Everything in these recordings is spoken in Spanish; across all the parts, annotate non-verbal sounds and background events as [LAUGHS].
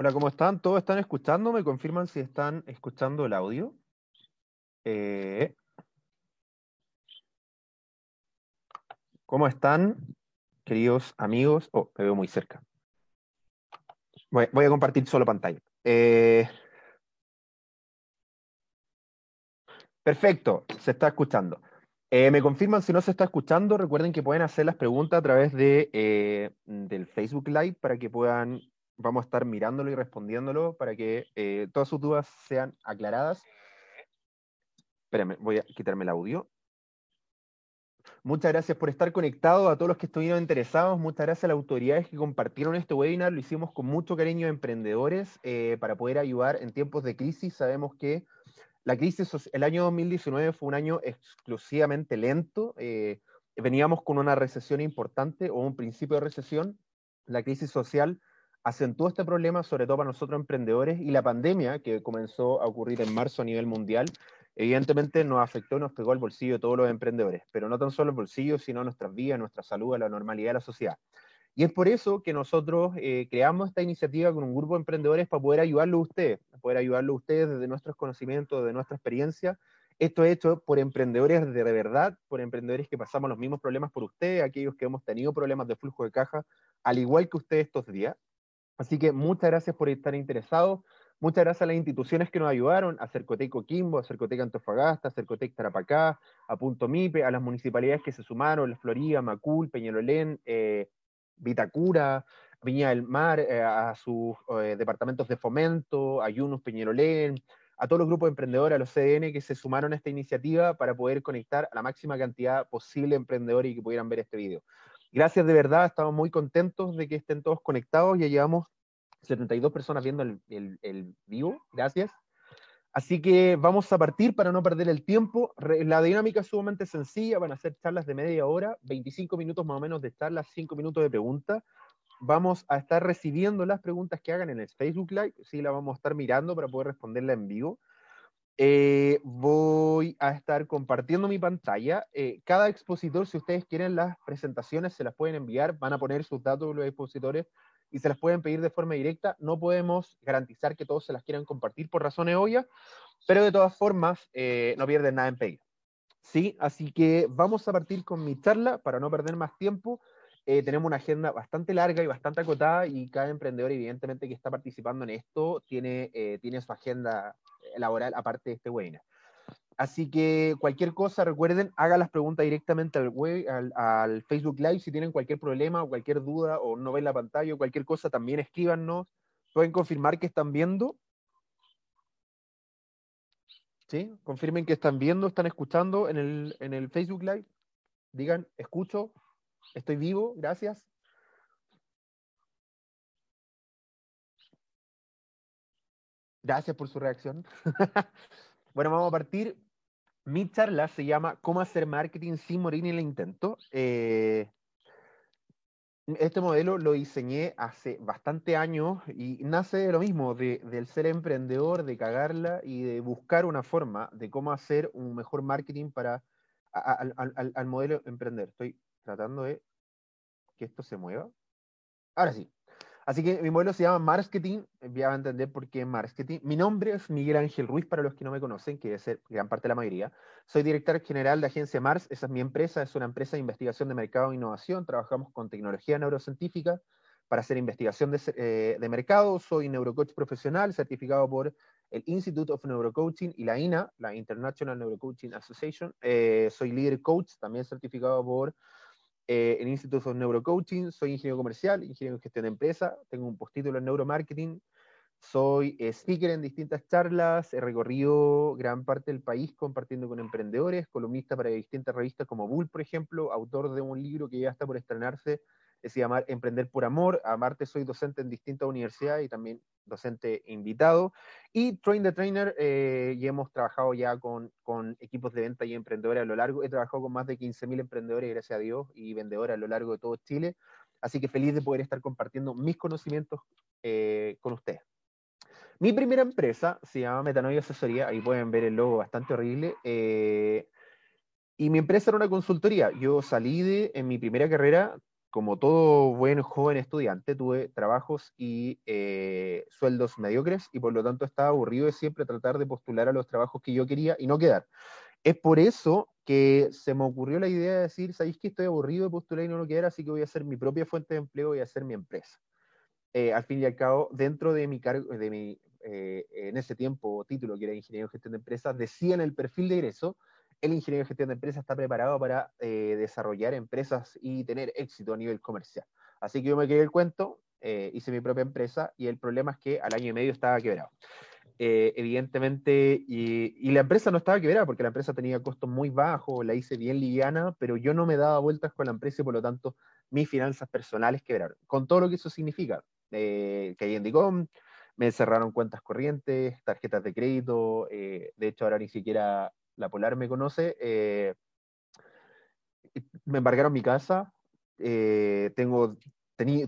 Hola, ¿cómo están? ¿Todos están escuchando? ¿Me confirman si están escuchando el audio? Eh, ¿Cómo están, queridos amigos? Oh, me veo muy cerca. Voy, a compartir solo pantalla. Eh, perfecto, se está escuchando. Eh, me confirman si no se está escuchando. Recuerden que pueden hacer las preguntas a través de, del Facebook Live para que puedan, vamos a estar mirándolo y respondiéndolo para que eh, todas sus dudas sean aclaradas. Espérame, voy a quitarme el audio. Muchas gracias por estar conectados a todos los que estuvieron interesados. Muchas gracias a las autoridades que compartieron este webinar. Lo hicimos con mucho cariño a emprendedores para poder ayudar en tiempos de crisis. Sabemos que la crisis, el año 2019 fue un año exclusivamente lento. Eh, veníamos con una recesión importante o un principio de recesión. La crisis social acentuó este problema, sobre todo para nosotros emprendedores, y la pandemia, que comenzó a ocurrir en marzo a nivel mundial, evidentemente nos afectó y nos pegó al bolsillo de todos los emprendedores, pero no tan solo el bolsillo, sino nuestras vidas, nuestra salud, la normalidad de la sociedad. Y es por eso que nosotros eh, creamos esta iniciativa con un grupo de emprendedores para poder ayudarlo a ustedes, poder ayudarlo a ustedes desde nuestros conocimientos, de nuestra experiencia. Esto es hecho por emprendedores de verdad, por emprendedores que pasamos los mismos problemas por ustedes, aquellos que hemos tenido problemas de flujo de caja, al igual que ustedes estos días. Así que muchas gracias por estar interesados. Muchas gracias a las instituciones que nos ayudaron, a Cercotec Coquimbo, a Cercotec Antofagasta, a Cercotec Tarapacá, a Punto Mipe, a las municipalidades que se sumaron, La Florida, Macul, Peñalolén, eh, Vitacura, Viña del Mar, eh, a sus eh, departamentos de fomento, a Yunus Peñerolén, a todos los grupos de emprendedores, a los CDN que se sumaron a esta iniciativa para poder conectar a la máxima cantidad posible de emprendedores y que pudieran ver este video. Gracias de verdad, estamos muy contentos de que estén todos conectados, ya llevamos 72 personas viendo el, el, vivo, gracias. Así que vamos a partir para no perder el tiempo. La dinámica es sumamente sencilla, van a ser charlas de media hora, 25 minutos más o menos de charlas, 5 minutos de preguntas. Vamos a estar recibiendo las preguntas que hagan en el Facebook Live, sí, la vamos a estar mirando para poder responderla en vivo. Eh, voy a estar compartiendo mi pantalla. Eh, cada expositor, si ustedes quieren las presentaciones, se las pueden enviar, van a poner sus datos los expositores y se las pueden pedir de forma directa. No podemos garantizar que todos se las quieran compartir por razones obvias, pero de todas formas eh, no pierden nada en pedir. Sí, así que vamos a partir con mi charla para no perder más tiempo. Eh, tenemos una agenda bastante larga y bastante acotada y cada emprendedor evidentemente que está participando en esto tiene, eh, tiene su agenda laboral aparte de este webinar. Así que cualquier cosa, recuerden, hagan las preguntas directamente al, web, al, Facebook Live. Si tienen cualquier problema o cualquier duda o no ven la pantalla o cualquier cosa, también escríbanos. Pueden confirmar que están viendo. ¿Sí? Confirmen que están viendo, están escuchando en el, en el Facebook Live. Digan, escucho, estoy vivo, gracias. Gracias por su reacción. [LAUGHS] bueno, vamos a partir mi charla se llama ¿Cómo hacer marketing sin morir en el intento? Eh, este modelo lo diseñé hace bastante años y nace de lo mismo, de, del ser emprendedor, de cagarla y de buscar una forma de cómo hacer un mejor marketing para al, al, al modelo emprender. Estoy tratando de que esto se mueva. Ahora sí. Así que mi modelo se llama Marketing, ya a entender por qué Marketing. Mi nombre es Miguel Ángel Ruiz, para los que no me conocen, que debe ser gran parte de la mayoría. Soy director general de Agencia Mars, esa es mi empresa, es una empresa de investigación de mercado e innovación. Trabajamos con tecnología neurocientífica para hacer investigación de, eh, de mercado. Soy neurocoach profesional, certificado por el Institute of Neurocoaching y la INA, la International Neurocoaching Association. Eh, soy líder coach, también certificado por eh, en Instituto de Neurocoaching, soy ingeniero comercial, ingeniero en gestión de empresa, tengo un postítulo en neuromarketing, soy eh, speaker en distintas charlas, he recorrido gran parte del país compartiendo con emprendedores, columnista para distintas revistas como Bull, por ejemplo, autor de un libro que ya está por estrenarse, se llama Emprender por Amor. Aparte soy docente en distintas universidades y también docente invitado. Y Train the Trainer, eh, y hemos trabajado ya con, con, equipos de venta y emprendedores a lo largo. He trabajado con más de 15.000 emprendedores, gracias a Dios, y vendedores a lo largo de todo Chile. Así que feliz de poder estar compartiendo mis conocimientos eh, con ustedes. Mi primera empresa se llama Metanoia Asesoría, ahí pueden ver el logo bastante horrible. Eh, y mi empresa era una consultoría. Yo salí de, en mi primera carrera, como todo buen joven estudiante, tuve trabajos y eh, sueldos mediocres y por lo tanto estaba aburrido de siempre tratar de postular a los trabajos que yo quería y no quedar. Es por eso que se me ocurrió la idea de decir, ¿sabéis que estoy aburrido de postular y no lo quedar? Así que voy a hacer mi propia fuente de empleo y a hacer mi empresa. Eh, al fin y al cabo, dentro de mi cargo, de mi, eh, en ese tiempo, título que era ingeniero en gestión de empresas, decía en el perfil de ingreso el ingeniero de gestión de empresas está preparado para eh, desarrollar empresas y tener éxito a nivel comercial. Así que yo me quedé el cuento, eh, hice mi propia empresa y el problema es que al año y medio estaba quebrado. Eh, evidentemente, y, la empresa no estaba quebrada porque la empresa tenía costos muy bajos, la hice bien liviana, pero yo no me daba vueltas con la empresa y por lo tanto mis finanzas personales quebraron. Con todo lo que eso significa, eh, hay en me cerraron cuentas corrientes, tarjetas de crédito, de hecho ahora ni siquiera la Polar me conoce, eh, me embargaron mi casa, eh, tengo,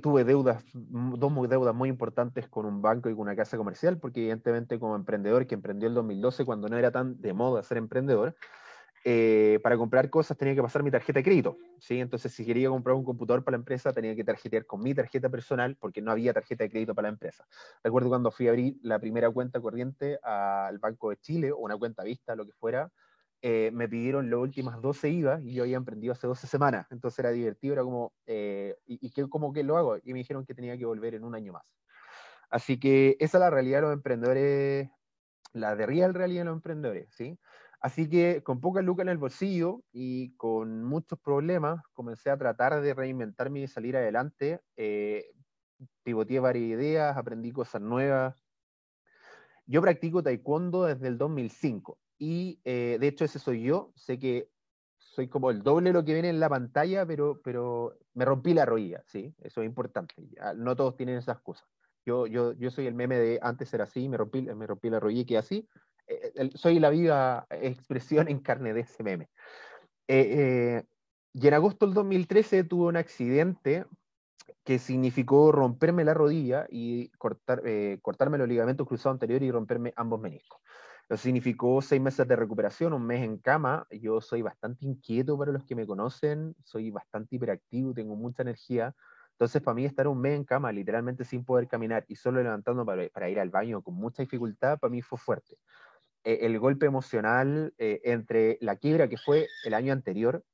tuve deudas, dos deudas muy importantes con un banco y con una casa comercial, porque evidentemente como emprendedor que emprendió el 2012 cuando no era tan de moda ser emprendedor, eh, para comprar cosas tenía que pasar mi tarjeta de crédito, ¿sí? Entonces, si quería comprar un computador para la empresa, tenía que tarjetear con mi tarjeta personal porque no había tarjeta de crédito para la empresa. Recuerdo cuando fui a abrir la primera cuenta corriente al Banco de Chile, o una cuenta vista, lo que fuera, eh, me pidieron las últimas 12 IVA y yo había emprendido hace 12 semanas, entonces era divertido, era como, eh, ¿y, y cómo que lo hago? Y me dijeron que tenía que volver en un año más. Así que esa es la realidad de los emprendedores, la de real realidad de los emprendedores, ¿sí? Así que con poca lucas en el bolsillo y con muchos problemas, comencé a tratar de reinventarme y salir adelante. Eh, pivoteé varias ideas, aprendí cosas nuevas. Yo practico taekwondo desde el 2005 y eh, de hecho ese soy yo. Sé que soy como el doble lo que viene en la pantalla, pero, pero me rompí la rodilla, ¿sí? Eso es importante. No todos tienen esas cosas. Yo, yo, yo soy el meme de antes era así, me rompí, me rompí la rodilla y quedé así. Eh, soy la viva expresión en carne de ese meme. Eh, eh, y en agosto del 2013 tuve un accidente que significó romperme la rodilla y cortar, cortarme los ligamentos cruzados anteriores y romperme ambos meniscos. Eso significó seis meses de recuperación, un mes en cama. Yo soy bastante inquieto para los que me conocen, soy bastante hiperactivo, tengo mucha energía. Entonces, para mí estar un mes en cama, literalmente sin poder caminar y solo levantando para ir al baño con mucha dificultad, para mí fue fuerte. Eh, el golpe emocional eh, entre la quiebra que fue el año anterior.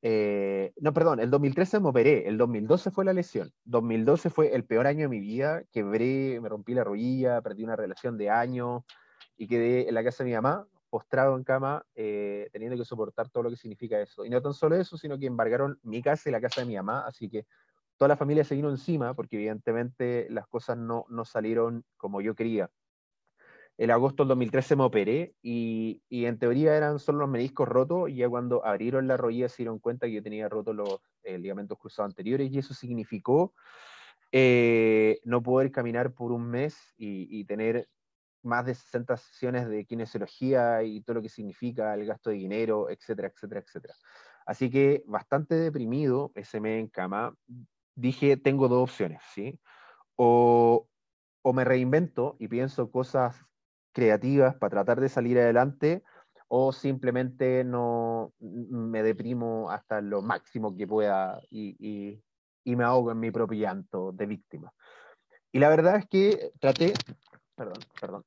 Eh, no, perdón, el 2013 me operé, el 2012 fue la lesión. 2012 fue el peor año de mi vida, quebré, me rompí la rodilla, perdí una relación de años y quedé en la casa de mi mamá, postrado en cama, teniendo que soportar todo lo que significa eso. Y no tan solo eso, sino que embargaron mi casa y la casa de mi mamá, así que toda la familia se vino encima, porque evidentemente las cosas no, no salieron como yo quería el agosto del 2013 me operé y, y, en teoría eran solo los meniscos rotos y ya cuando abrieron la rodilla se dieron cuenta que yo tenía rotos los eh, ligamentos cruzados anteriores y eso significó eh, no poder caminar por un mes y, y, tener más de 60 sesiones de kinesiología y todo lo que significa el gasto de dinero, etcétera, etcétera, etcétera. Así que bastante deprimido, ese mes en cama, dije, tengo dos opciones, ¿sí? O, o me reinvento y pienso cosas creativas para tratar de salir adelante o simplemente no me deprimo hasta lo máximo que pueda y, y, me ahogo en mi propio llanto de víctima. Y la verdad es que traté, perdón, perdón,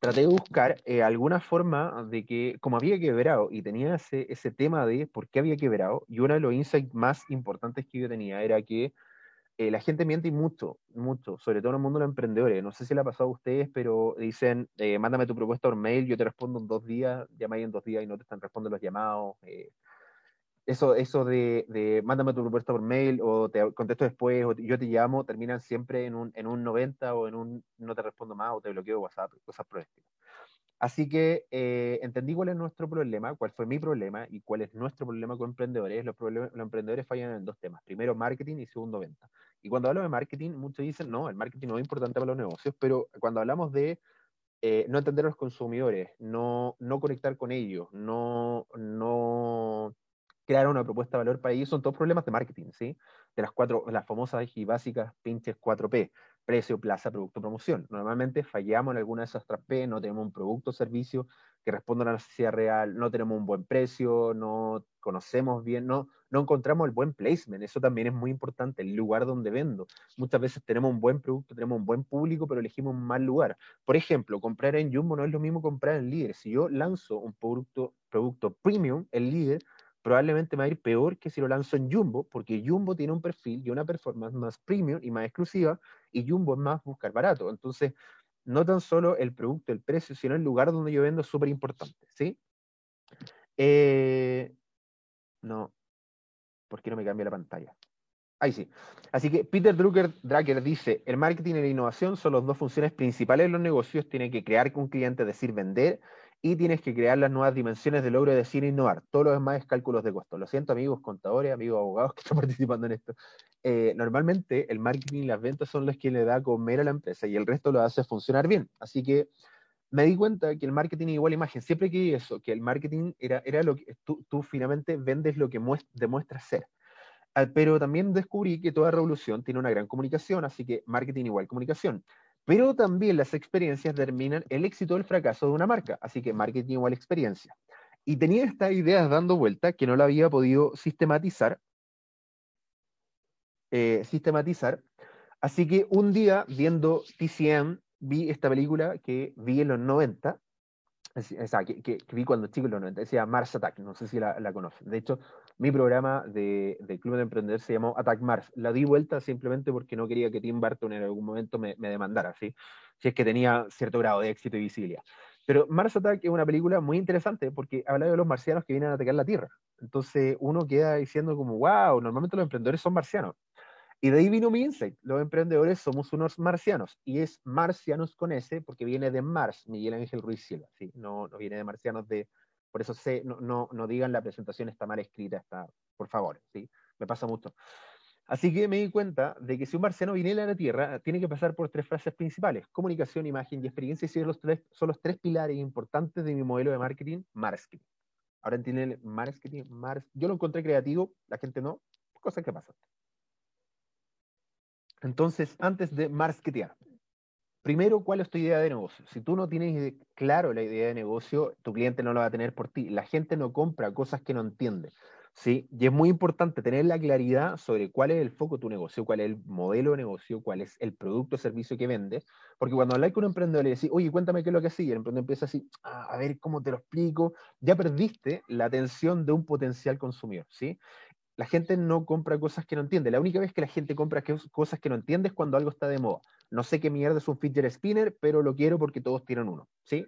traté de buscar eh, alguna forma de que, como había quebrado y tenía ese, ese tema de por qué había quebrado, y uno de los insights más importantes que yo tenía era que eh, la gente miente mucho, mucho, sobre todo en el mundo de los emprendedores. No sé si le ha pasado a ustedes, pero dicen, eh, mándame tu propuesta por mail, yo te respondo en dos días, llamáis en dos días y no te están respondiendo los llamados. Eh, eso, eso de, de, mándame tu propuesta por mail o te contesto después o yo te llamo, terminan siempre en un, en un 90 o en un no te respondo más o te bloqueo WhatsApp, cosas por. Así que eh, entendí cuál es nuestro problema, cuál fue mi problema y cuál es nuestro problema con emprendedores. Los, los emprendedores fallan en dos temas. Primero, marketing y segundo, venta. Y cuando hablo de marketing, muchos dicen, no, el marketing no es importante para los negocios, pero cuando hablamos de eh, no entender a los consumidores, no, no conectar con ellos, no, no crear una propuesta de valor para ellos, son todos problemas de marketing, ¿sí? De las cuatro, las famosas y básicas pinches 4P precio, plaza, producto, promoción. Normalmente fallamos en alguna de esas 3P, no tenemos un producto o servicio que respondan a la necesidad real, no tenemos un buen precio, no conocemos bien, no, no encontramos el buen placement. Eso también es muy importante, el lugar donde vendo. Muchas veces tenemos un buen producto, tenemos un buen público, pero elegimos un mal lugar. Por ejemplo, comprar en Jumbo no es lo mismo comprar en Líder. Si yo lanzo un producto, producto premium, el Líder, probablemente me va a ir peor que si lo lanzo en Jumbo, porque Jumbo tiene un perfil y una performance más premium y más exclusiva, y Jumbo es más buscar barato. Entonces, no tan solo el producto, el precio, sino el lugar donde yo vendo es súper importante, ¿sí? Eh, no, ¿por qué no me cambia la pantalla? Ahí sí. Así que Peter Drucker, dice, el marketing y la innovación son las dos funciones principales de los negocios. Tienen que crear con un cliente, decir, vender, y tienes que crear las nuevas dimensiones de logro, de decir, innovar. Todo lo demás es cálculos de costo. Lo siento, amigos contadores, amigos abogados que [LAUGHS] están participando en esto. Eh, normalmente el marketing y las ventas son los que le da comer a la empresa y el resto lo hace funcionar bien. Así que me di cuenta que el marketing igual imagen. Siempre que eso, que el marketing era, era lo que tú, tú finalmente vendes lo que demuestras ser. Ah, pero también descubrí que toda revolución tiene una gran comunicación, así que marketing igual comunicación. Pero también las experiencias determinan el éxito o el fracaso de una marca, así que marketing igual experiencia. Y tenía estas ideas dando vuelta que no la había podido sistematizar. Eh, sistematizar. Así que un día viendo TCM vi esta película que vi en los 90, o sea, que, vi cuando chico en los 90, decía Mars Attack, no sé si la, la conocen. De hecho, mi programa de, Club de Emprender se llamó Attack Mars. La di vuelta simplemente porque no quería que Tim Burton en algún momento me, me demandara, ¿sí? si es que tenía cierto grado de éxito y visibilidad. Pero Mars Attack es una película muy interesante porque habla de los marcianos que vienen a atacar la Tierra. Entonces uno queda diciendo como, wow, normalmente los emprendedores son marcianos. Y de ahí vino mi insight. Los emprendedores somos unos marcianos. Y es marcianos con S porque viene de Mars, Miguel Ángel Ruiz Silva. ¿sí? No, no viene de marcianos de... Por eso sé, no, no, no digan la presentación está mal escrita, está, por favor, ¿sí? Me pasa mucho. Así que me di cuenta de que si un marciano viene a la Tierra, tiene que pasar por tres frases principales: comunicación, imagen y experiencia. Y son los tres, son los tres pilares importantes de mi modelo de marketing, marketing. Ahora entienden marketing, Mars. Yo lo encontré creativo, la gente no, cosas que pasan. Entonces, antes de marketear, primero, ¿cuál es tu idea de negocio? Si tú no tienes claro la idea de negocio, tu cliente no lo va a tener por ti. La gente no compra cosas que no entiende. ¿sí? Y es muy importante tener la claridad sobre cuál es el foco de tu negocio, cuál es el modelo de negocio, cuál es el producto o servicio que vendes. Porque cuando hablas con un emprendedor y le decís, oye, cuéntame qué es lo que hacía, el emprendedor empieza así, ah, a ver cómo te lo explico, ya perdiste la atención de un potencial consumidor. ¿sí? La gente no compra cosas que no entiende. La única vez que la gente compra cosas que no entiende es cuando algo está de moda. No sé qué mierda es un fidget spinner, pero lo quiero porque todos tienen uno. ¿sí?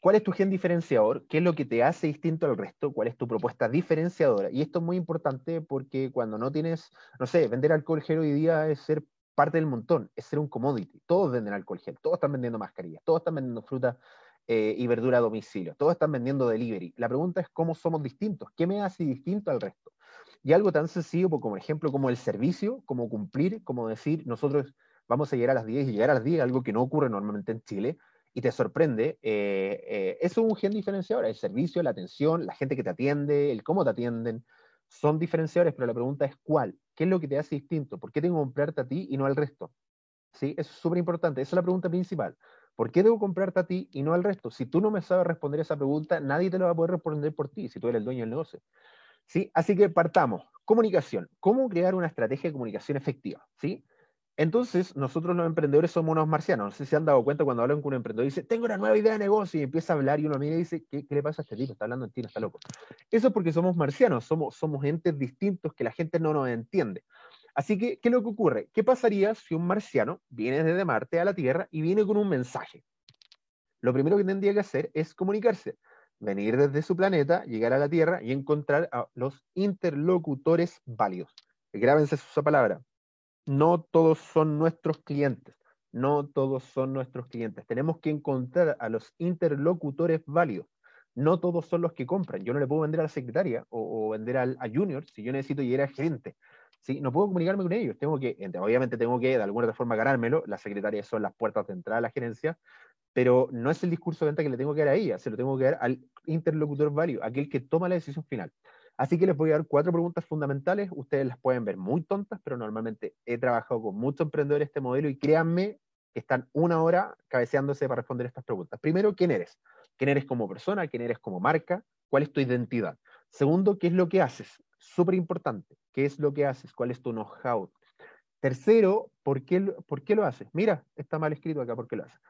¿Cuál es tu gen diferenciador? ¿Qué es lo que te hace distinto al resto? ¿Cuál es tu propuesta diferenciadora? Y esto es muy importante porque cuando no tienes, no sé, vender alcohol gel hoy día es ser parte del montón, es ser un commodity. Todos venden alcohol gel, todos están vendiendo mascarillas, todos están vendiendo fruta eh, y verdura a domicilio. Todos están vendiendo delivery. La pregunta es cómo somos distintos, qué me hace distinto al resto. Y algo tan sencillo como ejemplo como el servicio, como cumplir, como decir, nosotros vamos a llegar a las 10 y llegar a las 10, algo que no ocurre normalmente en Chile, y te sorprende, eh, eh, eso es un gen diferenciador, el servicio, la atención, la gente que te atiende, el cómo te atienden, son diferenciadores, pero la pregunta es cuál, qué es lo que te hace distinto, por qué tengo que comprarte a ti y no al resto. ¿Sí? Eso es súper importante, esa es la pregunta principal. ¿Por qué debo comprarte a ti y no al resto? Si tú no me sabes responder esa pregunta, nadie te lo va a poder responder por ti, si tú eres el dueño del negocio. ¿Sí? Así que partamos. Comunicación. ¿Cómo crear una estrategia de comunicación efectiva? ¿Sí? Entonces, nosotros los emprendedores somos unos marcianos. No sé si se han dado cuenta cuando hablan con un emprendedor y dice, tengo una nueva idea de negocio y empieza a hablar y uno mira y dice, ¿qué, le pasa a este tipo? Está hablando en ti, está loco. Eso es porque somos marcianos, somos, somos entes distintos que la gente no nos entiende. Así que, ¿qué es lo que ocurre? ¿Qué pasaría si un marciano viene desde Marte a la Tierra y viene con un mensaje? Lo primero que tendría que hacer es comunicarse, venir desde su planeta, llegar a la Tierra y encontrar a los interlocutores válidos. Grábense esa palabra. No todos son nuestros clientes. No todos son nuestros clientes. Tenemos que encontrar a los interlocutores válidos. No todos son los que compran. Yo no le puedo vender a la secretaria o, vender al, a Junior si yo necesito llegar a gerente. ¿Sí? No puedo comunicarme con ellos, tengo que, obviamente tengo que de alguna forma ganármelo, las secretarias son las puertas de entrada a la gerencia, pero no es el discurso de venta que le tengo que dar a ella, se lo tengo que dar al interlocutor válido, aquel que toma la decisión final. Así que les voy a dar cuatro preguntas fundamentales, ustedes las pueden ver muy tontas, pero normalmente he trabajado con muchos emprendedores este modelo y créanme que están una hora cabeceándose para responder estas preguntas. Primero, ¿quién eres? quién eres como persona, quién eres como marca, cuál es tu identidad. Segundo, qué es lo que haces. Súper importante. ¿Qué es lo que haces? ¿Cuál es tu know-how? Tercero, ¿por qué, ¿por qué lo haces? Mira, está mal escrito acá, ¿por qué lo haces?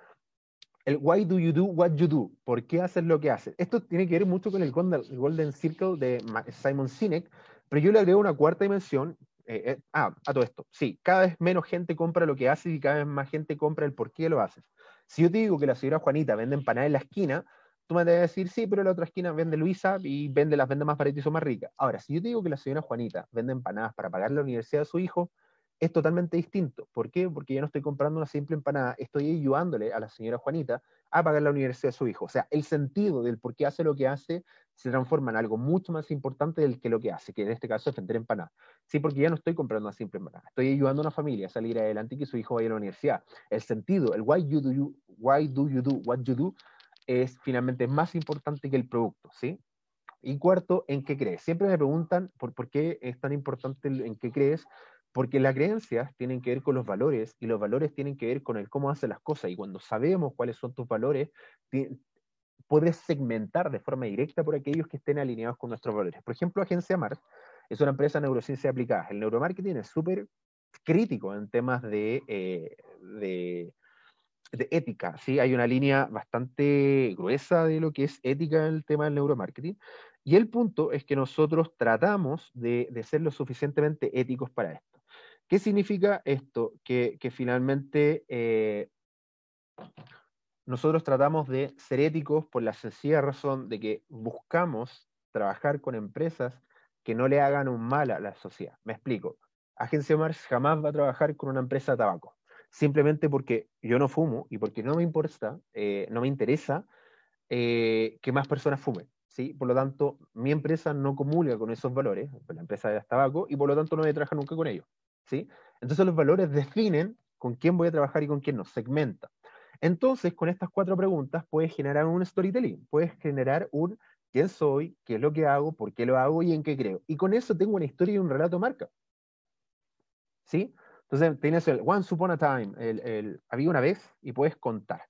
El why do you do what you do? ¿Por qué haces lo que haces? Esto tiene que ver mucho con el Golden Circle de Simon Sinek, pero yo le agrego una cuarta dimensión. Eh, eh, ah, a todo esto. Sí, cada vez menos gente compra lo que haces y cada vez más gente compra el por qué lo haces. Si yo te digo que la señora Juanita vende empanadas en la esquina, tú me debes decir, sí, pero en la otra esquina vende Luisa y vende las vende más baratas y son más ricas. Ahora, si yo te digo que la señora Juanita vende empanadas para pagar la universidad de su hijo, es totalmente distinto. ¿Por qué? Porque yo no estoy comprando una simple empanada, estoy ayudándole a la señora Juanita a pagar la universidad de su hijo. O sea, el sentido del por qué hace lo que hace se transforma en algo mucho más importante del que lo que hace, que en este caso es vender empanadas. Sí, porque ya no estoy comprando una simple empanada, estoy ayudando a una familia a salir adelante y que su hijo vaya a la universidad. El sentido, el why, you do you, why do you do what you do, es finalmente más importante que el producto, ¿sí? Y cuarto, ¿en qué crees? Siempre me preguntan por, por qué es tan importante en qué crees, porque las creencias tienen que ver con los valores y los valores tienen que ver con el cómo hace las cosas. Y cuando sabemos cuáles son tus valores, puedes segmentar de forma directa por aquellos que estén alineados con nuestros valores. Por ejemplo, Agencia Mars es una empresa de neurociencia aplicada. El neuromarketing es súper crítico en temas de, eh, de, de, ética. ¿sí? Hay una línea bastante gruesa de lo que es ética en el tema del neuromarketing. Y el punto es que nosotros tratamos de, de ser lo suficientemente éticos para esto. ¿Qué significa esto? Que, finalmente eh, nosotros tratamos de ser éticos por la sencilla razón de que buscamos trabajar con empresas que no le hagan un mal a la sociedad. Me explico. Agencia Mars jamás va a trabajar con una empresa de tabaco, simplemente porque yo no fumo y porque no me importa, eh, no me interesa eh, que más personas fumen. ¿sí? Por lo tanto, mi empresa no comulga con esos valores, la empresa de tabaco, y por lo tanto no voy a trabajar nunca con ellos. ¿sí? Entonces los valores definen con quién voy a trabajar y con quién no, segmenta. Entonces, con estas cuatro preguntas puedes generar un storytelling, puedes generar un quién soy, qué es lo que hago, por qué lo hago y en qué creo. Y con eso tengo una historia y un relato marca. ¿Sí? Entonces tienes el once upon a time, el, había una vez y puedes contar.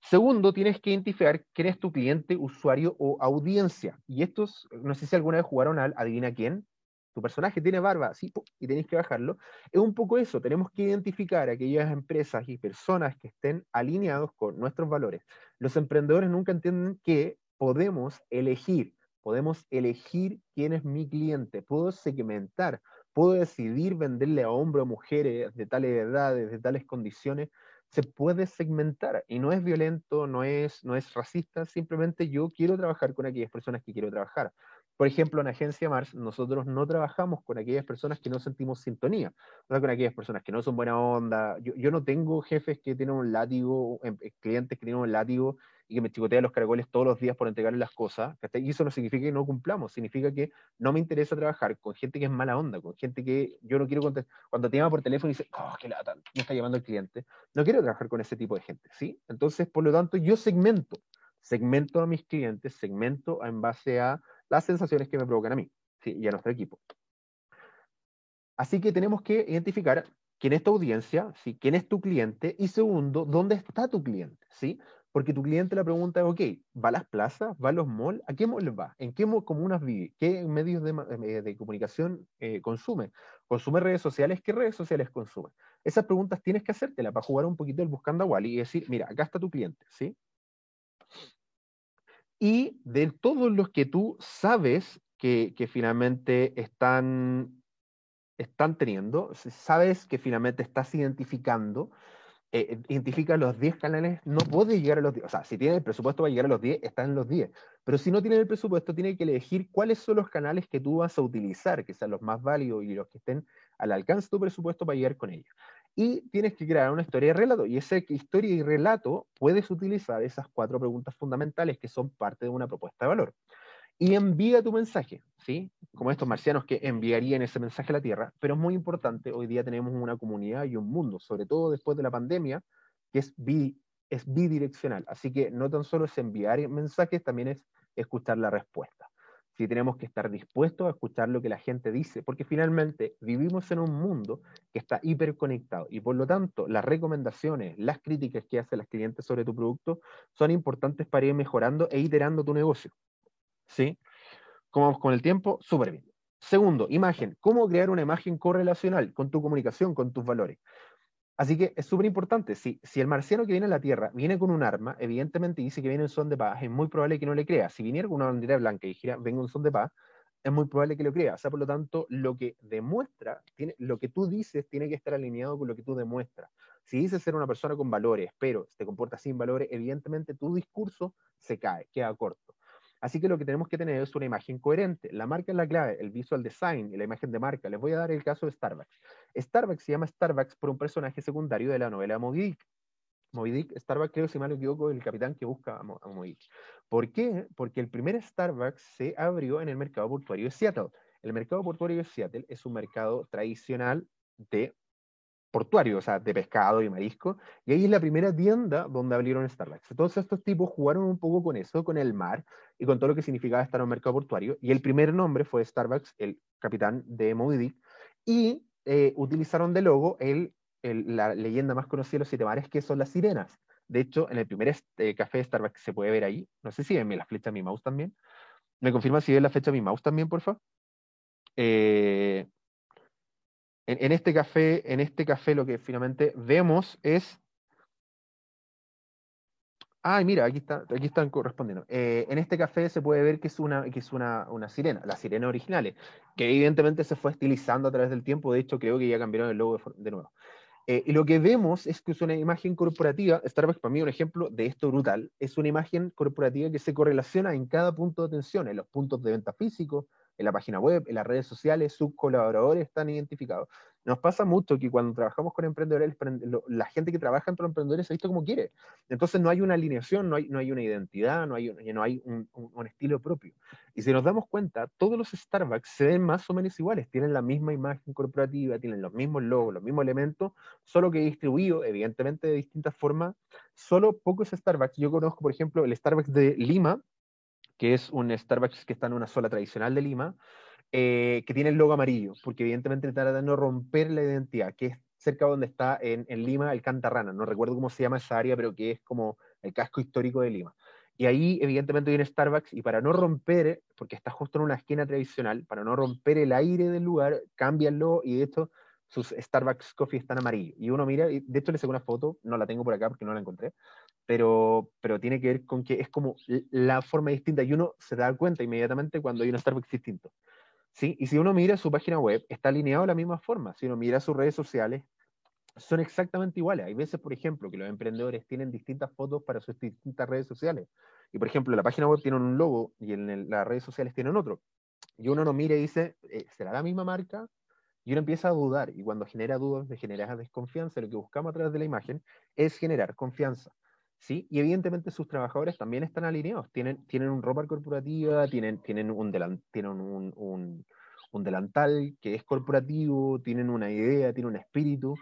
Segundo, tienes que identificar quién es tu cliente, usuario o audiencia. Y estos, no sé si alguna vez jugaron al adivina quién, tu personaje tiene barba, sí, y tenéis que bajarlo, es un poco eso, tenemos que identificar aquellas empresas y personas que estén alineados con nuestros valores. Los emprendedores nunca entienden que podemos elegir, podemos elegir quién es mi cliente, puedo segmentar, puedo decidir venderle a hombres o mujeres de tales edades, de tales condiciones, se puede segmentar y no es violento, no es, no es racista, simplemente yo quiero trabajar con aquellas personas que quiero trabajar. Por ejemplo, en Agencia Mars, nosotros no trabajamos con aquellas personas que no sentimos sintonía, o sea, con aquellas personas que no son buena onda. Yo, yo no tengo jefes que tienen un látigo, em, eh, clientes que tienen un látigo y que me chicotean los caracoles todos los días por entregarles las cosas. Y eso no significa que no cumplamos, significa que no me interesa trabajar con gente que es mala onda, con gente que yo no quiero contestar. Cuando te llama por teléfono y dice, oh, qué lata, me está llamando el cliente. No quiero trabajar con ese tipo de gente, ¿sí? Entonces, por lo tanto, yo segmento, segmento a mis clientes, segmento en base a las sensaciones que me provocan a mí y a nuestro equipo. Así que tenemos que identificar quién es tu audiencia, ¿sí? quién es tu cliente y segundo, dónde está tu cliente. ¿sí? Porque tu cliente la pregunta es, ¿va a las plazas? ¿Va a los malls? ¿A qué malls va? ¿En qué comunas vive? ¿Qué medios de, eh, comunicación eh, consume? ¿Consume redes sociales? ¿Qué redes sociales consume? Esas preguntas tienes que hacértelas para jugar un poquito el buscando a Wally y decir, mira, acá está tu cliente, ¿sí? y de todos los que tú sabes que, finalmente están, están teniendo, sabes que finalmente estás identificando, eh, identifica los 10 canales, no puede llegar a los 10, o sea, si tiene el presupuesto para llegar a los 10, está en los 10, pero si no tiene el presupuesto, tiene que elegir cuáles son los canales que tú vas a utilizar, que sean los más válidos y los que estén al alcance de tu presupuesto para llegar con ellos y tienes que crear una historia y relato. Y esa historia y relato puedes utilizar esas cuatro preguntas fundamentales que son parte de una propuesta de valor. Y envía tu mensaje, ¿sí? Como estos marcianos que enviarían ese mensaje a la Tierra, pero es muy importante, hoy día tenemos una comunidad y un mundo, sobre todo después de la pandemia, que es, bidireccional. Así que no tan solo es enviar mensajes, también es escuchar la respuesta. sí tenemos que estar dispuestos a escuchar lo que la gente dice, porque finalmente vivimos en un mundo que está hiperconectado y por lo tanto las recomendaciones, las críticas que hacen los clientes sobre tu producto son importantes para ir mejorando e iterando tu negocio. ¿Sí? ¿Cómo vamos con el tiempo? Súper bien. Segundo, imagen. ¿Cómo crear una imagen correlacional con tu comunicación, con tus valores? Así que es súper importante. Si, si el marciano que viene a la Tierra viene con un arma, evidentemente dice que viene en son de paz, es muy probable que no le crea. Si viniera con una bandera blanca y dijera, vengo en son de paz, es muy probable que lo crea. O sea, por lo tanto, lo que demuestra, tiene, lo que tú dices tiene que estar alineado con lo que tú demuestras. Si dices ser una persona con valores, pero te comportas sin valores, evidentemente tu discurso se cae, queda corto. Así que lo que tenemos que tener es una imagen coherente. La marca es la clave, el visual design y la imagen de marca. Les voy a dar el caso de Starbucks. Starbucks se llama Starbucks por un personaje secundario de la novela Moby Dick. Moby Dick, Starbucks creo, si mal no equivoco, el capitán que busca a, Moby Dick. ¿Por qué? Porque el primer Starbucks se abrió en el mercado portuario de Seattle. El mercado portuario de Seattle es un mercado tradicional de portuario, o sea, de pescado y marisco, y ahí es la primera tienda donde abrieron Starbucks. Entonces estos tipos jugaron un poco con eso, con el mar y con todo lo que significaba estar en un mercado portuario, y el primer nombre fue Starbucks, el capitán de Moby Dick, y eh, utilizaron de logo el, la leyenda más conocida de los siete mares, que son las sirenas. De hecho, en el primer este, café de Starbucks se puede ver ahí, no sé si ven la flecha de mi mouse también. ¿Me confirma si ven la flecha de mi mouse también, por favor? Eh, en, este café, en este café lo que finalmente vemos es. Ay, mira, aquí, está, aquí están correspondiendo. Eh, en este café se puede ver que es, una, que es una, una sirena, la sirena original, que evidentemente se fue estilizando a través del tiempo. De hecho, creo que ya cambiaron el logo de, nuevo. Eh, y lo que vemos es que es una imagen corporativa. Starbucks, para mí, un ejemplo de esto brutal. Es una imagen corporativa que se correlaciona en cada punto de atención, en los puntos de venta físicos, en la página web, en las redes sociales, sus colaboradores están identificados. Nos pasa mucho que cuando trabajamos con emprendedores, la gente que trabaja entre emprendedores se ha visto como quiere. Entonces no hay una alineación, no hay, una identidad, no hay, un, un, estilo propio. Y si nos damos cuenta, todos los Starbucks se ven más o menos iguales, tienen la misma imagen corporativa, tienen los mismos logos, los mismos elementos, solo que distribuido, evidentemente, de distintas formas. Solo pocos Starbucks, yo conozco, por ejemplo, el Starbucks de Lima, que es un Starbucks que está en una sola tradicional de Lima, eh, que tiene el logo amarillo, porque evidentemente trata de no romper la identidad, que es cerca donde está en, Lima el Cantarrana, no recuerdo cómo se llama esa área, pero que es como el casco histórico de Lima. Y ahí evidentemente viene Starbucks y para no romper, porque está justo en una esquina tradicional, para no romper el aire del lugar, logo y de hecho sus Starbucks Coffee están amarillos. Y uno mira, y de hecho le saco una foto, no la tengo por acá porque no la encontré, pero, pero tiene que ver con que es como la forma distinta y uno se da cuenta inmediatamente cuando hay un Starbucks distinto. ¿sí? Y si uno mira su página web, está alineado de la misma forma. Si uno mira sus redes sociales, son exactamente iguales. Hay veces, por ejemplo, que los emprendedores tienen distintas fotos para sus distintas redes sociales. Y, por ejemplo, la página web tiene un logo y en las redes sociales tienen otro. Y uno no mira y dice, eh, ¿será la misma marca? Y uno empieza a dudar. Y cuando genera dudas, genera desconfianza, lo que buscamos a través de la imagen es generar confianza. ¿Sí? Y evidentemente sus trabajadores también están alineados, tienen, tienen un ropa corporativa, tienen, tienen, un, tienen un, un, un, delantal que es corporativo, tienen una idea, tienen un espíritu.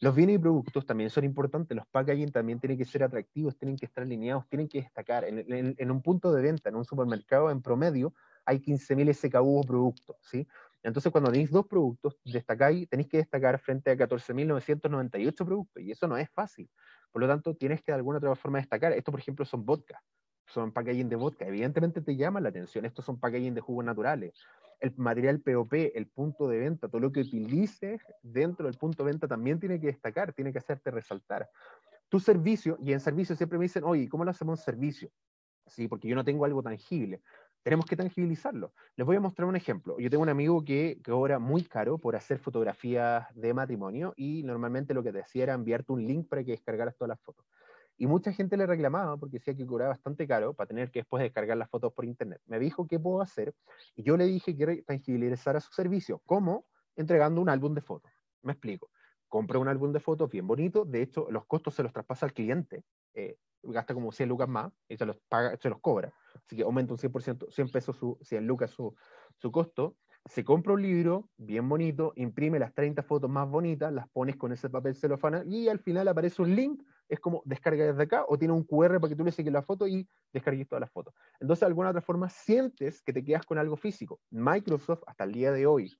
Los bienes y productos también son importantes, los packaging también tienen que ser atractivos, tienen que estar alineados, tienen que destacar. En, en, en un punto de venta, en un supermercado, en promedio, hay 15.000 SKU productos, ¿sí? Entonces, cuando tenéis dos productos, destacáis, tenéis que destacar frente a 14.998 productos, y eso no es fácil. Por lo tanto, tienes que de alguna otra forma destacar. Esto, por ejemplo, son vodka, son packaging de vodka. Evidentemente te llama la atención. Estos son packaging de jugos naturales. El material POP, el punto de venta, todo lo que utilices dentro del punto de venta también tiene que destacar, tiene que hacerte resaltar. Tu servicio, y en servicio siempre me dicen, oye, ¿cómo lo hacemos en servicio? Sí, porque yo no tengo algo tangible tenemos que tangibilizarlo. Les voy a mostrar un ejemplo. Yo tengo un amigo que cobra muy caro por hacer fotografías de matrimonio y normalmente lo que te hacía era enviarte un link para que descargaras todas las fotos. Y mucha gente le reclamaba porque decía que cobraba bastante caro para tener que después descargar las fotos por internet. Me dijo qué puedo hacer y yo le dije que tangibilizara su servicio. ¿Cómo? Entregando un álbum de fotos. Me explico. Compra un álbum de fotos bien bonito. De hecho, los costos se los traspasa al cliente. Eh, gasta como 100 lucas más y se los, paga, se los cobra. Así que aumenta un 100%, 100 pesos, su, 100 lucas su, costo. Se compra un libro bien bonito, imprime las 30 fotos más bonitas, las pones con ese papel celofana y al final aparece un link es como descarga desde acá o tiene un QR para que tú le saques la foto y descargues todas las fotos. Entonces, de alguna otra forma, sientes que te quedas con algo físico. Microsoft, hasta el día de hoy,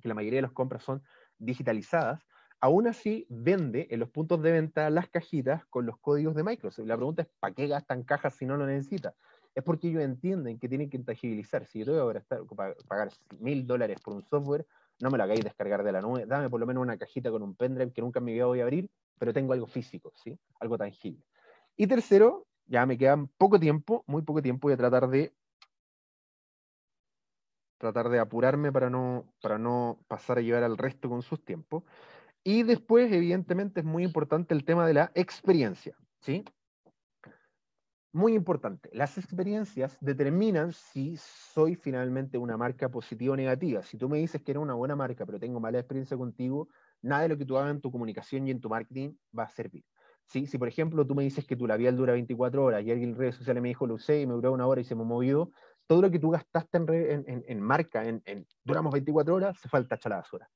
que la mayoría de las compras son digitalizadas, aún así vende en los puntos de venta las cajitas con los códigos de Microsoft. La pregunta es, ¿para qué gastan cajas si no lo necesitan? Es porque ellos entienden que tienen que tangibilizar. Si yo tengo que pagar mil dólares por un software, no me lo hagáis descargar de la nube, dame por lo menos una cajita con un pendrive que nunca en mi vida voy a abrir, pero tengo algo físico, ¿sí? Algo tangible. Y tercero, ya me queda poco tiempo, muy poco tiempo, voy a tratar de tratar de apurarme para no, para no pasar a llevar al resto con sus tiempos. Y después, evidentemente, es muy importante el tema de la experiencia, ¿sí? Muy importante, las experiencias determinan si soy finalmente una marca positiva o negativa. Si tú me dices que eres una buena marca, pero tengo mala experiencia contigo, nada de lo que tú hagas en tu comunicación y en tu marketing va a servir. ¿Sí? Si, por ejemplo, tú me dices que tu labial dura 24 horas y alguien en redes sociales me dijo, lo usé y me duró una hora y se me movió, todo lo que tú gastaste en, marca, en, duramos 24 horas, se falta echar la basura.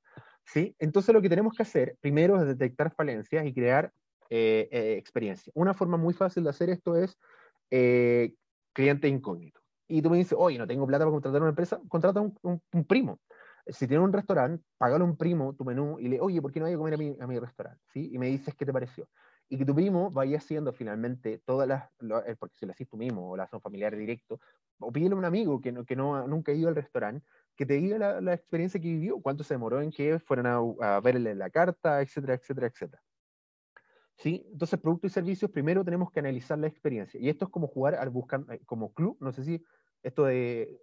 ¿Sí? Entonces lo que tenemos que hacer primero es detectar falencias y crear eh, eh, experiencia. Una forma muy fácil de hacer esto es eh, cliente incógnito. Y tú me dices, oye, no tengo plata para contratar una empresa, contrata un, un, primo. Si tienes un restaurante, págale un primo tu menú y le, oye, ¿por qué no vaya a comer a mi, a restaurante? ¿Sí? Y me dices qué te pareció. Y que tu primo vaya haciendo finalmente todas las, eh, porque si lo haces tú mismo o lo haces un familiar directo, o pídele a un amigo que, no, que no, nunca ha ido al restaurante, que te diga la, experiencia que vivió, cuánto se demoró en que fueran a, a verle la carta, etcétera, etcétera, etcétera. ¿sí? Entonces, productos y servicios, primero tenemos que analizar la experiencia. Y esto es como jugar al buscan, eh, como club, no sé si esto de,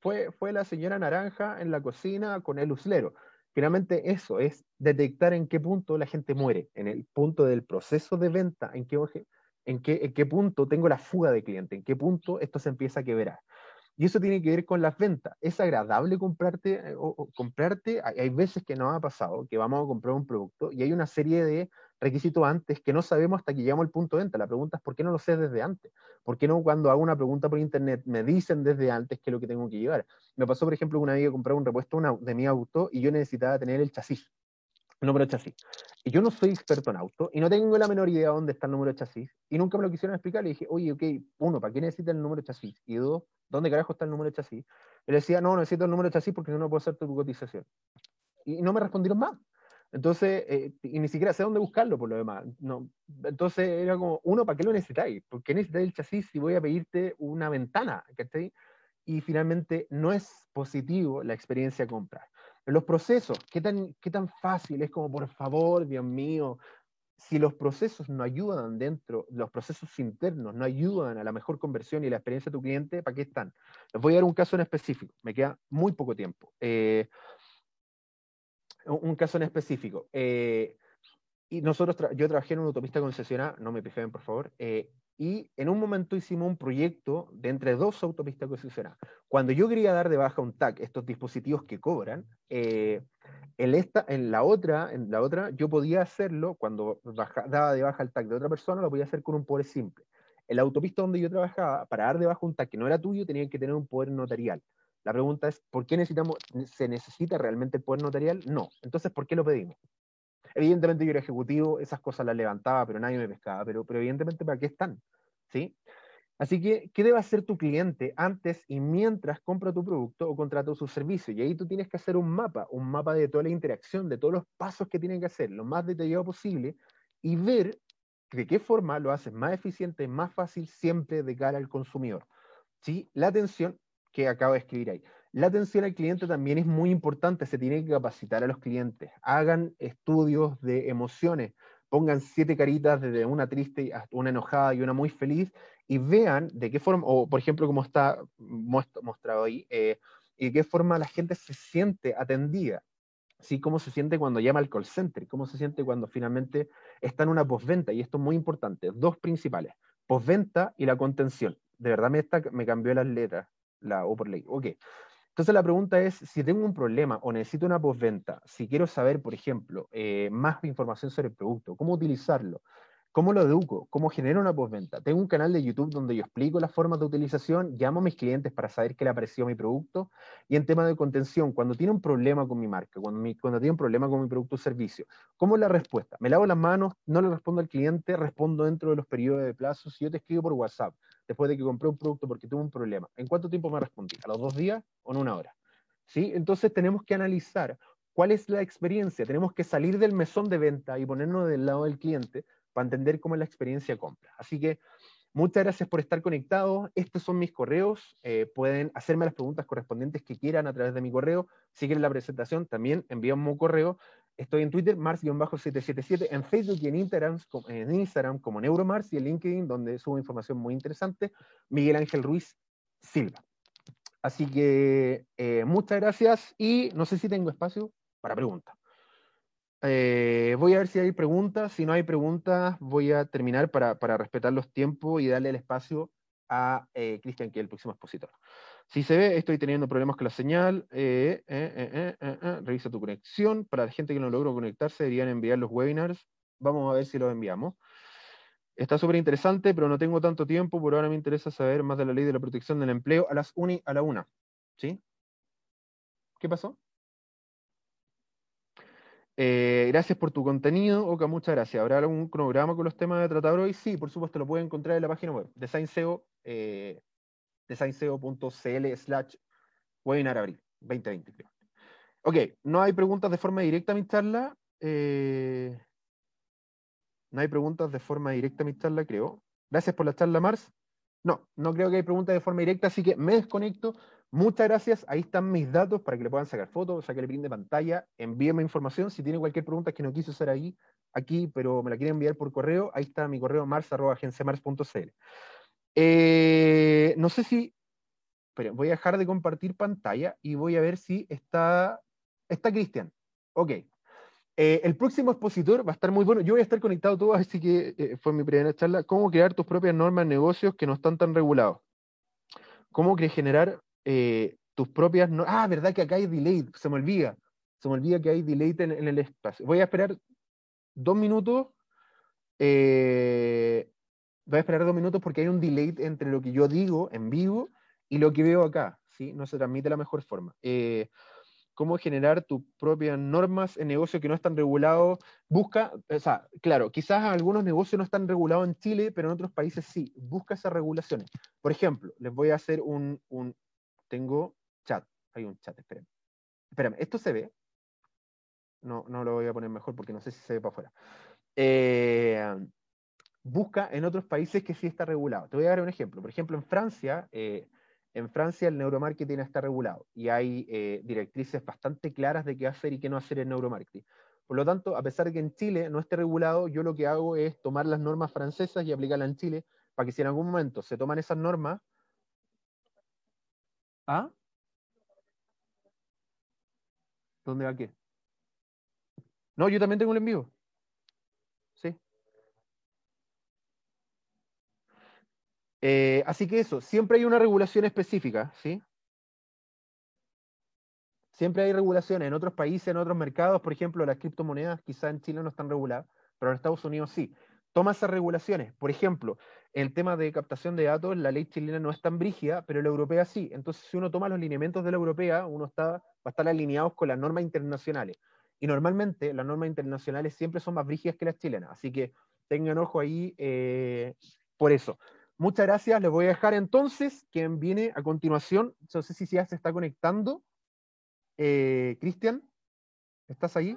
fue, fue la señora naranja en la cocina con el uslero. Finalmente eso es detectar en qué punto la gente muere, en el punto del proceso de venta, en qué, en qué, en qué punto tengo la fuga de cliente, en qué punto esto se empieza a quebrar. Y eso tiene que ver con las ventas. Es agradable comprarte, eh, o, comprarte, hay, veces que nos ha pasado que vamos a comprar un producto y hay una serie de requisito antes que no sabemos hasta que llegamos al punto de venta. La pregunta es, ¿por qué no lo sé desde antes? ¿Por qué no cuando hago una pregunta por internet me dicen desde antes qué es lo que tengo que llevar? Me pasó, por ejemplo, una vez que compré un repuesto de mi auto y yo necesitaba tener el chasis, número de chasis. Y yo no soy experto en auto y no tengo la menor idea de dónde está el número de chasis. Y nunca me lo quisieron explicar. Le dije, oye, ok, uno, ¿para qué necesita el número de chasis? Y dos, ¿dónde carajo está el número de chasis? Y le decía, no, necesito el número de chasis porque no puedo hacer tu cotización. Y no me respondieron más. Entonces, eh, y ni siquiera sé dónde buscarlo por lo demás. No. Entonces era como, uno, ¿para qué lo necesitáis? ¿Por qué necesitáis el chasis si voy a pedirte una ventana? Y finalmente no es positivo la experiencia de. Los procesos, ¿qué tan, ¿qué tan fácil es como, por favor, Dios mío, si los procesos no ayudan dentro, los procesos internos no ayudan a la mejor conversión y la experiencia de tu cliente, ¿para qué están? Les voy a dar un caso en específico, me queda muy poco tiempo. Eh, un caso en específico. Eh, y nosotros, yo trabajé en una autopista concesionada, no me pifen por favor, eh, y en un momento hicimos un proyecto de entre dos autopistas concesionadas. Cuando yo quería dar de baja un TAC, estos dispositivos que cobran, eh, en, esta, en, la otra, en la otra yo podía hacerlo, cuando daba de baja el TAC de otra persona, lo podía hacer con un poder simple. En la autopista donde yo trabajaba, para dar de baja un TAC que no era tuyo, tenían que tener un poder notarial. La pregunta es, ¿por qué necesitamos, se necesita realmente el poder notarial? No. Entonces, ¿por qué lo pedimos? Evidentemente yo era ejecutivo, esas cosas las levantaba, pero nadie me pescaba, pero, pero evidentemente ¿para qué están? ¿Sí? Así que, ¿qué debe hacer tu cliente antes y mientras compra tu producto o contrata su servicio? Y ahí tú tienes que hacer un mapa, un mapa de toda la interacción, de todos los pasos que tienen que hacer, lo más detallado posible, y ver de qué forma lo haces más eficiente, más fácil siempre de cara al consumidor. ¿Sí? La atención que acabo de escribir ahí. La atención al cliente también es muy importante, se tiene que capacitar a los clientes. Hagan estudios de emociones, pongan siete caritas desde una triste hasta una enojada y una muy feliz y vean de qué forma, o por ejemplo como está mostrado ahí, eh, y de qué forma la gente se siente atendida. ¿sí? Cómo se siente cuando llama al call center, cómo se siente cuando finalmente está en una postventa. Y esto es muy importante, dos principales, postventa y la contención. De verdad me, me cambió las letras la O por ley. Ok. Entonces la pregunta es, si tengo un problema o necesito una postventa, si quiero saber, por ejemplo, eh, más información sobre el producto, cómo utilizarlo, ¿Cómo lo educo? ¿Cómo genero una postventa? Tengo un canal de YouTube donde yo explico las formas de utilización, llamo a mis clientes para saber qué le apreció mi producto. Y en tema de contención, cuando tiene un problema con mi marca, cuando, cuando tiene un problema con mi producto o servicio, ¿cómo es la respuesta? Me lavo las manos, no le respondo al cliente, respondo dentro de los periodos de plazo. Si yo te escribo por WhatsApp, después de que compré un producto porque tuve un problema, ¿en cuánto tiempo me respondí? ¿A los dos días o en una hora? ¿Sí? Entonces tenemos que analizar cuál es la experiencia. Tenemos que salir del mesón de venta y ponernos del lado del cliente para entender cómo es la experiencia de compra. Así que muchas gracias por estar conectados. Estos son mis correos. Eh, pueden hacerme las preguntas correspondientes que quieran a través de mi correo. Si quieren la presentación, también envíenme un correo. Estoy en Twitter, Mars-777, en Facebook y en Instagram, en Instagram como Neuromars y en LinkedIn, donde subo información muy interesante, Miguel Ángel Ruiz Silva. Así que eh, muchas gracias y no sé si tengo espacio para preguntas. Eh, voy a ver si hay preguntas. Si no hay preguntas, voy a terminar para, respetar los tiempos y darle el espacio a eh, Cristian, que es el próximo expositor. Si se ve, estoy teniendo problemas con la señal. Eh, revisa tu conexión. Para la gente que no logró conectarse, deberían enviar los webinars. Vamos a ver si los enviamos. Está súper interesante, pero no tengo tanto tiempo. Por ahora me interesa saber más de la ley de la protección del empleo a las 1 a la 1. ¿Sí? ¿Qué pasó? Eh, gracias por tu contenido, Oka, muchas gracias. ¿Habrá algún cronograma con los temas de tratar hoy? Sí, por supuesto, lo pueden encontrar en la página web, designseo, eh, designseo.cl slash webinar abril 2020. Ok, no hay preguntas de forma directa a mi charla. Eh, no hay preguntas de forma directa a mi charla, creo. Gracias por la charla, Mars. No, no creo que hay preguntas de forma directa, así que me desconecto. Muchas gracias. Ahí están mis datos para que le puedan sacar fotos, sacarle print de pantalla, envíenme información. Si tiene cualquier pregunta que no quiso hacer ahí, aquí, pero me la quieren enviar por correo, ahí está mi correo mars.agenciamars.cl. Eh, no sé si. Esperen, voy a dejar de compartir pantalla y voy a ver si está. Está Cristian. Ok. Eh, el próximo expositor va a estar muy bueno. Yo voy a estar conectado todo, así que eh, fue mi primera charla. ¿Cómo crear tus propias normas de negocios que no están tan regulados? ¿Cómo generar eh, tus propias normas? Ah, verdad que acá hay delay, se me olvida. Se me olvida que hay delay en, el espacio. Voy a esperar dos minutos. Voy a esperar dos minutos porque hay un delay entre lo que yo digo en vivo y lo que veo acá. ¿sí? No se transmite de la mejor forma cómo generar tus propias normas en negocios que no están regulados. Busca, o sea, claro, quizás algunos negocios no están regulados en Chile, pero en otros países sí. Busca esas regulaciones. Por ejemplo, les voy a hacer un, un tengo chat, hay un chat, espérenme. Espérame, ¿esto se ve? No, no lo voy a poner mejor porque no sé si se ve para afuera. Eh, busca en otros países que sí está regulado. Te voy a dar un ejemplo. Por ejemplo, en Francia, eh, en Francia el neuromarketing está regulado y hay eh, directrices bastante claras de qué hacer y qué no hacer en neuromarketing. Por lo tanto, a pesar de que en Chile no esté regulado, yo lo que hago es tomar las normas francesas y aplicarlas en Chile para que si en algún momento se toman esas normas... ¿Ah? ¿Dónde va qué? No, yo también tengo el envío. Eh, así que eso, siempre hay una regulación específica, ¿sí? Siempre hay regulaciones en otros países, en otros mercados, por ejemplo, las criptomonedas quizá en Chile no están reguladas, pero en Estados Unidos sí. Toma esas regulaciones. Por ejemplo, el tema de captación de datos, la ley chilena no es tan brígida, pero la europea sí. Entonces, si uno toma los lineamientos de la europea, uno está, va a estar alineado con las normas internacionales. Y normalmente las normas internacionales siempre son más brígidas que las chilenas. Así que tengan ojo ahí eh, por eso. Muchas gracias. Les voy a dejar entonces quien viene a continuación. No sé si ya se está conectando. Eh, Cristian, ¿estás ahí?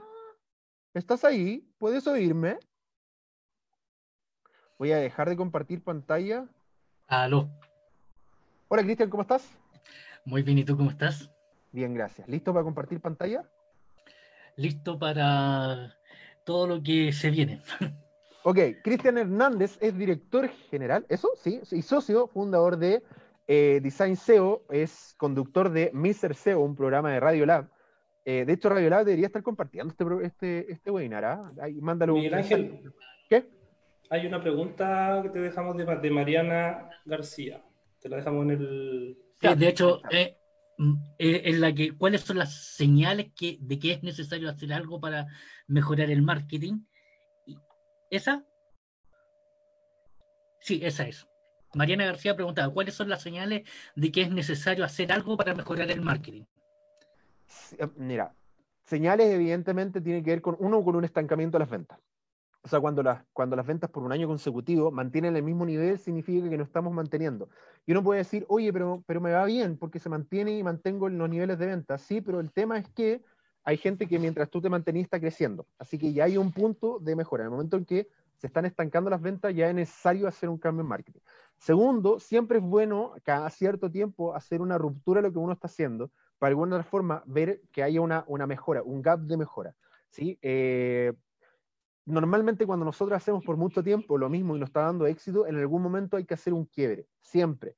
¿Estás ahí? ¿Puedes oírme? Voy a dejar de compartir pantalla. Aló. Hola, Cristian, ¿cómo estás? Muy bien, ¿y tú cómo estás? Bien, gracias. ¿Listo para compartir pantalla? Listo para todo lo que se viene. [LAUGHS] Ok, Cristian Hernández es director general, ¿eso? Sí, y socio fundador de eh, Design SEO, es conductor de Mr. SEO, un programa de Radio Lab. Eh, de hecho, Radio Lab debería estar compartiendo este, este, este webinar. ¿ah? mándalo Miguel Ángel, ¿qué? Hay una pregunta que te dejamos de, de Mariana García. Te la dejamos en el. Sí, de hecho, eh, en la que, ¿cuáles son las señales que, de que es necesario hacer algo para mejorar el marketing? ¿Esa? Sí, esa es. Mariana García preguntaba, ¿cuáles son las señales de que es necesario hacer algo para mejorar el marketing? Eh, mira, señales evidentemente tienen que ver con uno, con un estancamiento de las ventas. O sea, cuando las, cuando las ventas por un año consecutivo mantienen el mismo nivel, significa que no estamos manteniendo. Y uno puede decir, oye, pero, pero me va bien porque se mantiene y mantengo los niveles de ventas. Sí, pero el tema es que hay gente que mientras tú te mantenís está creciendo. Así que ya hay un punto de mejora. En el momento en que se están estancando las ventas, ya es necesario hacer un cambio en marketing. Segundo, siempre es bueno cada cierto tiempo hacer una ruptura de lo que uno está haciendo, para de alguna forma ver que haya una, una mejora, un gap de mejora. ¿sí? Eh, normalmente cuando nosotros hacemos por mucho tiempo lo mismo y nos está dando éxito, en algún momento hay que hacer un quiebre, siempre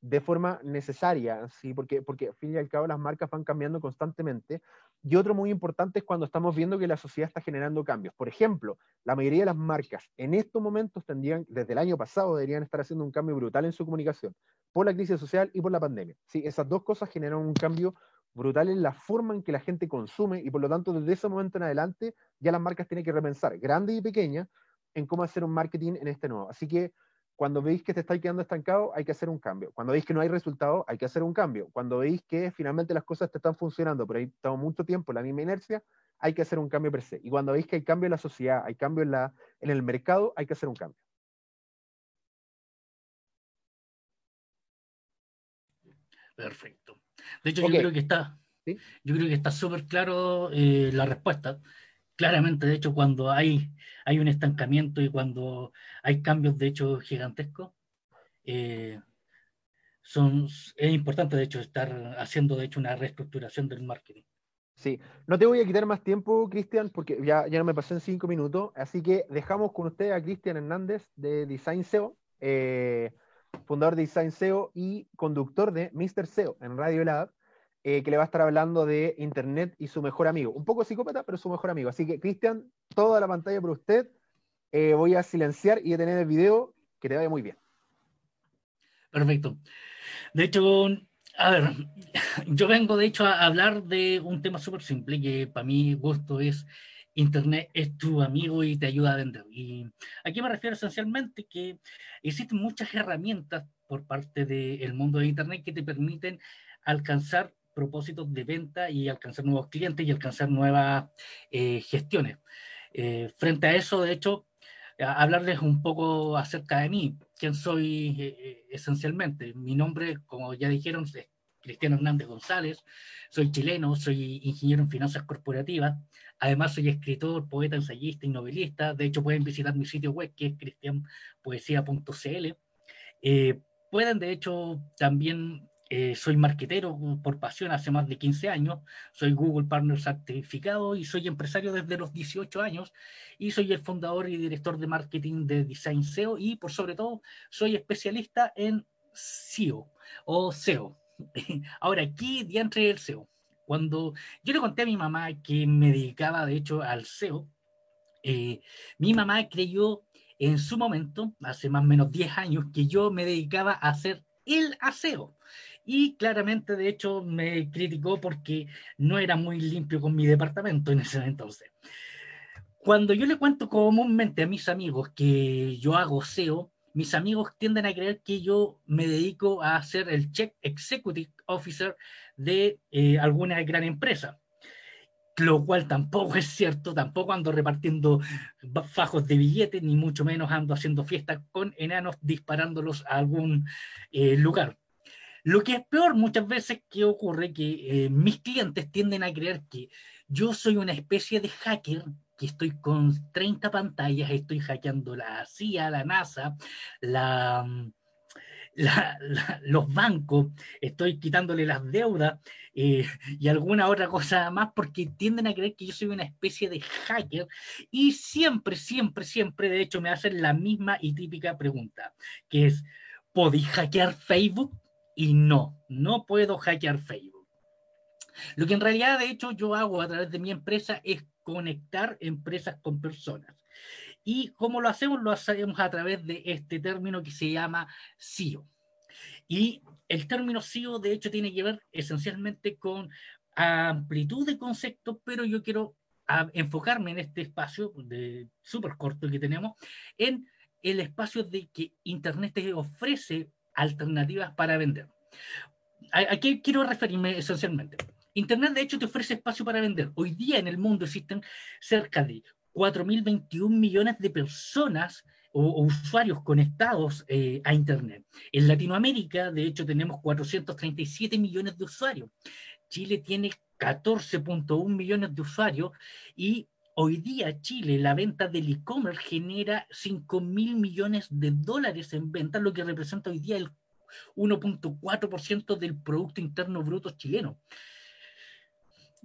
de forma necesaria, ¿sí? porque, porque al fin y al cabo las marcas van cambiando constantemente. Y otro muy importante es cuando estamos viendo que la sociedad está generando cambios. Por ejemplo, la mayoría de las marcas en estos momentos tendrían, desde el año pasado, deberían estar haciendo un cambio brutal en su comunicación, por la crisis social y por la pandemia. ¿sí? Esas dos cosas generan un cambio brutal en la forma en que la gente consume y por lo tanto desde ese momento en adelante ya las marcas tienen que repensar, grandes y pequeñas, en cómo hacer un marketing en este nuevo. Así que cuando veis que te estáis quedando estancado, hay que hacer un cambio. Cuando veis que no hay resultado, hay que hacer un cambio. Cuando veis que finalmente las cosas te están funcionando, pero hay estado mucho tiempo en la misma inercia, hay que hacer un cambio per se. Y cuando veis que hay cambio en la sociedad, hay cambio en, la, en el mercado, hay que hacer un cambio. Perfecto. De hecho, yo creo que está, yo creo que está súper claro eh, la respuesta claramente, de hecho, cuando hay, hay un estancamiento y cuando hay cambios, de hecho, gigantescos, eh, son, es importante, de hecho, estar haciendo, de hecho, una reestructuración del marketing. Sí, no te voy a quitar más tiempo, Cristian, porque ya, ya no me pasé en cinco minutos, así que dejamos con usted a Cristian Hernández de Design SEO, eh, fundador de Design SEO y conductor de Mr. SEO en Radio Lab. Eh, que le va a estar hablando de Internet y su mejor amigo. Un poco psicópata, pero su mejor amigo. Así que, Cristian, toda la pantalla por usted. Eh, voy a silenciar y detener el video. Que te vaya muy bien. Perfecto. De hecho, a ver, [LAUGHS] yo vengo de hecho a hablar de un tema súper simple que para mí gusto es Internet es tu amigo y te ayuda a vender. Y aquí me refiero esencialmente que existen muchas herramientas por parte del mundo de Internet que te permiten alcanzar propósitos de venta y alcanzar nuevos clientes y alcanzar nuevas eh, gestiones. Eh, frente a eso, de hecho, hablarles un poco acerca de mí, quién soy eh, esencialmente. Mi nombre, como ya dijeron, es Cristiano Hernández González, soy chileno, soy ingeniero en finanzas corporativas, además soy escritor, poeta, ensayista y novelista, de hecho pueden visitar mi sitio web que es cristianpoesia.cl. pueden de hecho también eh, soy marquetero por pasión hace más de 15 años, soy Google Partner certificado y soy empresario desde los 18 años y soy el fundador y director de marketing de Design SEO y por sobre todo soy especialista en SEO o SEO. [LAUGHS] Ahora, ¿qué diantre el SEO? Cuando yo le conté a mi mamá que me dedicaba de hecho al SEO, eh, mi mamá creyó en su momento, hace más o menos 10 años, que yo me dedicaba a hacer el aseo y claramente, de hecho, me criticó porque no era muy limpio con mi departamento en ese entonces. Cuando yo le cuento comúnmente a mis amigos que yo hago SEO, mis amigos tienden a creer que yo me dedico a ser el Check Executive Officer de eh, alguna gran empresa lo cual tampoco es cierto, tampoco ando repartiendo fajos de billetes, ni mucho menos ando haciendo fiestas con enanos disparándolos a algún eh, lugar. Lo que es peor muchas veces que ocurre que eh, mis clientes tienden a creer que yo soy una especie de hacker, que estoy con 30 pantallas, estoy hackeando la CIA, la NASA, [LAUGHS] la, los bancos, estoy quitándole las deudas eh, [LAUGHS] y alguna otra cosa más porque tienden a creer que yo soy una especie de hacker y siempre, siempre, siempre, de hecho, me hacen la misma y típica pregunta, que es, ¿podéis hackear Facebook? Y no, no puedo hackear Facebook. Lo que en realidad, de hecho, yo hago a través de mi empresa es conectar empresas con personas. ¿Y cómo lo hacemos? Lo hacemos a través de este término que se llama SEO. Y el término SEO, de hecho, tiene que ver esencialmente con amplitud de conceptos, pero yo quiero enfocarme en este espacio de súper corto que tenemos en el espacio de que Internet te ofrece alternativas para vender. ¿A, qué quiero referirme esencialmente? Internet, de hecho, te ofrece espacio para vender. Hoy día en el mundo existen cerca de 4.021 millones de personas o, usuarios conectados eh, a Internet. En Latinoamérica, de hecho, tenemos 437 millones de usuarios. Chile tiene 14.1 millones de usuarios y hoy día Chile, la venta del e-commerce genera 5 mil millones de dólares en ventas, lo que representa hoy día el 1.4% del Producto Interno Bruto chileno.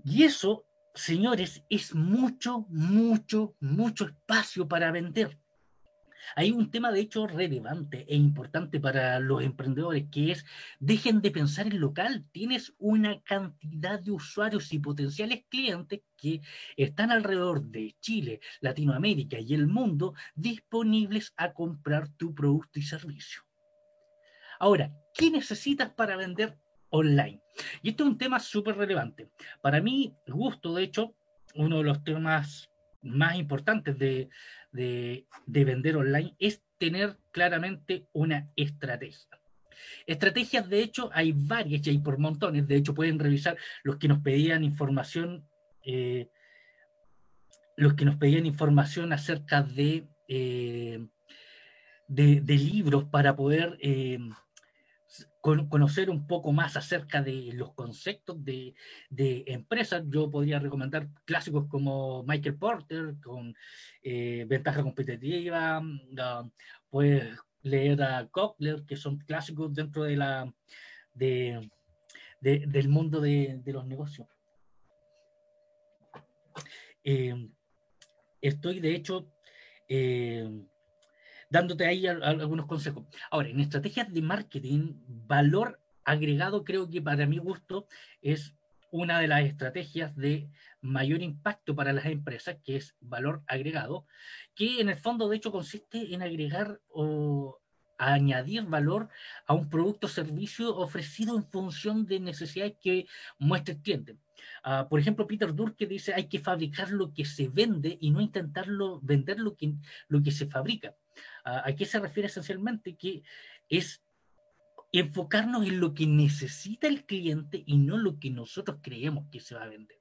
Y eso, señores, es mucho, mucho, mucho espacio para vender. Hay un tema, de hecho, relevante e importante para los emprendedores, que es, dejen de pensar en local. Tienes una cantidad de usuarios y potenciales clientes que están alrededor de Chile, Latinoamérica y el mundo disponibles a comprar tu producto y servicio. Ahora, ¿qué necesitas para vender online? Y este es un tema súper relevante. Para mí, gusto, de hecho, uno de los temas más importantes de, de, vender online es tener claramente una estrategia. Estrategias, de hecho, hay varias y hay por montones. De hecho, pueden revisar los que nos pedían información, eh, los que nos pedían información acerca de, eh, de, libros para poder eh, conocer un poco más acerca de los conceptos de, de empresas, yo podría recomendar clásicos como Michael Porter con eh, Ventaja Competitiva, pues leer a Kotler, que son clásicos dentro de la, de, del mundo de, los negocios. Eh, estoy, de hecho, eh, dándote ahí algunos consejos. Ahora, en estrategias de marketing, valor agregado creo que para mi gusto es una de las estrategias de mayor impacto para las empresas, que es valor agregado, que en el fondo de hecho consiste en agregar o añadir valor a un producto o servicio ofrecido en función de necesidades que muestre el cliente. Ah, por ejemplo, Peter Durke dice hay que fabricar lo que se vende y no intentarlo vender lo que, lo que se fabrica. ¿A, qué se refiere esencialmente? Que es enfocarnos en lo que necesita el cliente y no lo que nosotros creemos que se va a vender.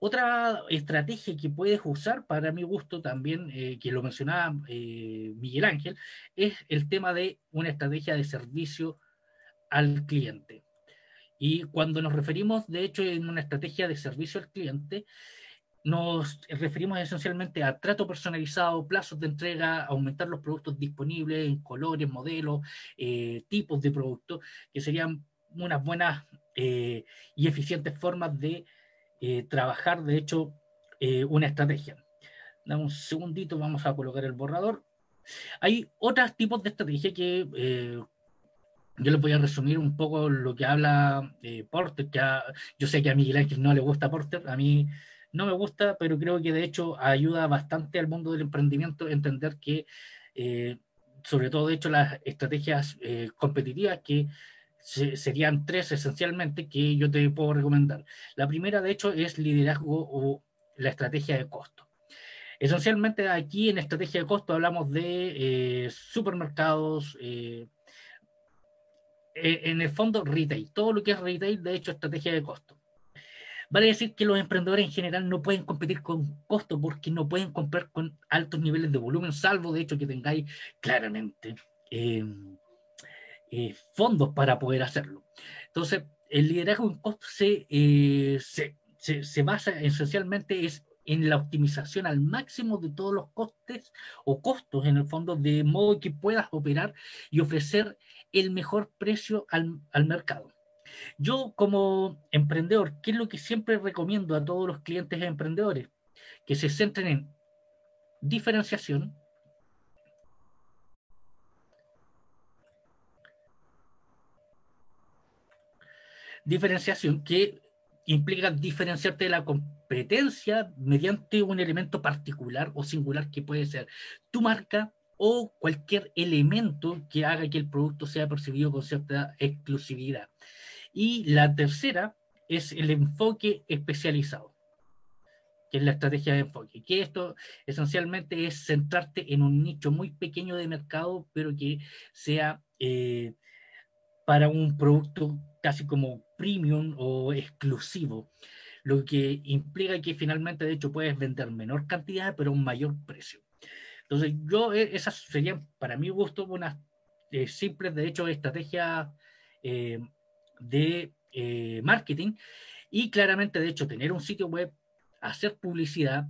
Otra estrategia que puedes usar, para mi gusto también, eh, que lo mencionaba eh, Miguel Ángel, es el tema de una estrategia de servicio al cliente. Y cuando nos referimos, de hecho, en una estrategia de servicio al cliente, nos referimos esencialmente a trato personalizado, plazos de entrega, aumentar los productos disponibles en colores, modelos, eh, tipos de productos, que serían unas buenas eh, y eficientes formas de eh, trabajar, de hecho, una estrategia. Dame un segundito, vamos a colocar el borrador. Hay otros tipos de estrategia que yo les voy a resumir un poco lo que habla Porter, que yo sé que a Miguel Ángel no le gusta Porter, a mí no me gusta, pero creo que de hecho ayuda bastante al mundo del emprendimiento entender que, eh, sobre todo de hecho, las estrategias eh, competitivas que serían tres esencialmente que yo te puedo recomendar. La primera, de hecho, es liderazgo o la estrategia de costo. Esencialmente aquí en estrategia de costo hablamos de eh, supermercados, e, en el fondo retail, todo lo que es retail, de hecho, estrategia de costo. Vale decir que los emprendedores en general no pueden competir con costo porque no pueden comprar con altos niveles de volumen, salvo de hecho que tengáis claramente em, eh, fondos para poder hacerlo. Entonces, el liderazgo en costo eh, se, se, se, basa esencialmente es en la optimización al máximo de todos los costes o costos en el fondo, de modo que puedas operar y ofrecer el mejor precio al, al mercado. Yo como emprendedor, ¿qué es lo que siempre recomiendo a todos los clientes emprendedores? Que se centren en diferenciación, diferenciación que implica diferenciarte de la competencia mediante un elemento particular o singular que puede ser tu marca o cualquier elemento que haga que el producto sea percibido con cierta exclusividad. Y la tercera es el enfoque especializado. que es la estrategia de enfoque, que esto esencialmente es centrarte en un nicho muy pequeño de mercado, pero que sea eh, para un producto casi como premium o exclusivo, lo que implica que finalmente, de hecho, puedes vender menor cantidad, pero a un mayor precio. Entonces, yo, eh, esas serían, para mi gusto, unas eh, simples, de hecho, estrategias de marketing. Y claramente, de hecho, tener un sitio web hacer publicidad,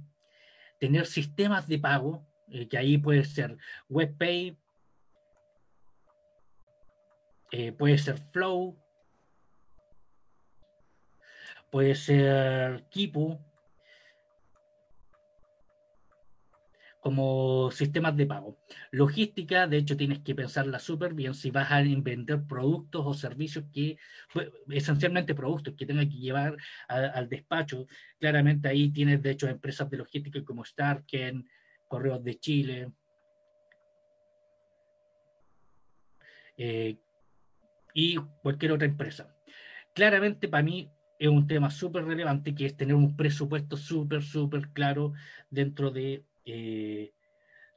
tener sistemas de pago, eh, que ahí puede ser WebPay, eh, puede ser Flow, puede ser Kipu, como sistemas de pago. Logística, de hecho, tienes que pensarla súper bien si vas a vender productos o servicios que, pues, esencialmente productos que tengan que llevar al despacho. Claramente ahí tienes, de hecho, empresas de logística como Starken, Correos de Chile. Eh, y cualquier otra empresa. Claramente para mí es un tema súper relevante que es tener un presupuesto súper, súper claro dentro de eh,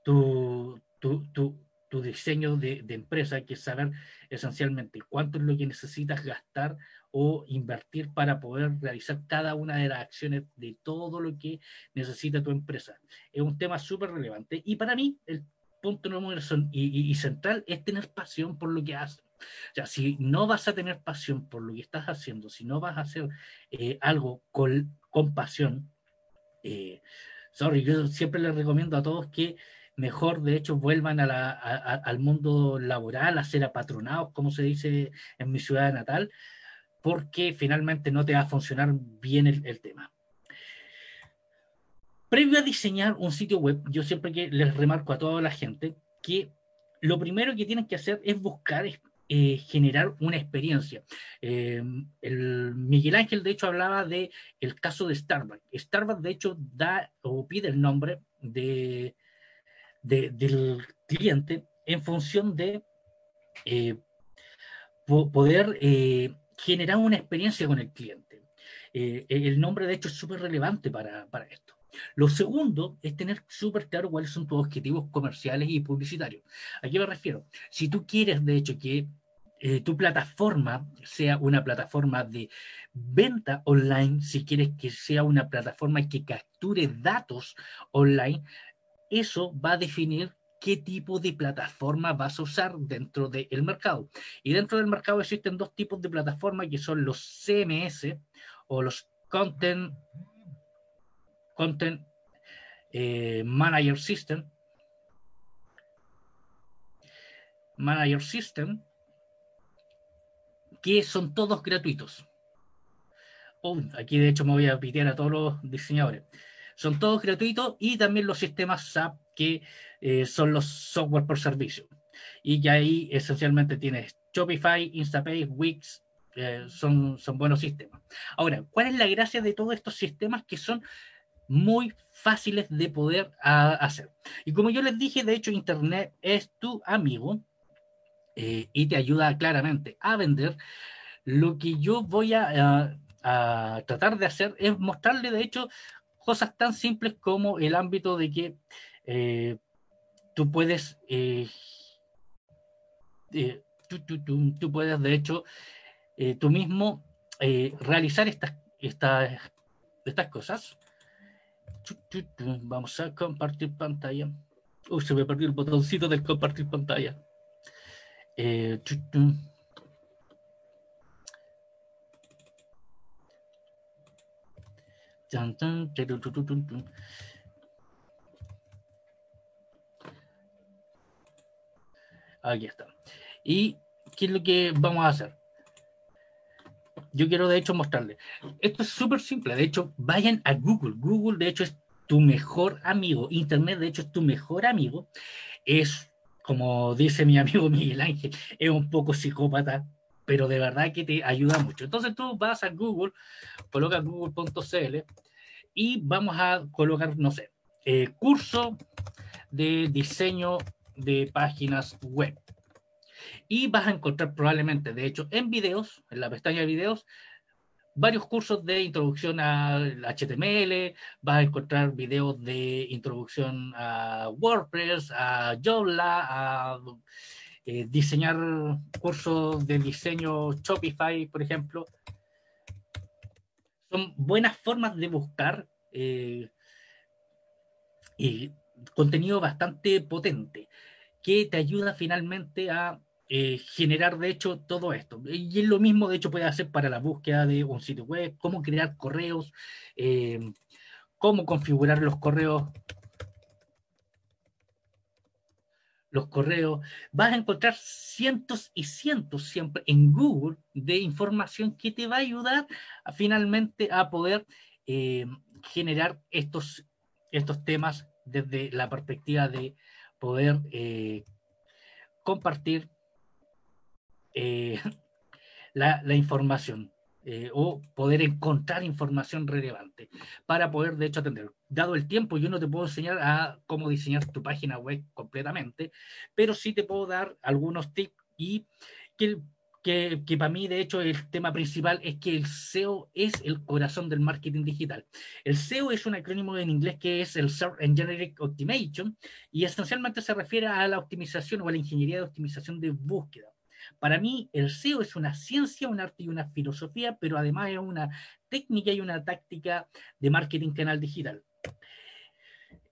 tu, tu, diseño de, empresa, que es saber esencialmente cuánto es lo que necesitas gastar o invertir para poder realizar cada una de las acciones de todo lo que necesita tu empresa. Es un tema súper relevante y para mí el punto número y, y, central es tener pasión por lo que haces. O sea, si no vas a tener pasión por lo que estás haciendo, si no vas a hacer eh, algo con, con pasión, eh, sorry, yo siempre les recomiendo a todos que mejor, de hecho, vuelvan al mundo laboral, a ser apatronados, como se dice en mi ciudad natal, porque finalmente no te va a funcionar bien el, tema. Previo a diseñar un sitio web, yo siempre que les remarco a toda la gente que lo primero que tienen que hacer es buscar eh, generar una experiencia. Eh, el Miguel Ángel, de hecho, hablaba de caso de Starbucks. Starbucks, de hecho, da o pide el nombre de, del cliente en función de eh, poder generar una experiencia con el cliente. el nombre, de hecho, es súper relevante para, para esto. Lo segundo es tener súper claro cuáles son tus objetivos comerciales y publicitarios. ¿A qué me refiero? Si tú quieres, de hecho, que eh, tu plataforma sea una plataforma de venta online, si quieres que sea una plataforma que capture datos online, eso va a definir qué tipo de plataforma vas a usar dentro del mercado. Y dentro del mercado existen dos tipos de plataformas que son los CMS o los Content Content eh, Manager System. Manager System, que son todos gratuitos. Oh, aquí de hecho me voy a pitear a todos los diseñadores. Son todos gratuitos y también los sistemas SAP, que eh, son los software por servicio. Y que ahí esencialmente tienes Shopify, Instapay, Wix, eh, son, son buenos sistemas. Ahora, ¿cuál es la gracia de todos estos sistemas que son muy fáciles de poder hacer. Y como yo les dije, de hecho, Internet es tu amigo eh, y te ayuda claramente a vender. Lo que yo voy a, tratar de hacer es mostrarle, de hecho, cosas tan simples como el ámbito de que eh, tú puedes, eh, tú, puedes, de hecho, tú mismo realizar estas, estas, estas cosas Vamos a compartir pantalla. Uy, se me perdió el botoncito del compartir pantalla. Eh, Aquí está. ¿Y qué es lo que vamos a hacer? Yo quiero de hecho mostrarles. Esto es súper simple. De hecho, vayan a Google. Google, de hecho, es tu mejor amigo. Internet, de hecho, es tu mejor amigo. Es, como dice mi amigo [LAUGHS] Miguel Ángel, es un poco psicópata, pero de verdad que te ayuda mucho. Entonces tú vas a Google, colocas google.cl y vamos a colocar, no sé, eh, curso de diseño de páginas web y vas a encontrar probablemente, de hecho, en videos, en la pestaña de videos, varios cursos de introducción al HTML, vas a encontrar videos de introducción a WordPress, a Joomla, a eh, diseñar cursos de diseño Shopify, por ejemplo. Son buenas formas de buscar eh, y contenido bastante potente que te ayuda finalmente a eh, generar de hecho todo esto. Y es lo mismo de hecho puede hacer para la búsqueda de un sitio web, cómo crear correos, eh, cómo configurar los correos. Los correos, vas a encontrar cientos y cientos siempre en Google de información que te va a ayudar a, finalmente a poder eh, generar estos, estos temas desde la perspectiva de poder compartir eh, [LAUGHS] la, información eh, o poder encontrar información relevante para poder, de hecho, atender. Dado el tiempo, yo no te puedo enseñar a cómo diseñar tu página web completamente, pero sí te puedo dar algunos tips y que, que, que para mí, de hecho, el tema principal es que el SEO es el corazón del marketing digital. El SEO es un acrónimo en inglés que es el Search Engine Optimization y esencialmente se refiere a la optimización o a la ingeniería de optimización de búsqueda. Para mí, el SEO es una ciencia, un arte y una filosofía, pero además es una técnica y una táctica de marketing canal digital.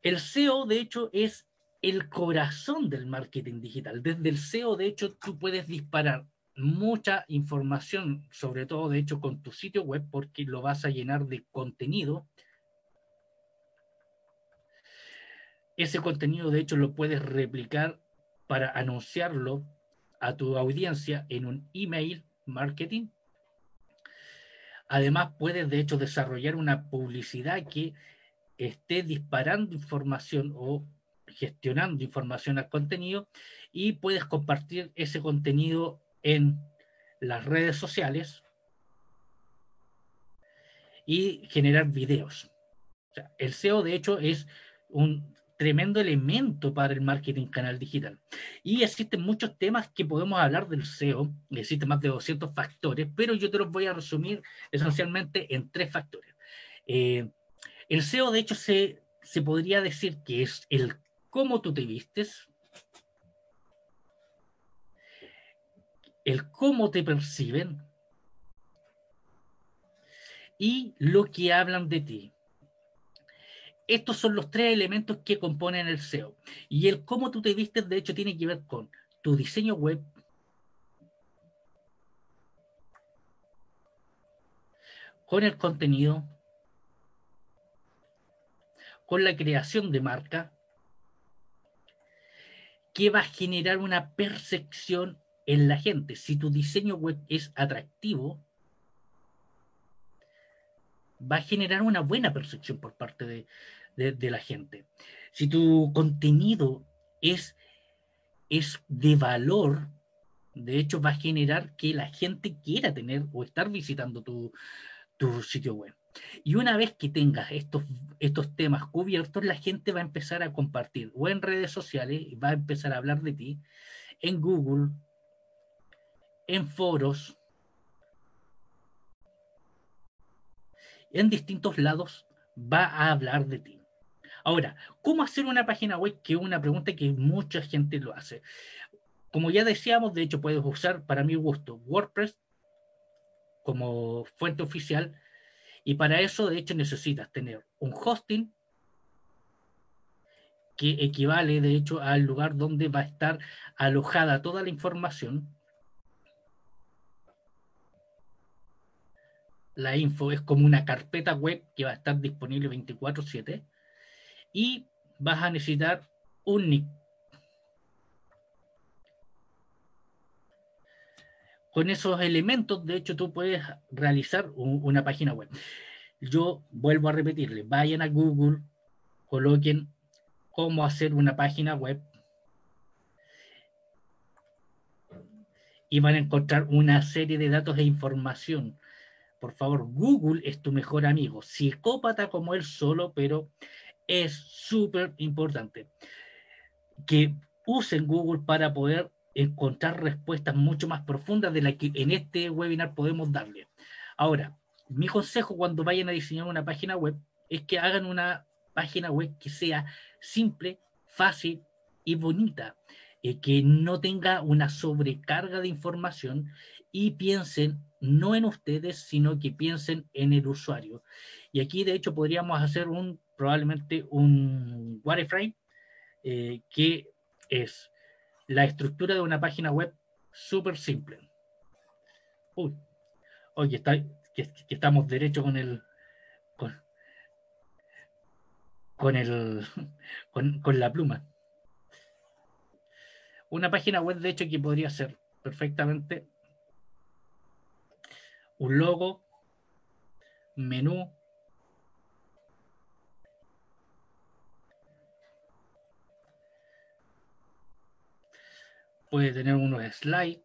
El SEO, de hecho, es el corazón del marketing digital. Desde el SEO, de hecho, tú puedes disparar mucha información, sobre todo, de hecho, con tu sitio web, porque lo vas a llenar de contenido. Ese contenido, de hecho, lo puedes replicar para anunciarlo a tu audiencia en un email marketing. Además, puedes de hecho desarrollar una publicidad que esté disparando información o gestionando información al contenido y puedes compartir ese contenido en las redes sociales y generar videos. el SEO, de hecho, es un tremendo elemento para el marketing canal digital. Y existen muchos temas que podemos hablar del SEO, existen más de 200 factores, pero yo te los voy a resumir esencialmente en tres factores. Eh, el SEO, de hecho, se, se podría decir que es el cómo tú te vistes, el cómo te perciben y lo que hablan de ti estos son los tres elementos que componen el SEO. Y el cómo tú te vistes, de hecho, tiene que ver con tu diseño web, con el contenido, con la creación de marca, que va a generar una percepción en la gente. Si tu diseño web es atractivo, va a generar una buena percepción por parte de, la gente. Si tu contenido es, es de valor, de hecho va a generar que la gente quiera tener o estar visitando tu, sitio web. Y una vez que tengas estos, estos temas cubiertos, la gente va a empezar a compartir o en redes sociales, va a empezar a hablar de ti, en Google, en foros, en distintos lados va a hablar de ti. Ahora, ¿cómo hacer una página web? Que es una pregunta que mucha gente lo hace. Como ya decíamos, de hecho puedes usar para mi gusto WordPress como fuente oficial y para eso de hecho necesitas tener un hosting que equivale de hecho al lugar donde va a estar alojada toda la información la info es como una carpeta web que va a estar disponible 24/7 y vas a necesitar un nick. Con esos elementos, de hecho, tú puedes realizar una página web. Yo vuelvo a repetirle, vayan a Google, coloquen cómo hacer una página web y van a encontrar una serie de datos e información por favor, Google es tu mejor amigo, psicópata como él solo, pero es súper importante que usen Google para poder encontrar respuestas mucho más profundas de las que en este webinar podemos darle. Ahora, mi consejo cuando vayan a diseñar una página web es que hagan una página web que sea simple, fácil y bonita, eh, que no tenga una sobrecarga de información y piensen no en ustedes, sino que piensen en el usuario. Y aquí, de hecho, podríamos hacer un probablemente un wireframe eh, que es la estructura de una página web súper simple. Uy, oye, que, estamos derecho con el con, el [LAUGHS] con la pluma. Una página web, de hecho, que podría ser perfectamente un logo, menú, puede tener unos slides,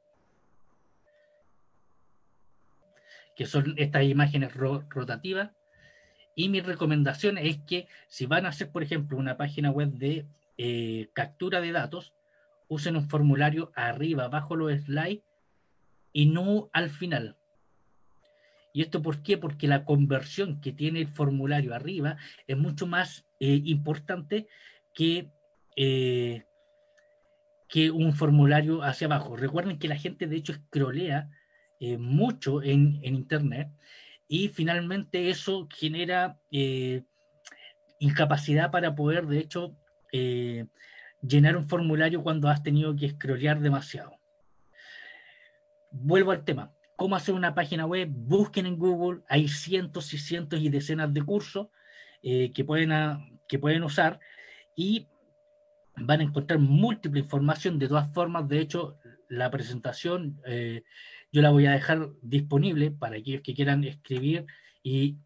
que son estas imágenes rotativas. Y mi recomendación es que si van a hacer, por ejemplo, una página web de eh, captura de datos, usen un formulario arriba, bajo los slides y no al final. ¿Y esto por qué? Porque la conversión que tiene el formulario arriba es mucho más eh, importante que, eh, que un formulario hacia abajo. Recuerden que la gente de hecho escrolea eh, mucho en, en, Internet y finalmente eso genera incapacidad para poder de hecho llenar un formulario cuando has tenido que scrollear demasiado. Vuelvo al tema. ¿Cómo hacer una página web? Busquen en Google, hay cientos y cientos y decenas de cursos eh, que, pueden, que pueden usar y van a encontrar múltiple información. De todas formas, de hecho, la presentación eh, yo la voy a dejar disponible para aquellos que quieran escribir y,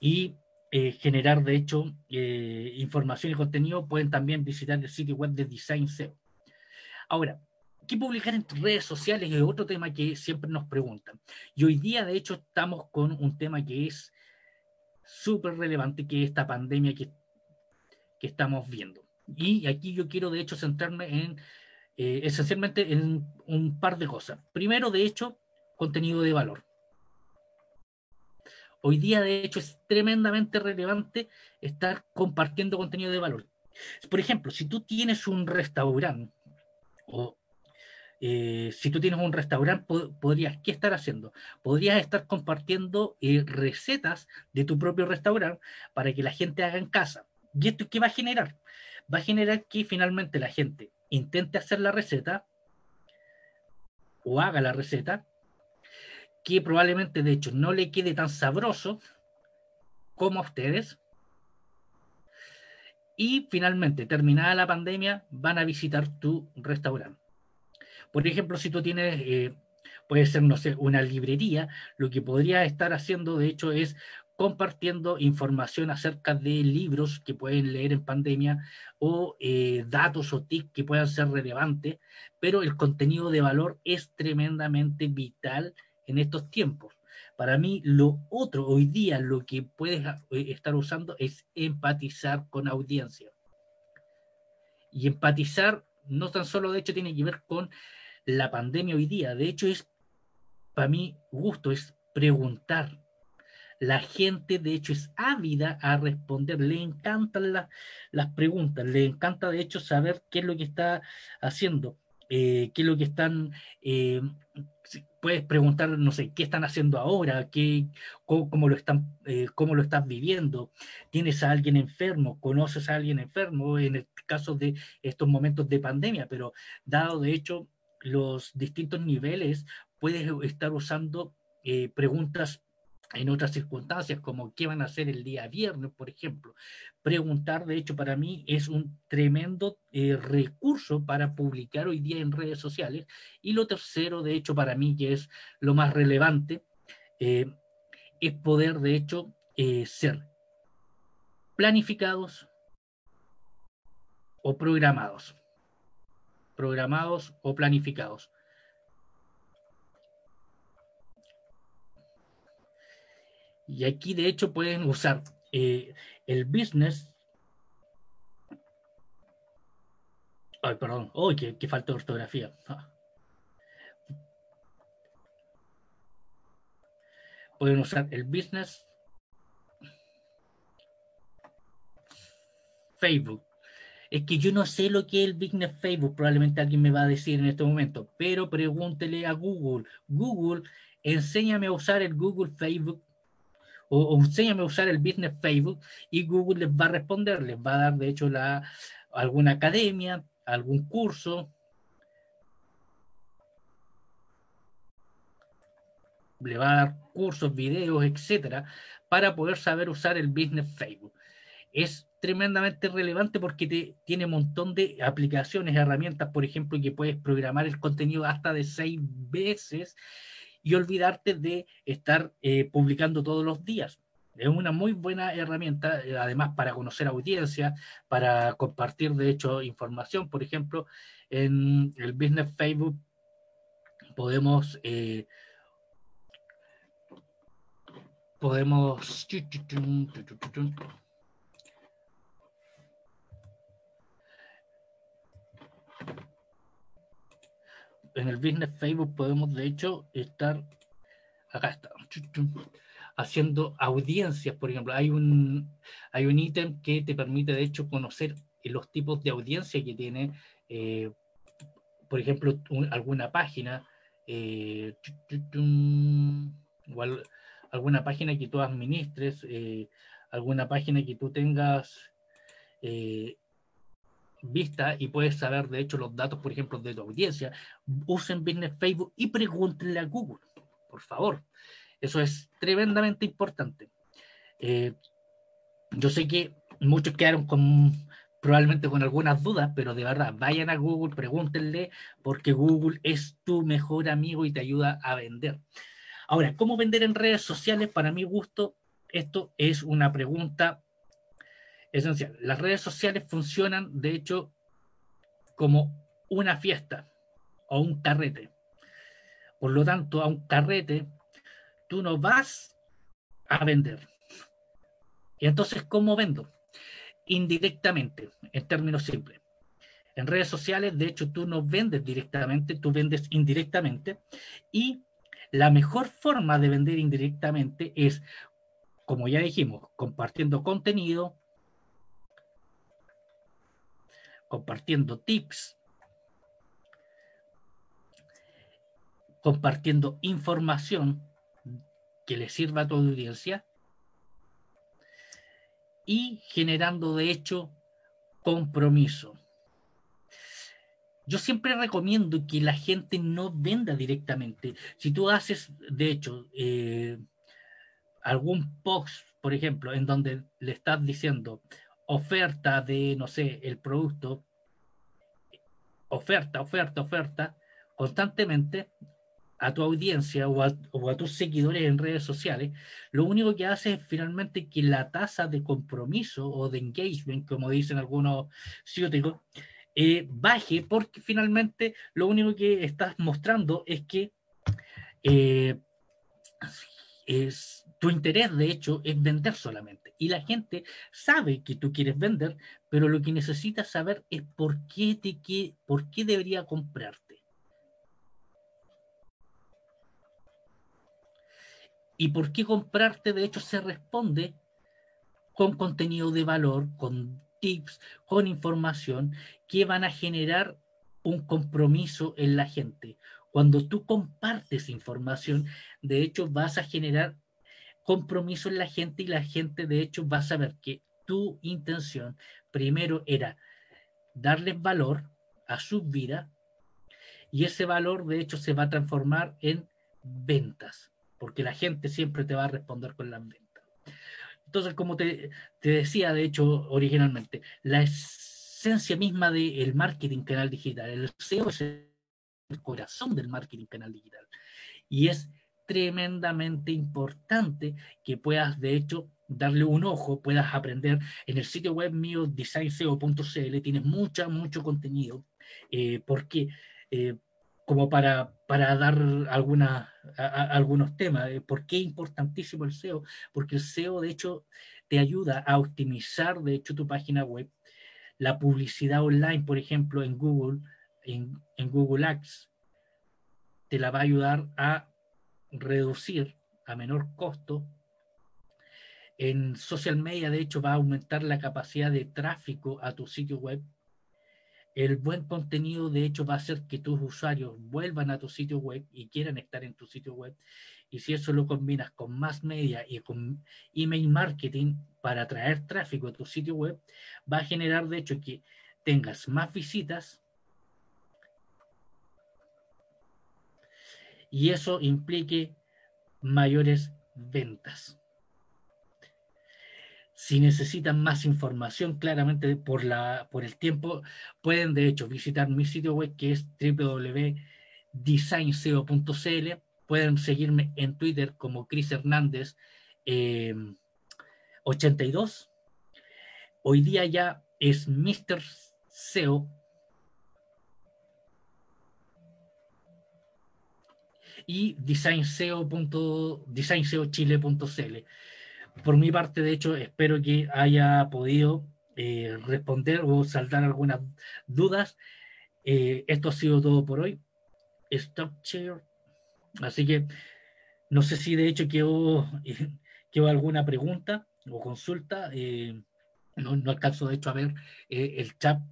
y eh, generar, de hecho, eh, información y contenido, pueden también visitar el sitio web de Design SEO. Ahora, ¿qué publicar en redes sociales? Es otro tema que siempre nos preguntan. Y hoy día, de hecho, estamos con un tema que es súper relevante, que es esta pandemia que, que estamos viendo. Y aquí yo quiero, de hecho, centrarme en, eh, esencialmente, en un par de cosas. Primero, de hecho, contenido de valor. Hoy día, de hecho, es tremendamente relevante estar compartiendo contenido de valor. Por ejemplo, si tú tienes un restaurante o eh, si tú tienes un restaurante, podrías, ¿qué estar haciendo? Podrías estar compartiendo eh, recetas de tu propio restaurante para que la gente haga en casa. ¿Y esto qué va a generar? Va a generar que finalmente la gente intente hacer la receta o haga la receta que probablemente de hecho no le quede tan sabroso como a ustedes. Y finalmente, terminada la pandemia, van a visitar tu restaurante. Por ejemplo, si tú tienes, eh, puede ser, no sé, una librería, lo que podría estar haciendo, de hecho, es compartiendo información acerca de libros que pueden leer en pandemia o eh, datos o tips que puedan ser relevantes, pero el contenido de valor es tremendamente vital en estos tiempos. Para mí, lo otro, hoy día, lo que puedes eh, estar usando es empatizar con audiencia. Y empatizar no tan solo, de hecho, tiene que ver con la pandemia hoy día. De hecho, es, para mí, gusto, es preguntar. La gente, de hecho, es ávida a responder. Le encantan las preguntas. Le encanta, de hecho, saber qué es lo que está haciendo. Eh, qué es lo que están eh, puedes preguntar, no sé, qué están haciendo ahora, qué, cómo, lo están, eh, cómo lo estás viviendo, tienes a alguien enfermo, conoces a alguien enfermo en el caso de estos momentos de pandemia, pero dado de hecho los distintos niveles, puedes estar usando eh, preguntas en otras circunstancias, como qué van a hacer el día viernes, por ejemplo. Preguntar, de hecho, para mí es un tremendo eh, recurso para publicar hoy día en redes sociales. Y lo tercero, de hecho, para mí, que es lo más relevante, eh, es poder, de hecho, ser planificados o programados. Programados o planificados. Y aquí de hecho pueden usar eh, el business. Ay, perdón. Uy, qué, falta de ortografía. Ah. pueden usar el business Facebook. Es que yo no sé lo que es el business Facebook, probablemente alguien me va a decir en este momento, pero pregúntele a Google. Google, enséñame a usar el Google Facebook o, enséñame a usar el business Facebook y Google les va a responder, les va a dar de hecho alguna academia, algún curso. Le va a dar cursos, videos, etcétera, para poder saber usar el business Facebook. Es tremendamente relevante porque te, tiene un montón de aplicaciones, herramientas, por ejemplo, que puedes programar el contenido hasta de seis veces y olvidarte de estar eh, publicando todos los días. Es una muy buena herramienta, eh, además para conocer audiencia, para compartir, de hecho, información. Por ejemplo, en el Business Facebook podemos... Eh, podemos en el business Facebook podemos de hecho estar, acá está, haciendo audiencias, por ejemplo. Hay un, hay un ítem que te permite de hecho conocer los tipos de audiencia que tiene, eh, por ejemplo, alguna página, eh, igual alguna página que tú administres, eh, alguna página que tú tengas vista y puedes saber, de hecho, los datos, por ejemplo, de tu audiencia, usen Business Facebook y pregúntenle a Google, por favor. Eso es tremendamente importante. Eh, yo sé que muchos quedaron con probablemente con algunas dudas, pero de verdad, vayan a Google, pregúntenle, porque Google es tu mejor amigo y te ayuda a vender. Ahora, ¿cómo vender en redes sociales? Para mi gusto, esto es una pregunta esencial. Las redes sociales funcionan, de hecho, como una fiesta o un carrete. Por lo tanto, a un carrete tú no vas a vender. Y entonces, ¿cómo vendo? Indirectamente, en términos simples. En redes sociales, de hecho, tú no vendes directamente, tú vendes indirectamente. Y la mejor forma de vender indirectamente es, como ya dijimos, compartiendo contenido, compartiendo tips, compartiendo información que le sirva a tu audiencia y generando de hecho compromiso. Yo siempre recomiendo que la gente no venda directamente. Si tú haces, de hecho, eh, algún post, por ejemplo, en donde le estás diciendo, oferta de, no sé, el producto, oferta, oferta, oferta, constantemente a tu audiencia o a, tus seguidores en redes sociales, lo único que hace es finalmente que la tasa de compromiso o de engagement, como dicen algunos ciúticos, eh, baje porque finalmente lo único que estás mostrando es que eh, es, tu interés, de hecho, es vender solamente. Y la gente sabe que tú quieres vender, pero lo que necesitas saber es por qué, te, qué, por qué debería comprarte. Y por qué comprarte, de hecho, se responde con contenido de valor, con tips, con información que van a generar un compromiso en la gente. Cuando tú compartes información, de hecho vas a generar compromiso en la gente y la gente de hecho va a saber que tu intención primero era darles valor a su vida y ese valor de hecho se va a transformar en ventas, porque la gente siempre te va a responder con las ventas. Entonces, como te, decía, de hecho, originalmente, la esencia misma del marketing canal digital, el SEO es el corazón del marketing canal digital. Y es tremendamente importante que puedas, de hecho, darle un ojo, puedas aprender. En el sitio web mío, designseo.cl, tienes mucha, mucho contenido, eh, porque eh, como para, para dar alguna, algunos temas, eh, ¿por qué es importantísimo el SEO? Porque el SEO, de hecho, te ayuda a optimizar, de hecho, tu página web, la publicidad online, por ejemplo, en Google, en, en Google Ads, te la va a ayudar a reducir, a menor costo. En social media, de hecho, va a aumentar la capacidad de tráfico a tu sitio web. El buen contenido, de hecho, va a hacer que tus usuarios vuelvan a tu sitio web y quieran estar en tu sitio web. Y si eso lo combinas con más media y con email marketing para atraer tráfico a tu sitio web, va a generar, de hecho, que tengas más visitas, y eso implique mayores ventas. Si necesitan más información, claramente por, la, por el tiempo, pueden de hecho visitar mi sitio web que es www.designseo.cl. Pueden seguirme en Twitter como Cris Hernández 82. Eh, Hoy día ya es Mr. SEO y designseochile.cl. Por mi parte, de hecho, espero que haya podido eh, responder o saldar algunas dudas. Eh, esto ha sido todo por hoy. Stop share. Así que no sé si de hecho quedó, [LAUGHS] alguna pregunta o consulta. Eh, no, alcanzo de hecho a ver el chat.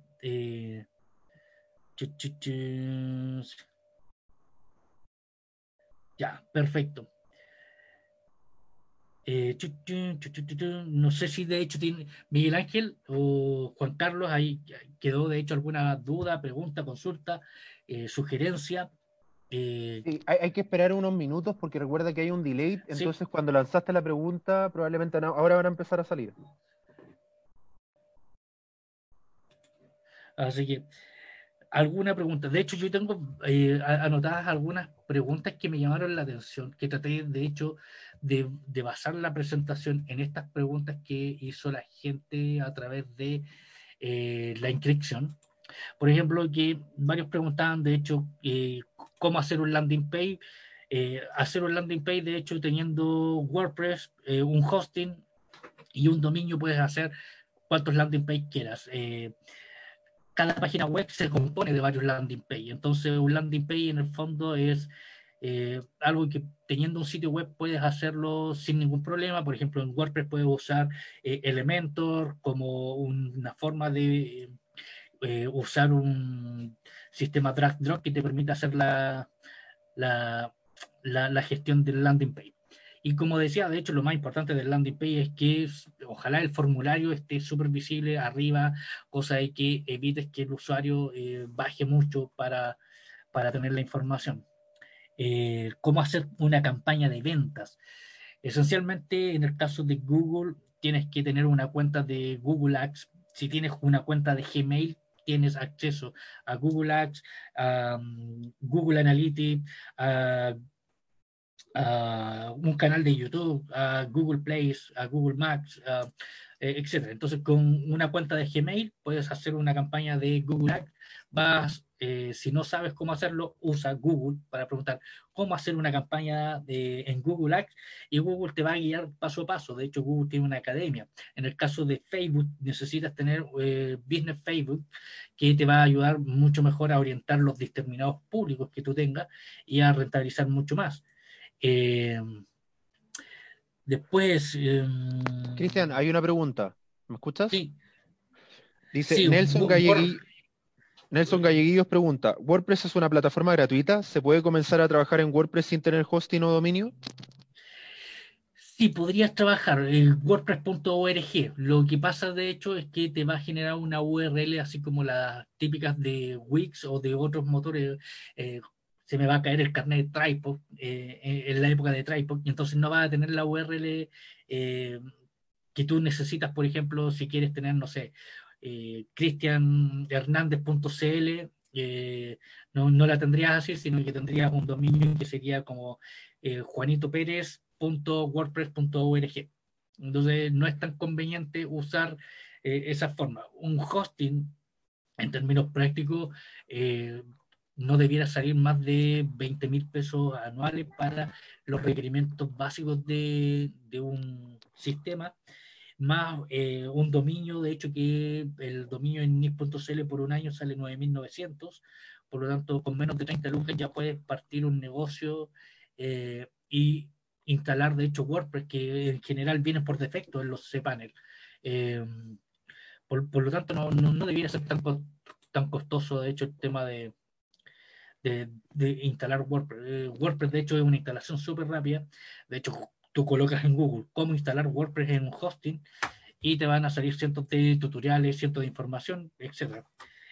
Ya, perfecto. Eh, no sé si de hecho tiene Miguel Ángel o Juan Carlos, ahí quedó de hecho alguna duda, pregunta, consulta, eh, sugerencia. Eh, sí, hay, que esperar unos minutos porque recuerda que hay un delay, entonces cuando lanzaste la pregunta probablemente ahora van a empezar a salir. Así que alguna pregunta. De hecho, yo tengo eh, anotadas algunas preguntas que me llamaron la atención, que traté, de hecho, de, basar la presentación en estas preguntas que hizo la gente a través de eh, la inscripción. Por ejemplo, que varios preguntaban, de hecho, eh, cómo hacer un landing page. hacer un landing page, de hecho, teniendo WordPress, un hosting y un dominio, puedes hacer cuantos landing page quieras cada página web se compone de varios landing page. Entonces, un landing page en el fondo es eh, algo que teniendo un sitio web puedes hacerlo sin ningún problema. Por ejemplo, en WordPress puedes usar eh, Elementor como una forma de eh, usar un sistema drag drop que te permita hacer la, la, la gestión del landing page. Y como decía, de hecho, lo más importante del landing page es que ojalá el formulario esté súper visible arriba, cosa de que evites que el usuario eh, baje mucho para, para, tener la información. Eh, ¿Cómo hacer una campaña de ventas? Esencialmente, en el caso de Google, tienes que tener una cuenta de Google Ads. Si tienes una cuenta de Gmail, tienes acceso a Google Ads, a um, Google Analytics, a un canal de YouTube, a Google Play, a Google Maps, uh, etc. Entonces, con una cuenta de Gmail puedes hacer una campaña de Google Ads. Vas, eh, si no sabes cómo hacerlo, usa Google para preguntar cómo hacer una campaña de, en Google Ads y Google te va a guiar paso a paso. De hecho, Google tiene una academia. En el caso de Facebook, necesitas tener eh, Business Facebook que te va a ayudar mucho mejor a orientar los determinados públicos que tú tengas y a rentabilizar mucho más. Eh, después. Em, Cristian, hay una pregunta. ¿Me escuchas? Sí. Dice Nelson, Nelson Galleguillos pregunta: ¿WordPress es una plataforma gratuita? ¿Se puede comenzar a trabajar en WordPress sin tener hosting o dominio? Sí, podrías trabajar en WordPress.org. Lo que pasa, de hecho, es que te va a generar una URL así como las típicas de Wix o de otros motores eh, se me va a caer el carnet de tripod eh, en la época de tripod, y entonces no va a tener la URL eh, que tú necesitas, por ejemplo, si quieres tener, no sé, eh, cristianhernandez.cl, no, no, la tendrías así, sino que tendrías un dominio que sería como juanitoperez.wordpress.org. Entonces no es tan conveniente usar esa forma. Un hosting, en términos prácticos, no debiera salir más de 20 mil pesos anuales para los requerimientos básicos de, un sistema, más eh, un dominio, de hecho que el dominio en NIS.cl por un año sale 9.900, por lo tanto con menos de 30 lucas ya puedes partir un negocio eh, y instalar, de hecho, WordPress, que en general viene por defecto en los cPanel. Eh, por, por, lo tanto, no, no, no, debería ser tan, tan costoso, de hecho, el tema de, de, de instalar WordPress. Eh, WordPress, de hecho, es una instalación súper rápida. De hecho, tú colocas en Google cómo instalar WordPress en un hosting y te van a salir cientos de tutoriales, cientos de información, etc.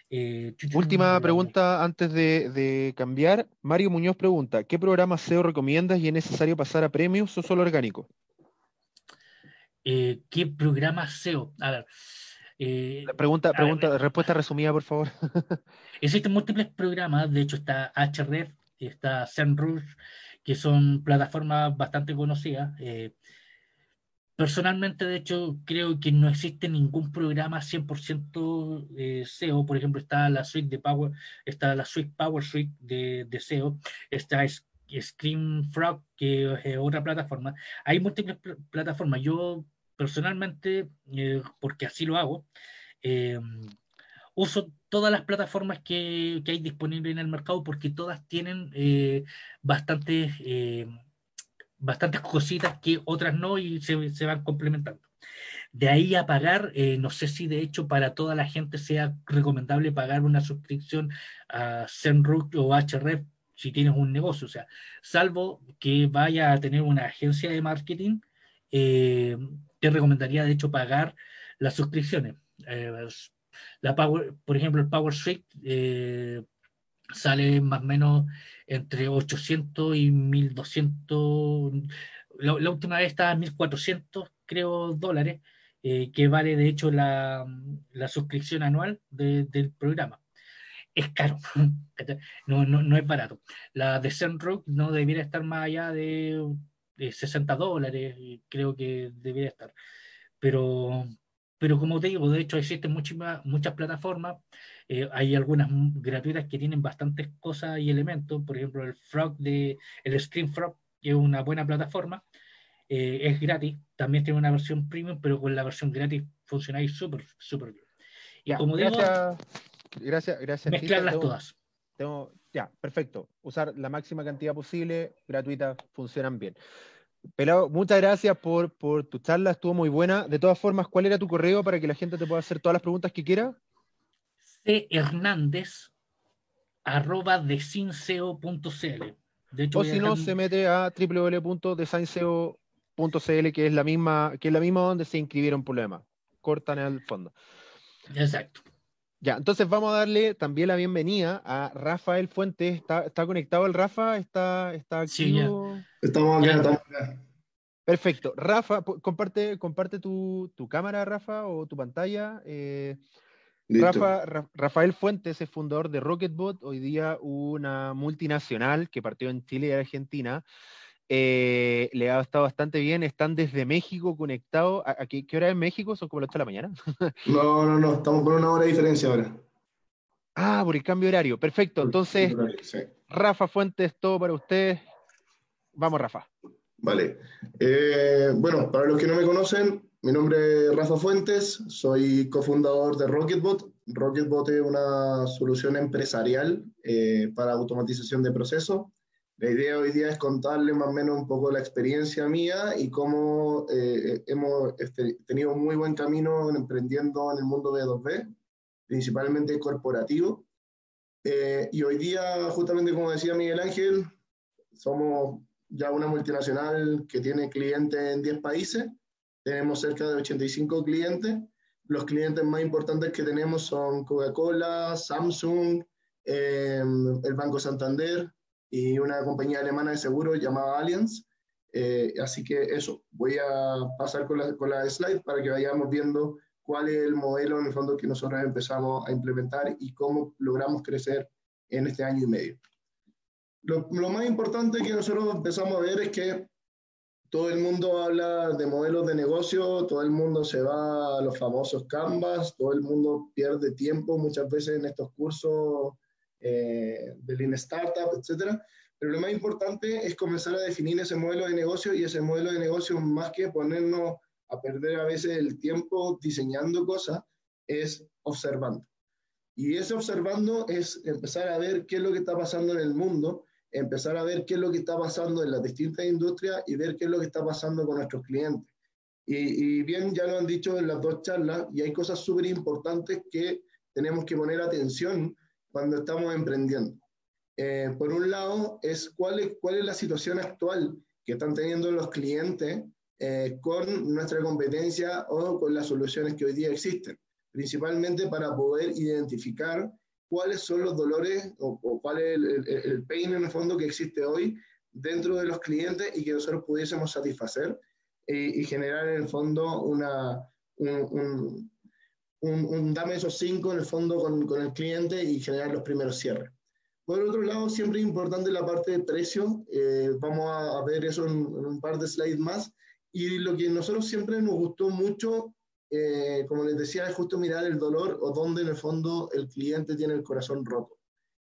Eh, Última pregunta antes de, de, cambiar. Mario Muñoz pregunta, ¿qué programa SEO recomiendas y es necesario pasar a premios o solo orgánico? Eh, ¿Qué programa SEO? A ver. Eh, pregunta, pregunta, ver, respuesta resumida, por favor. [LAUGHS] existen múltiples programas, de hecho está Href, está SEMrush, que son plataformas bastante conocidas. Eh, Personalmente, de hecho, creo que no existe ningún programa 100% eh, SEO. Por ejemplo, está la suite de Power, está la suite Power Suite de, de SEO, está Screamfrog, que es otra plataforma. Hay múltiples pl plataformas. Yo personalmente, eh, porque así lo hago, eh, uso todas las plataformas que, que, hay disponibles en el mercado porque todas tienen eh, bastantes eh, bastantes cositas que otras no y se, se van complementando. De ahí a pagar, no sé si de hecho para toda la gente sea recomendable pagar una suscripción a Zenroot o HRF si tienes un negocio, o sea, salvo que vaya a tener una agencia de marketing, eh, te recomendaría de hecho pagar las suscripciones. Eh, por ejemplo, el Power Suite eh, sale más o menos entre 800 y 1200, la, última vez estaba en 1400, creo, dólares, que vale de hecho la, la suscripción anual de, del programa. Es caro, [LAUGHS] no, no, es barato. La de Zenrock no debiera estar más allá de, de 60 dólares, creo que debería estar. Pero, pero como te digo, de hecho existen muchas, muchas plataformas, eh, hay algunas gratuitas que tienen bastantes cosas y elementos, por ejemplo el Frog de, el Screen Frog, que es una buena plataforma, eh, es gratis, también tiene una versión premium, pero con la versión gratis funciona súper, súper bien. Y ya, como gracias, digo, gracias, gracias. Mezclarlas tengo, todas. Tengo, ya, perfecto. Usar la máxima cantidad posible, gratuitas, funcionan bien. Pelado, muchas gracias por, por, tu charla, estuvo muy buena. De todas formas, ¿cuál era tu correo para que la gente te pueda hacer todas las preguntas que quiera? C. Hernández arroba. De hecho, o si no, se mete a www.desinseo.cl, que es la misma, que es la misma donde se inscribieron demás. Cortan el fondo. Exacto. Ya, entonces vamos a darle también la bienvenida a Rafael Fuentes. ¿Está, está conectado el Rafa? ¿Está, está activo? Sí, estamos acá, estamos acá. Perfecto. Rafa, comparte, comparte tu, tu, cámara, Rafa, o tu pantalla. Eh, Rafa, Ra, Rafael Fuentes es fundador de Rocketbot, hoy día una multinacional que partió en Chile y Argentina. Eh, le ha estado bastante bien, están desde México conectados. ¿A, a qué, qué, hora es México? ¿Son como las 8 de la mañana? [LAUGHS] no, no, no, estamos con una hora de diferencia ahora. Ah, por el cambio horario, perfecto. Entonces, horario, sí. Rafa Fuentes, todo para ustedes. Vamos, Rafa. Vale. Eh, bueno, para los que no me conocen, mi nombre es Rafa Fuentes, soy cofundador de Rocketbot. Rocketbot es una solución empresarial eh, para automatización de procesos. La idea hoy día es contarle más o menos un poco la experiencia mía y cómo eh, hemos este, tenido un muy buen camino emprendiendo en el mundo B2B, principalmente corporativo. Eh, y hoy día, justamente como decía Miguel Ángel, somos ya una multinacional que tiene clientes en 10 países. Tenemos cerca de 85 clientes. Los clientes más importantes que tenemos son Coca-Cola, Samsung, eh, el Banco Santander, y una compañía alemana de seguros llamada Allianz. Eh, así que eso, voy a pasar con la, con la slide para que vayamos viendo cuál es el modelo en el fondo que nosotros empezamos a implementar y cómo logramos crecer en este año y medio. Lo, lo más importante que nosotros empezamos a ver es que todo el mundo habla de modelos de negocio, todo el mundo se va a los famosos Canvas, todo el mundo pierde tiempo muchas veces en estos cursos eh, de Lean Startup, etcétera. Pero lo más importante es comenzar a definir ese modelo de negocio y ese modelo de negocio, más que ponernos a perder a veces el tiempo diseñando cosas, es observando. Y ese observando es empezar a ver qué es lo que está pasando en el mundo empezar a ver qué es lo que está pasando en las distintas industrias y ver qué es lo que está pasando con nuestros clientes. Y, y bien, ya lo han dicho en las dos charlas, y hay cosas súper importantes que tenemos que poner atención cuando estamos emprendiendo. Eh, por un lado, es cuál, es cuál es la situación actual que están teniendo los clientes eh, con nuestra competencia o con las soluciones que hoy día existen, principalmente para poder identificar cuáles son los dolores o, cuál es el, el, pain en el fondo que existe hoy dentro de los clientes y que nosotros pudiésemos satisfacer eh, y generar en el fondo una, un, un, un, dame esos cinco en el fondo con, con, el cliente y generar los primeros cierres. Por otro lado, siempre es importante la parte de precio. Eh, vamos a, ver eso en, en, un par de slides más. Y lo que nosotros siempre nos gustó mucho eh, como les decía, es justo mirar el dolor o dónde en el fondo el cliente tiene el corazón roto.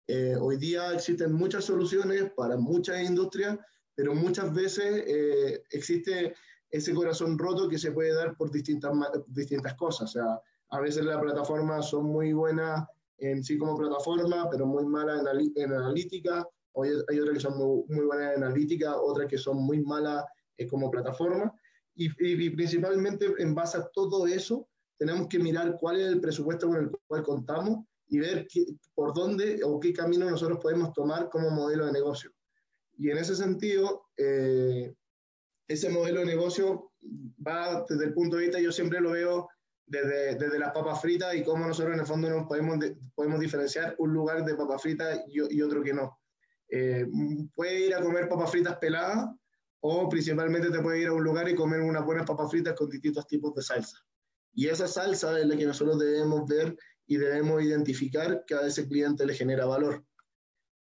Eh, hoy día existen muchas soluciones para muchas industrias, pero muchas veces eh, existe ese corazón roto que se puede dar por distintas, distintas cosas. O sea, a veces las plataformas son muy buenas en sí como plataforma, pero muy malas en, en analítica. Hoy hay otras que son muy, muy buenas en analítica, otras que son muy malas como plataforma. Y, principalmente en base a todo eso, tenemos que mirar cuál es el presupuesto con el cual contamos y ver por dónde o qué camino nosotros podemos tomar como modelo de negocio. Y en ese sentido, eh, ese modelo de negocio va desde el punto de vista, yo siempre lo veo desde, desde las papas fritas y cómo nosotros en el fondo nos podemos, podemos diferenciar un lugar de papas fritas y, y otro que no. Eh, puede ir a comer papas fritas peladas o principalmente te puedes ir a un lugar y comer unas buenas papas fritas con distintos tipos de salsa. Y esa salsa es la que nosotros debemos ver y debemos identificar que a ese cliente le genera valor.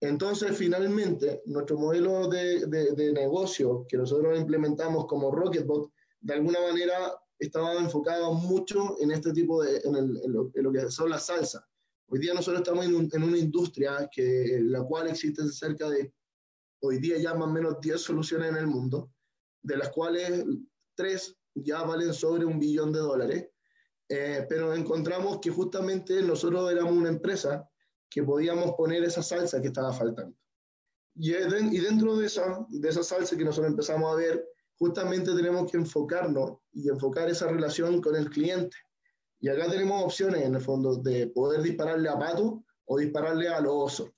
Entonces, finalmente, nuestro modelo de, de, negocio que nosotros implementamos como Rocketbot, de alguna manera estaba enfocado mucho en este tipo de, en, lo, que son las salsas. Hoy día nosotros estamos en, en una industria que, la cual existe cerca de hoy día ya más o menos 10 soluciones en el mundo, de las cuales 3 ya valen sobre un billón de dólares, eh, pero encontramos que justamente nosotros éramos una empresa que podíamos poner esa salsa que estaba faltando. Y, y dentro de esa, de esa salsa que nosotros empezamos a ver, justamente tenemos que enfocarnos y enfocar esa relación con el cliente. Y acá tenemos opciones en el fondo de poder dispararle a pato o dispararle a los osos.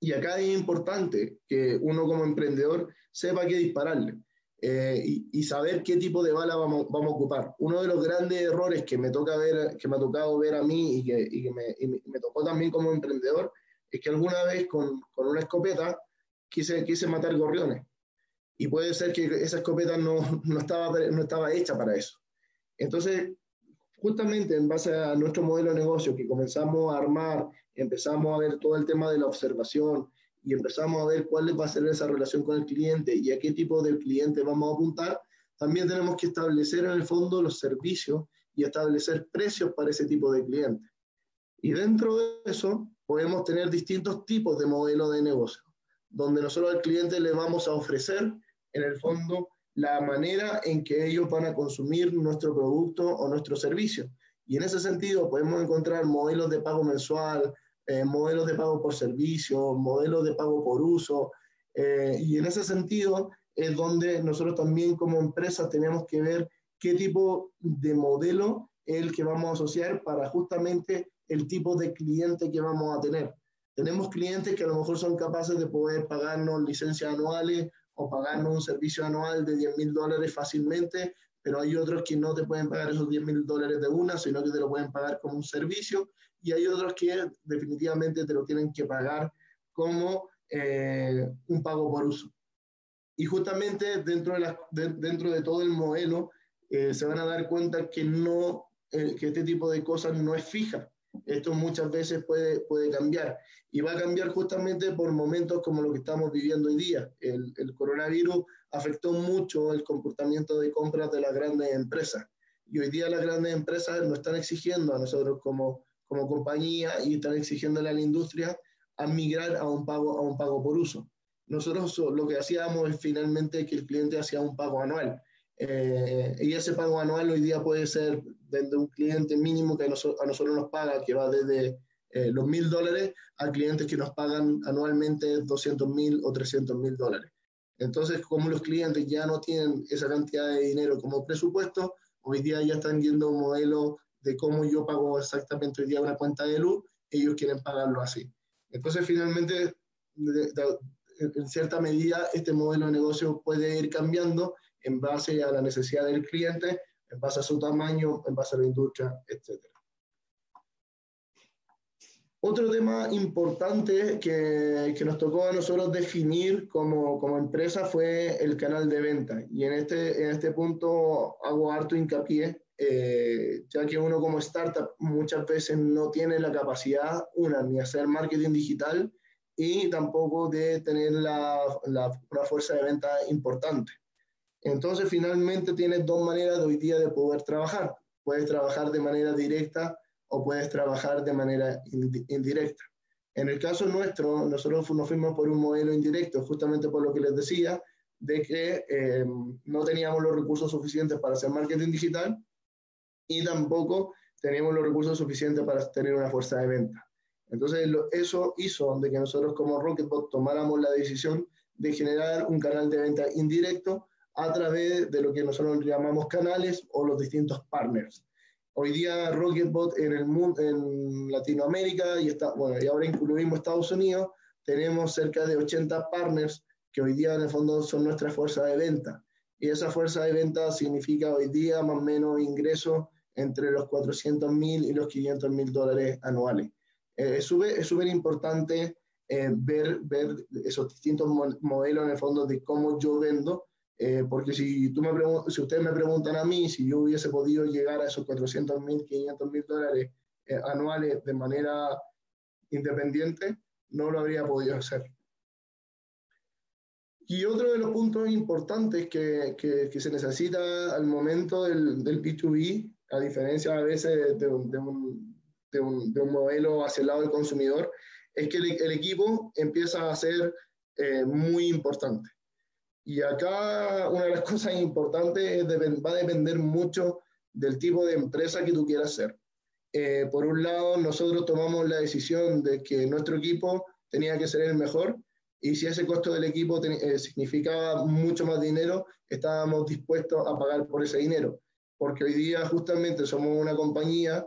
Y acá es importante que uno como emprendedor sepa qué dispararle eh, y, y, saber qué tipo de bala vamos, vamos, a ocupar. Uno de los grandes errores que me, toca ver, que me ha tocado ver a mí y que, y que me, y me, tocó también como emprendedor es que alguna vez con, con, una escopeta quise, quise matar gorriones. Y puede ser que esa escopeta no, no, estaba, no estaba hecha para eso. Entonces, justamente en base a nuestro modelo de negocio que comenzamos a armar, empezamos a ver todo el tema de la observación y empezamos a ver cuál va a ser esa relación con el cliente y a qué tipo de cliente vamos a apuntar, también tenemos que establecer en el fondo los servicios y establecer precios para ese tipo de cliente. Y dentro de eso podemos tener distintos tipos de modelos de negocio, donde nosotros al cliente le vamos a ofrecer en el fondo la manera en que ellos van a consumir nuestro producto o nuestro servicio. Y en ese sentido podemos encontrar modelos de pago mensual, eh, modelos de pago por servicio, modelos de pago por uso. Eh, y en ese sentido es donde nosotros también como empresa tenemos que ver qué tipo de modelo es el que vamos a asociar para justamente el tipo de cliente que vamos a tener. Tenemos clientes que a lo mejor son capaces de poder pagarnos licencias anuales o pagarnos un servicio anual de 10 mil dólares fácilmente, pero hay otros que no te pueden pagar esos 10 mil dólares de una, sino que te lo pueden pagar como un servicio, y hay otros que definitivamente te lo tienen que pagar como eh, un pago por uso. Y justamente dentro de, la, de dentro de todo el modelo eh, se van a dar cuenta que, no, eh, que este tipo de cosas no es fija. Esto muchas veces puede, puede cambiar y va a cambiar justamente por momentos como lo que estamos viviendo hoy día. El, el coronavirus afectó mucho el comportamiento de compras de las grandes empresas y hoy día las grandes empresas nos están exigiendo a nosotros como, como compañía y están exigiéndole a la industria a migrar a un pago, a un pago por uso. Nosotros lo que hacíamos es finalmente que el cliente hacía un pago anual. Eh, y ese pago anual hoy día puede ser desde un cliente mínimo que a nosotros, a nosotros nos paga, que va desde eh, los mil dólares a clientes que nos pagan anualmente 200 mil o 300 mil dólares. Entonces, como los clientes ya no tienen esa cantidad de dinero como presupuesto, hoy día ya están viendo un modelo de cómo yo pago exactamente hoy día una cuenta de luz, ellos quieren pagarlo así. Entonces, finalmente, en cierta medida, este modelo de negocio puede ir cambiando en base a la necesidad del cliente, en base a su tamaño, en base a la industria, etc. Otro tema importante que, que, nos tocó a nosotros definir como, como, empresa fue el canal de venta. Y en este, en este punto hago harto hincapié, eh, ya que uno como startup muchas veces no tiene la capacidad, una, ni hacer marketing digital y tampoco de tener la, la, una fuerza de venta importante. Entonces, finalmente tienes dos maneras de hoy día de poder trabajar. Puedes trabajar de manera directa o puedes trabajar de manera indirecta. En el caso nuestro, nosotros nos fuimos por un modelo indirecto, justamente por lo que les decía, de que eh, no teníamos los recursos suficientes para hacer marketing digital y tampoco teníamos los recursos suficientes para tener una fuerza de venta. Entonces, eso hizo de que nosotros como Rocketbot tomáramos la decisión de generar un canal de venta indirecto a través de lo que nosotros llamamos canales o los distintos partners. Hoy día Rocketbot en el mundo, en Latinoamérica y, está, bueno, y ahora incluimos Estados Unidos, tenemos cerca de 80 partners que hoy día en el fondo son nuestra fuerza de venta. Y esa fuerza de venta significa hoy día más o menos ingresos entre los 400 mil y los 500 mil dólares anuales. Eh, es súper importante eh, ver, ver esos distintos modelos en el fondo de cómo yo vendo eh, porque si, tú me si ustedes me preguntan a mí si yo hubiese podido llegar a esos 400 mil, 500 mil dólares eh, anuales de manera independiente, no lo habría podido hacer. Y otro de los puntos importantes que, que, se necesita al momento del, del, B2B, a diferencia a veces de, un, de, un, de, un, modelo hacia el lado del consumidor, es que el, el equipo empieza a ser eh, muy importante. Y acá una de las [LAUGHS] cosas importantes va a depender mucho del tipo de empresa que tú quieras ser. Eh, por un lado, nosotros tomamos la decisión de que nuestro equipo tenía que ser el mejor y si ese costo del equipo eh, significaba mucho más dinero, estábamos dispuestos a pagar por ese dinero. Porque hoy día justamente somos una compañía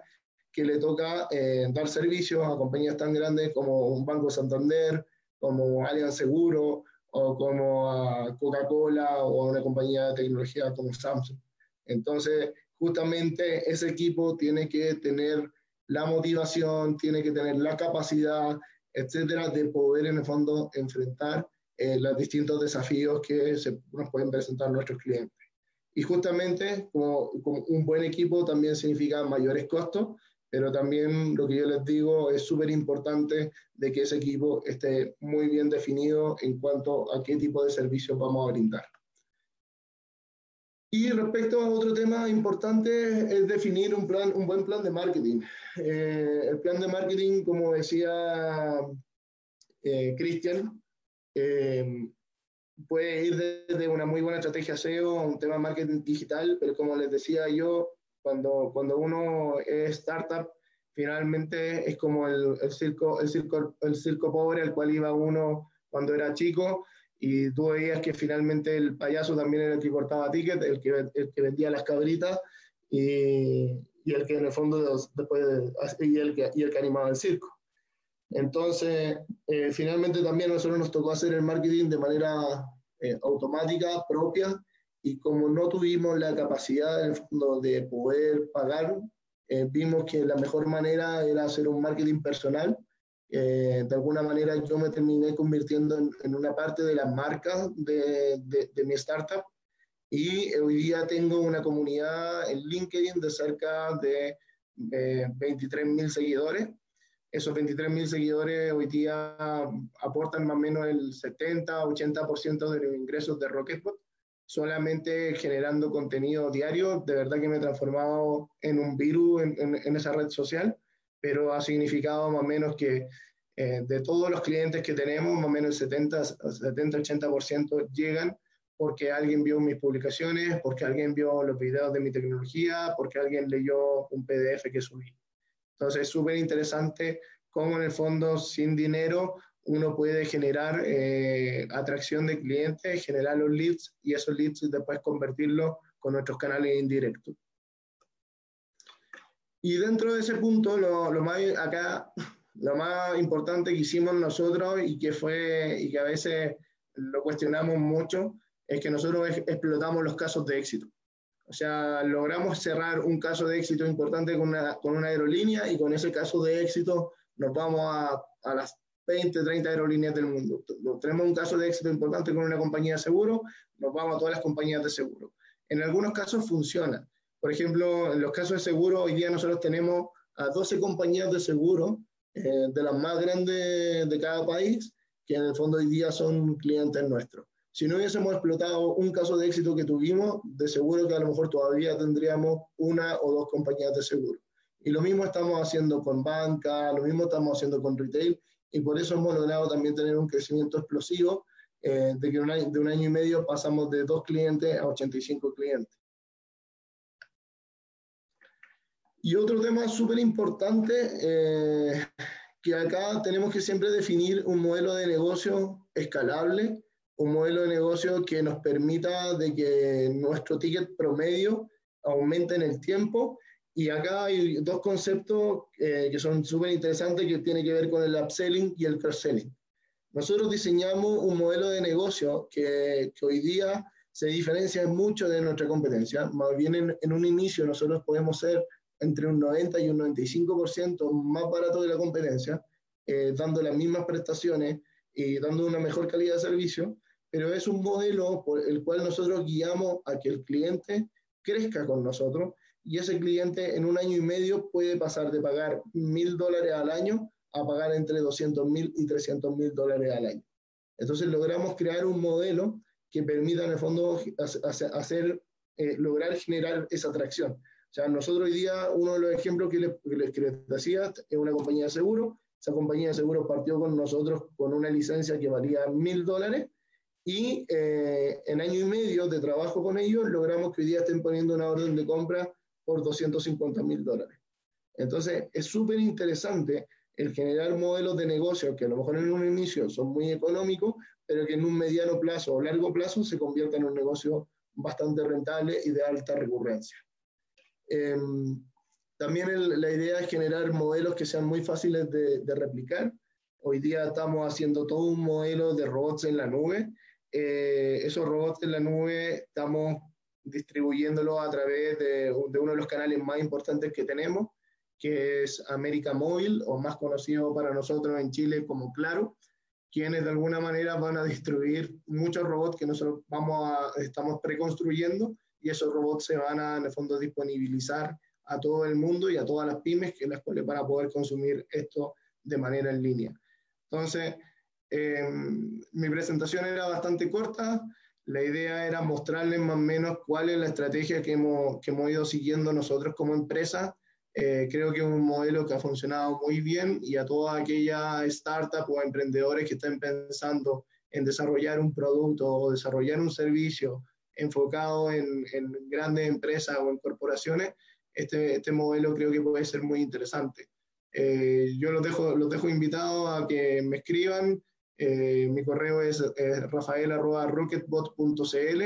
que le toca eh, dar servicios a compañías tan grandes como un Banco Santander, como Allianz Seguro, o como a Coca-Cola o a una compañía de tecnología como Samsung. Entonces, justamente ese equipo tiene que tener la motivación, tiene que tener la capacidad, etcétera, de poder en el fondo enfrentar eh, los distintos desafíos que se nos pueden presentar nuestros clientes. Y justamente como, como, un buen equipo también significa mayores costos, pero también lo que yo les digo es súper importante de que ese equipo esté muy bien definido en cuanto a qué tipo de servicios vamos a brindar. Y respecto a otro tema importante es definir un, plan, un buen plan de marketing. Eh, el plan de marketing, como decía eh, Cristian, eh, puede ir desde una muy buena estrategia SEO a un tema de marketing digital, pero como les decía yo, cuando, cuando uno es startup, finalmente es como el, el, circo, el, circo, el circo pobre al cual iba uno cuando era chico y tú veías que finalmente el payaso también era el que cortaba tickets, el que, el que vendía las cabritas y, y, el que en el fondo después y, el que, y el que animaba el circo. Entonces, eh, finalmente también a nosotros nos tocó hacer el marketing de manera eh, automática, propia, y como no tuvimos la capacidad en el fondo de poder pagar, eh, vimos que la mejor manera era hacer un marketing personal. Eh, de alguna manera yo me terminé convirtiendo en, en una parte de la marca de, de, de, mi startup y hoy día tengo una comunidad en LinkedIn de cerca de eh, 23.000 seguidores. Esos 23.000 seguidores hoy día aportan más o menos el 70-80% de los ingresos de Rocketbot solamente generando contenido diario. De verdad que me he transformado en un virus en, esa red social, pero ha significado más o menos que eh, de todos los clientes que tenemos, más o menos el 70-80% llegan porque alguien vio mis publicaciones, porque alguien vio los videos de mi tecnología, porque alguien leyó un PDF que subí. Entonces es súper interesante cómo en el fondo sin dinero uno puede generar eh, atracción de clientes, generar los leads y esos leads después convertirlos con nuestros canales indirectos. Y dentro de ese punto, lo, lo, más acá, lo más importante que hicimos nosotros y que fue, y que a veces lo cuestionamos mucho, es que nosotros explotamos los casos de éxito. O sea, logramos cerrar un caso de éxito importante con una, con una aerolínea y con ese caso de éxito nos vamos a, a las 20, 30 aerolíneas del mundo. Tenemos un caso de éxito importante con una compañía de seguro, nos vamos a todas las compañías de seguro. En algunos casos funciona. Por ejemplo, en los casos de seguro, hoy día nosotros tenemos a 12 compañías de seguro, eh, de las más grandes de cada país, que en el fondo hoy día son clientes nuestros. Si no hubiésemos explotado un caso de éxito que tuvimos, de seguro que a lo mejor todavía tendríamos una o dos compañías de seguro. Y lo mismo estamos haciendo con banca, lo mismo estamos haciendo con retail, y por eso hemos logrado también tener un crecimiento explosivo, eh, de que un año, de un año y medio pasamos de dos clientes a 85 clientes. Y otro tema súper importante, eh, que acá tenemos que siempre definir un modelo de negocio escalable, un modelo de negocio que nos permita de que nuestro ticket promedio aumente en el tiempo y acá hay dos conceptos eh, que son súper interesantes que tienen que ver con el upselling y el cross-selling. Nosotros diseñamos un modelo de negocio que, que, hoy día se diferencia mucho de nuestra competencia. Más bien en, en un inicio nosotros podemos ser entre un 90 y un 95% más barato de la competencia, eh, dando las mismas prestaciones y dando una mejor calidad de servicio, pero es un modelo por el cual nosotros guiamos a que el cliente crezca con nosotros y ese cliente en un año y medio puede pasar de pagar mil dólares al año a pagar entre 200 mil y 300 mil dólares al año. Entonces logramos crear un modelo que permita en el fondo hacer, eh, lograr generar esa atracción. O sea, nosotros hoy día, uno de los ejemplos que les, que les decía es una compañía de seguro. Esa compañía de seguro partió con nosotros con una licencia que valía mil dólares y eh, en año y medio de trabajo con ellos logramos que hoy día estén poniendo una orden de compra por 250 mil dólares. Entonces, es súper interesante el generar modelos de negocio que a lo mejor en un inicio son muy económicos, pero que en un mediano plazo o largo plazo se conviertan en un negocio bastante rentable y de alta recurrencia. Eh, también el, la idea es generar modelos que sean muy fáciles de, de, replicar. Hoy día estamos haciendo todo un modelo de robots en la nube. Eh, esos robots en la nube estamos distribuyéndolo a través de, uno de los canales más importantes que tenemos, que es América Móvil, o más conocido para nosotros en Chile como Claro, quienes de alguna manera van a distribuir muchos robots que nosotros vamos estamos preconstruyendo y esos robots se van a, en el fondo, disponibilizar a todo el mundo y a todas las pymes que las cuales van a poder consumir esto de manera en línea. Entonces, eh, mi presentación era bastante corta, la idea era mostrarles más o menos cuál es la estrategia que hemos, que hemos ido siguiendo nosotros como empresa. Eh, creo que es un modelo que ha funcionado muy bien y a toda aquella startup o emprendedores que estén pensando en desarrollar un producto o desarrollar un servicio enfocado en, grandes empresas o en corporaciones, este, este, modelo creo que puede ser muy interesante. Eh, yo los dejo, los dejo invitados a que me escriban, eh, mi correo es eh, rafael.rocketbot.cl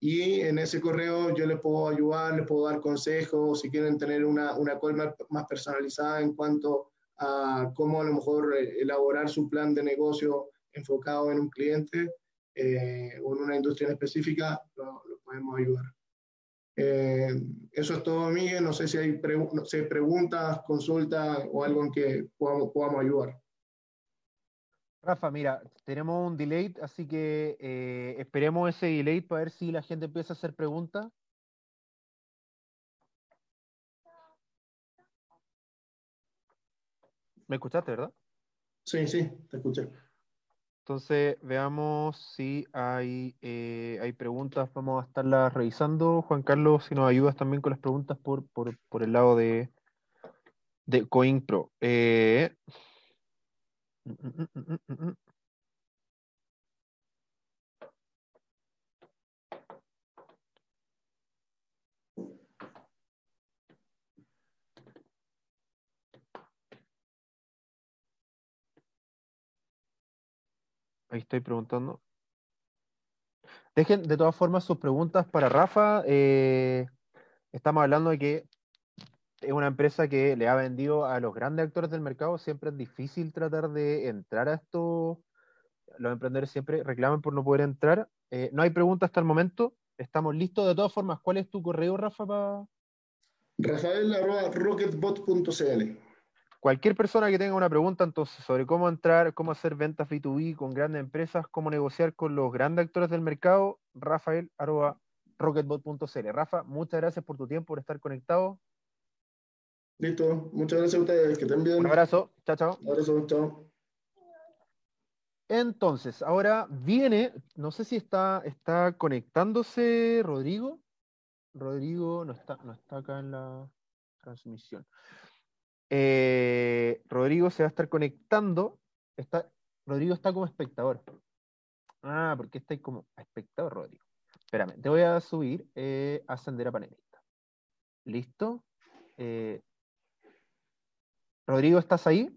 y en ese correo yo les puedo ayudar, les puedo dar consejos si quieren tener una, una call más, personalizada en cuanto a cómo a lo mejor eh, elaborar su plan de negocio enfocado en un cliente eh, o en una industria específica, lo, lo podemos ayudar. Eh, eso es todo, Miguel. No sé si hay, pregu no sé, preguntas, consultas o algo en que podamos, podamos ayudar. Rafa, mira, tenemos un delay, así que eh, esperemos ese delay para ver si la gente empieza a hacer preguntas. ¿Me escuchaste, verdad? Sí, sí, te escuché. Entonces, veamos si hay, eh, hay preguntas, vamos a estarlas revisando. Juan Carlos, si nos ayudas también con las preguntas por, por, por el lado de, de CoinPro. Eh, Ahí estoy preguntando. Dejen de todas formas sus preguntas para Rafa. Eh, estamos hablando de que es una empresa que le ha vendido a los grandes actores del mercado. Siempre es difícil tratar de entrar a esto. Los emprendedores siempre reclaman por no poder entrar. Eh, no hay preguntas hasta el momento. Estamos listos. De todas formas, ¿cuál es tu correo, Rafa? Pa... Rafael.rocketbot.cl Cualquier persona que tenga una pregunta entonces sobre cómo entrar, cómo hacer ventas B2B con grandes empresas, cómo negociar con los grandes actores del mercado, rafael.rocketbot.cl. Rafa, muchas gracias por tu tiempo, por estar conectado. Listo, muchas gracias a ustedes, que estén bien. Un abrazo, chao, chao. Un abrazo, chao. Entonces, ahora viene, no sé si está, está conectándose Rodrigo. Rodrigo no está, no está acá en la transmisión. Eh, Rodrigo se va a estar conectando. Está, Rodrigo está como espectador. Ah, porque está como espectador, Rodrigo. Espérame, te voy a subir eh, ascender a panelista. ¿Listo? Eh, Rodrigo, ¿estás ahí?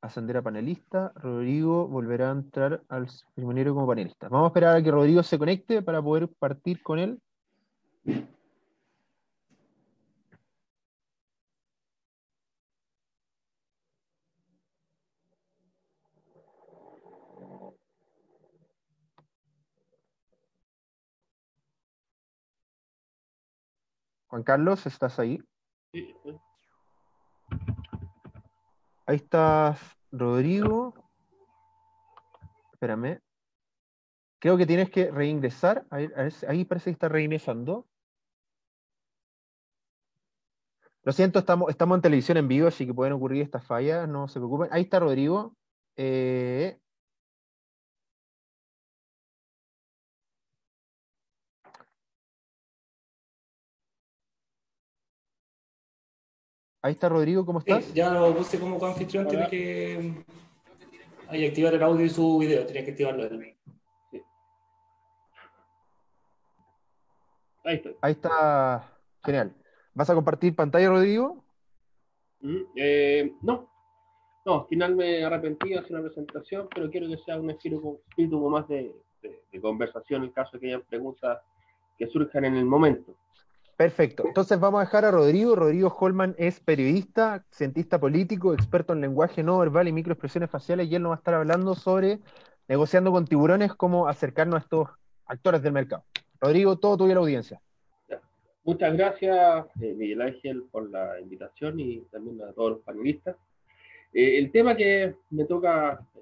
Ascender a panelista. Rodrigo volverá a entrar al seminario como panelista. Vamos a esperar a que Rodrigo se conecte para poder partir con él. Juan Carlos, ¿estás ahí? Sí. Ahí está Rodrigo. Espérame. Creo que tienes que reingresar. Ahí parece que está reingresando. Lo siento, estamos, estamos en televisión en vivo, así que pueden ocurrir estas fallas, no se preocupen. Ahí está Rodrigo. Eh, Ahí está Rodrigo, ¿cómo Sí, estás? ya lo puse como coanfitrión, tiene que ahí, activar el audio y su video, tiene que activarlo él. Ahí estoy. Ahí está. Genial. ¿Vas a compartir pantalla, Rodrigo? Mm, eh, no, no, al final me arrepentí de hacer una presentación, pero quiero que sea un espíritu, espíritu más de, de- de conversación en caso de que haya preguntas que surjan en el momento. Perfecto. Entonces vamos a dejar a Rodrigo. Rodrigo Holman es periodista, cientista político, experto en lenguaje no verbal y microexpresiones faciales, y él nos va a estar hablando sobre negociando con tiburones, cómo acercarnos a estos actores del mercado. Rodrigo, todo tuyo la audiencia. Muchas gracias, eh, Miguel Ángel, por la invitación y también a todos los panelistas. Eh, el tema que me toca eh,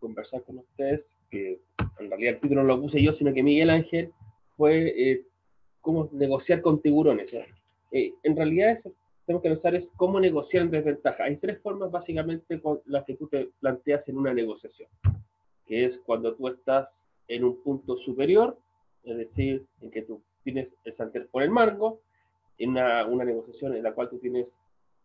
conversar con ustedes, que en realidad el título no lo puse yo, sino que Miguel Ángel, fue cómo negociar con tiburones. ¿eh? En realidad es- tenemos que pensar es cómo negociar en desventaja. Hay tres formas básicamente con las que tú te planteas en una negociación, que es cuando tú estás en un punto superior, es decir, en que tú tienes el sartén por el mango, en una, una negociación en la cual tú tienes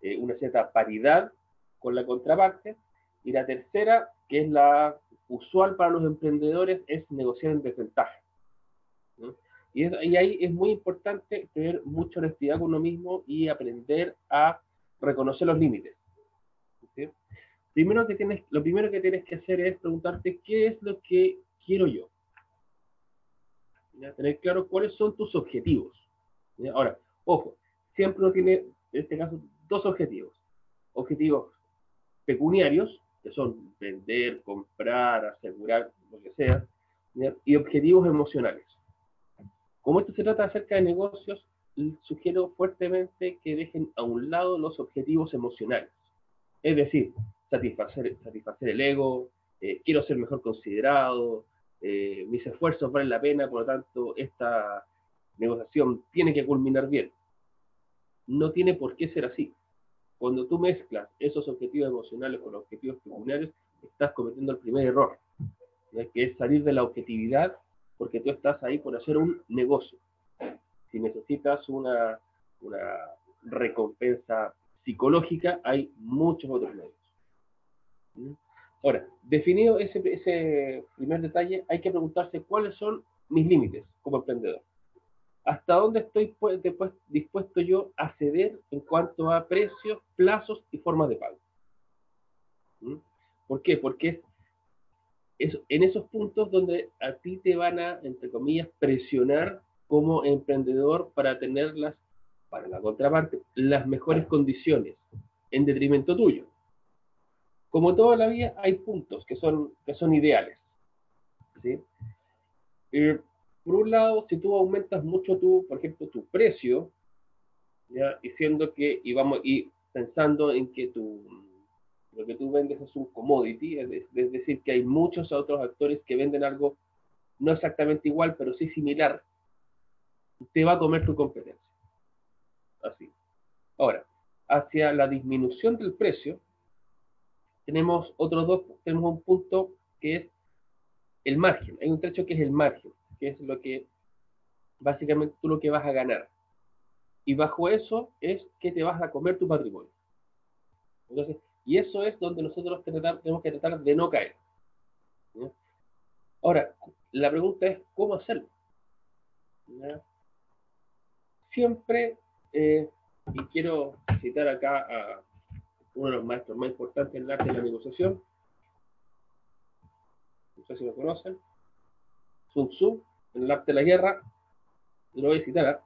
eh, una cierta paridad con la contraparte, y la tercera, que es la usual para los emprendedores, es negociar en desventaja. ¿no? Y, ahí es muy importante tener mucha honestidad con uno mismo y aprender a reconocer los límites. Primero que tienes, lo primero que tienes que hacer es preguntarte qué es lo que quiero yo. Tener claro cuáles son tus objetivos. Ahora, ojo, siempre uno tiene, en este caso, dos objetivos. Objetivos pecuniarios, que son vender, comprar, asegurar, lo que sea, y objetivos emocionales. Como esto se trata acerca de negocios, sugiero fuertemente que dejen a un lado los objetivos emocionales. Es decir, satisfacer, el ego, eh, quiero ser mejor considerado, eh, mis esfuerzos valen la pena, por lo tanto, esta negociación tiene que culminar bien. No tiene por qué ser así. Cuando tú mezclas esos objetivos emocionales con los objetivos pecuniarios, estás cometiendo el primer error, que es salir de la objetividad porque tú estás ahí por hacer un negocio. Si necesitas una, una recompensa psicológica, hay muchos otros medios. ¿Mm? Ahora, definido ese, ese primer detalle, hay que preguntarse cuáles son mis límites como emprendedor. ¿Hasta dónde estoy después dispuesto yo a ceder en cuanto a precios, plazos y formas de pago? ¿Mm? ¿Por qué? Porque es en esos puntos donde a ti te van a, entre comillas, presionar como emprendedor para tenerlas, para la contraparte, las mejores condiciones en detrimento tuyo. Como toda la vida, hay puntos que son, que son ideales. ¿sí? Por un lado, si tú aumentas mucho tu, por ejemplo, tu precio, diciendo que, y vamos, y pensando en que tu, lo que tú vendes es un commodity, es, decir, que hay muchos otros actores que venden algo no exactamente igual, pero sí similar, te va a comer tu competencia. Así. Ahora, hacia la disminución del precio, tenemos otros dos, tenemos un punto que es el margen. Hay un trecho que es el margen, que es lo que básicamente tú lo que vas a ganar. Y bajo eso es que te vas a comer tu patrimonio. Entonces, y eso es donde nosotros tenemos que tratar de no caer. Ahora, la pregunta es, ¿cómo hacerlo? Siempre, eh, y quiero citar acá a uno de los maestros más importantes en el arte de la negociación, no sé si lo conocen, Sun Tzu, en el arte de la guerra, lo voy a citar, ¿ah?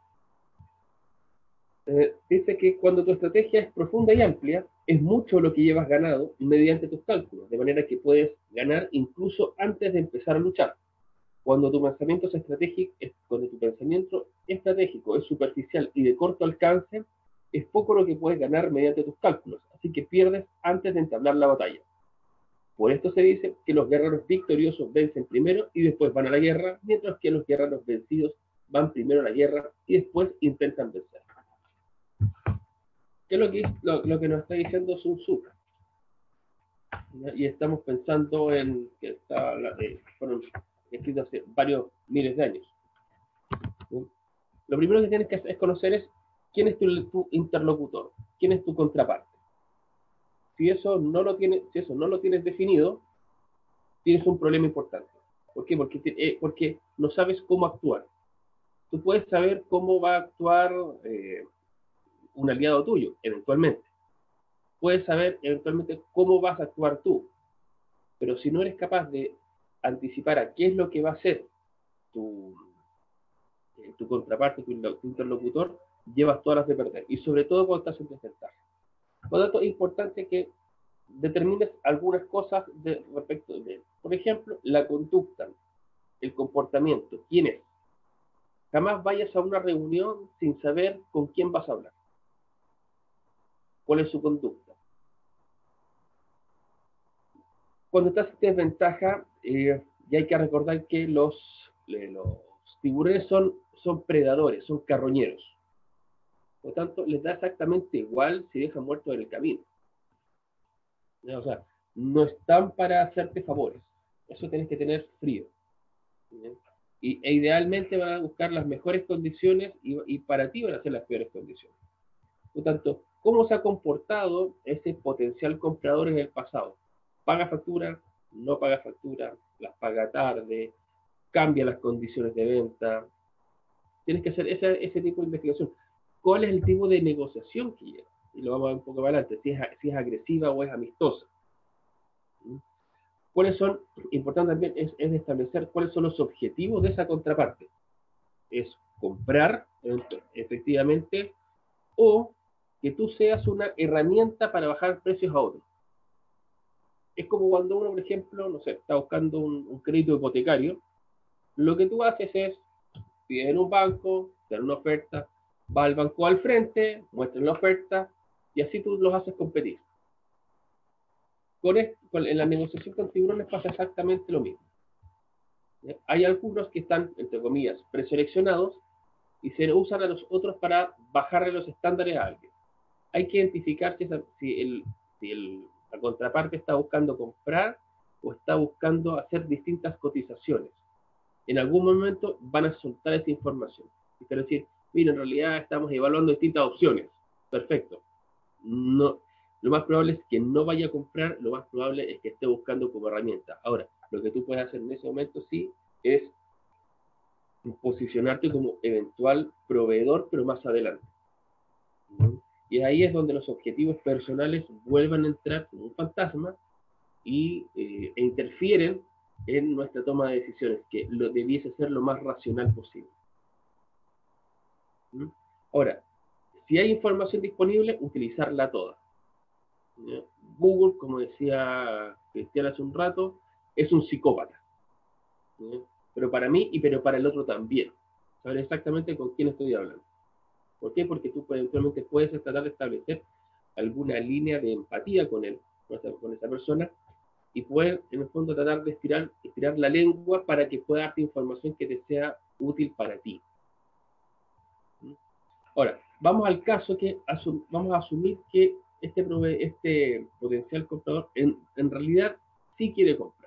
eh, dice que cuando tu estrategia es profunda y amplia, es mucho lo que llevas ganado mediante tus cálculos, de manera que puedes ganar incluso antes de empezar a luchar. Cuando tu pensamiento es estratégico, cuando tu pensamiento estratégico es superficial y de corto alcance, es poco lo que puedes ganar mediante tus cálculos, así que pierdes antes de entablar la batalla. Por esto se dice que los guerreros victoriosos vencen primero y después van a la guerra, mientras que los guerreros vencidos van primero a la guerra y después intentan vencer. ¿Qué es lo que, lo, que nos está diciendo Sun Tzu? Y estamos pensando en que está, eh, fueron escritos hace varios miles de años. Lo primero que tienes que hacer es conocer es quién es tu, interlocutor, quién es tu contraparte. Si eso no lo tienes, si eso no lo tienes definido, tienes un problema importante. ¿Por qué? Porque, eh, porque no sabes cómo actuar. Tú puedes saber cómo va a actuar eh, un aliado tuyo, eventualmente. Puedes saber eventualmente cómo vas a actuar tú, pero si no eres capaz de anticipar a qué es lo que va a hacer tu, eh, contraparte, tu, interlocutor, llevas todas las de perder. Y sobre todo cuando estás en desventaja. Por lo tanto, es importante que determines algunas cosas de, respecto de, por ejemplo, la conducta, el comportamiento, quién es. Jamás vayas a una reunión sin saber con quién vas a hablar cuál es su conducta. Cuando estás en desventaja, eh, y hay que recordar que los, los tiburones son, son predadores, son carroñeros. Por tanto, les da exactamente igual si dejan muertos en el camino. O sea, no están para hacerte favores. Eso tienes que tener frío. Y, e idealmente van a buscar las mejores condiciones y, y, para ti van a ser las peores condiciones. Por tanto, ¿Cómo se ha comportado ese potencial comprador en el pasado? ¿Paga factura? ¿No paga factura? ¿Las paga tarde? ¿Cambia las condiciones de venta? Tienes que hacer ese, tipo de investigación. ¿Cuál es el tipo de negociación que lleva? Y lo vamos a ver un poco más adelante, si es, si es agresiva o es amistosa. ¿Mm? ¿Cuáles son, importante también es establecer cuáles son los objetivos de esa contraparte? Es comprar, efectivamente, o que tú seas una herramienta para bajar precios a otros. Es como cuando uno, por ejemplo, no sé, está buscando un, crédito hipotecario, lo que tú haces es, pides en un banco, te dan una oferta, va al banco al frente, muestran la oferta, y así tú los haces competir. Con, en la negociación con tiburones pasa exactamente lo mismo. Hay algunos que están, entre comillas, preseleccionados y se usan a los otros para bajarle los estándares a alguien hay que identificar si, el, la contraparte está buscando comprar o está buscando hacer distintas cotizaciones. En algún momento van a soltar esa información. Y decir, mira, en realidad estamos evaluando distintas opciones. Perfecto. No, lo más probable es que no vaya a comprar, lo más probable es que esté buscando como herramienta. Ahora, lo que tú puedes hacer en ese momento sí es posicionarte como eventual proveedor, pero más adelante. Y ahí es donde los objetivos personales vuelven a entrar como un fantasma y, eh, e interfieren en nuestra toma de decisiones, que lo debiese ser lo más racional posible. Ahora, si hay información disponible, utilizarla toda. Google, como decía Cristian hace un rato, es un psicópata. Pero para mí y pero para el otro también. Saber exactamente con quién estoy hablando. ¿Por qué? Porque tú eventualmente puedes tratar de establecer alguna línea de empatía con él, con esa persona, y puedes, en el fondo, tratar de estirar, estirar la lengua para que pueda darte información que te sea útil para ti. Ahora, vamos al caso que vamos a asumir que este, este potencial comprador en, realidad sí quiere comprar.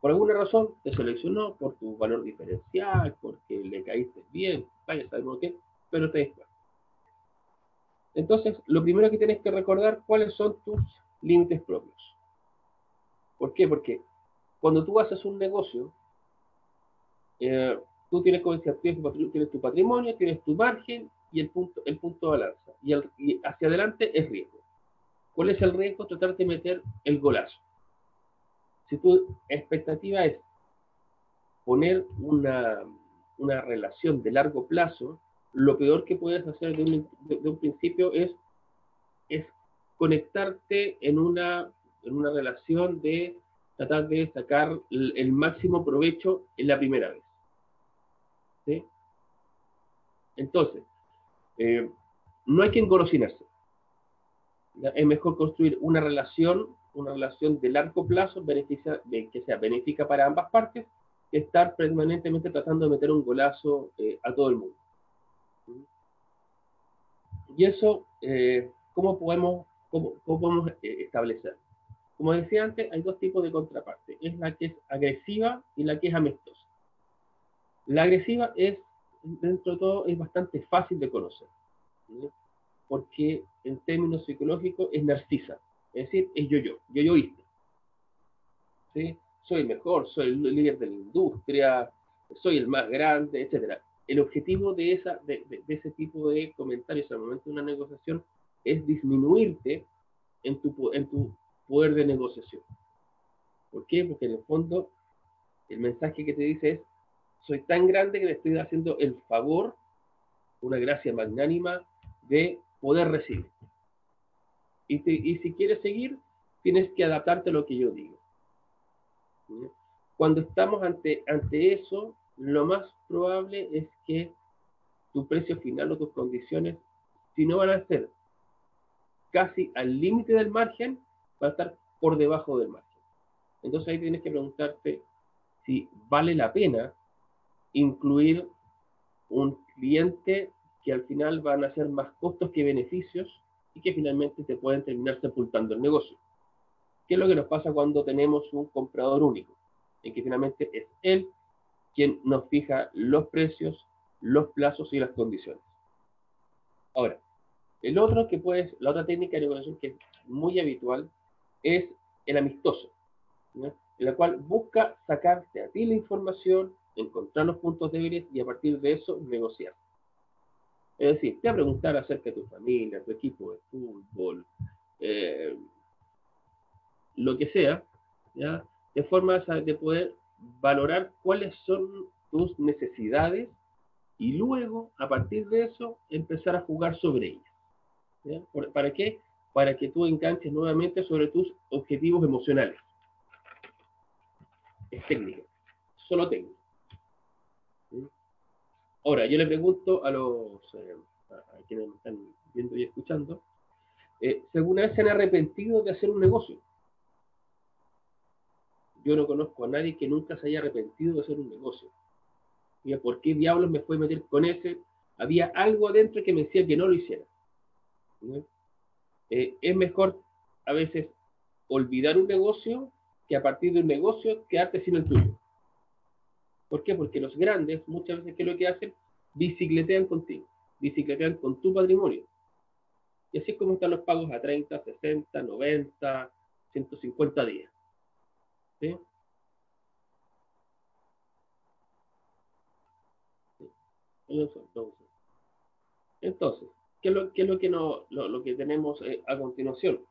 Por alguna razón te seleccionó por tu valor diferencial, porque le caíste bien, vaya, sabemos qué, pero te después. Entonces, lo primero que tienes que recordar cuáles son tus límites propios. ¿Por qué? Porque cuando tú haces un negocio, eh, tú tienes, tienes, tu patrimonio, tienes tu margen y el punto, el punto de balanza. Y, hacia adelante es riesgo. ¿Cuál es el riesgo? Tratar de meter el golazo. Si tu expectativa es poner una, relación de largo plazo, lo peor que puedes hacer de un, principio es, es conectarte en una, en una relación de tratar de sacar el máximo provecho en la primera vez. Entonces, eh, no hay que engolosinarse. Es mejor construir una relación, una relación de largo plazo, beneficia, que sea benéfica para ambas partes, que estar permanentemente tratando de meter un golazo eh, a todo el mundo. Y eso, eh, ¿cómo podemos, cómo, podemos establecer? Como decía antes, hay dos tipos de contraparte. Es la que es agresiva y la que es amistosa. La agresiva es, dentro de todo, es bastante fácil de conocer, porque en términos psicológicos es narcisa, es decir, es yo-yo, yo-yoísta. ¿sí? Soy mejor, soy el líder de la industria, soy el más grande, etc. El objetivo de, esa, de, ese tipo de comentarios al momento de una negociación es disminuirte en tu, en tu poder de negociación. ¿Por qué? Porque en el fondo el mensaje que te dice es, soy tan grande que le estoy haciendo el favor, una gracia magnánima, de poder recibir. Y, si quieres seguir, tienes que adaptarte a lo que yo digo. Cuando estamos ante, ante eso, lo más probable es que tu precio final o tus condiciones, si no van a ser casi al límite del margen, van a estar por debajo del margen. Entonces ahí tienes que preguntarte si vale la pena incluir un cliente que al final van a ser más costos que beneficios y que finalmente te pueden terminar sepultando el negocio. ¿Qué es lo que nos pasa cuando tenemos un comprador único? En que finalmente es él quien nos fija los precios, los plazos y las condiciones. Ahora, el otro que la otra técnica de negociación que es muy habitual es el amistoso, en la cual busca sacarte a ti la información, encontrar los puntos débiles y a partir de eso negociar. Es decir, te va a preguntar acerca de tu familia, tu equipo de fútbol, eh, lo que sea, ¿ya? de forma de poder valorar cuáles son tus necesidades y luego, a partir de eso, empezar a jugar sobre ellas. ¿Para qué? Para que tú enganches nuevamente sobre tus objetivos emocionales. Es técnico, solo técnico. Ahora, yo le pregunto a los eh, a quienes me están viendo y escuchando, eh, vez se han arrepentido de hacer un negocio. Yo no conozco a nadie que nunca se haya arrepentido de hacer un negocio. Mira, ¿por qué diablos me fue a meter con ese? Había algo adentro que me decía que no lo hiciera. Eh, es mejor a veces olvidar un negocio que a partir de un negocio quedarte sin el tuyo. ¿Por qué? Porque los grandes muchas veces, ¿qué es lo que hacen? Bicicletean contigo, bicicletean con tu patrimonio. Y así es como están los pagos a 30, 60, 90, 150 días. Entonces, ¿qué es lo, que, lo, que tenemos eh, a continuación?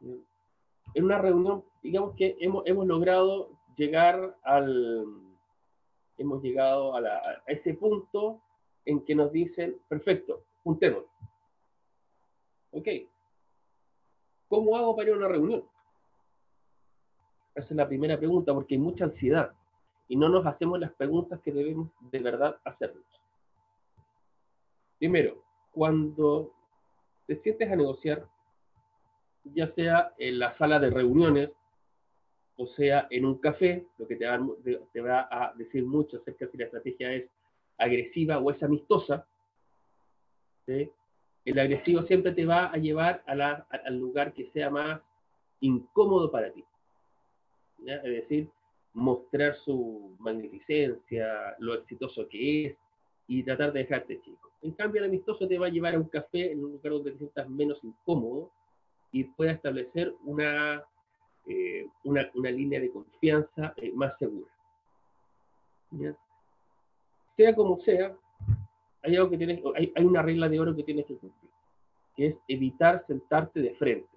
En una reunión, digamos que hemos, hemos logrado llegar al, hemos llegado a, a, ese punto en que nos dicen, perfecto, juntemos. Ok. ¿Cómo hago para ir a una reunión? Esa es la primera pregunta, porque hay mucha ansiedad y no nos hacemos las preguntas que debemos de verdad hacernos. Primero, cuando te sientes a negociar, ya sea en la sala de reuniones, o sea en un café, lo que te va, a decir mucho acerca si la estrategia es agresiva o es amistosa, el agresivo siempre te va a llevar al lugar que sea más incómodo para ti. Es decir, mostrar su magnificencia, lo exitoso que es y tratar de dejarte chico. En cambio, el amistoso te va a llevar a un café en un lugar donde te sientas menos incómodo y pueda establecer una, eh, una, una, línea de confianza eh, más segura. Sea como sea, hay, algo que tienes, hay, hay, una regla de oro que tienes que cumplir, que es evitar sentarte de frente.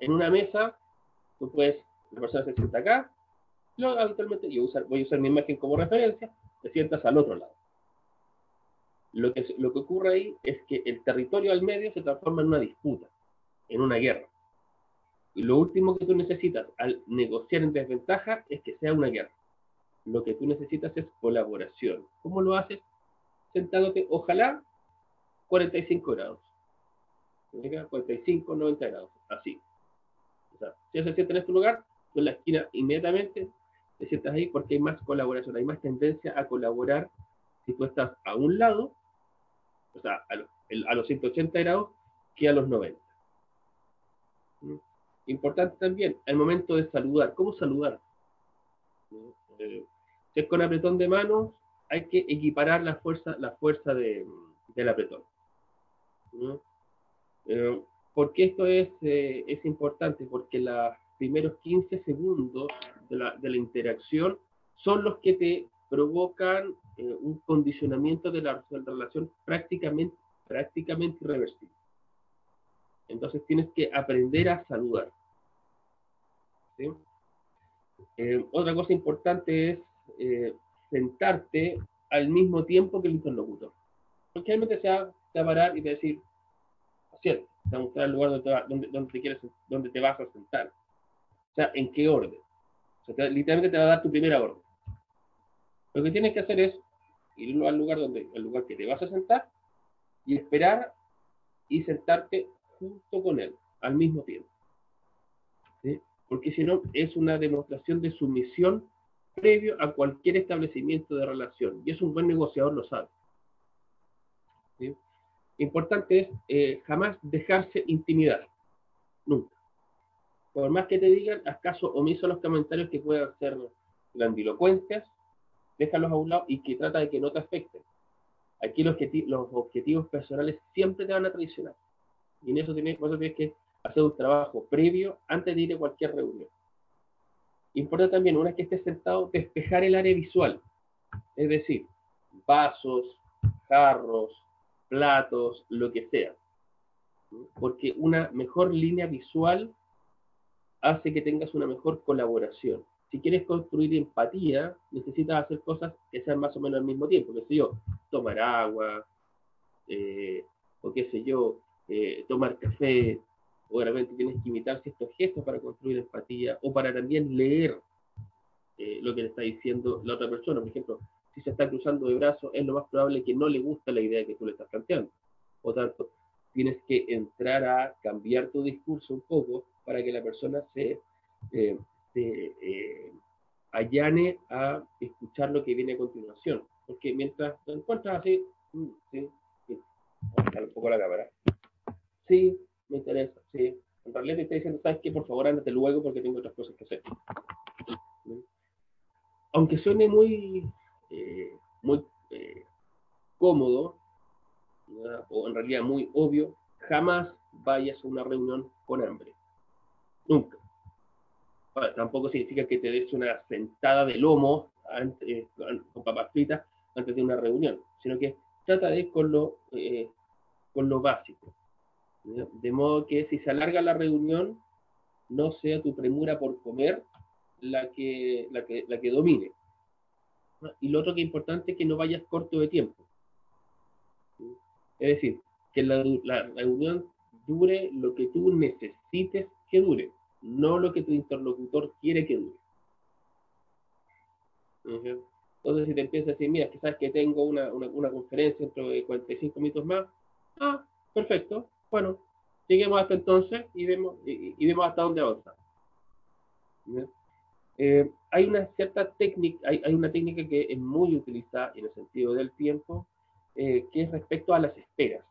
En una mesa, tú puedes, la persona se sienta acá, yo habitualmente yo voy a usar mi imagen como referencia, te sientas al otro lado. Lo que, lo que ocurre ahí es que el territorio al medio se transforma en una disputa, en una guerra. Y lo último que tú necesitas al negociar en desventaja es que sea una guerra. Lo que tú necesitas es colaboración. ¿Cómo lo haces? Sentándote, ojalá, 45 grados. 45, 90 grados, así. O sea, si se sienta en este lugar, en la esquina inmediatamente te sientas ahí porque hay más colaboración, hay más tendencia a colaborar si tú estás a un lado, o sea, a los, a los 180 grados, que a los 90. ¿Mm? Importante también, al momento de saludar, ¿cómo saludar? Eh, si es con apretón de manos, hay que equiparar la fuerza, la fuerza de, del apretón. ¿no? Eh, ¿Por qué esto es, eh, es importante? Porque los primeros 15 segundos de la, de la, interacción son los que te provocan eh, un condicionamiento de la, relación prácticamente, prácticamente irreversible. Entonces tienes que aprender a saludar. Eh, otra cosa importante es eh, sentarte al mismo tiempo que el interlocutor. Porque realmente se va, a parar y te va a decir, cierto, te va a mostrar el lugar donde va, donde, donde, te quieres, donde te vas a sentar. O sea, ¿en qué orden? O sea, te, literalmente te va a dar tu primera orden. Lo que tienes que hacer es ir al lugar donde, el lugar que te vas a sentar y esperar y sentarte junto con él al mismo tiempo. Porque si no, es una demostración de sumisión previo a cualquier establecimiento de relación. Y es un buen negociador, lo sabe. ¿Sí? Importante es eh, jamás dejarse intimidar. Nunca. Por más que te digan, haz caso omiso a los comentarios que puedan ser grandilocuentes, déjalos a un lado y que trata de que no te afecten. Aquí los, objeti los objetivos personales siempre te van a traicionar. Y en eso tienes, eso tienes que hacer un trabajo previo antes de ir a cualquier reunión. Importante también, una vez que estés sentado, despejar el área visual. Es decir, vasos, jarros, platos, lo que sea. Porque una mejor línea visual hace que tengas una mejor colaboración. Si quieres construir empatía, necesitas hacer cosas que sean más o menos al mismo tiempo. ¿Qué sé yo? Tomar agua, eh, o qué sé yo, eh, tomar café, o realmente tienes que imitar ciertos gestos para construir empatía, o para también leer eh, lo que le está diciendo la otra persona. Por ejemplo, si se está cruzando de brazos, es lo más probable que no le gusta la idea que tú le estás planteando. Por tanto, tienes que entrar a cambiar tu discurso un poco para que la persona se, eh, eh, allane a escuchar lo que viene a continuación. Porque mientras te encuentras así, mm, sí, sí, un poco la cámara. Sí, me interesa, sí. En realidad te está diciendo, ¿sabes qué? Por favor, ándate luego porque tengo otras cosas que hacer. Aunque suene muy, eh, muy cómodo, o en realidad muy obvio, jamás vayas a una reunión con hambre. Nunca. Tampoco significa que te des una sentada de lomo antes, con papas fritas antes de una reunión, sino que trata de con lo, eh, con lo básico. De modo que si se alarga la reunión, no sea tu premura por comer la que, la que, la que domine. Y lo otro que es importante es que no vayas corto de tiempo. Es decir, que la reunión dure lo que tú necesites que dure, no lo que tu interlocutor quiere que dure. Entonces, si te empiezas a decir, mira, quizás que tengo una, una, conferencia dentro de 45 minutos más, ah, perfecto, bueno, lleguemos hasta entonces y vemos, y, vemos hasta dónde avanza. Eh, hay una cierta técnica, hay, hay, una técnica que es muy utilizada en el sentido del tiempo, eh, que es respecto a las esperas.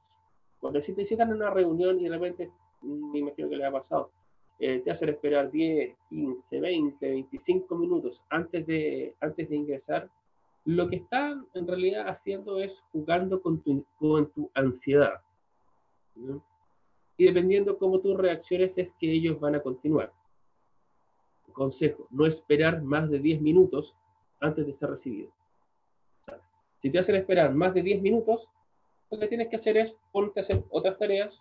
Cuando si te citan en una reunión y de repente, me imagino que le ha pasado, eh, te hacen esperar 10, 15, 20, 25 minutos antes de, antes de ingresar, lo que están en realidad haciendo es jugando con tu, con tu ansiedad. Y dependiendo cómo tú reacciones es que ellos van a continuar. Consejo, no esperar más de 10 minutos antes de ser recibido. Si te hacen esperar más de 10 minutos, lo que tienes que hacer es ponerte a hacer otras tareas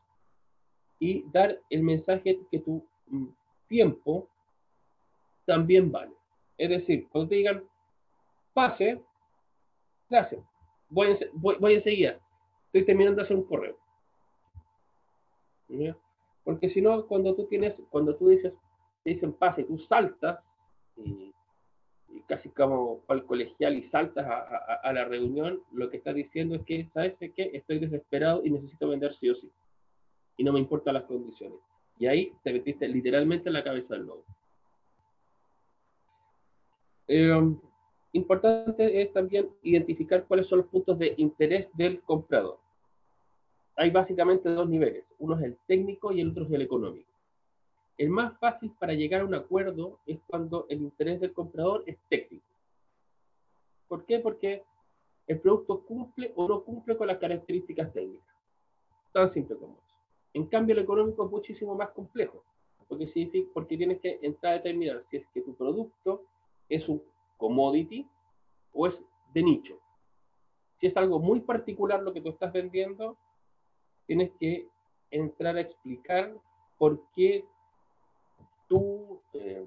y dar el mensaje que mm, tiempo también vale. Es decir, cuando te digan, pase, gracias, voy, voy, enseguida, estoy terminando de hacer un correo. Porque si no, cuando tú tienes, cuando tú dices, te dicen pase, tú saltas, y casi como al colegial y saltas a, la reunión, lo que estás diciendo es que, ¿sabes qué? Estoy desesperado y necesito vender sí o sí. Y no me importan las condiciones. Y ahí te metiste literalmente en la cabeza del lobo. Eh, importante es también identificar cuáles son los puntos de interés del comprador. Hay básicamente dos niveles. Uno es el técnico y el otro es el económico. El más fácil para llegar a un acuerdo es cuando el interés del comprador es técnico. ¿Por qué? Porque el producto cumple o no cumple con las características técnicas. Tan simple como eso. En cambio, el económico es muchísimo más complejo, porque, porque tienes que entrar a determinar si es que tu producto es un commodity o es de nicho. Si es algo muy particular lo que tú estás vendiendo, tienes que entrar a explicar por qué eh,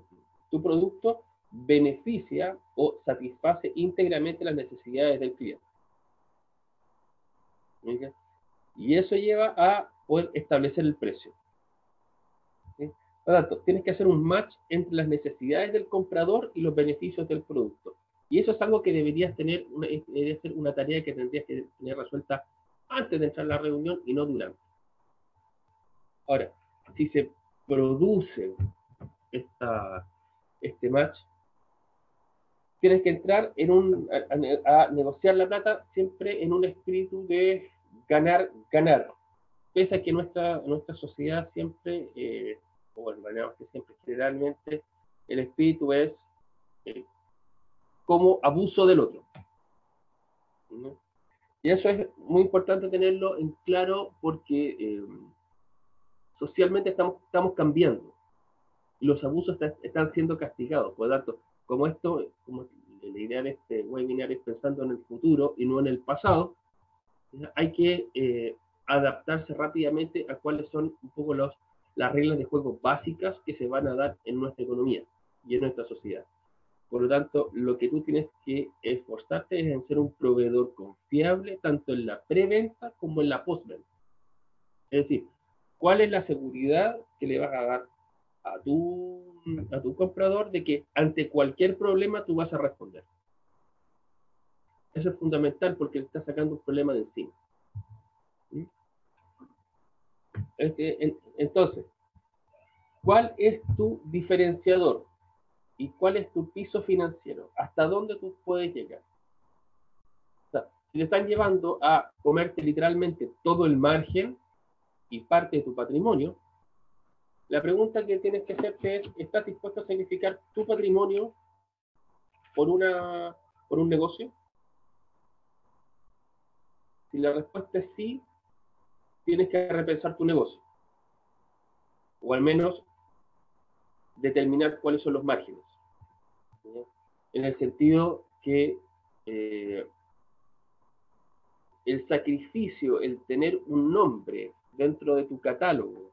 tu, producto beneficia o satisface íntegramente las necesidades del cliente. Y eso lleva a poder establecer el precio. Por lo tanto, tienes que hacer un match entre las necesidades del comprador y los beneficios del producto. Y eso es algo que deberías tener, una, debería ser una tarea que tendrías que tener resuelta antes de entrar a la reunión y no durante. Ahora, si se produce esta, este match, tienes que entrar en un, a, negociar la plata siempre en un espíritu de ganar, ganar. Pese a que nuestra, nuestra sociedad siempre, eh, o bueno, que siempre generalmente, el espíritu es eh, como abuso del otro. Y eso es muy importante tenerlo en claro porque eh, socialmente estamos, estamos cambiando los abusos están siendo castigados. Por lo tanto, como esto, como la idea de este webinar es pensando en el futuro y no en el pasado, hay que eh, adaptarse rápidamente a cuáles son un poco los, las reglas de juego básicas que se van a dar en nuestra economía y en nuestra sociedad. Por lo tanto, lo que tú tienes que esforzarte es en ser un proveedor confiable tanto en la preventa como en la postventa. Es decir, ¿cuál es la seguridad que le vas a dar a tu, a tu comprador de que ante cualquier problema tú vas a responder. Eso es fundamental porque le estás sacando un problema de encima. Entonces, ¿cuál es tu diferenciador? ¿Y cuál es tu piso financiero? ¿Hasta dónde tú puedes llegar? si te están llevando a comerte literalmente todo el margen y parte de tu patrimonio, la pregunta que tienes que hacerte es, ¿estás dispuesto a sacrificar tu patrimonio por, una, por un negocio? Si la respuesta es sí, tienes que repensar tu negocio. O al menos determinar cuáles son los márgenes. En el sentido que eh, el sacrificio, el tener un nombre dentro de tu catálogo,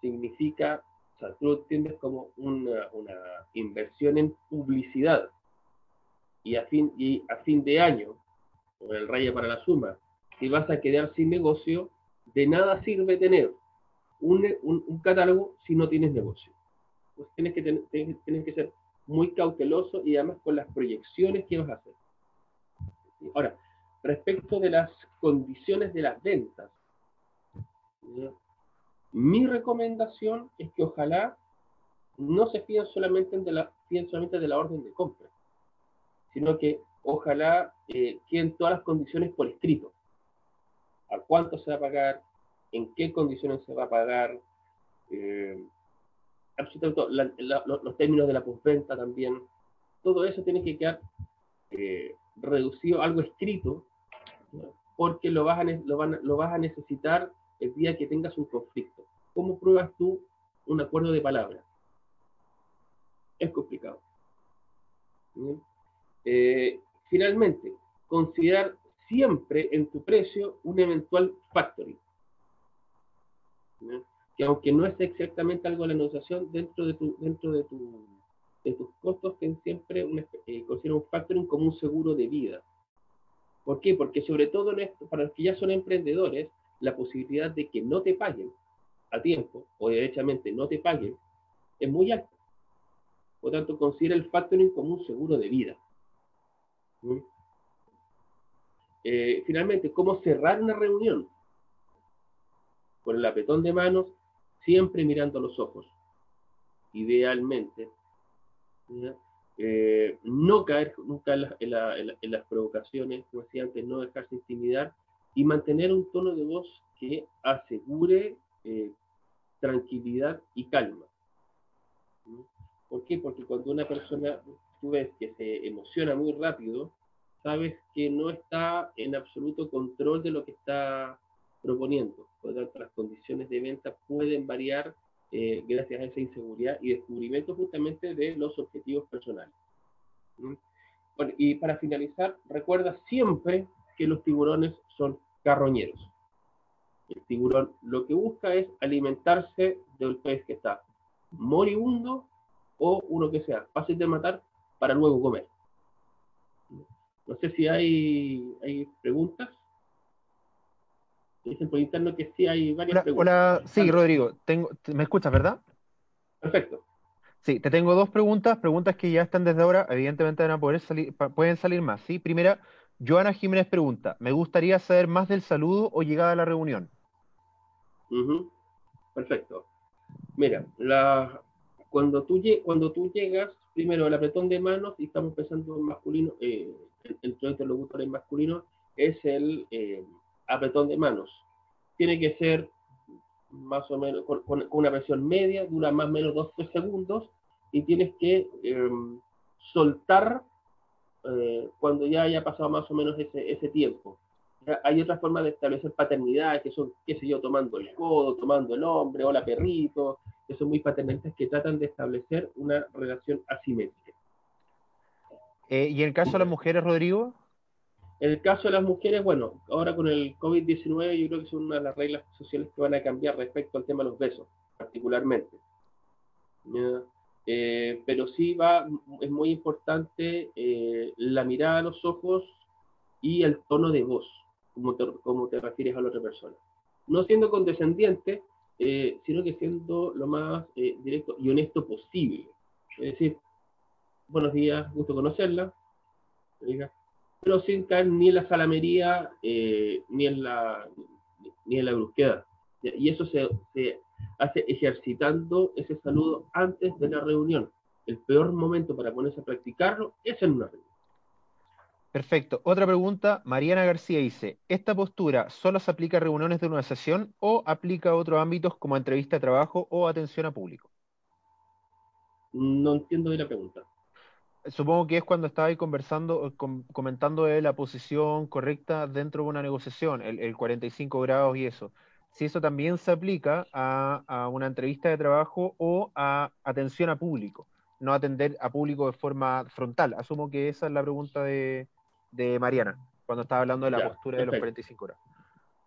significa, o sea, tú lo entiendes como una, una inversión en publicidad. Y a fin, y a fin de año, con el raya para la suma, si vas a quedar sin negocio, de nada sirve tener un, un, catálogo si no tienes negocio. Pues tienes que, tienes, que ser muy cauteloso y además con las proyecciones que vas a hacer. Ahora, respecto de las condiciones de las ventas, mi recomendación es que ojalá no se fíen solamente de la, fíen solamente de la orden de compra, sino que ojalá eh, queden todas las condiciones por escrito. A cuánto se va a pagar, en qué condiciones se va a pagar, eh, absolutamente los términos de la postventa también. Todo eso tiene que quedar eh, reducido algo escrito, porque lo vas, a, lo, van, lo vas a necesitar el día que tengas un conflicto. ¿Cómo pruebas tú un acuerdo de palabra? Es complicado. Eh, finalmente, considerar siempre en tu precio un eventual factoring. Que aunque no es exactamente algo de la negociación, dentro de, tu, dentro de, tu, de tus costos, ten siempre eh, considera un factoring como un seguro de vida. ¿Por qué? Porque sobre todo esto, para los que ya son emprendedores, la posibilidad de que no te paguen a tiempo o derechamente no te paguen es muy alta. Por tanto, considera el factoring como un seguro de vida. Eh, finalmente, ¿cómo cerrar una reunión? Con el apretón de manos, siempre mirando los ojos. Idealmente. Eh, no caer nunca en, la, en, la, en, la, en, las provocaciones, como decía antes, no dejarse intimidar y mantener un tono de voz que asegure eh, tranquilidad y calma. ¿Por qué? Porque cuando una persona, tú ves que se emociona muy rápido, sabes que no está en absoluto control de lo que está proponiendo. Por tanto, las condiciones de venta pueden variar eh, gracias a esa inseguridad y descubrimiento justamente de los objetivos personales. ¿no? Bueno, y para finalizar, recuerda siempre que los tiburones son carroñeros. El tiburón lo que busca es alimentarse del pez que está moribundo o uno que sea fácil de matar para luego comer. No sé si hay, hay preguntas. Dicen por interno que sí hay varias hola, preguntas. Hola, sí, Rodrigo, tengo, ¿me escuchas, verdad? Perfecto. Sí, te tengo dos preguntas, preguntas que ya están desde ahora, evidentemente van a poder salir, pueden salir más, ¿sí? Primera, Joana Jiménez pregunta, me gustaría saber más del saludo o llegada a la reunión. Uh -huh. Perfecto. Mira, la, cuando, tú, cuando tú llegas, primero el apretón de manos, y estamos pensando en masculino, eh, entre interlocutores masculinos, es el eh, apretón de manos. Tiene que ser más o menos con, una presión media, dura más o menos 2-3 segundos, y tienes que eh, soltar eh, cuando ya haya pasado más o menos ese, tiempo. Hay otras formas de establecer paternidad, que son, qué sé yo, tomando el codo, tomando el hombre, hola perrito, que son muy paternalistas que tratan de establecer una relación asimétrica. Eh, ¿Y el caso de las mujeres, Rodrigo? El caso de las mujeres, bueno, ahora con el COVID-19 yo creo que son una de las reglas sociales que van a cambiar respecto al tema de los besos, particularmente. Eh, pero sí va, es muy importante eh, la mirada a los ojos y el tono de voz, como te, refieres a la otra persona. No siendo condescendiente, sino que siendo lo más directo y honesto posible. Es decir, buenos días, gusto conocerla, pero sin caer ni en la salamería eh, ni, en la, ni en la brusquedad. Y eso se, se hace ejercitando ese saludo antes de la reunión. El peor momento para ponerse a practicarlo es en una reunión. Perfecto. Otra pregunta, Mariana García dice, ¿esta postura solo se aplica a reuniones de una sesión o aplica a otros ámbitos como entrevista de trabajo o atención a público? No entiendo de la pregunta. Supongo que es cuando estaba ahí conversando, com comentando de la posición correcta dentro de una negociación, el, el 45 grados y eso. Si eso también se aplica a, a una entrevista de trabajo o a atención a público, no atender a público de forma frontal. Asumo que esa es la pregunta de, de Mariana. Cuando estaba hablando de la postura de los 45 grados.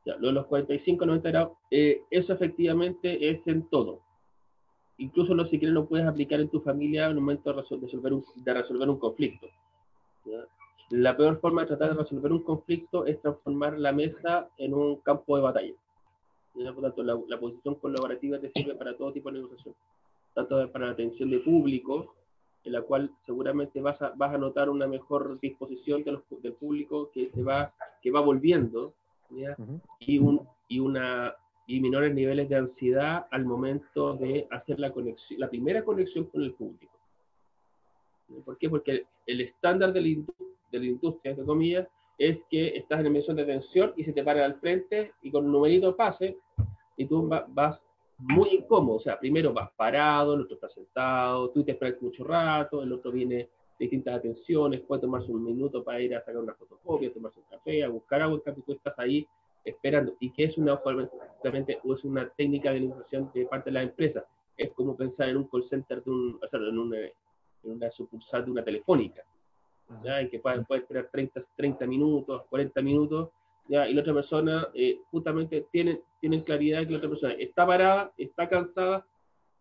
Ya, lo de los 45, 90 grados, eh, eso efectivamente es en todo. Incluso lo si quieres lo puedes aplicar en tu familia en el momento de resolver un, de resolver un conflicto. La peor forma de tratar de resolver un conflicto es transformar la mesa en un campo de batalla. Por tanto, la, posición colaborativa te sirve para todo tipo de negociación, tanto para la atención de público, en la cual seguramente vas a, vas a notar una mejor disposición de del público que, se va, que va volviendo, y, un, y, una, y menores niveles de ansiedad al momento de hacer la conexión, la primera conexión con el público. ¿Por qué? Porque el estándar de la, de la industria, entre comillas, es que estás en emisión de atención y se te para al frente y con un numerito pase y tú vas muy incómodo. O sea, primero vas parado, el otro está sentado, tú te esperas mucho rato, el otro viene distintas atenciones, puede tomarse un minuto para ir a sacar una fotocopia, tomarse un café, a buscar agua, y tú estás ahí esperando. Y que es una, es una técnica de negociación de parte de la empresa. Es como pensar en un call center, de un, o sea, en, una, en una sucursal de una telefónica. ¿ya? En que puede, puede esperar 30, 30 minutos, 40 minutos, ¿ya? y la otra persona eh, justamente tiene, tienen claridad que la otra persona está parada, está cansada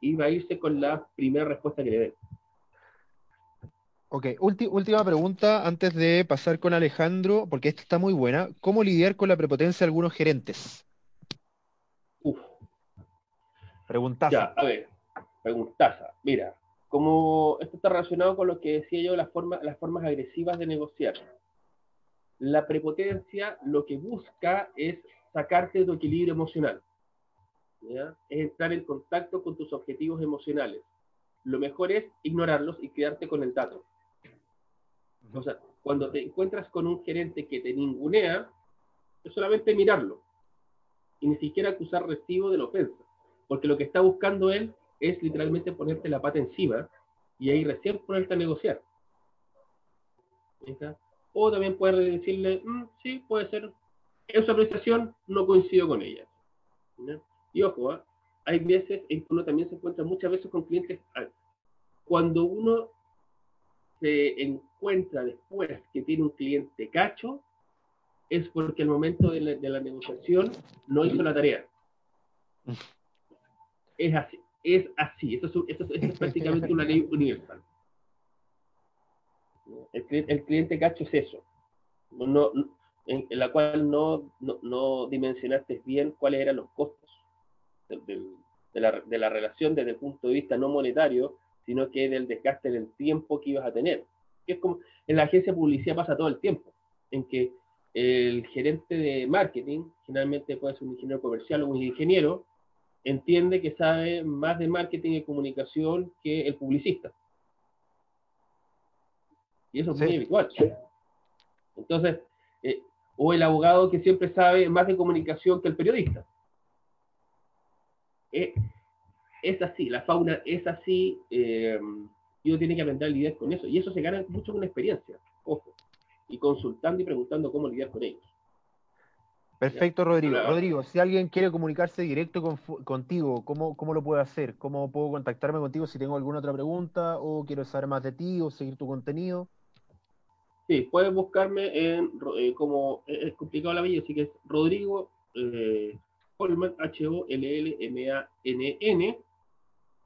y va a irse con la primera respuesta que le den. Ok, última pregunta antes de pasar con Alejandro, porque esta está muy buena. ¿Cómo lidiar con la prepotencia de algunos gerentes? Uf. Preguntaza. Ya, a ver, preguntaza. Mira, como esto está relacionado con lo que decía yo, las formas, las formas agresivas de negociar. La prepotencia lo que busca es sacarte de tu equilibrio emocional. Es entrar en contacto con tus objetivos emocionales. Lo mejor es ignorarlos y quedarte con el dato. O sea, cuando te encuentras con un gerente que te ningunea, es solamente mirarlo y ni siquiera acusar recibo de la ofensa, porque lo que está buscando él es literalmente ponerte la pata encima y ahí recién ponerte a negociar. O también puedes decirle, mm, sí, puede ser, esa apreciación no coincido con ella. Y ojo, ¿ah? hay veces en que uno también se encuentra muchas veces con clientes. Ah, cuando uno se encuentra después que tiene un cliente cacho, es porque el momento de la, negociación no hizo la tarea. Es así es así. Esto es, prácticamente una ley universal. El, cliente cacho es eso. No, en, la cual no, no, dimensionaste bien cuáles eran los costos de, la, de, la, relación desde el punto de vista no monetario, sino que del desgaste del tiempo que ibas a tener. es como en la agencia de publicidad pasa todo el tiempo, en que el gerente de marketing, generalmente puede ser un ingeniero comercial o un ingeniero, entiende que sabe más de marketing y comunicación que el publicista. Y eso es muy habitual. Entonces, eh, o el abogado que siempre sabe más de comunicación que el periodista. Eh, es así, la fauna es así, eh, y uno tiene que aprender a lidiar con eso. Y eso se gana mucho con experiencia, ojo, y consultando y preguntando cómo lidiar con ellos. Perfecto, Rodrigo. Rodrigo, si alguien quiere comunicarse directo contigo, ¿cómo, ¿cómo, lo puede hacer? ¿Cómo puedo contactarme contigo si tengo alguna otra pregunta o quiero saber más de ti o seguir tu contenido? Sí, puedes buscarme en, eh, como es complicado la vida, así que es Rodrigo eh, Holman, H-O-L-L-M-A-N-N.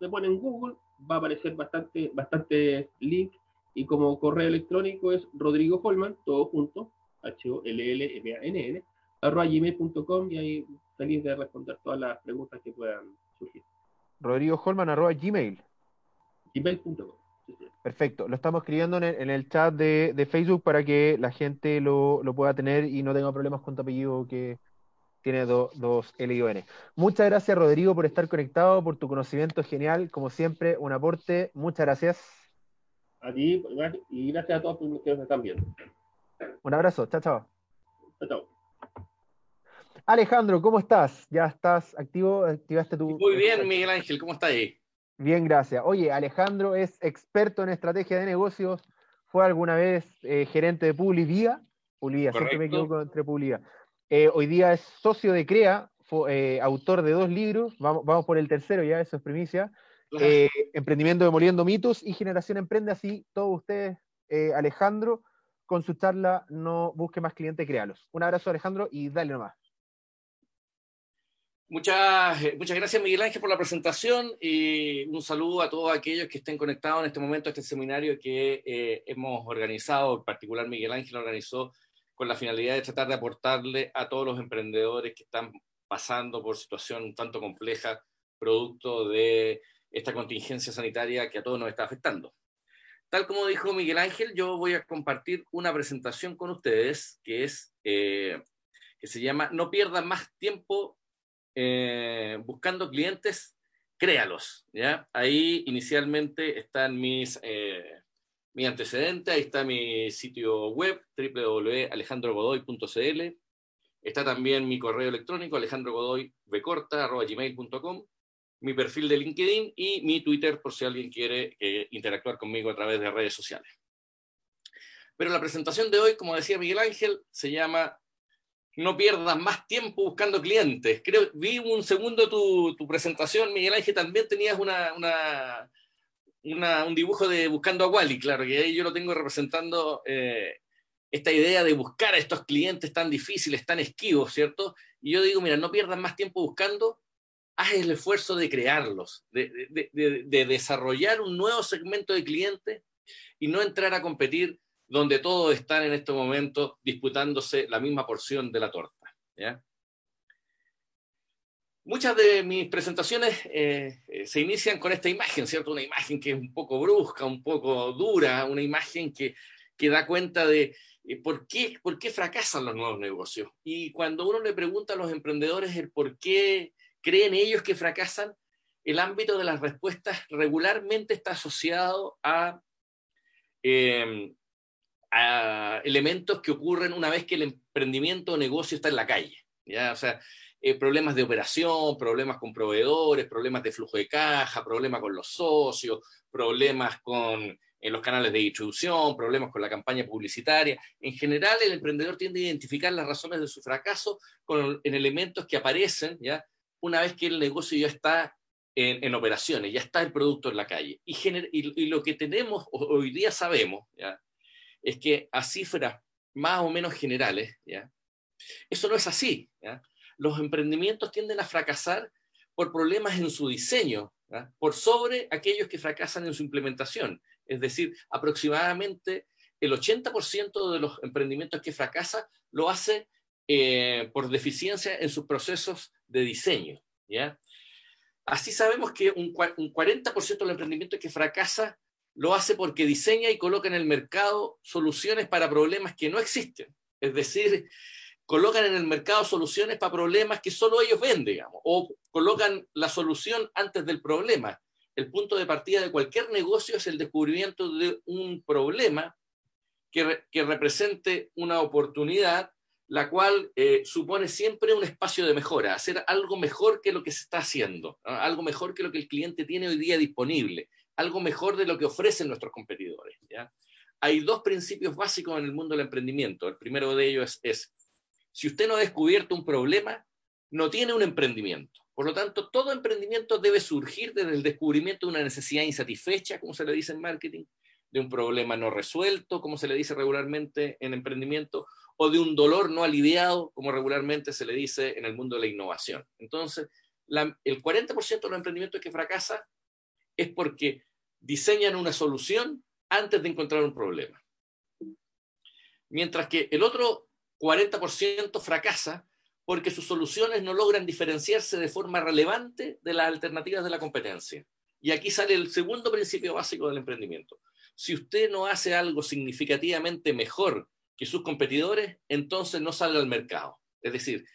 Me pone en Google, va a aparecer bastante, bastante link y como correo electrónico es Rodrigo Holman, todo junto, H-O-L-L-M-A-N-N arroba gmail.com y ahí feliz de responder todas las preguntas que puedan surgir. Rodrigo Holman, arroba gmail. Gmail.com. Perfecto, lo estamos escribiendo en el, chat de, Facebook para que la gente lo, pueda tener y no tenga problemas con tu apellido que tiene dos L y N. Muchas gracias Rodrigo por estar conectado, por tu conocimiento genial, como siempre, un aporte. Muchas gracias. A ti y gracias a todos los que nos están viendo. Un abrazo, chao, chao. Chao, chao. Alejandro, ¿cómo estás? ¿Ya estás activo? ¿Activaste tu...? Muy bien, Miguel Ángel, ¿cómo estás ahí? Bien, gracias. Oye, Alejandro es experto en estrategia de negocios, fue alguna vez eh, gerente de Publivía, Publivía, siempre me equivoco entre Publivía. Eh, hoy día es socio de CREA, fue, eh, autor de dos libros, vamos, vamos, por el tercero ya, eso es primicia, Emprendimiento demoliendo mitos y Generación Emprende, así todos ustedes, Alejandro, con su charla No Busque Más Clientes, Créalos. Un abrazo, Alejandro, y dale nomás. Muchas, eh, muchas gracias, Miguel Ángel, por la presentación y un saludo a todos aquellos que estén conectados en este momento a este seminario que eh, hemos organizado, en particular Miguel Ángel organizó con la finalidad de tratar de aportarle a todos los emprendedores que están pasando por situación un tanto compleja, producto de esta contingencia sanitaria que a todos nos está afectando. Tal como dijo Miguel Ángel, yo voy a compartir una presentación con ustedes que es eh, que se llama No pierdan más tiempo eh, buscando clientes, créalos. ¿ya? Ahí inicialmente están mis, eh, mi antecedente, ahí está mi sitio web, www.alejandrogodoy.cl. Está también mi correo electrónico, alejandrogodoybecorta.gmail.com, mi perfil de LinkedIn y mi Twitter por si alguien quiere eh, interactuar conmigo a través de redes sociales. Pero la presentación de hoy, como decía Miguel Ángel, se llama no pierdas más tiempo buscando clientes. Creo, vi un segundo tu, tu presentación, Miguel Ángel, también tenías una, una, una, un dibujo de buscando a Wally, claro, que ahí yo lo tengo representando eh, esta idea de buscar a estos clientes tan difíciles, tan esquivos, ¿cierto? Y yo digo, mira, no pierdas más tiempo buscando, haz el esfuerzo de crearlos, de, de, de, de desarrollar un nuevo segmento de clientes y no entrar a competir donde todos están en este momento disputándose la misma porción de la torta. ¿ya? Muchas de mis presentaciones eh, se inician con esta imagen, ¿cierto? Una imagen que es un poco brusca, un poco dura, una imagen que, que da cuenta de eh, por, qué, por qué fracasan los nuevos negocios. Y cuando uno le pregunta a los emprendedores el por qué creen ellos que fracasan, el ámbito de las respuestas regularmente está asociado a eh, a elementos que ocurren una vez que el emprendimiento o negocio está en la calle. ¿ya? O sea, eh, problemas de operación, problemas con proveedores, problemas de flujo de caja, problemas con los socios, problemas con en los canales de distribución, problemas con la campaña publicitaria. En general, el emprendedor tiende a identificar las razones de su fracaso con, en elementos que aparecen ¿ya? una vez que el negocio ya está en, en operaciones, ya está el producto en la calle. Y, y, y lo que tenemos, hoy día sabemos, ¿ya? es que a cifras más o menos generales, ¿ya? eso no es así. ¿ya? Los emprendimientos tienden a fracasar por problemas en su diseño, ¿ya? por sobre aquellos que fracasan en su implementación. Es decir, aproximadamente el 80% de los emprendimientos que fracasan lo hace eh, por deficiencia en sus procesos de diseño. Así sabemos que un, un 40% del emprendimiento que fracasa lo hace porque diseña y coloca en el mercado soluciones para problemas que no existen. Es decir, colocan en el mercado soluciones para problemas que solo ellos ven, digamos, o colocan la solución antes del problema. El punto de partida de cualquier negocio es el descubrimiento de un problema que, que represente una oportunidad, la cual eh, supone siempre un espacio de mejora, hacer algo mejor que lo que se está haciendo, ¿no? algo mejor que lo que el cliente tiene hoy día disponible algo mejor de lo que ofrecen nuestros competidores. ¿ya? Hay dos principios básicos en el mundo del emprendimiento. El primero de ellos es, es, si usted no ha descubierto un problema, no tiene un emprendimiento. Por lo tanto, todo emprendimiento debe surgir desde el descubrimiento de una necesidad insatisfecha, como se le dice en marketing, de un problema no resuelto, como se le dice regularmente en emprendimiento, o de un dolor no aliviado, como regularmente se le dice en el mundo de la innovación. Entonces, el 40% de los emprendimientos que fracasa es porque diseñan una solución antes de encontrar un problema. Mientras que el otro 40% fracasa porque sus soluciones no logran diferenciarse de forma relevante de las alternativas de la competencia. Y aquí sale el segundo principio básico del emprendimiento. Si usted no hace algo significativamente mejor que sus competidores, entonces no sale al mercado. Es decir,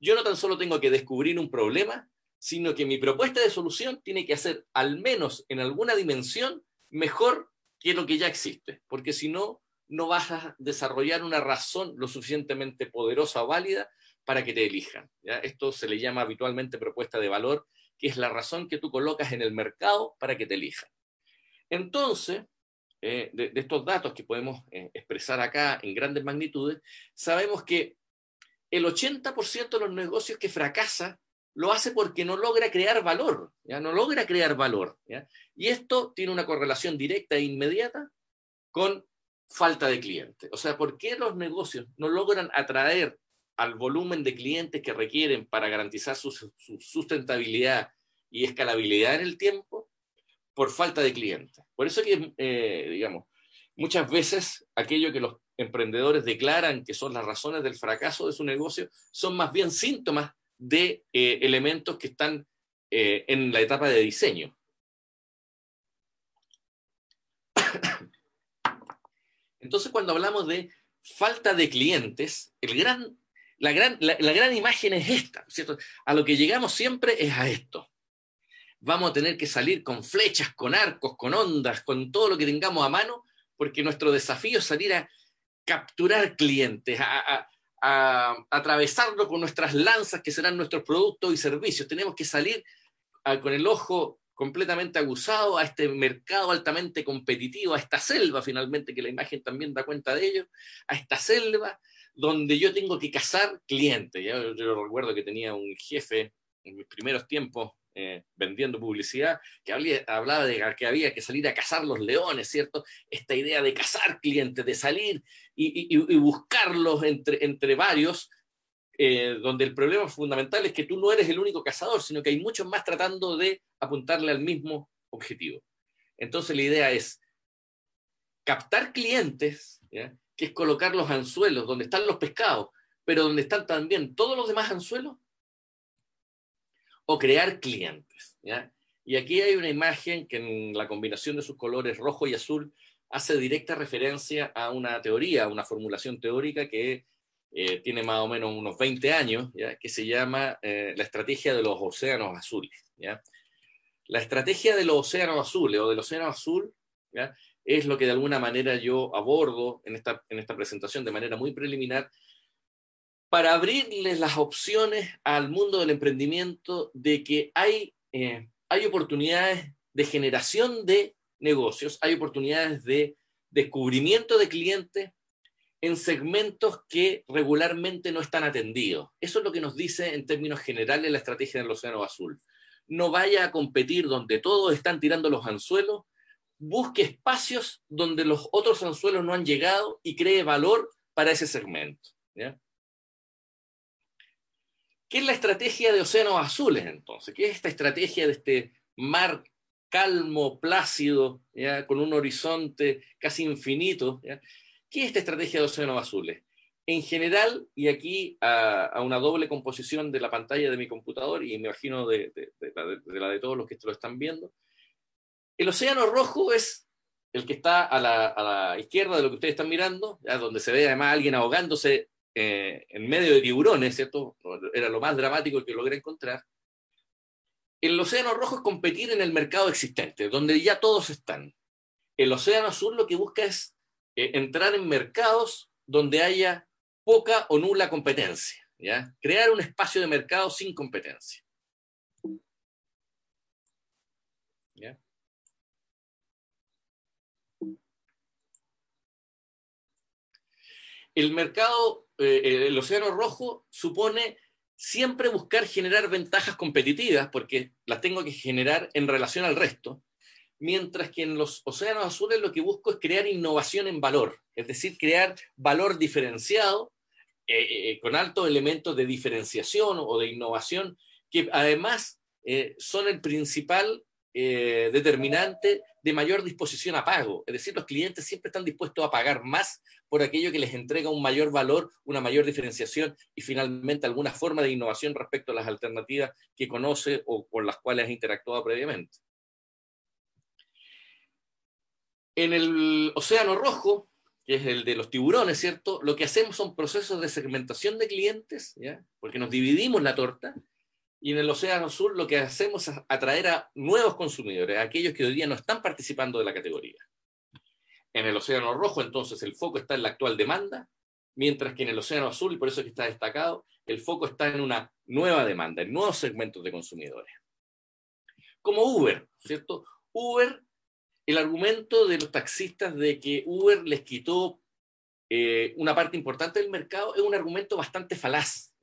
yo no tan solo tengo que descubrir un problema, sino que mi propuesta de solución tiene que ser, al menos en alguna dimensión, mejor que lo que ya existe, porque si no, no vas a desarrollar una razón lo suficientemente poderosa o válida para que te elijan. ¿ya? Esto se le llama habitualmente propuesta de valor, que es la razón que tú colocas en el mercado para que te elijan. Entonces, eh, de, estos datos que podemos eh, expresar acá en grandes magnitudes, sabemos que el 80% de los negocios que fracasan lo hace porque no logra crear valor, ¿ya? no logra crear valor. Y esto tiene una correlación directa e inmediata con falta de clientes. O sea, ¿por qué los negocios no logran atraer al volumen de clientes que requieren para garantizar su, sustentabilidad y escalabilidad en el tiempo? Por falta de clientes. Por eso que, eh, digamos, muchas veces aquello que los emprendedores declaran que son las razones del fracaso de su negocio son más bien síntomas de eh, elementos que están eh, en la etapa de diseño. Entonces, cuando hablamos de falta de clientes, el gran, la, gran, la, gran imagen es esta, ¿cierto? A lo que llegamos siempre es a esto. Vamos a tener que salir con flechas, con arcos, con ondas, con todo lo que tengamos a mano, porque nuestro desafío es salir a capturar clientes, a, atravesarlo con nuestras lanzas que serán nuestros productos y servicios. Tenemos que salir con el ojo completamente aguzado a este mercado altamente competitivo, a esta selva finalmente, que la imagen también da cuenta de ello, a esta selva donde yo tengo que cazar clientes. Yo, recuerdo que tenía un jefe en mis primeros tiempos eh, vendiendo publicidad, que hablaba de que había que salir a cazar los leones, ¿cierto? Esta idea de cazar clientes, de salir y, buscarlos entre, entre varios eh, donde el problema fundamental es que tú no eres el único cazador, sino que hay muchos más tratando de apuntarle al mismo objetivo. Entonces la idea es captar clientes, que es colocar los anzuelos donde están los pescados, pero donde están también todos los demás anzuelos, o crear clientes. Y aquí hay una imagen que en la combinación de sus colores rojo y azul hace directa referencia a una teoría, a una formulación teórica que eh, tiene más o menos unos 20 años, ¿ya? que se llama eh, la estrategia de los océanos azules. ¿ya? La estrategia de los océanos azules o del océano azul ¿ya? es lo que de alguna manera yo abordo en esta, en esta presentación de manera muy preliminar para abrirles las opciones al mundo del emprendimiento de que hay, eh, hay oportunidades de generación de negocios, hay oportunidades de descubrimiento de clientes, en segmentos que regularmente no están atendidos. Eso es lo que nos dice en términos generales la estrategia del Océano Azul. No vaya a competir donde todos están tirando los anzuelos, busque espacios donde los otros anzuelos no han llegado y cree valor para ese segmento. ¿Qué es la estrategia de océanos azules entonces? ¿Qué es esta estrategia de este mar calmo, plácido, con un horizonte casi infinito? ¿Qué es esta estrategia de océanos azules? En general, y aquí a, una doble composición de la pantalla de mi computador, y me imagino de, la de todos los que lo están viendo, el océano rojo es el que está a la, izquierda de lo que ustedes están mirando, donde se ve además alguien ahogándose eh, en medio de tiburones, ¿cierto? Era lo más dramático que logré encontrar. El océano rojo es competir en el mercado existente, donde ya todos están. El océano azul lo que busca es eh, entrar en mercados donde haya poca o nula competencia. Crear un espacio de mercado sin competencia. El mercado, eh, el océano rojo supone siempre buscar generar ventajas competitivas, porque las tengo que generar en relación al resto, mientras que en los océanos azules lo que busco es crear innovación en valor, es decir, crear valor diferenciado eh, eh, con altos elementos de diferenciación o de innovación, que además eh, son el principal determinante de mayor disposición a pago. Es decir, los clientes siempre están dispuestos a pagar más por aquello que les entrega un mayor valor, una mayor diferenciación y finalmente alguna forma de innovación respecto a las alternativas que conoce o con las cuales ha interactuado previamente. En el Océano Rojo, que es el de los tiburones, ¿cierto? Lo que hacemos son procesos de segmentación de clientes. Porque nos dividimos la torta. Y en el Océano Azul lo que hacemos es atraer a nuevos consumidores, a aquellos que hoy día no están participando de la categoría. En el Océano Rojo, entonces, el foco está en la actual demanda, mientras que en el Océano Azul, y por eso es que está destacado, el foco está en una nueva demanda, en nuevos segmentos de consumidores. Como Uber, ¿cierto? Uber el argumento de los taxistas de que Uber les quitó eh, una parte importante del mercado es un argumento bastante falaz.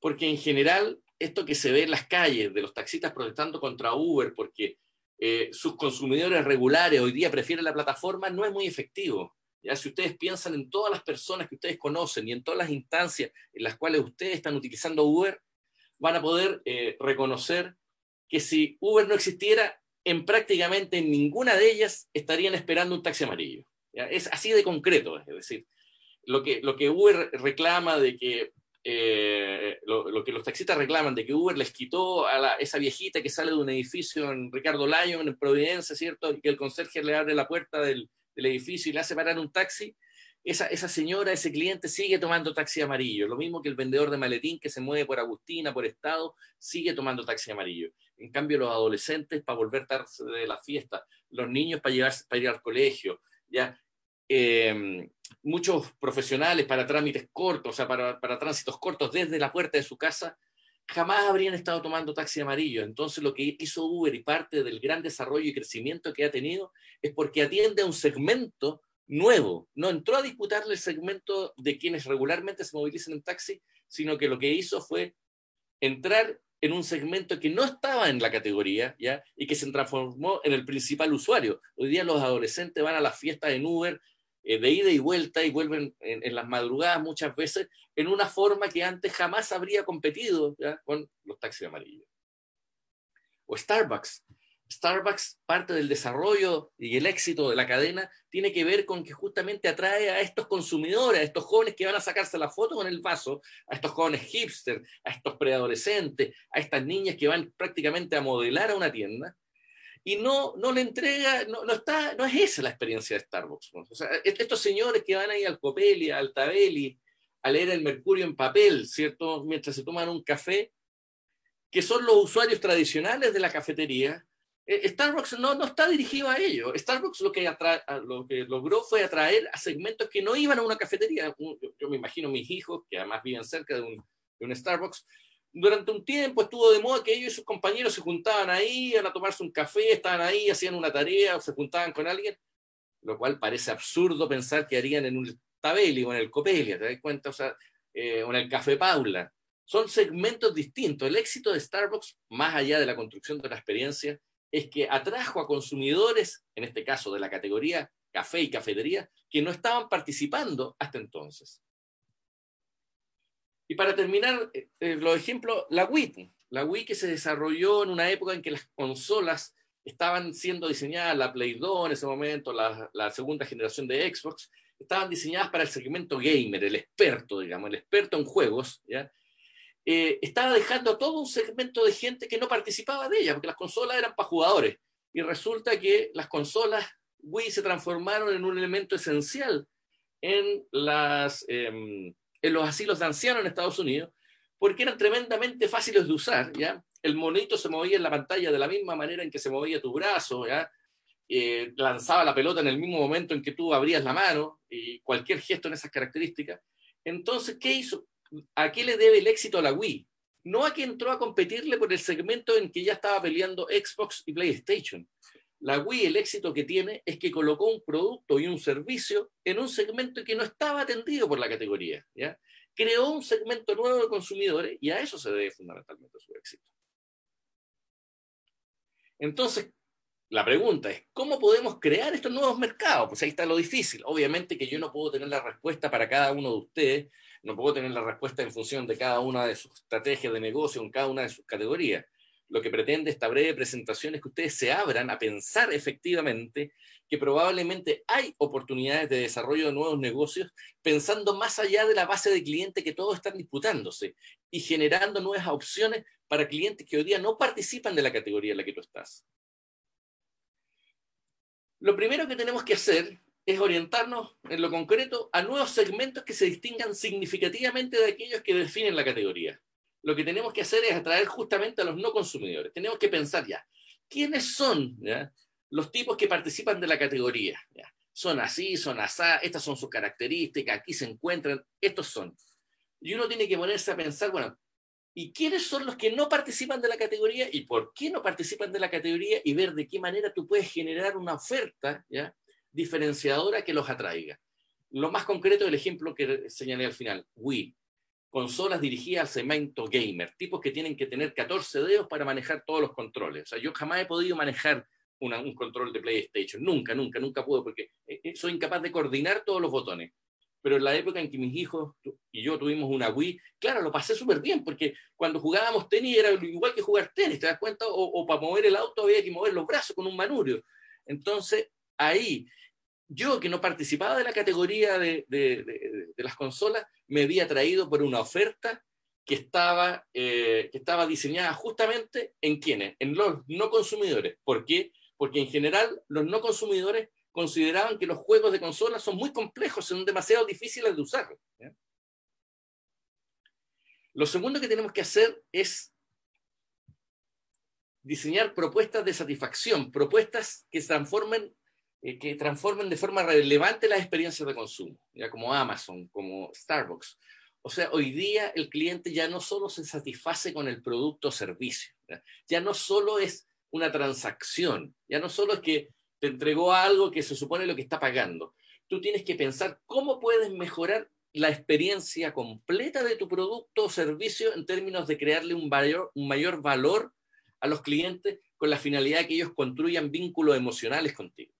Porque en general, esto que se ve en las calles de los taxistas protestando contra Uber porque eh, sus consumidores regulares hoy día prefieren la plataforma, no es muy efectivo. Ya, si ustedes piensan en todas las personas que ustedes conocen y en todas las instancias en las cuales ustedes están utilizando Uber, van a poder eh, reconocer que si Uber no existiera, en prácticamente ninguna de ellas estarían esperando un taxi amarillo. Es así de concreto, es decir, lo que, Uber reclama de que eh, lo, que los taxistas reclaman de que Uber les quitó a esa viejita que sale de un edificio en Ricardo Lyon, en Providencia, ¿cierto? Y que el conserje le abre la puerta del, edificio y le hace parar un taxi. Esa, esa, señora, ese cliente sigue tomando taxi amarillo. Lo mismo que el vendedor de maletín que se mueve por Agustina, por Estado, sigue tomando taxi amarillo. En cambio, los adolescentes para volver tarde de la fiesta, los niños para, llevarse, para ir al colegio, ya eh, muchos profesionales para trámites cortos, o sea, para, para tránsitos cortos desde la puerta de su casa, jamás habrían estado tomando taxi amarillo. Entonces, lo que hizo Uber y parte del gran desarrollo y crecimiento que ha tenido es porque atiende a un segmento nuevo. No entró a disputarle el segmento de quienes regularmente se movilizan en taxi, sino que lo que hizo fue entrar en un segmento que no estaba en la categoría, ¿ya? Y que se transformó en el principal usuario. Hoy día los adolescentes van a las fiestas en Uber eh, de ida y vuelta y vuelven en, las madrugadas muchas veces en una forma que antes jamás habría competido con los taxis amarillos. O Starbucks. Starbucks, parte del desarrollo y el éxito de la cadena, tiene que ver con que justamente atrae a estos consumidores, a estos jóvenes que van a sacarse la foto con el vaso, a estos jóvenes hipster, a estos preadolescentes, a estas niñas que van prácticamente a modelar a una tienda, y no, no le entrega, no, no, está, no es esa la experiencia de Starbucks. O sea, estos señores que van ahí al Copelli, al Tabelli, a leer el Mercurio en papel, ¿cierto? Mientras se toman un café, que son los usuarios tradicionales de la cafetería, Starbucks no, no está dirigido a ellos. Starbucks lo que, lo que logró fue atraer a segmentos que no iban a una cafetería. Yo, me imagino mis hijos, que además viven cerca de un, de un Starbucks, durante un tiempo estuvo de moda que ellos y sus compañeros se juntaban ahí, a tomarse un café, estaban ahí, hacían una tarea o se juntaban con alguien, lo cual parece absurdo pensar que harían en un Tabeli o en el Copelia, ¿te das cuenta? O sea, eh, o en el Café Paula. Son segmentos distintos. El éxito de Starbucks, más allá de la construcción de la experiencia, es que atrajo a consumidores, en este caso de la categoría café y cafetería, que no estaban participando hasta entonces. Y para terminar, eh, eh, los ejemplos, la Wii. La Wii que se desarrolló en una época en que las consolas estaban siendo diseñadas, la Play 2 en ese momento, la, la segunda generación de Xbox, estaban diseñadas para el segmento gamer, el experto, digamos, el experto en juegos, ¿ya? Eh, estaba dejando todo un segmento de gente que no participaba de ella, porque las consolas eran para jugadores. Y resulta que las consolas Wii se transformaron en un elemento esencial em, en los asilos de ancianos en Estados Unidos, porque eran tremendamente fáciles de usar, ¿ya? El monito se movía en la pantalla de la misma manera en que se movía tu brazo, ¿ya? Eh, lanzaba la pelota en el mismo momento en que tú abrías la mano, y cualquier gesto en esas características. Entonces, ¿qué hizo? ¿A qué le debe el éxito a la Wii? No a que entró a competirle por el segmento en que ya estaba peleando Xbox y PlayStation. La Wii, el éxito que tiene es que colocó un producto y un servicio en un segmento que no estaba atendido por la categoría. ¿ya? Creó un segmento nuevo de consumidores y a eso se debe fundamentalmente su éxito. Entonces, la pregunta es, ¿cómo podemos crear estos nuevos mercados? Pues ahí está lo difícil. Obviamente que yo no puedo tener la respuesta para cada uno de ustedes, no puedo tener la respuesta en función de cada una de sus estrategias de negocio en cada una de sus categorías lo que pretende esta breve presentación es que ustedes se abran a pensar efectivamente que probablemente hay oportunidades de desarrollo de nuevos negocios pensando más allá de la base de clientes que todos están disputándose y generando nuevas opciones para clientes que hoy día no participan de la categoría en la que tú estás. Lo primero que tenemos que hacer es orientarnos en lo concreto a nuevos segmentos que se distingan significativamente de aquellos que definen la categoría lo que tenemos que hacer es atraer justamente a los no consumidores. Tenemos que pensar ya, ¿quiénes son los tipos que participan de la categoría? Son así, son asá, estas son sus características, aquí se encuentran, estos son. Y uno tiene que ponerse a pensar, bueno, ¿y quiénes son los que no participan de la categoría y por qué no participan de la categoría y ver de qué manera tú puedes generar una oferta ¿ya? Diferenciadora que los atraiga? Lo más concreto del ejemplo que señalé al final, Wii consolas dirigidas al segmento gamer, tipos que tienen que tener 14 dedos para manejar todos los controles. O sea, yo jamás he podido manejar un control de PlayStation. Nunca, nunca, nunca pude, porque eh, eh, soy incapaz de coordinar todos los botones. Pero en la época en que mis hijos y yo tuvimos una Wii, claro, lo pasé súper bien, porque cuando jugábamos tenis era igual que jugar tenis, ¿te das cuenta? O, para mover el auto había que mover los brazos con un manurio. Entonces, ahí, yo que no participaba de la categoría de, las consolas, me había traído por una oferta que estaba, eh, que estaba diseñada justamente en quienes, en los no consumidores. ¿Por qué? Porque en general los no consumidores consideraban que los juegos de consola son muy complejos, son demasiado difíciles de usar. Lo segundo que tenemos que hacer es diseñar propuestas de satisfacción, propuestas que transformen, eh, que transformen de forma relevante las experiencias de consumo, ya como Amazon, como Starbucks. O sea, hoy día el cliente ya no solo se satisface con el producto o servicio, ya no solo es una transacción, ya no solo es que te entregó algo que se supone lo que está pagando. Tú tienes que pensar cómo puedes mejorar la experiencia completa de tu producto o servicio en términos de crearle un mayor, un mayor valor a los clientes con la finalidad de que ellos construyan vínculos emocionales contigo.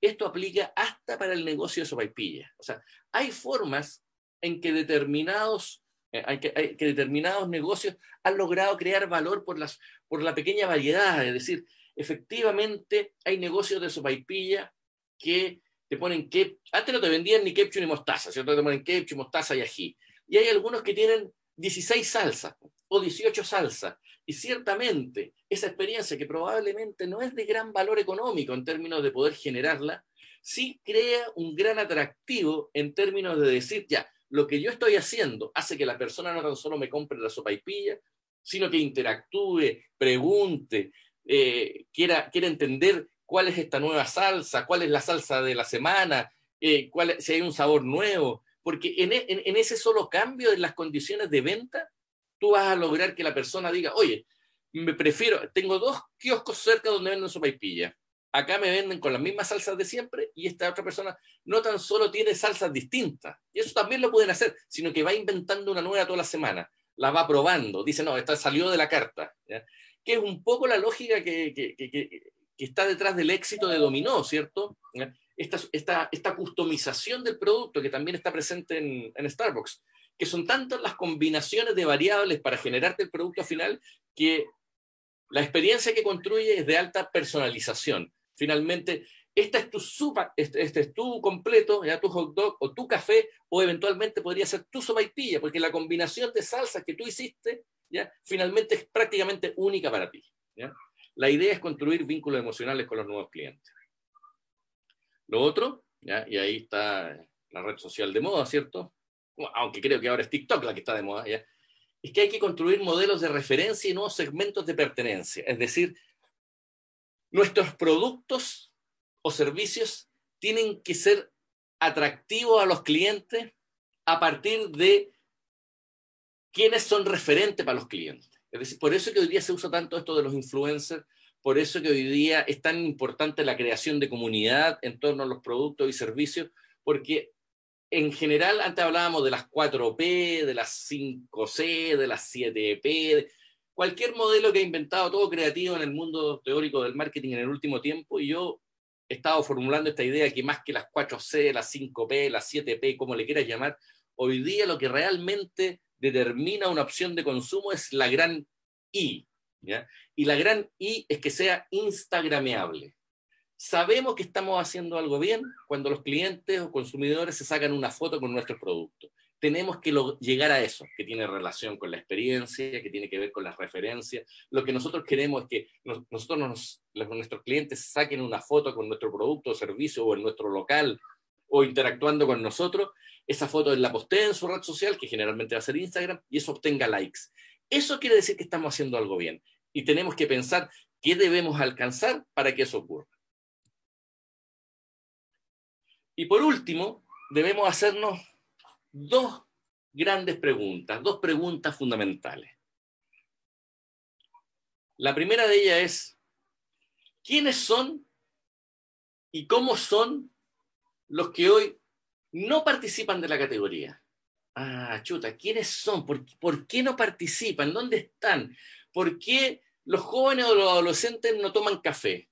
Esto aplica hasta para el negocio de sopaipilla. O sea, hay formas en que determinados, eh, hay que, hay que determinados negocios han logrado crear valor por, las, por la pequeña variedad, es decir, efectivamente hay negocios de sopaipilla que te ponen que antes no te vendían ni ketchup ni mostaza, ¿cierto? Te ponen ketchup, mostaza y ají. Y hay algunos que tienen 16 salsas o 18 salsas. Y ciertamente esa experiencia que probablemente no es de gran valor económico en términos de poder generarla, sí crea un gran atractivo en términos de decir, ya, lo que yo estoy haciendo hace que la persona no tan solo me compre la sopaipilla, sino que interactúe, pregunte, eh, quiera, entender cuál es esta nueva salsa, cuál es la salsa de la semana, eh, cuál, si hay un sabor nuevo, porque en, e, en, ese solo cambio en las condiciones de venta, tú vas a lograr que la persona diga, oye, me prefiero, tengo dos kioscos cerca donde venden sopaipilla. Acá me venden con las mismas salsas de siempre y esta otra persona no tan solo tiene salsas distintas, y eso también lo pueden hacer, sino que va inventando una nueva toda la semana, la va probando, dice, no, esta salió de la carta que es un poco la lógica que, está detrás del éxito de Dominó, ¿cierto? Esta, esta customización del producto que también está presente en, Starbucks, que son tantas las combinaciones de variables para generarte el producto final que la experiencia que construye es de alta personalización. Finalmente, esta es tu sopa, este, este, es tu completo, ya tu hot dog o tu café, o eventualmente podría ser tu sopaipilla, porque la combinación de salsas que tú hiciste ¿ya? finalmente es prácticamente única para ti. La idea es construir vínculos emocionales con los nuevos clientes. Lo otro, ¿ya? y ahí está la red social de moda, ¿cierto? Aunque creo que ahora es TikTok la que está de moda, ¿ya? es que hay que construir modelos de referencia y nuevos segmentos de pertenencia. Es decir, nuestros productos o servicios tienen que ser atractivos a los clientes a partir de quiénes son referentes para los clientes. Es decir, por eso que hoy día se usa tanto esto de los influencers, por eso que hoy día es tan importante la creación de comunidad en torno a los productos y servicios, porque en general antes hablábamos de las 4P, de las 5C, de las 7P, cualquier modelo que ha inventado todo creativo en el mundo teórico del marketing en el último tiempo, y yo he estado formulando esta idea que más que las 4C, las 5P, las 7P, como le quieras llamar, hoy día lo que realmente determina una opción de consumo es la gran I. Y la gran I es que sea instagrameable. Sabemos que estamos haciendo algo bien cuando los clientes o consumidores se sacan una foto con nuestro producto. Tenemos que llegar a eso, que tiene relación con la experiencia, que tiene que ver con las referencias. Lo que nosotros queremos es que nosotros nuestros clientes saquen una foto con nuestro producto o servicio o en nuestro local o interactuando con nosotros esa foto la posteen en su red social, que generalmente va a ser Instagram, y eso obtenga likes. Eso quiere decir que estamos haciendo algo bien. Y tenemos que pensar qué debemos alcanzar para que eso ocurra. Y por último, debemos hacernos dos grandes preguntas, dos preguntas fundamentales. La primera de ellas es, ¿quiénes son y cómo son los que hoy no participan de la categoría. Ah, chuta, ¿quiénes son? ¿Por, qué no participan? ¿Dónde están? ¿Por qué los jóvenes o los adolescentes no toman café?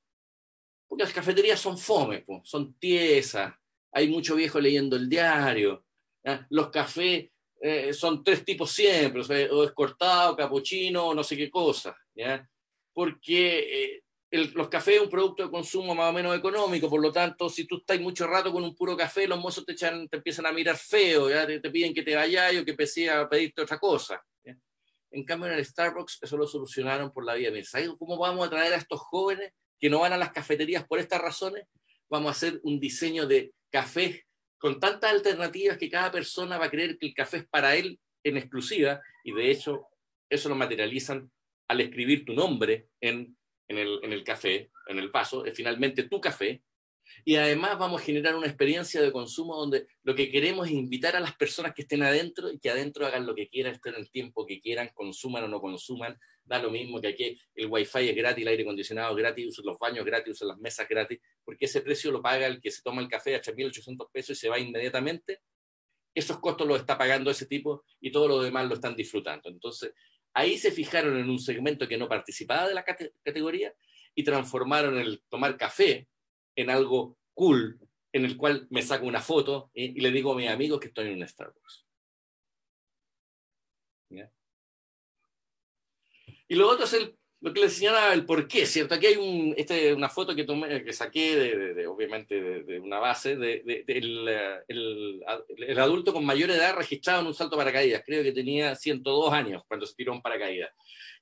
Porque las cafeterías son fome, son tiesas, hay mucho viejo leyendo el diario, los cafés eh, son tres tipos siempre, o, es cortado, capuchino, no sé qué cosa, ¿ya? porque eh, los cafés es un producto de consumo más o menos económico, por lo tanto, si tú estás mucho rato con un puro café, los mozos te, echan, te empiezan a mirar feo, ¿ya? Te, piden que te vayas o que empecé a pedirte otra cosa. En cambio, en el Starbucks eso lo solucionaron por la vía de ¿Sabes cómo vamos a traer a estos jóvenes que no van a las cafeterías por estas razones? Vamos a hacer un diseño de café con tantas alternativas que cada persona va a creer que el café es para él en exclusiva y de hecho eso lo materializan al escribir tu nombre en, el, en el café, en el paso, es finalmente tu café, y además vamos a generar una experiencia de consumo donde lo que queremos es invitar a las personas que estén adentro y que adentro hagan lo que quieran, estén el tiempo que quieran, consuman o no consuman. Da lo mismo que aquí el wifi es gratis, el aire acondicionado es gratis, los baños gratis, las mesas gratis, porque ese precio lo paga el que se toma el café a 8.800 pesos y se va inmediatamente. Esos costos los está pagando ese tipo y todo lo demás lo están disfrutando. Entonces, ahí se fijaron en un segmento que no participaba de la categoría y transformaron el tomar café en algo cool, en el cual me saco una foto y, le digo a mis amigos que estoy en un Starbucks. Y lo otro es lo que les señalaba el por qué, ¿cierto? Aquí hay este, una foto que, tomé, que saqué, de, obviamente, de, una base, el, el, adulto con mayor edad registrado en un salto paracaídas. Creo que tenía 102 años cuando se tiró un paracaídas.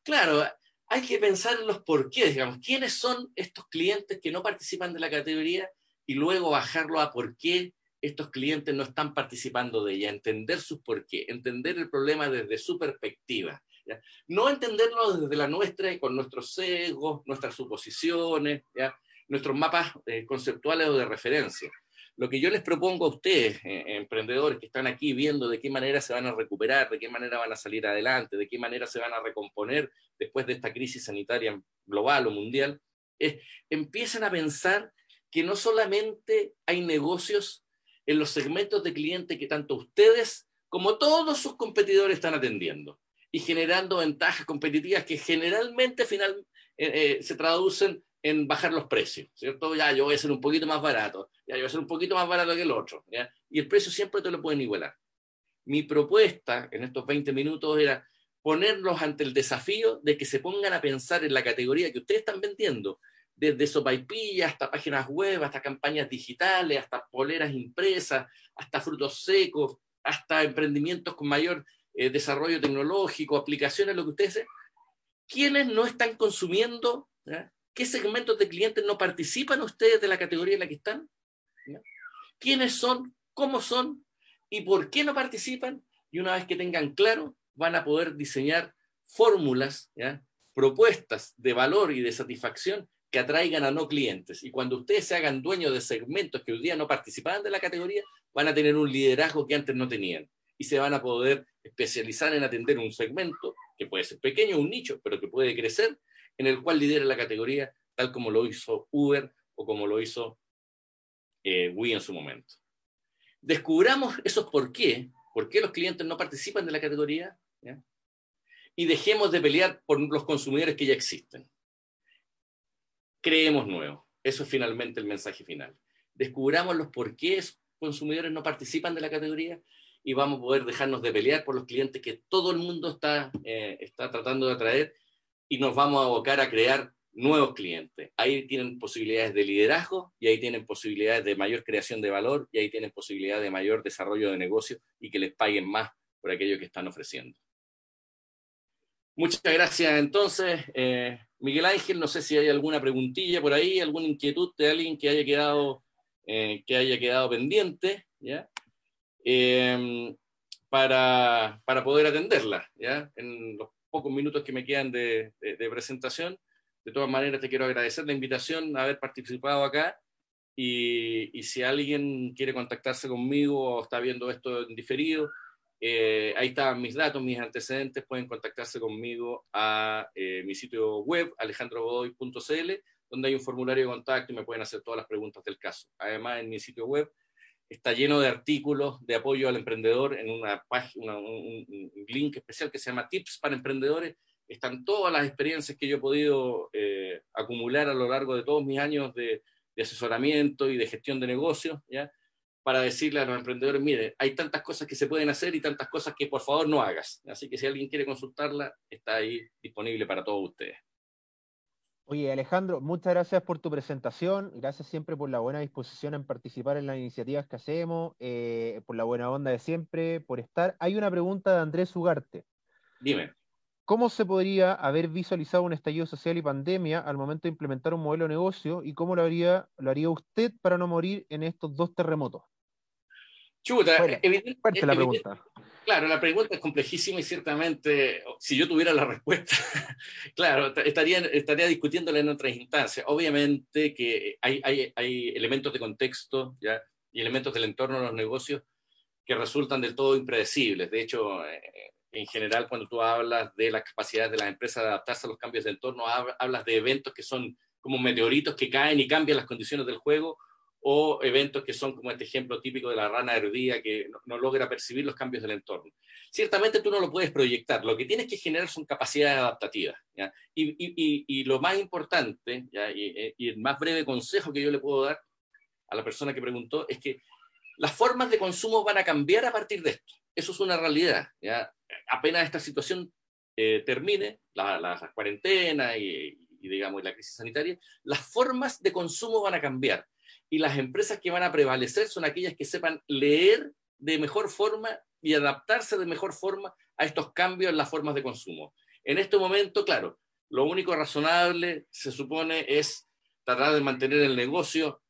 Claro, hay que pensar en los porqués, digamos, quiénes son estos clientes que no participan de la categoría y luego bajarlo a por qué estos clientes no están participando de ella, entender sus por qué, entender el problema desde su perspectiva. No entenderlo desde la nuestra y con nuestros sesgos, nuestras suposiciones, nuestros mapas eh, conceptuales o de referencia. Lo que yo les propongo a ustedes, eh, emprendedores que están aquí viendo de qué manera se van a recuperar, de qué manera van a salir adelante, de qué manera se van a recomponer después de esta crisis sanitaria global o mundial, es empiecen a pensar que no solamente hay negocios en los segmentos de cliente que tanto ustedes como todos sus competidores están atendiendo y generando ventajas competitivas que generalmente final, eh, eh, se traducen en bajar los precios, ¿cierto? Ya yo voy a ser un poquito más barato, ya yo voy a ser un poquito más barato que el otro, ¿ya? Y el precio siempre te lo pueden igualar. Mi propuesta en estos 20 minutos era ponerlos ante el desafío de que se pongan a pensar en la categoría que ustedes están vendiendo, desde sopaipillas hasta páginas web, hasta campañas digitales, hasta poleras impresas, hasta frutos secos, hasta emprendimientos con mayor eh, desarrollo tecnológico, aplicaciones, lo que ustedes... ¿Quiénes no están consumiendo ¿Qué segmentos de clientes no participan ustedes de la categoría en la que están? ¿Quiénes son? ¿Cómo son? ¿Y por qué no participan? Y una vez que tengan claro, van a poder diseñar fórmulas, propuestas de valor y de satisfacción que atraigan a no clientes. Y cuando ustedes se hagan dueños de segmentos que hoy día no participaban de la categoría, van a tener un liderazgo que antes no tenían. Y se van a poder especializar en atender un segmento que puede ser pequeño, un nicho, pero que puede crecer en el cual lidera la categoría, tal como lo hizo Uber o como lo hizo eh, Wii en su momento. Descubramos esos por qué, por qué los clientes no participan de la categoría, y dejemos de pelear por los consumidores que ya existen. Creemos nuevos. Eso es finalmente el mensaje final. Descubramos los por qué esos consumidores no participan de la categoría y vamos a poder dejarnos de pelear por los clientes que todo el mundo está, eh, está tratando de atraer y nos vamos a abocar a crear nuevos clientes. Ahí tienen posibilidades de liderazgo y ahí tienen posibilidades de mayor creación de valor y ahí tienen posibilidades de mayor desarrollo de negocio y que les paguen más por aquello que están ofreciendo. Muchas gracias entonces, eh, Miguel Ángel. No sé si hay alguna preguntilla por ahí, alguna inquietud de alguien que haya quedado, eh, que haya quedado pendiente, ¿ya? Eh, para, para, poder atenderla, ¿ya? En los pocos minutos que me quedan de, presentación. De todas maneras, te quiero agradecer la invitación a haber participado acá. Y, si alguien quiere contactarse conmigo o está viendo esto en diferido, eh, ahí están mis datos, mis antecedentes. Pueden contactarse conmigo a eh, mi sitio web, alejandrogodoy.cl, donde hay un formulario de contacto y me pueden hacer todas las preguntas del caso. Además, en mi sitio web está lleno de artículos de apoyo al emprendedor en una página, un, link especial que se llama Tips para Emprendedores. Están todas las experiencias que yo he podido eh, acumular a lo largo de todos mis años de, de asesoramiento y de gestión de negocios, ¿ya? para decirle a los emprendedores, mire, hay tantas cosas que se pueden hacer y tantas cosas que por favor no hagas. Así que si alguien quiere consultarla, está ahí disponible para todos ustedes. Oye, Alejandro, muchas gracias por tu presentación, gracias siempre por la buena disposición en participar en las iniciativas que hacemos, eh, por la buena onda de siempre, por estar. Hay una pregunta de Andrés Ugarte. Dime. ¿Cómo se podría haber visualizado un estallido social y pandemia al momento de implementar un modelo de negocio y cómo lo haría, lo haría usted para no morir en estos dos terremotos? Chuta, evidente, la pregunta. Claro, la pregunta es complejísima y ciertamente, si yo tuviera la respuesta, [LAUGHS] claro, estaría, estaría discutiéndola en otras instancias. Obviamente que hay, hay, hay elementos de contexto y elementos del entorno de los negocios que resultan del todo impredecibles. De hecho, eh, en general, cuando tú hablas de las capacidades de las empresas de adaptarse a los cambios de entorno, hablas de eventos que son como meteoritos que caen y cambian las condiciones del juego, o eventos que son como este ejemplo típico de la rana hervida que no, logra percibir los cambios del entorno. Ciertamente tú no lo puedes proyectar, lo que tienes que generar son capacidades adaptativas. Y, lo más importante, y, y, el más breve consejo que yo le puedo dar a la persona que preguntó es que las formas de consumo van a cambiar a partir de esto. Eso es una realidad. ¿ya? Apenas esta situación eh, termine, la, la, cuarentena y, digamos, la crisis sanitaria, las formas de consumo van a cambiar. Y las empresas que van a prevalecer son aquellas que sepan leer de mejor forma y adaptarse de mejor forma a estos cambios en las formas de consumo. En este momento, claro, lo único razonable se supone es tratar de mantener el negocio,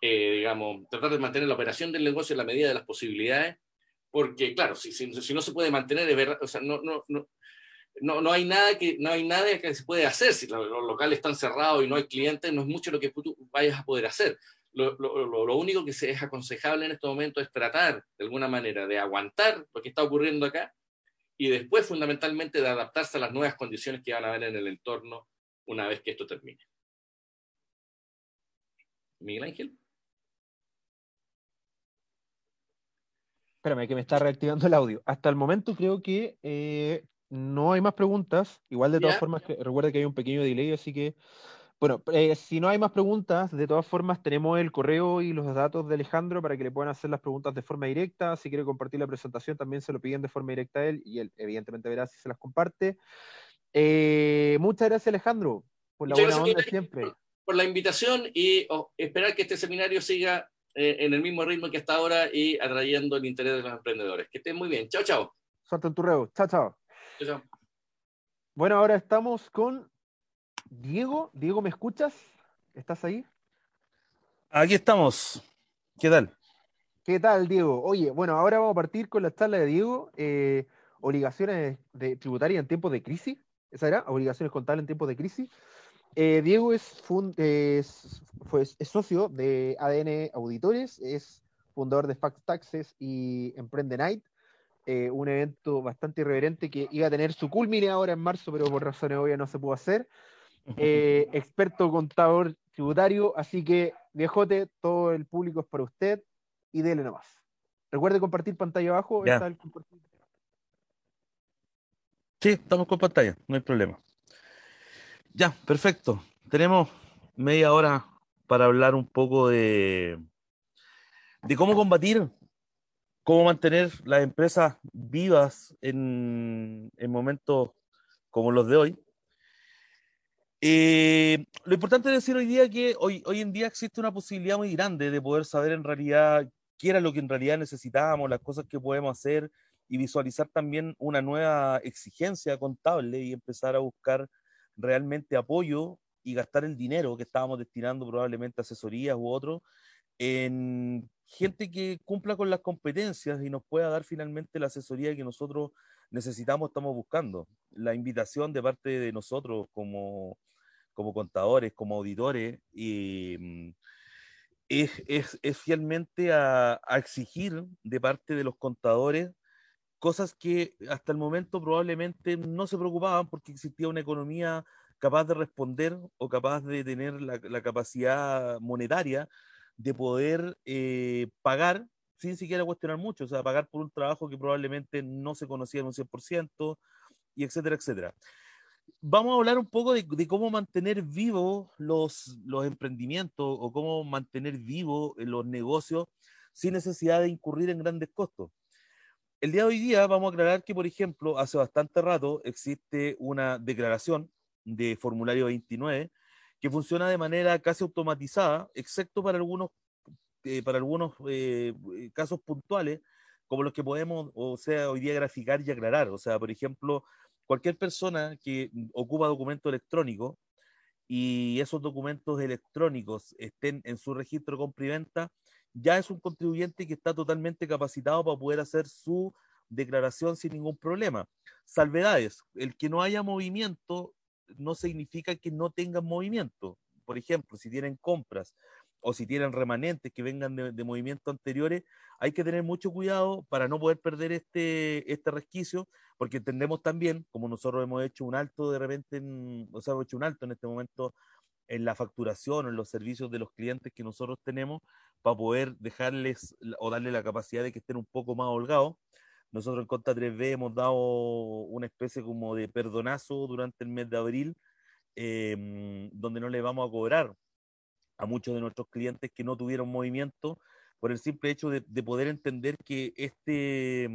eh, digamos, tratar de mantener la operación del negocio en la medida de las posibilidades, porque claro, si, si, no se puede mantener, es verdad, o sea, no, no, no, no, no, hay nada que, no hay nada que se puede hacer. Si los, locales están cerrados y no hay clientes, no es mucho lo que tú vayas a poder hacer. Lo, lo, lo, único que se es aconsejable en este momento es tratar, de alguna manera, de aguantar lo que está ocurriendo acá y después, fundamentalmente, de adaptarse a las nuevas condiciones que van a haber en el entorno una vez que esto termine. Miguel Ángel. Espérame, que me está reactivando el audio. Hasta el momento creo que eh, no hay más preguntas. Igual de todas formas, que, recuerda que hay un pequeño delay, así que, bueno, eh, si no hay más preguntas, de todas formas tenemos el correo y los datos de Alejandro para que le puedan hacer las preguntas de forma directa. Si quiere compartir la presentación, también se lo piden de forma directa a él y él evidentemente verá si se las comparte. Eh, muchas gracias Alejandro por la buena onda siempre. Por, la invitación y oh, esperar que este seminario siga eh, en el mismo ritmo que hasta ahora y atrayendo el interés de los emprendedores. Que estén muy bien. Chao, chao. Suerte en tu reo. Chao, chao. Chao, Bueno, ahora estamos con Diego. Diego, ¿me escuchas? ¿Estás ahí? Aquí estamos. ¿Qué tal? ¿Qué tal, Diego? Oye, bueno, ahora vamos a partir con la charla de Diego. Eh, obligaciones de, tributarias en tiempos de crisis. ¿Esa era? Obligaciones contables en tiempos de crisis. Eh, Diego es, fue, socio de ADN Auditores, es fundador de Fact Taxes y Emprende Night, eh, un evento bastante irreverente que iba a tener su culmine ahora en marzo, pero por razones obvias no se pudo hacer. Eh, experto contador tributario, así que viejote, todo el público es para usted y dele nomás. Recuerde compartir pantalla abajo. Sí, estamos con pantalla, no hay problema. Ya, perfecto. Tenemos media hora para hablar un poco de, de cómo combatir, cómo mantener las empresas vivas en, en momentos como los de hoy. Eh, lo importante es decir hoy día que hoy, hoy en día existe una posibilidad muy grande de poder saber en realidad qué era lo que en realidad necesitábamos, las cosas que podemos hacer y visualizar también una nueva exigencia contable y empezar a buscar realmente apoyo y gastar el dinero que estábamos destinando probablemente a asesorías u otro en gente que cumpla con las competencias y nos pueda dar finalmente la asesoría que nosotros necesitamos, estamos buscando. La invitación de parte de nosotros como, como contadores, como auditores, y, mm, es, es, es, fielmente a, exigir de parte de los contadores cosas que hasta el momento probablemente no se preocupaban porque existía una economía capaz de responder o capaz de tener la, capacidad monetaria de poder eh, pagar sin siquiera cuestionar mucho, o sea, pagar por un trabajo que probablemente no se conocía en un 100%, y etcétera, etcétera. Vamos a hablar un poco de, cómo mantener vivos los, emprendimientos o cómo mantener vivos los negocios sin necesidad de incurrir en grandes costos. El día de hoy día vamos a aclarar que, por ejemplo, hace bastante rato existe una declaración de formulario 29 que funciona de manera casi automatizada, excepto para algunos, eh, para algunos eh, casos puntuales, como los que podemos, o sea, hoy día graficar y aclarar. O sea, por ejemplo, cualquier persona que ocupa documento electrónico y esos documentos electrónicos estén en su registro de compra y venta, ya es un contribuyente que está totalmente capacitado para poder hacer su declaración sin ningún problema. Salvedades, el que no haya movimiento no significa que no tengan movimiento. Por ejemplo, si tienen compras o si tienen remanentes que vengan de, de movimientos anteriores, hay que tener mucho cuidado para no poder perder este, este resquicio, porque entendemos también, como nosotros hemos hecho un alto de repente, en, o sea, hemos hecho un alto en este momento en la facturación en los servicios de los clientes que nosotros tenemos para poder dejarles o darle la capacidad de que estén un poco más holgados. Nosotros en Conta 3B hemos dado una especie como de perdonazo durante el mes de abril, eh, donde no le vamos a cobrar a muchos de nuestros clientes que no tuvieron movimiento por el simple hecho de, de poder entender que este,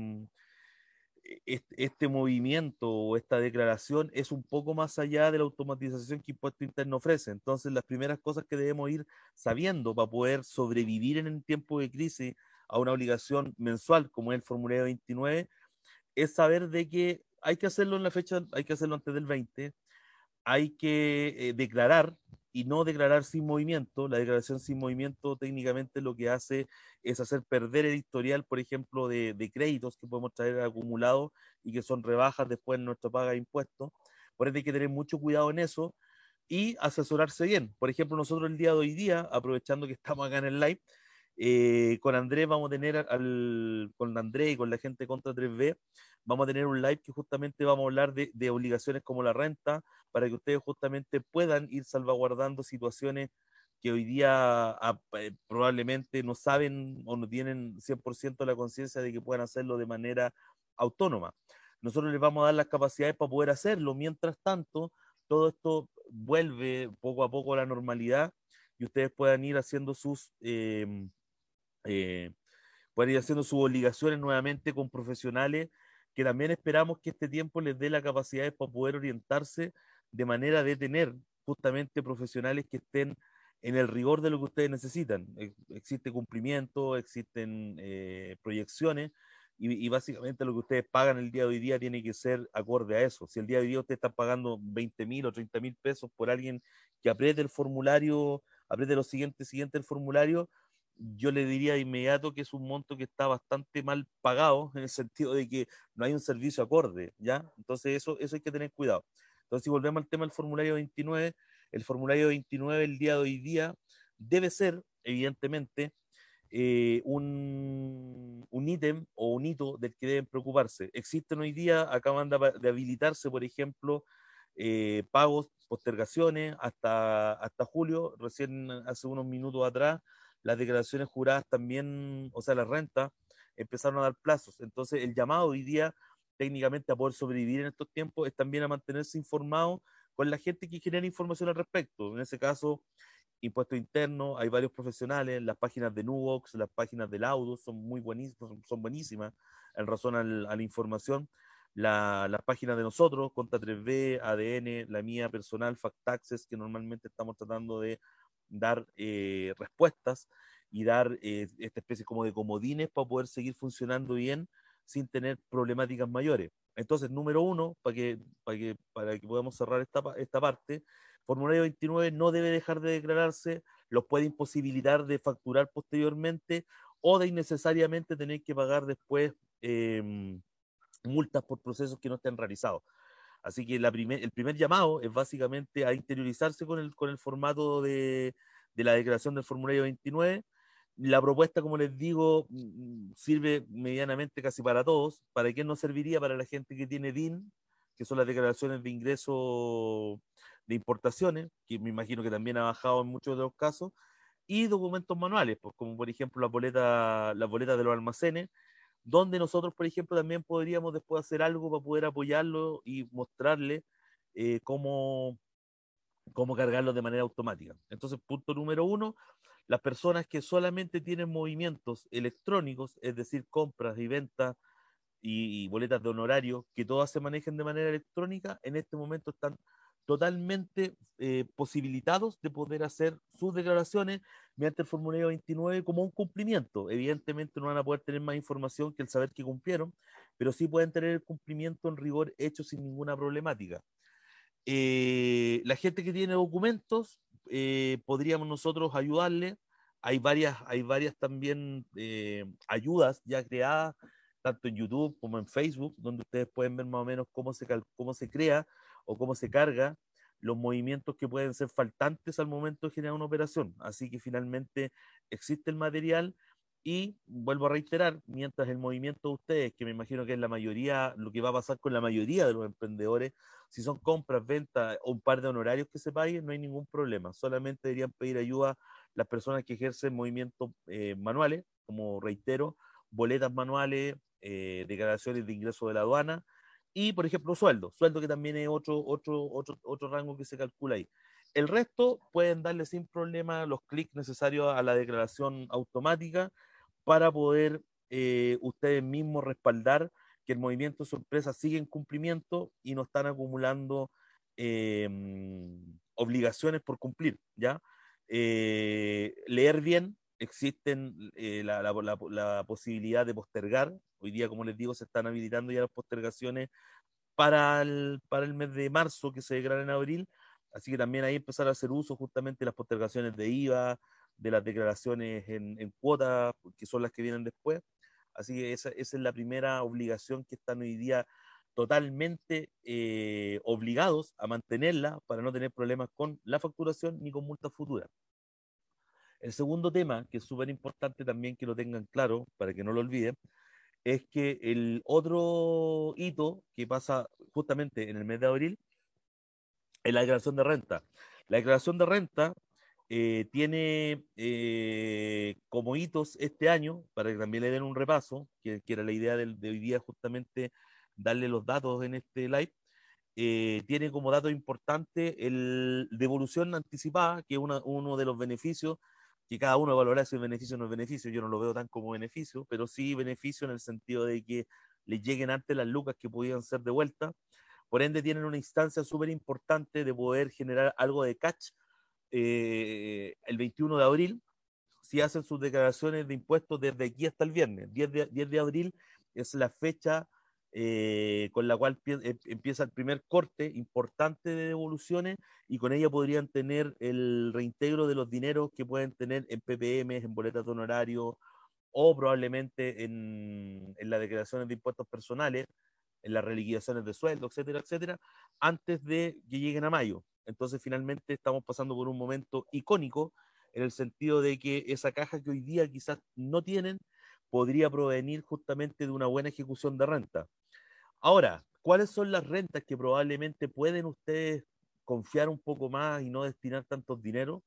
este, este, movimiento o esta declaración es un poco más allá de la automatización que Impuesto Interno ofrece. Entonces, las primeras cosas que debemos ir sabiendo para poder sobrevivir en el tiempo de crisis a una obligación mensual como es el formulario 29 es saber de que hay que hacerlo en la fecha, hay que hacerlo antes del 20, hay que eh, declarar y no declarar sin movimiento. La declaración sin movimiento técnicamente lo que hace es hacer perder el historial, por ejemplo, de, créditos que podemos traer acumulados y que son rebajas después en nuestra paga de impuestos. Por eso hay que tener mucho cuidado en eso y asesorarse bien. Por ejemplo, nosotros el día de hoy día, aprovechando que estamos acá en el live, eh, con Andrés vamos a tener al, con Andrés y con la gente Contra 3B, vamos a tener un live que justamente vamos a hablar de, de, obligaciones como la renta, para que ustedes justamente puedan ir salvaguardando situaciones que hoy día a, eh, probablemente no saben o no tienen 100% la conciencia de que puedan hacerlo de manera autónoma. Nosotros les vamos a dar las capacidades para poder hacerlo. Mientras tanto, todo esto vuelve poco a poco a la normalidad y ustedes puedan ir haciendo sus eh, eh, pueden ir haciendo sus obligaciones nuevamente con profesionales que también esperamos que este tiempo les dé la capacidad para poder orientarse de manera de tener justamente profesionales que estén en el rigor de lo que ustedes necesitan. Existe cumplimiento, existen eh, proyecciones y, y, básicamente lo que ustedes pagan el día de hoy día tiene que ser acorde a eso. Si el día de hoy día ustedes están pagando 20 mil o 30 mil pesos por alguien que apriete el formulario, apriete lo siguiente, siguiente el formulario, yo le diría de inmediato que es un monto que está bastante mal pagado en el sentido de que no hay un servicio acorde, ¿ya? Entonces eso, eso hay que tener cuidado. Entonces si volvemos al tema del formulario 29, el formulario 29 el día de hoy día debe ser, evidentemente, eh, un, un ítem o un hito del que deben preocuparse. Existen hoy día, acaban de, de habilitarse, por ejemplo, eh, pagos, postergaciones hasta, hasta julio, recién hace unos minutos atrás las declaraciones juradas también, o sea, la renta, empezaron a dar plazos. Entonces, el llamado hoy día técnicamente a poder sobrevivir en estos tiempos es también a mantenerse informado con la gente que genera información al respecto. En ese caso, impuesto interno, hay varios profesionales, las páginas de Nuvox, las páginas del Audo son muy buenísimas, son buenísimas en razón al, a la información. La, las páginas de nosotros, Conta 3B, ADN, la mía personal, Factaxes, que normalmente estamos tratando de dar eh, respuestas y dar eh, esta especie como de comodines para poder seguir funcionando bien sin tener problemáticas mayores. Entonces, número uno, para que, para que, para que podamos cerrar esta, esta parte, formulario 29 no debe dejar de declararse, los puede imposibilitar de facturar posteriormente o de innecesariamente tener que pagar después eh, multas por procesos que no estén realizados. Así que la primer, el primer llamado es básicamente a interiorizarse con el, con el formato de, de la declaración del formulario 29. La propuesta, como les digo, mm, sirve medianamente casi para todos. ¿Para qué no serviría? Para la gente que tiene DIN, que son las declaraciones de ingreso de importaciones, que me imagino que también ha bajado en muchos de los casos, y documentos manuales, pues como por ejemplo la boleta, la boleta de los almacenes, donde nosotros, por ejemplo, también podríamos después hacer algo para poder apoyarlo y mostrarle eh, cómo, cómo cargarlo de manera automática. Entonces, punto número uno, las personas que solamente tienen movimientos electrónicos, es decir, compras y ventas y, boletas de honorario, que todas se manejen de manera electrónica, en este momento están totalmente eh, posibilitados de poder hacer sus declaraciones mediante el formulario 29 como un cumplimiento. Evidentemente no van a poder tener más información que el saber que cumplieron, pero sí pueden tener el cumplimiento en rigor hecho sin ninguna problemática. Eh, la gente que tiene documentos, eh, podríamos nosotros ayudarle. Hay varias, hay varias también ayudas ya creadas tanto en YouTube como en Facebook, donde ustedes pueden ver más o menos cómo se, cómo se crea o cómo se carga los movimientos que pueden ser faltantes al momento de generar una operación. Así que finalmente existe el material y vuelvo a reiterar, mientras el movimiento de ustedes, que me imagino que es la mayoría, lo que va a pasar con la mayoría de los emprendedores, si son compras, ventas o un par de honorarios que se paguen, no hay ningún problema. Solamente deberían pedir ayuda las personas que ejercen movimientos eh, manuales, como reitero, boletas manuales, eh, declaraciones de ingreso de la aduana y, por ejemplo, sueldo, sueldo que también es otro, otro, otro, otro rango que se calcula ahí. El resto pueden darle sin problema los clics necesarios a la declaración automática para poder eh, ustedes mismos respaldar que el movimiento de su sigue en cumplimiento y no están acumulando em, obligaciones por cumplir, ¿ya? Eh, leer bien, existen la, la, posibilidad de postergar Hoy día, como les digo, se están habilitando ya las postergaciones para el, para el mes de marzo, que se declara en abril. Así que también ahí empezar a hacer uso justamente de las postergaciones de IVA, de las declaraciones en, en cuotas, que son las que vienen después. Así que esa, esa, es la primera obligación que están hoy día totalmente eh, obligados a mantenerla para no tener problemas con la facturación ni con multas futuras. El segundo tema, que es súper importante también que lo tengan claro, para que no lo olviden, es que el otro hito que pasa justamente en el mes de abril es la declaración de renta. La declaración de renta eh, tiene eh, como hitos este año, para que también le den un repaso, que, era la idea de, hoy día justamente darle los datos en este live, eh, tiene como dato importante el devolución anticipada, que es uno de los beneficios que cada uno valora si es beneficio o no es beneficio. Yo no lo veo tan como beneficio, pero sí beneficio en el sentido de que les lleguen antes las lucas que podían ser de vuelta. Por ende, tienen una instancia súper importante de poder generar algo de catch eh, el 21 de abril, si hacen sus declaraciones de impuestos desde aquí hasta el viernes. 10 de, 10 de abril es la fecha eh, con la cual eh, empieza el primer corte importante de devoluciones y con ella podrían tener el reintegro de los dineros que pueden tener en PPM, en boletas de honorario o probablemente en, en las declaraciones de impuestos personales, en las reliquidaciones de sueldo, etcétera, etcétera, antes de que lleguen a mayo. Entonces, finalmente estamos pasando por un momento icónico en el sentido de que esa caja que hoy día quizás no tienen, podría provenir justamente de una buena ejecución de renta. Ahora, ¿cuáles son las rentas que probablemente pueden ustedes confiar un poco más y no destinar tantos dinero?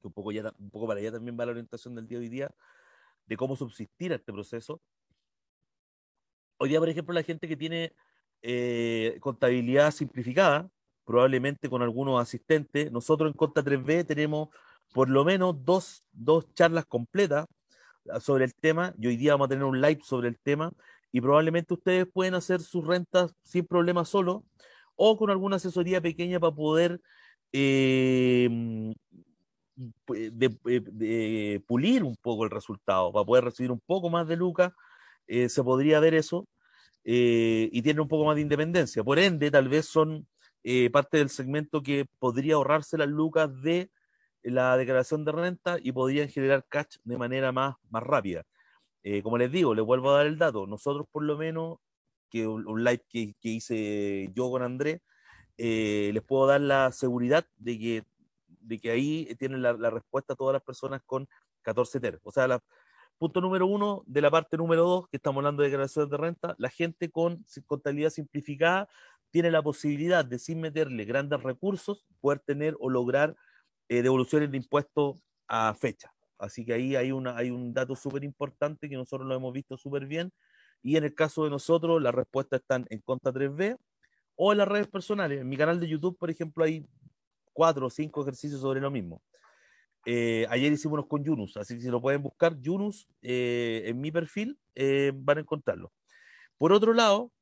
Que un poco, ya, para allá también va la orientación del día de hoy día, de cómo subsistir a este proceso. Hoy día, por ejemplo, la gente que tiene eh, contabilidad simplificada, probablemente con algunos asistentes, nosotros en Conta 3B tenemos por lo menos dos, dos charlas completas sobre el tema y hoy día vamos a tener un live sobre el tema y probablemente ustedes pueden hacer sus rentas sin problema solo o con alguna asesoría pequeña para poder eh, de, pulir un poco el resultado, para poder recibir un poco más de lucas, eh, se podría ver eso eh, y tiene un poco más de independencia. Por ende, tal vez son parte del segmento que podría ahorrarse las lucas de la declaración de renta y podrían generar cash de manera más, más rápida. Eh, como les digo, les vuelvo a dar el dato. Nosotros, por lo menos, que un, live que, hice yo con Andrés, eh, les puedo dar la seguridad de que, de que ahí tienen la, respuesta a todas las personas con 14 TER. O sea, punto número uno de la parte número dos, que estamos hablando de declaraciones de renta, la gente con contabilidad simplificada tiene la posibilidad de, sin meterle grandes recursos, poder tener o lograr eh, devoluciones de impuestos a fecha. Así que ahí hay, una, hay un dato súper importante que nosotros lo hemos visto súper bien. Y en el caso de nosotros, las respuestas están en Conta 3B o en las redes personales. En mi canal de YouTube, por ejemplo, hay cuatro o cinco ejercicios sobre lo mismo. Eh, ayer hicimos unos con Yunus, así que si lo pueden buscar, Yunus, eh, en mi perfil, eh, van a encontrarlo. Por otro lado,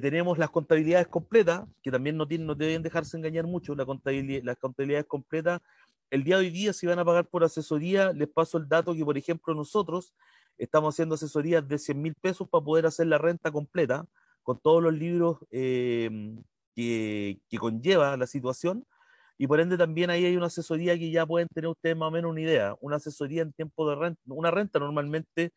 tenemos las contabilidades completas, que también no, tienen, no deben dejarse engañar mucho, la contabilidad, las contabilidades completas. El día de hoy día, si van a pagar por asesoría, les paso el dato que, por ejemplo, nosotros estamos haciendo asesorías de 100 mil pesos para poder hacer la renta completa, con todos los libros que, que conlleva la situación y por ende también ahí hay una asesoría que ya pueden tener ustedes más o menos una idea. Una asesoría en tiempo de renta, una renta normalmente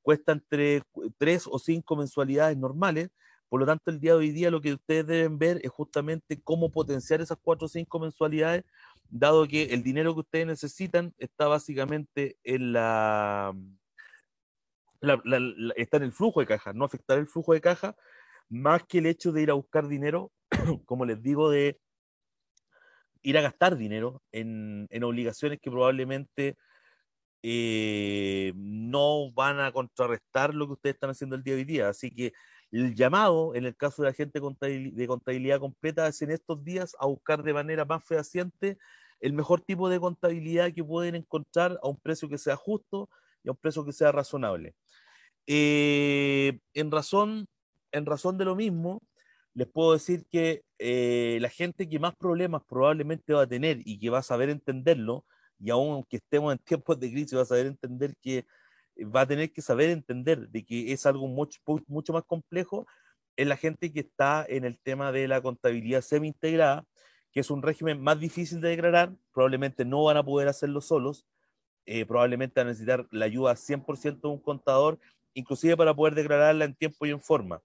cuesta entre tres o cinco mensualidades normales. Por lo tanto, el día de hoy día lo que ustedes deben ver es justamente cómo potenciar esas cuatro o cinco mensualidades, dado que el dinero que ustedes necesitan está básicamente en la, está en el flujo de caja, no afectar el flujo de caja, más que el hecho de ir a buscar dinero, [COUGHS] como les digo, de ir a gastar dinero en, obligaciones que probablemente eh, no van a contrarrestar lo que ustedes están haciendo el día de hoy día. Así que el llamado, en el caso de la gente de contabilidad completa, es en estos días a buscar de manera más fehaciente el mejor tipo de contabilidad que pueden encontrar a un precio que sea justo y a un precio que sea razonable. Eh, en, razón, en razón de lo mismo, les puedo decir que eh, la gente que más problemas probablemente va a tener y que va a saber entenderlo, y aún aunque estemos en [LAUGHS] tiempos de crisis, va a saber entender que va a tener que saber entender de que es algo mucho, mucho más complejo, es la gente que está en el tema de la contabilidad semi-integrada, que es un régimen más difícil de declarar, probablemente no van a poder hacerlo solos, eh, probablemente van a necesitar la ayuda 100% de un contador, inclusive para poder declararla en tiempo y en forma.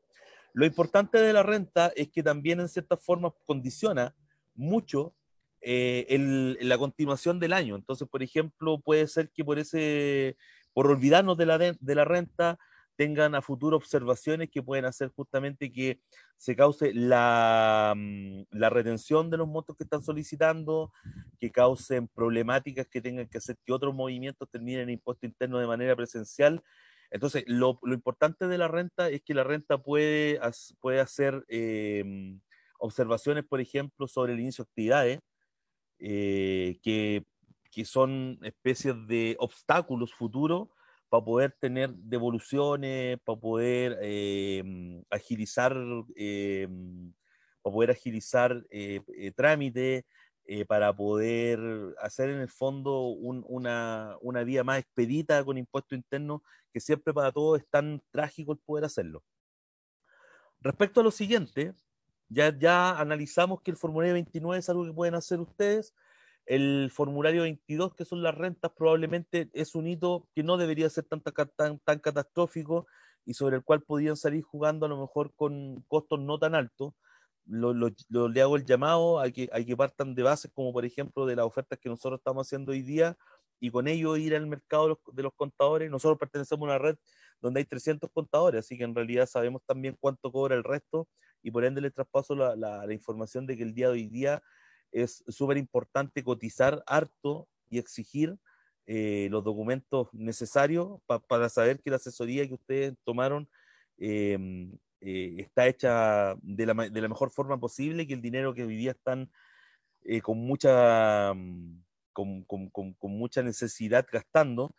Lo importante de la renta es que también en cierta forma condiciona mucho eh, la continuación del año. Entonces, por ejemplo, puede ser que por ese, por olvidarnos de la, de la renta, tengan a futuro observaciones que pueden hacer justamente que se cause la, mm, la, retención de los montos que están solicitando, que causen problemáticas que tengan que hacer que otros movimientos terminen en impuesto interno de manera presencial. Entonces, lo, importante de la renta es que la renta puede, puede hacer em, observaciones, por ejemplo, sobre el inicio de actividades, eh, que, que, son especies de obstáculos futuros para poder tener devoluciones, para poder em, agilizar, em, para poder agilizar eh, eh, trámites, eh, para poder hacer en el fondo una, una, vía más expedita con impuesto interno, que siempre para todos es tan trágico el poder hacerlo. Respecto a lo siguiente, ya, ya analizamos que el formulario 29 es algo que pueden hacer ustedes. El formulario 22, que son las rentas, probablemente es un hito que no debería ser tan, tan, tan catastrófico y sobre el cual podrían salir jugando a lo mejor con costos no tan altos lo, le hago el llamado a que, a que partan de bases como por ejemplo de las ofertas que nosotros estamos haciendo hoy día y con ello ir al mercado de los, contadores. Nosotros pertenecemos a una red donde hay 300 contadores, así que en realidad sabemos también cuánto cobra el resto y por ende les traspaso la, la, información de que el día de hoy día es súper importante cotizar harto y exigir eh, los documentos necesarios para saber que la asesoría que ustedes tomaron eh, eh, está hecha de la, de la, mejor forma posible, que el dinero que hoy día están eh, con, mucha, mm, con, con, con, mucha necesidad gastando,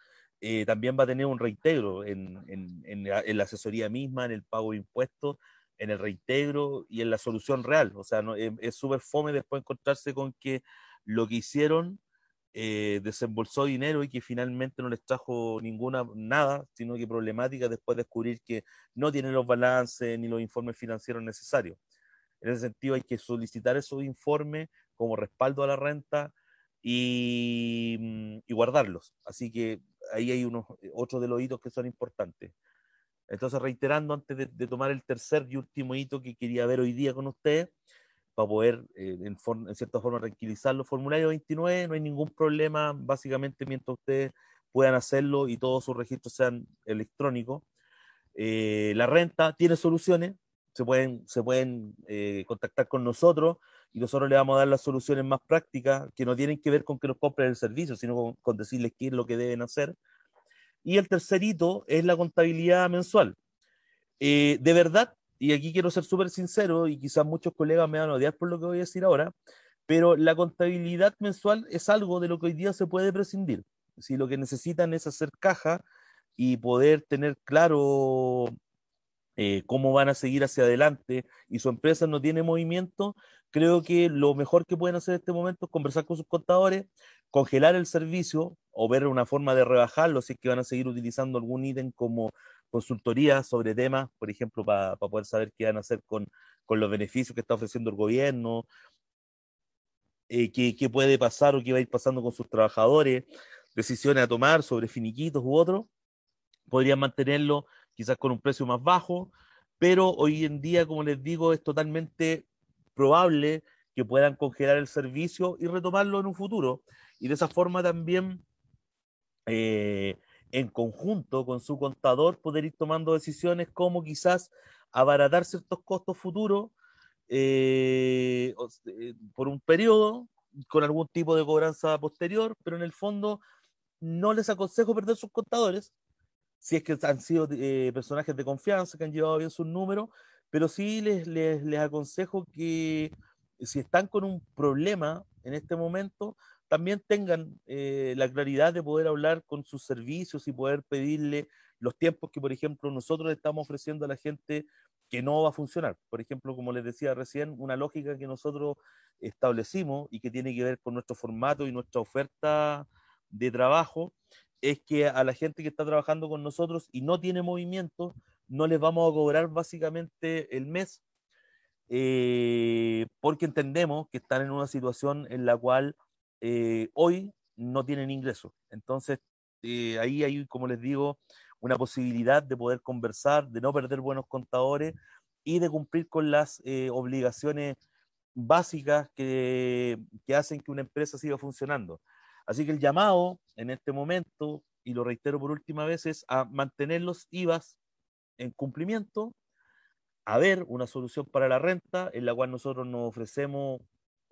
también va a tener un reintegro en, en, en, la, asesoría misma, en el pago de impuestos, en el reintegro y en la solución real. O sea, no, es súper fome después encontrarse con que lo que hicieron eh, desembolsó dinero y que finalmente no les trajo ninguna nada, sino que problemática después de descubrir que no tienen los balances ni los informes financieros necesarios. En ese sentido hay que solicitar esos informes como respaldo a la renta y, mm, y guardarlos. Así que ahí hay unos otros de los hitos que son importantes. Entonces, reiterando antes de, de tomar el tercer y último hito que quería ver hoy día con ustedes, para poder, eh, en, cierta forma, tranquilizarlo. Formulario 29, no hay ningún problema, básicamente mientras ustedes puedan hacerlo y todos sus registros sean electrónicos. Eh, la renta tiene soluciones, se pueden, se pueden eh, contactar con nosotros y nosotros le vamos a dar las soluciones más prácticas que no tienen que ver con que nos compren el servicio, sino con, decirles qué es lo que deben hacer. Y el tercer hito es la contabilidad mensual. de verdad, y aquí quiero ser súper sincero, y quizás muchos colegas me van a odiar por lo que voy a decir ahora, pero la contabilidad mensual es algo de lo que hoy día se puede prescindir. Si lo que necesitan es hacer caja y poder tener claro eh, cómo van a seguir hacia adelante y su empresa no tiene movimiento, creo que lo mejor que pueden hacer en este momento es conversar con sus contadores, congelar el servicio o ver una forma de rebajarlo si es que van a seguir utilizando algún ítem como consultoría sobre temas, por ejemplo, para poder saber qué van a hacer con, los beneficios que está ofreciendo el gobierno, eh, qué, qué, puede pasar o qué va a ir pasando con sus trabajadores, decisiones a tomar sobre finiquitos u otros, podrían mantenerlo quizás con un precio más bajo, pero hoy en día, como les digo, es totalmente probable que puedan congelar el servicio y retomarlo en un futuro. Y de esa forma también, eh, en conjunto con su contador, poder ir tomando decisiones como quizás abaratar ciertos costos futuros eh, eh, por un periodo con algún tipo de cobranza posterior, pero en el fondo no les aconsejo perder sus contadores, si es que han sido eh, personajes de confianza, que han llevado bien sus números, pero sí les, les, les, aconsejo que si están con un problema en este momento, también tengan eh, la claridad de poder hablar con sus servicios y poder pedirle los tiempos que, por ejemplo, nosotros estamos ofreciendo a la gente que no va a funcionar. Por ejemplo, como les decía recién, una lógica que nosotros establecimos y que tiene que ver con nuestro formato y nuestra oferta de trabajo es que a la gente que está trabajando con nosotros y no tiene movimiento, no les vamos a cobrar básicamente el mes, eh, porque entendemos que están en una situación en la cual eh, hoy no tienen ingresos. Entonces, eh, ahí hay, como les digo, una posibilidad de poder conversar, de no perder buenos contadores y de cumplir con las obligaciones básicas que, que hacen que una empresa siga funcionando. Así que el llamado en este momento, y lo reitero por última vez, es a mantener los IVAs en cumplimiento, a ver una solución para la renta, en la cual nosotros nos ofrecemos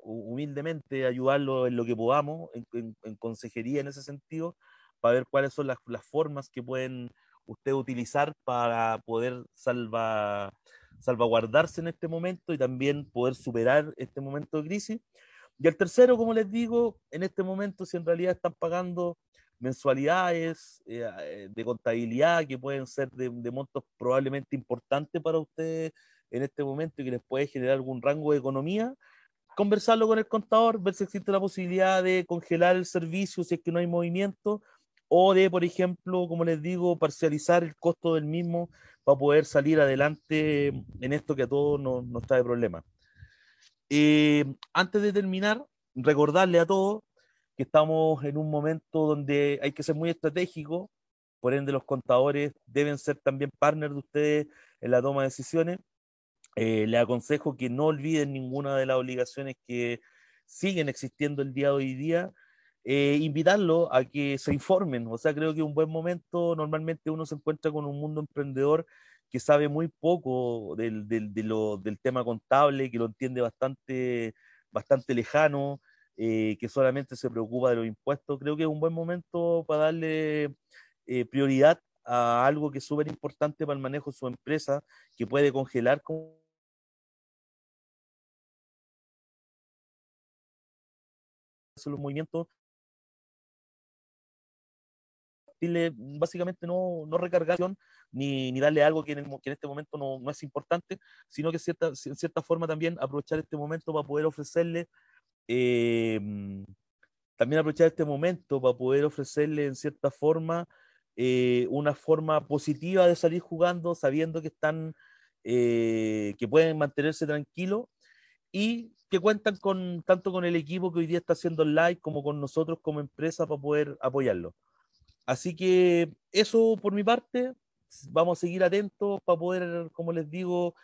humildemente ayudarlo en lo que podamos, en, en, consejería en ese sentido, para ver cuáles son las, las, formas que pueden usted utilizar para poder salva, salvaguardarse en este momento y también poder superar este momento de crisis. Y el tercero, como les digo, en este momento, si en realidad están pagando mensualidades eh, eh, de contabilidad que pueden ser de, montos probablemente importantes para ustedes en este momento y que les puede generar algún rango de economía, conversarlo con el contador, ver si existe la posibilidad de congelar el servicio si es que no hay movimiento o de, por ejemplo, como les digo, parcializar el costo del mismo para poder salir adelante en esto que a todos nos, nos trae problemas. Eh, antes de terminar, recordarle a todos que estamos en un momento donde hay que ser muy estratégico, por ende los contadores deben ser también partners de ustedes en la toma de decisiones. Eh, les aconsejo que no olviden ninguna de las obligaciones que siguen existiendo el día de hoy día. Eh, invitarlos a que se informen, o sea, creo que un buen momento, normalmente uno se encuentra con un mundo emprendedor que sabe muy poco del, del, de lo, del tema contable, que lo entiende bastante, bastante lejano, eh, que solamente se preocupa de los impuestos. Creo que es un buen momento para darle eh, prioridad a algo que es súper importante para el manejo de su empresa, que puede congelar con los movimientos básicamente no, no recargación ni, ni darle algo que en, el, que en este momento no, no, es importante, sino que cierta, en cierta forma también aprovechar este momento para poder ofrecerle, eh, también aprovechar este momento para poder ofrecerle en cierta forma eh, una forma positiva de salir jugando, sabiendo que están, eh, que pueden mantenerse tranquilos y que cuentan con tanto con el equipo que hoy día está haciendo live como con nosotros como empresa para poder apoyarlo. Así que eso por mi parte, vamos a seguir atentos para poder, como les digo,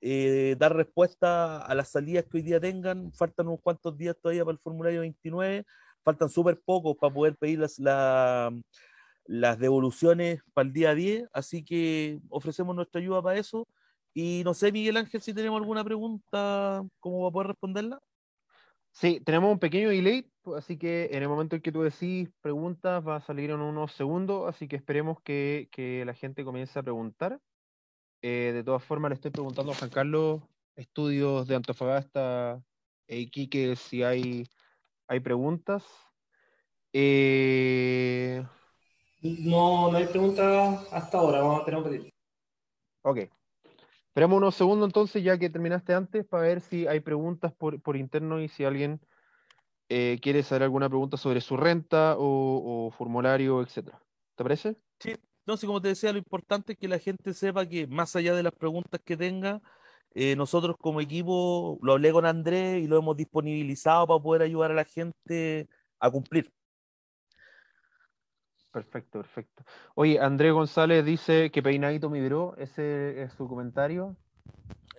eh, dar respuesta a las salidas que hoy día tengan. Faltan unos cuantos días todavía para el formulario 29, faltan súper pocos para poder pedir las, la, las devoluciones para el día 10, así que ofrecemos nuestra ayuda para eso. Y no sé, Miguel Ángel, si tenemos alguna pregunta, ¿cómo va a poder responderla? Sí, tenemos un pequeño delay, así que en el momento en que tú decís preguntas va a salir en unos segundos, así que esperemos que, que la gente comience a preguntar. Eh, de todas formas, le estoy preguntando a Juan Carlos, estudios de Antofagasta e Iquique, si hay, hay preguntas. Eh, No, no hay preguntas hasta ahora, vamos a esperar un ratito. ok. Esperamos unos segundos entonces, ya que terminaste antes, para ver si hay preguntas por, por interno y si alguien eh, quiere saber alguna pregunta sobre su renta o, o formulario, etcétera. ¿Te parece? No sé, como te decía, lo importante es que la gente sepa que más allá de las preguntas que tenga, eh, nosotros como equipo lo hablé con Andrés y lo hemos disponibilizado para poder ayudar a la gente a cumplir. Perfecto, perfecto. Oye, Andrés González dice que peinadito mi bro, ese es su comentario.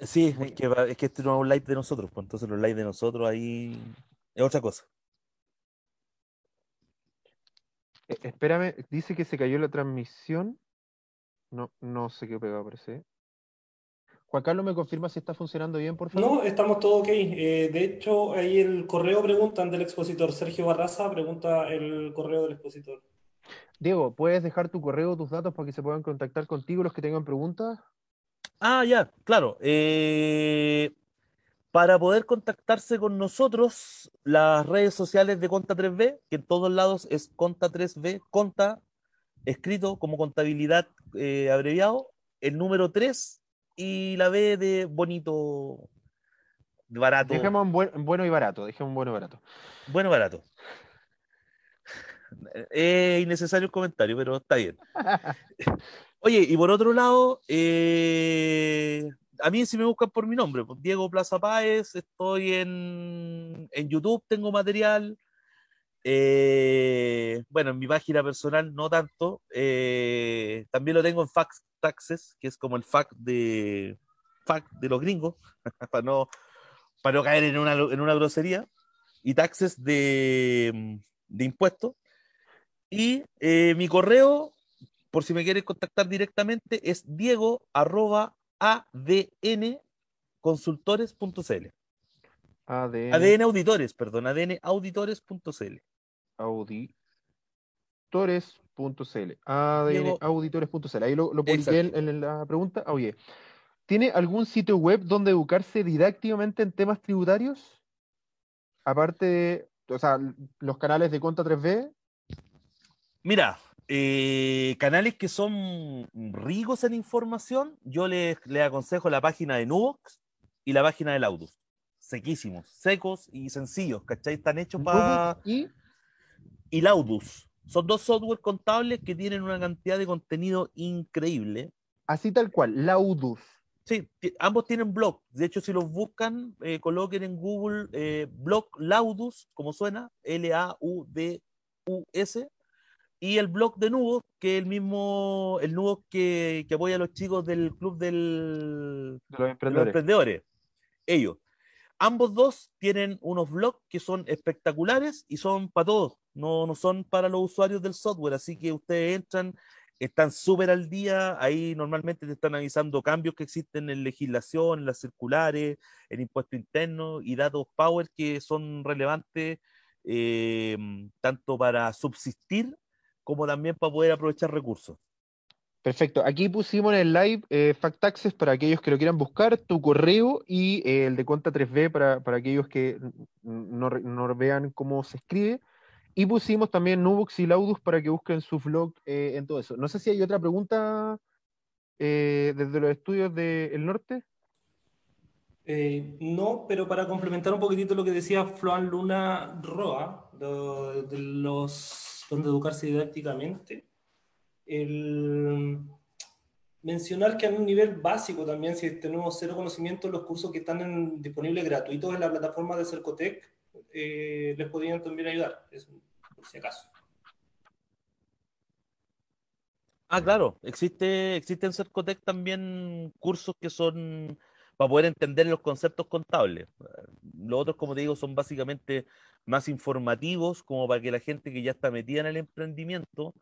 Sí, es que, es que este no es un live de nosotros, pues entonces los live de nosotros ahí es otra cosa. Eh, espérame, dice que se cayó la transmisión. No, no sé qué pegado parece. Juan Carlos, ¿me confirma si está funcionando bien, por favor? No, estamos todos ok. Eh, de hecho, ahí el correo preguntan del expositor. Sergio Barraza pregunta el correo del expositor. Diego, ¿puedes dejar tu correo, tus datos para que se puedan contactar contigo los que tengan preguntas? Ah, ya, claro. eh, para poder contactarse con nosotros, las redes sociales de Conta 3B, que en todos lados es Conta 3B, Conta, escrito como contabilidad eh, abreviado, el número 3 y la B de bonito, barato, Dejemos en, buen- en bueno y barato, dejemos en bueno y barato. bueno, barato. [LAUGHS] Es innecesario el comentario, pero está bien. [LAUGHS] Oye, y por otro lado, eh, a mí si me buscan por mi nombre, pues, Diego Plaza Páez, estoy en, en YouTube, tengo material. eh, bueno, en mi página personal no tanto. eh, también lo tengo en Fax Taxes, que es como el fact de, fact de los gringos, [LAUGHS] para no, para no caer en una, en una grosería. Y taxes de, de impuestos. Y eh, mi correo, por si me quieren contactar directamente, es diego arroba adnconsultores.cl. ADN, ADN Auditores, perdón, adnauditores.cl. auditores.cl. ADN Diego- auditores.cl. Ahí lo, lo publiqué en, la pregunta. Oye, ¿tiene algún sitio web donde educarse didácticamente en temas tributarios? Aparte de, o sea, los canales de Conta 3B. Mira, eh, canales que son ricos en información, yo les, les aconsejo la página de Nubox y la página de Laudus. Sequísimos, secos y sencillos, ¿cachai? Están hechos para... Y y Laudus. Son dos software contables que tienen una cantidad de contenido increíble. así tal cual, Laudus. Sí, ambos tienen blog. De hecho, si los buscan, eh, coloquen en Google eh, blog Laudus, como suena, L-A-U-D-U-S, y el blog de Nubo, que es el mismo, el Nubo que, que apoya a los chicos del club del, De los de los emprendedores. emprendedores. Ellos. Ambos dos tienen unos blogs que son espectaculares y son para todos, no, no son para los usuarios del software, así que ustedes entran, están súper al día, ahí normalmente te están avisando cambios que existen en legislación, en las circulares, en impuesto interno y datos power que son relevantes eh, tanto para subsistir como también para poder aprovechar recursos. Perfecto. Aquí pusimos en el live eh, Fact Access para aquellos que lo quieran buscar, tu correo y eh, el de cuenta 3B para, para aquellos que no, no vean cómo se escribe. Y pusimos también Nubox y Laudus para que busquen su blog eh, en todo eso. No sé si hay otra pregunta eh, desde los estudios del norte. Eh, no, pero para complementar un poquitito lo que decía Floan Luna Roa, de, de los donde educarse didácticamente, el mencionar que en un nivel básico también, si tenemos cero conocimiento, los cursos que están disponibles gratuitos en la plataforma de Cercotec eh, les podrían también ayudar, por si acaso. Ah, claro, existe, existe en Cercotec también cursos que son para poder entender los conceptos contables. Los otros, como te digo, son básicamente más informativos, como para que la gente que ya está metida en el emprendimiento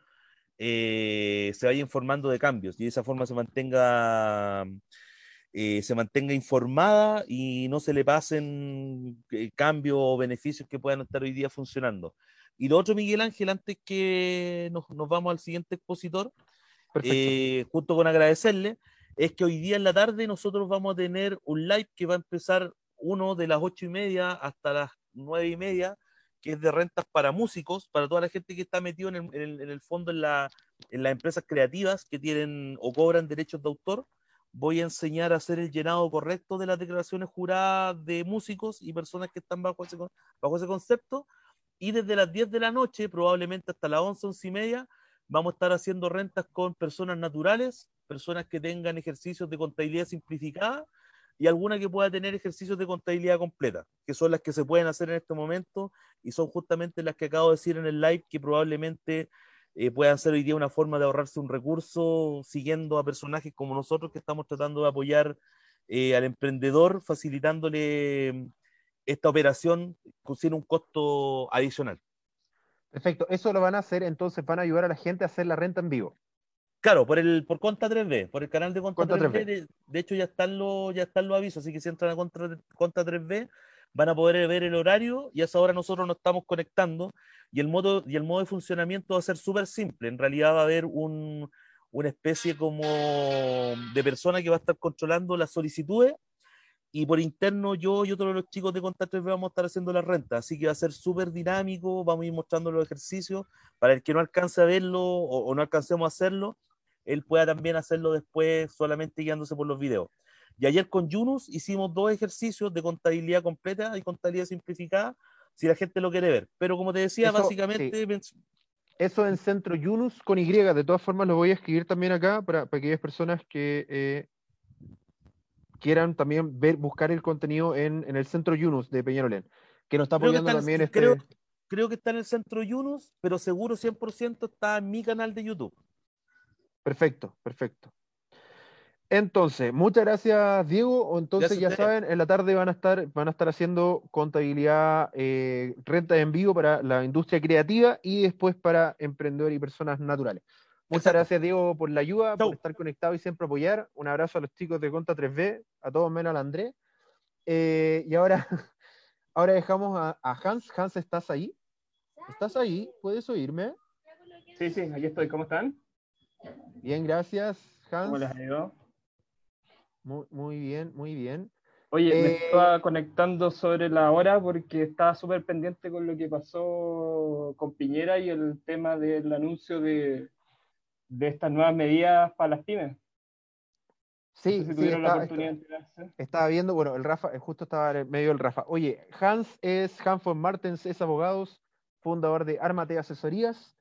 eh, se vaya informando de cambios y de esa forma se mantenga, eh, se mantenga informada y no se le pasen eh, cambios o beneficios que puedan estar hoy día funcionando. Y lo otro, Miguel Ángel, antes que nos, nos vamos al siguiente expositor, Perfecto. eh, junto con agradecerle, es que hoy día en la tarde nosotros vamos a tener un live que va a empezar uno de las ocho y media hasta las nueve y media, que es de rentas para músicos, para toda la gente que está metido en el, fondo en, la, en las empresas creativas que tienen o cobran derechos de autor. Voy a enseñar a hacer el llenado correcto de las declaraciones juradas de músicos y personas que están bajo ese, bajo ese concepto. Y desde las 10 de la noche, probablemente hasta las 11, 11 y media, vamos a estar haciendo rentas con personas naturales, personas que tengan ejercicios de contabilidad simplificada y alguna que pueda tener ejercicios de contabilidad completa, que son las que se pueden hacer en este momento y son justamente las que acabo de decir en el live que probablemente eh, puedan ser hoy día una forma de ahorrarse un recurso siguiendo a personajes como nosotros que estamos tratando de apoyar eh, al emprendedor, facilitándole mm, esta operación sin un costo adicional. Perfecto, eso lo van a hacer, entonces van a ayudar a la gente a hacer la renta en vivo. Claro, por el por Conta 3B, por el canal de Conta, 3B. De, hecho, ya están los ya están los avisos, así que si entran a Conta, Conta 3B van a poder ver el horario y a esa hora nosotros nos estamos conectando y el modo y el modo de funcionamiento va a ser súper simple. En realidad va a haber un, una especie como de persona que va a estar controlando las solicitudes y por interno yo y otros de los chicos de Contact vamos a estar haciendo la renta, así que va a ser súper dinámico, vamos a ir mostrando los ejercicios, para el que no alcance a verlo o, no alcancemos a hacerlo, él pueda también hacerlo después solamente guiándose por los videos. Y ayer con Yunus hicimos dos ejercicios de contabilidad completa y contabilidad simplificada, si la gente lo quiere ver. Pero como te decía, básicamente... Eso en Centro Yunus con Y, de todas formas lo voy a escribir también acá para, para aquellas personas que eh, quieran también ver, buscar el contenido en, en el centro Yunus de Peñarolén, que nos está apoyando también este... Creo, creo, que está en el centro Yunus, pero seguro 100% está en mi canal de YouTube. Perfecto, perfecto. Entonces, muchas gracias, Diego. Entonces, ya saben, en la tarde van a estar, van a estar haciendo contabilidad, eh, renta en vivo para la industria creativa y después para emprendedores y personas naturales. Muchas gracias, Diego, por la ayuda, por estar conectado y siempre apoyar. Un abrazo a los chicos de Conta 3B, a todos menos al Andrés. Eh, y ahora, [LAUGHS] ahora dejamos a, Hans. Hans, ¿estás ahí? ¿Estás ahí? ¿Puedes oírme? Sí, sí, aquí estoy. ¿Cómo están? Bien, gracias, Hans. ¿Cómo les ha ido? Muy, muy bien, muy bien. Oye, me eh, estaba conectando sobre la hora porque estaba súper pendiente con lo que pasó con Piñera y el tema del anuncio de, de estas nuevas medidas para las pymes. Sí, sí estaba viendo, bueno, el Rafa, eh, justo estaba en medio del Rafa. Oye, Hans es Hans von Martens, es abogados, fundador de Armate Asesorías.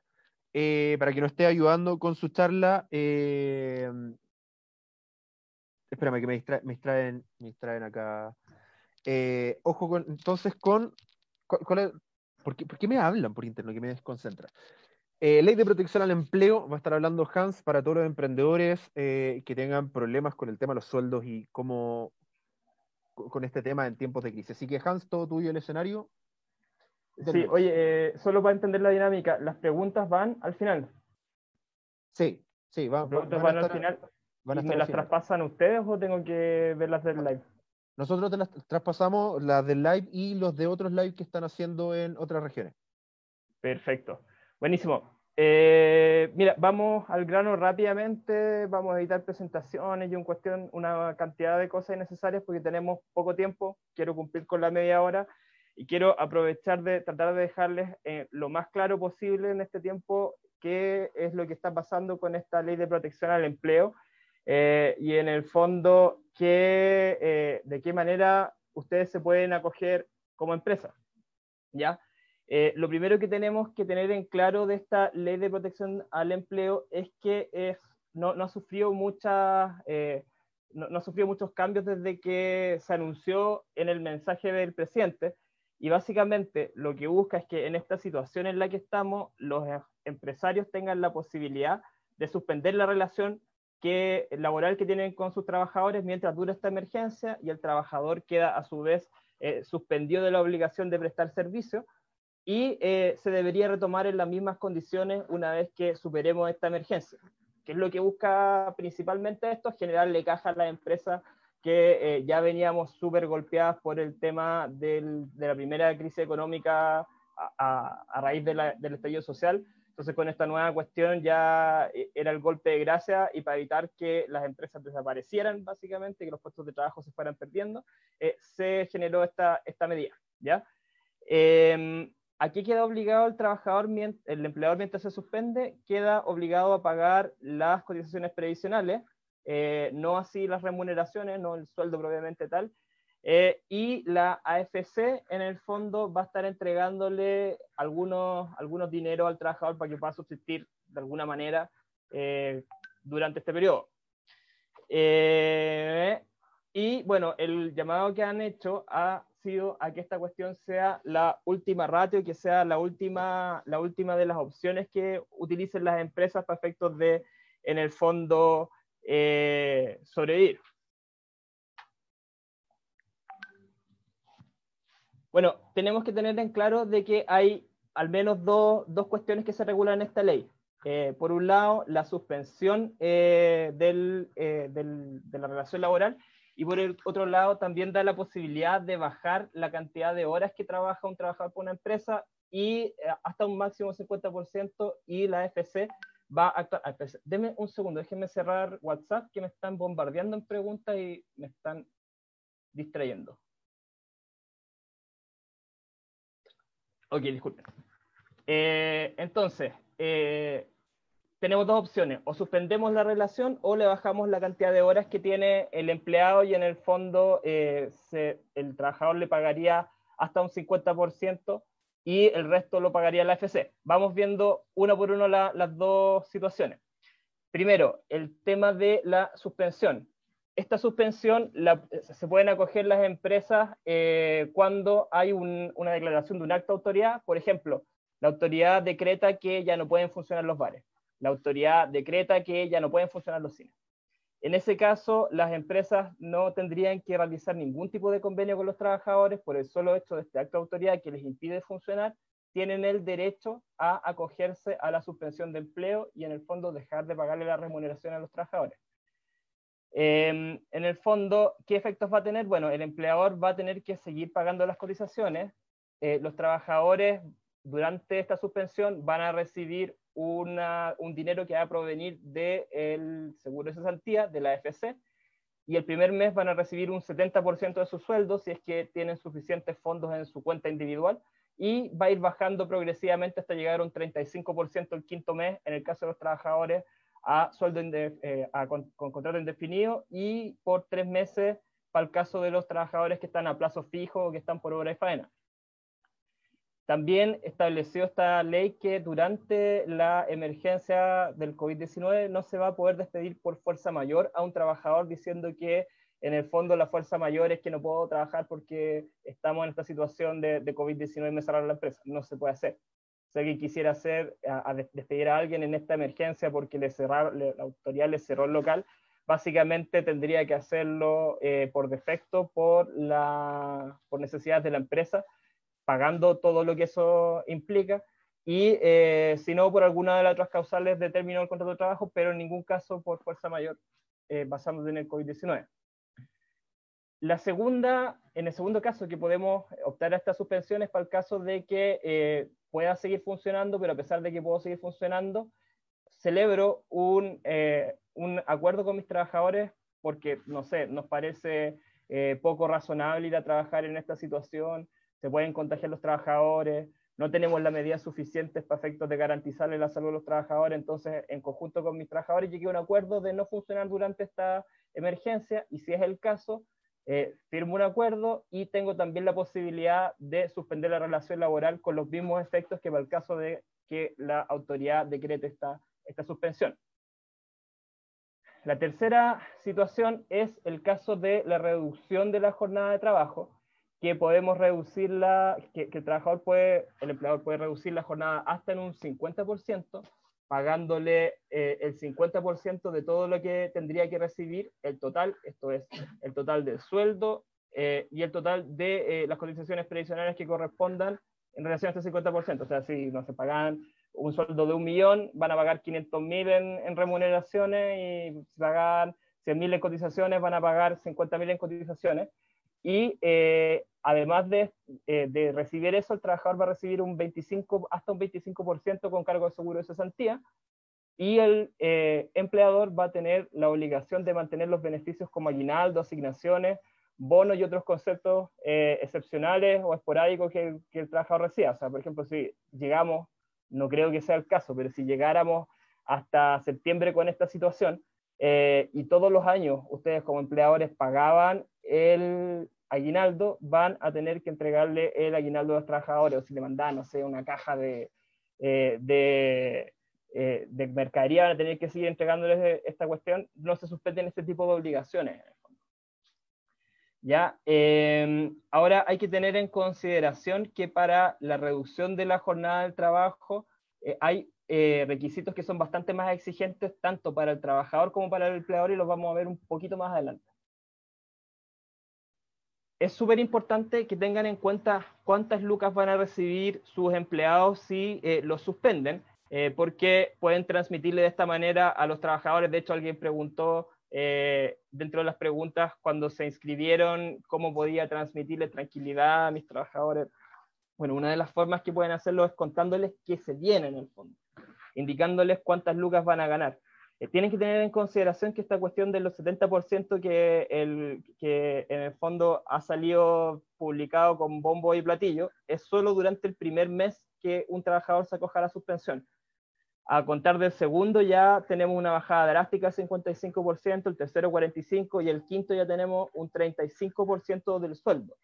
Eh, para que nos esté ayudando con su charla. Eh, espérame, que me, distraen, me distraen acá. ojo con, entonces con, ¿por, qué, ¿por, qué, me hablan por interno que me desconcentra? Eh, ley de protección al empleo, va a estar hablando Hans para todos los emprendedores eh, que tengan problemas con el tema de los sueldos y cómo con este tema en tiempos de crisis. Así que Hans, todo tuyo el escenario. Sí, oye, eh, solo para entender la dinámica, las preguntas van al final. Sí, sí, van, van, al final. Van a ¿Me las traspasan ustedes o tengo que verlas del live? Nosotros te las traspasamos, las del live y los de otros live que están haciendo en otras regiones. Perfecto. Buenísimo. Eh, mira, vamos al grano rápidamente, vamos a editar presentaciones y un cuestión, una cantidad de cosas innecesarias porque tenemos poco tiempo, quiero cumplir con la media hora y quiero aprovechar de tratar de dejarles eh, lo más claro posible en este tiempo qué es lo que está pasando con esta ley de protección al empleo eh, y en el fondo qué, de qué manera ustedes se pueden acoger como empresa. ¿Ya? Eh, lo primero que tenemos que tener en claro de esta ley de protección al empleo es que es, no, no, ha sufrido muchas, eh, no, no, ha sufrido muchos cambios desde que se anunció en el mensaje del presidente. Y básicamente lo que busca es que en esta situación en la que estamos, los empresarios tengan la posibilidad de suspender la relación que, laboral que tienen con sus trabajadores mientras dura esta emergencia y el trabajador queda a su vez eh, suspendido de la obligación de prestar servicio y eh, se debería retomar en las mismas condiciones una vez que superemos esta emergencia. ¿Qué es lo que busca principalmente esto? Generarle caja a las empresas que eh, ya veníamos súper golpeadas por el tema de la primera crisis económica a, raíz del estallido social Entonces, con esta nueva cuestión ya eh, era el golpe de gracia y para evitar que las empresas desaparecieran, básicamente, que los puestos de trabajo se fueran perdiendo, eh, se generó esta, esta medida. ¿ya? Em, aquí queda obligado el trabajador, el empleador mientras se suspende, queda obligado a pagar las cotizaciones previsionales, eh, no así las remuneraciones, no el sueldo propiamente tal, eh, y la AFC en el fondo va a estar entregándole algunos, algunos dinero al trabajador para que pueda subsistir de alguna manera eh, durante este periodo. Y bueno, el llamado que han hecho ha sido a que esta cuestión sea la última ratio, que sea la última, la última de las opciones que utilicen las empresas para efectos de, en el fondo, sobrevivir. Bueno, tenemos que tener en claro de que hay al menos dos, dos cuestiones que se regulan en esta ley. Eh, por un lado, la suspensión eh, del, eh, del, de la relación laboral y por el otro lado también da la posibilidad de bajar la cantidad de horas que trabaja un trabajador por una empresa y hasta un máximo 50% y la FC va a actuar. Deme un segundo, déjenme cerrar WhatsApp que me están bombardeando en preguntas y me están distrayendo. Ok, disculpen. Eh, entonces, eh, tenemos dos opciones, o suspendemos la relación o le bajamos la cantidad de horas que tiene el empleado y en el fondo eh, el trabajador le pagaría hasta un 50% y el resto lo pagaría la FC. Vamos viendo una por uno las dos situaciones. Primero, el tema de la suspensión esta suspensión se pueden acoger las empresas eh, cuando hay una declaración de un acto de autoridad. Por ejemplo, la autoridad decreta que ya no pueden funcionar los bares. La autoridad decreta que ya no pueden funcionar los cines. En ese caso, las empresas no tendrían que realizar ningún tipo de convenio con los trabajadores por el solo hecho de este acto de autoridad que les impide funcionar. Tienen el derecho a acogerse a la suspensión de empleo y en el fondo dejar de pagarle la remuneración a los trabajadores. Em, en el fondo, ¿qué efectos va a tener? Bueno, el empleador va a tener que seguir pagando las cotizaciones. Eh, los trabajadores durante esta suspensión van a recibir un dinero que va a provenir del seguro de cesantía, de la FC, y el primer mes van a recibir un 70% de su sueldo si es que tienen suficientes fondos en su cuenta individual, y va a ir bajando progresivamente hasta llegar a un 35% el quinto mes en el caso de los trabajadores a sueldo eh, con, contrato indefinido y por tres meses para el caso de los trabajadores que están a plazo fijo o que están por obra de faena. También estableció esta ley que durante la emergencia del COVID-19 no se va a poder despedir por fuerza mayor a un trabajador diciendo que en el fondo la fuerza mayor es que no puedo trabajar porque estamos en esta situación de, de COVID-19 y me cerraron la empresa. No se puede hacer si alguien quisiera hacer, a, despedir a alguien en esta emergencia porque le cerraron, la autoridad le cerró el local, básicamente tendría que hacerlo eh, por defecto, por, la, por necesidades de la empresa, pagando todo lo que eso implica, y eh, si no, por alguna de las otras causales de término del contrato de trabajo, pero en ningún caso por fuerza mayor, eh, basándote en el COVID-19. La segunda, en el segundo caso que podemos optar a esta suspensión es para el caso de que eh, pueda seguir funcionando, pero a pesar de que puedo seguir funcionando, celebro un, eh, un acuerdo con mis trabajadores porque, no sé, nos parece eh, poco razonable ir a trabajar en esta situación, se pueden contagiar los trabajadores, no tenemos las medidas suficientes para efectos de garantizarle la salud a los trabajadores, entonces en conjunto con mis trabajadores llegué a un acuerdo de no funcionar durante esta emergencia y si es el caso, eh, firmo un acuerdo y tengo también la posibilidad de suspender la relación laboral con los mismos efectos que para el caso de que la autoridad decrete esta, esta suspensión. La tercera situación es el caso de la reducción de la jornada de trabajo, que podemos reducirla, que, que el trabajador puede, el empleador puede reducir la jornada hasta en un 50%, pagándole eh, el 50% de todo lo que tendría que recibir, el total, esto es el total del sueldo eh, y el total de eh, las cotizaciones previsionales que correspondan en relación a este 50%. O sea, si no se pagan un sueldo de un millón, van a pagar 500 mil en, remuneraciones y si pagan 100 mil en cotizaciones, van a pagar 50 mil en cotizaciones. Y eh, además de, eh, de, recibir eso, el trabajador va a recibir un 25, hasta un 25% con cargo de seguro de cesantía, y el eh, empleador va a tener la obligación de mantener los beneficios como aguinaldo, asignaciones, bonos y otros conceptos eh, excepcionales o esporádicos que, que, el trabajador reciba. O sea, por ejemplo, si llegamos, no creo que sea el caso, pero si llegáramos hasta septiembre con esta situación eh, y todos los años ustedes como empleadores pagaban el aguinaldo, van a tener que entregarle el aguinaldo a los trabajadores, o si le mandan, no sé, una caja de, eh, eh, de mercadería, van a tener que seguir entregándoles esta cuestión, no se suspenden este tipo de obligaciones. ¿Ya? Eh, ahora hay que tener en consideración que para la reducción de la jornada del trabajo eh, hay eh, requisitos que son bastante más exigentes tanto para el trabajador como para el empleador y los vamos a ver un poquito más adelante. Es súper importante que tengan en cuenta cuántas lucas van a recibir sus empleados si eh, los suspenden, eh, porque pueden transmitirle de esta manera a los trabajadores. De hecho, alguien preguntó eh, dentro de las preguntas cuando se inscribieron cómo podía transmitirle tranquilidad a mis trabajadores. Bueno, una de las formas que pueden hacerlo es contándoles qué se viene en el fondo, indicándoles cuántas lucas van a ganar. Eh, tienen que tener en consideración que esta cuestión de los 70% que, el, que en el fondo ha salido publicado con bombo y platillo es solo durante el primer mes que un trabajador se acoja a la suspensión. A contar del segundo ya tenemos una bajada drástica del 55%, el tercero 45% y el quinto ya tenemos un 35% del sueldo,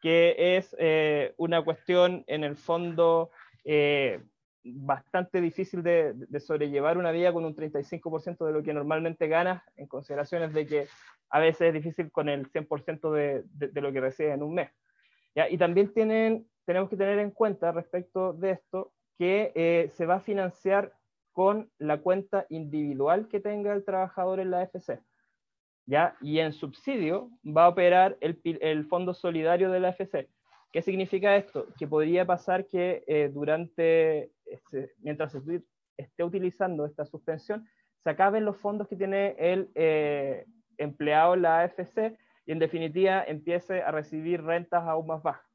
que es eh, una cuestión en el fondo eh, bastante difícil de, de, sobrellevar una vida con un 35% de lo que normalmente ganas, en consideraciones de que a veces es difícil con el 100% de, de, de, lo que recibes en un mes. ¿Ya? Y también tienen, tenemos que tener en cuenta respecto de esto que eh, se va a financiar con la cuenta individual que tenga el trabajador en la AFC. ¿ya? Y en subsidio va a operar el, el Fondo Solidario de la AFC. ¿Qué significa esto? Que podría pasar que eh, durante, este, mientras esté utilizando esta suspensión, se acaben los fondos que tiene el eh, empleado en la AFC y en definitiva empiece a recibir rentas aún más bajas.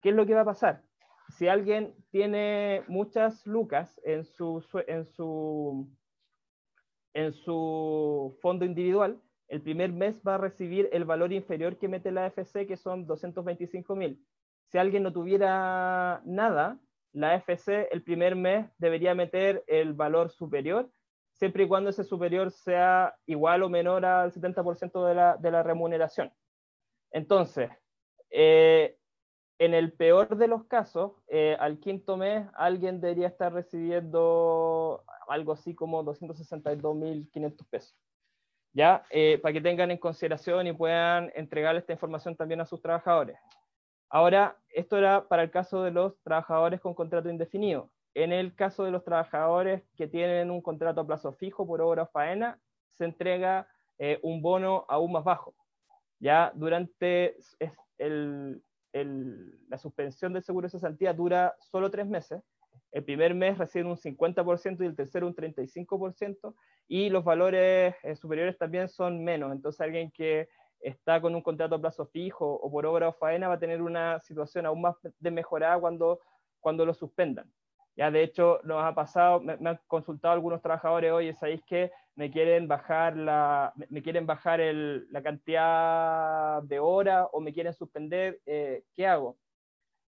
¿Qué es lo que va a pasar? Si alguien tiene muchas lucas en su, en su, en su fondo individual, el primer mes va a recibir el valor inferior que mete la AFC, que son 225 mil si alguien no tuviera nada, la FC el primer mes debería meter el valor superior, siempre y cuando ese superior sea igual o menor al 70% de la, de la remuneración. Entonces, eh, en el peor de los casos, eh, al quinto mes alguien debería estar recibiendo algo así como 262.500 pesos. ¿Ya? Eh, para que tengan en consideración y puedan entregar esta información también a sus trabajadores. Ahora, esto era para el caso de los trabajadores con contrato indefinido. En el caso de los trabajadores que tienen un contrato a plazo fijo por obra o faena, se entrega eh, un bono aún más bajo. Ya durante el, el, la suspensión del seguro de cesantía dura solo tres meses. El primer mes reciben un 50% y el tercero un 35%, y los valores eh, superiores también son menos. Entonces, alguien que está con un contrato a plazo fijo o por obra o faena va a tener una situación aún más de mejorada cuando, cuando lo suspendan. Ya de hecho nos ha pasado, me, me han consultado algunos trabajadores, oye, ¿sabéis que me quieren bajar, la, me quieren bajar el, la cantidad de horas o me quieren suspender? Eh, ¿Qué hago?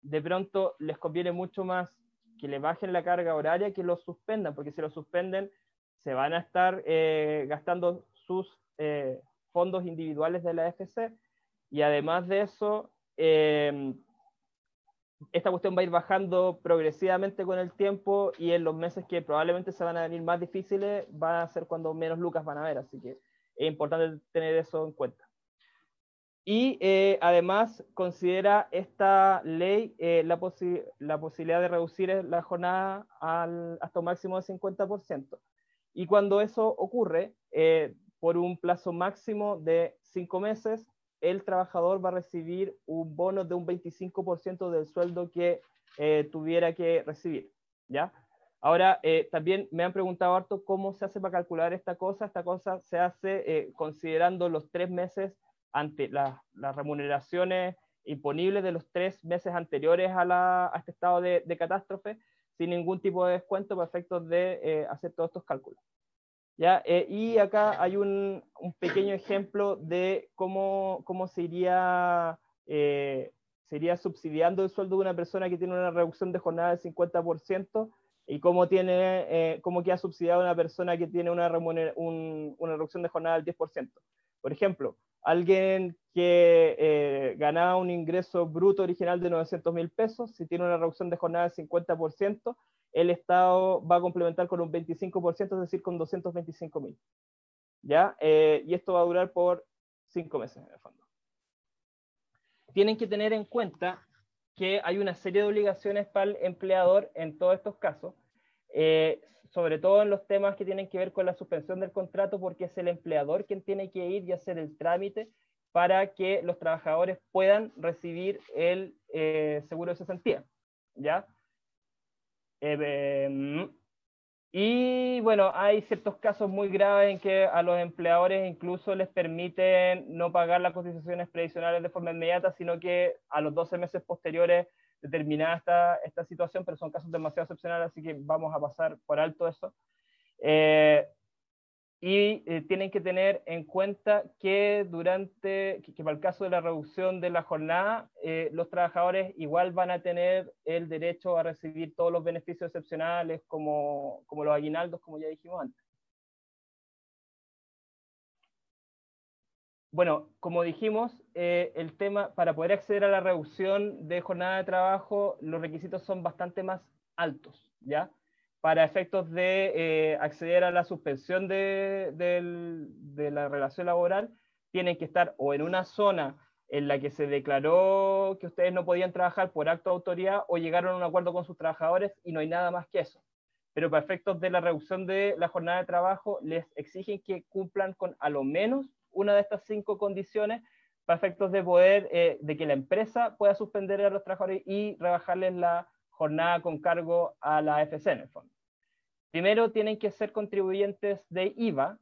De pronto les conviene mucho más que le bajen la carga horaria que lo suspendan, porque si lo suspenden se van a estar eh, gastando sus eh, fondos individuales de la FC y además de eso, eh, esta cuestión va a ir bajando progresivamente con el tiempo y en los meses que probablemente se van a venir más difíciles va a ser cuando menos lucas van a ver, así que es importante tener eso en cuenta. Y eh, además considera esta ley eh, la, posi la, posibilidad de reducir la jornada hasta un máximo de 50%. Y cuando eso ocurre, eh, por un plazo máximo de cinco meses, el trabajador va a recibir un bono de un 25% del sueldo que eh, tuviera que recibir. ¿ya? Ahora, eh, también me han preguntado harto cómo se hace para calcular esta cosa. Esta cosa se hace eh, considerando los tres meses ante las remuneraciones imponibles de los tres meses anteriores a, este estado de, catástrofe, sin ningún tipo de descuento para efectos de eh, hacer todos estos cálculos. ¿Ya? Eh, y acá hay un, pequeño ejemplo de cómo, cómo se iría, eh, subsidiando el sueldo de una persona que tiene una reducción de jornada del 50% y cómo, tiene, eh, cómo queda subsidiado una persona que tiene una, una reducción de jornada del 10%. Por ejemplo, alguien que eh, ganaba un ingreso bruto original de 900 mil pesos, si tiene una reducción de jornada del 50%, el Estado va a complementar con un 25%, es decir, con 225 mil. ¿Ya? Eh, y esto va a durar por cinco meses, en el fondo. Tienen que tener en cuenta que hay una serie de obligaciones para el empleador en todos estos casos, eh, sobre todo en los temas que tienen que ver con la suspensión del contrato, porque es el empleador quien tiene que ir y hacer el trámite para que los trabajadores puedan recibir el eh, seguro de cesantía. ¿Ya? Em, y bueno, hay ciertos casos muy graves en que a los empleadores incluso les permiten no pagar las cotizaciones previsionales de forma inmediata, sino que a los 12 meses posteriores determinada esta, esta situación, pero son casos demasiado excepcionales, así que vamos a pasar por alto eso. Eh, y eh, tienen que tener en cuenta que durante, que, para el caso de la reducción de la jornada, eh, los trabajadores igual van a tener el derecho a recibir todos los beneficios excepcionales como, como los aguinaldos, como ya dijimos antes. Bueno, como dijimos, eh, el tema, para poder acceder a la reducción de jornada de trabajo, los requisitos son bastante más altos, ¿ya? Para efectos de eh, acceder a la suspensión de, la relación laboral, tienen que estar o en una zona en la que se declaró que ustedes no podían trabajar por acto de autoridad o llegaron a un acuerdo con sus trabajadores y no hay nada más que eso. Pero para efectos de la reducción de la jornada de trabajo, les exigen que cumplan con a lo menos una de estas cinco condiciones para efectos de poder, eh, de que la empresa pueda suspender a los trabajadores y rebajarles la jornada con cargo a la AFC en fondo. Primero tienen que ser contribuyentes de IVA,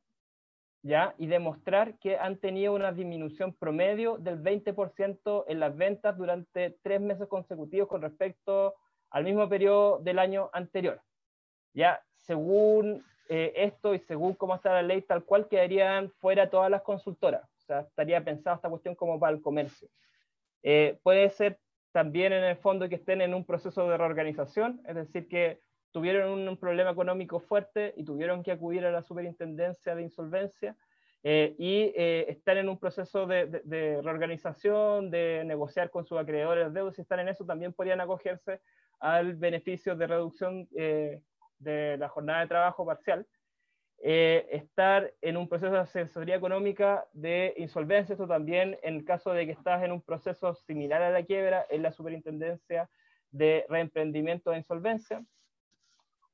¿ya? Y demostrar que han tenido una disminución promedio del 20% en las ventas durante tres meses consecutivos con respecto al mismo periodo del año anterior. Ya, según eh, esto y según cómo está la ley, tal cual quedarían fuera todas las consultoras. O sea, estaría pensada esta cuestión como para el comercio. Eh, puede ser también en el fondo que estén en un proceso de reorganización, es decir, que tuvieron un, problema económico fuerte y tuvieron que acudir a la superintendencia de insolvencia eh, y eh, están en un proceso de, reorganización, de negociar con sus acreedores deudas, si están en eso también podrían acogerse al beneficio de reducción eh, de la jornada de trabajo parcial. Eh, estar en un proceso de asesoría económica de insolvencia, esto también en el caso de que estás en un proceso similar a la quiebra, en la superintendencia de reemprendimiento de insolvencia,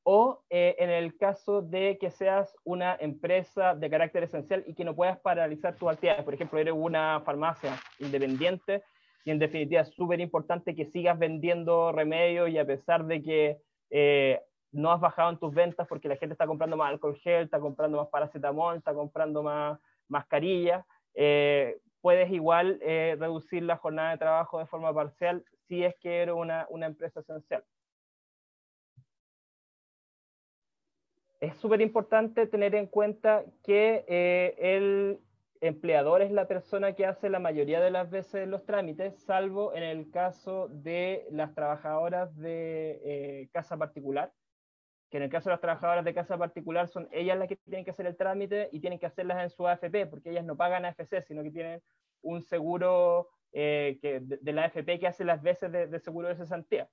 o eh, en el caso de que seas una empresa de carácter esencial y que no puedas paralizar tus actividades, por ejemplo, eres una farmacia independiente y en definitiva es súper importante que sigas vendiendo remedios y a pesar de que eh, no has bajado en tus ventas porque la gente está comprando más alcohol gel, está comprando más paracetamol, está comprando más mascarillas, eh, puedes igual eh, reducir la jornada de trabajo de forma parcial si es que eres una, una empresa esencial. Es súper importante tener en cuenta que eh, el empleador es la persona que hace la mayoría de las veces los trámites, salvo en el caso de las trabajadoras de casa particular, que en el caso de las trabajadoras de casa particular son ellas las que tienen que hacer el trámite y tienen que hacerlas en su AFP, porque ellas no pagan AFC, sino que tienen un seguro eh, que, de, la AFP que hace las veces de, seguro de cesantía.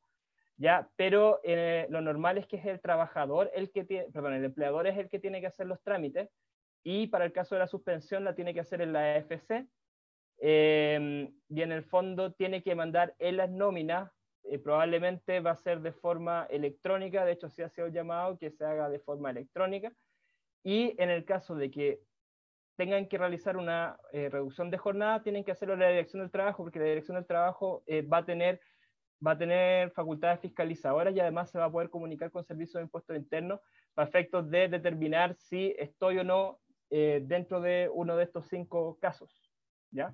¿ya? Pero eh, lo normal es que es el trabajador, el que tiene, perdón, el empleador es el que tiene que hacer los trámites y para el caso de la suspensión la tiene que hacer en la AFC eh, y en el fondo tiene que mandar en las nóminas eh, probablemente va a ser de forma electrónica, de hecho se ha sido llamado que se haga de forma electrónica, y en el caso de que tengan que realizar una eh, reducción de jornada, tienen que hacerlo en la Dirección del Trabajo, porque la Dirección del Trabajo eh, va, a tener, va a tener facultades fiscalizadoras y además se va a poder comunicar con servicios de impuestos internos para efectos de determinar si estoy o no dentro de uno de estos cinco casos. ¿ya?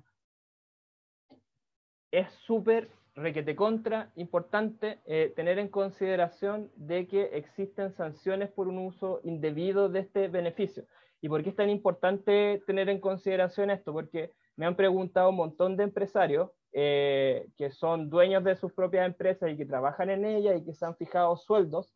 es súper requete contra importante eh, tener en consideración de que existen sanciones por un uso indebido de este beneficio. ¿Y por qué es tan importante tener en consideración esto? Porque me han preguntado un montón de empresarios eh, que son dueños de sus propias empresas y que trabajan en ellas y que se han fijado sueldos,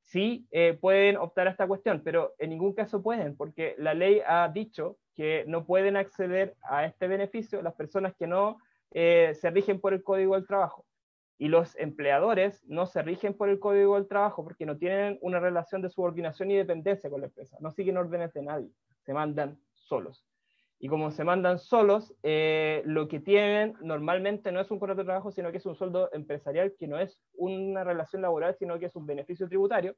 sí eh, pueden optar a esta cuestión, pero en ningún caso pueden, porque la ley ha dicho que no pueden acceder a este beneficio las personas que no eh, se rigen por el Código del Trabajo. Y los empleadores no se rigen por el Código del Trabajo porque no tienen una relación de subordinación y dependencia con la empresa. No siguen órdenes de nadie, se mandan solos. Y como se mandan solos, eh, lo que tienen normalmente no es un contrato de trabajo, sino que es un sueldo empresarial, que no es una relación laboral, sino que es un beneficio tributario.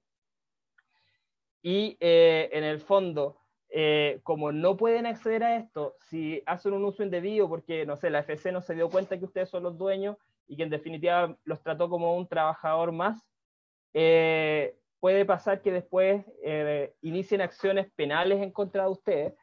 Y eh, en el fondo, eh, como no pueden acceder a esto, si hacen un uso indebido porque, no sé, la FC no se dio cuenta que ustedes son los dueños y que en definitiva los trató como un trabajador más, eh, puede pasar que después eh, inicien acciones penales en contra de ustedes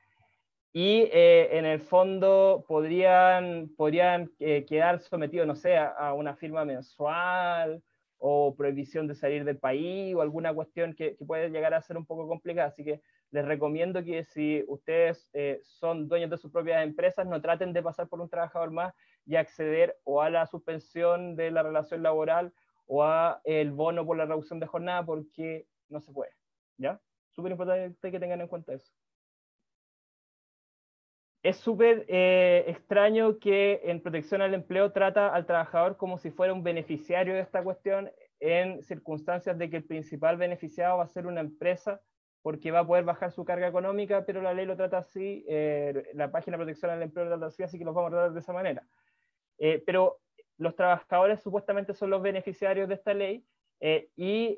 y en el fondo podrían, podrían quedar sometidos, no sé, a, una firma mensual o prohibición de salir del país o alguna cuestión que, que puede llegar a ser un poco complicada. Así que les recomiendo que si ustedes eh, son dueños de sus propias empresas, no traten de pasar por un trabajador más y acceder o a la suspensión de la relación laboral o a el bono por la reducción de jornada porque no se puede. ¿Ya? Súper importante que tengan en cuenta eso. Es súper eh, extraño que en protección al empleo trata al trabajador como si fuera un beneficiario de esta cuestión en circunstancias de que el principal beneficiado va a ser una empresa porque va a poder bajar su carga económica, pero la ley lo trata así, eh, la página de protección al empleo lo trata así, así que los vamos a tratar de esa manera. Eh, pero los trabajadores supuestamente son los beneficiarios de esta ley eh, y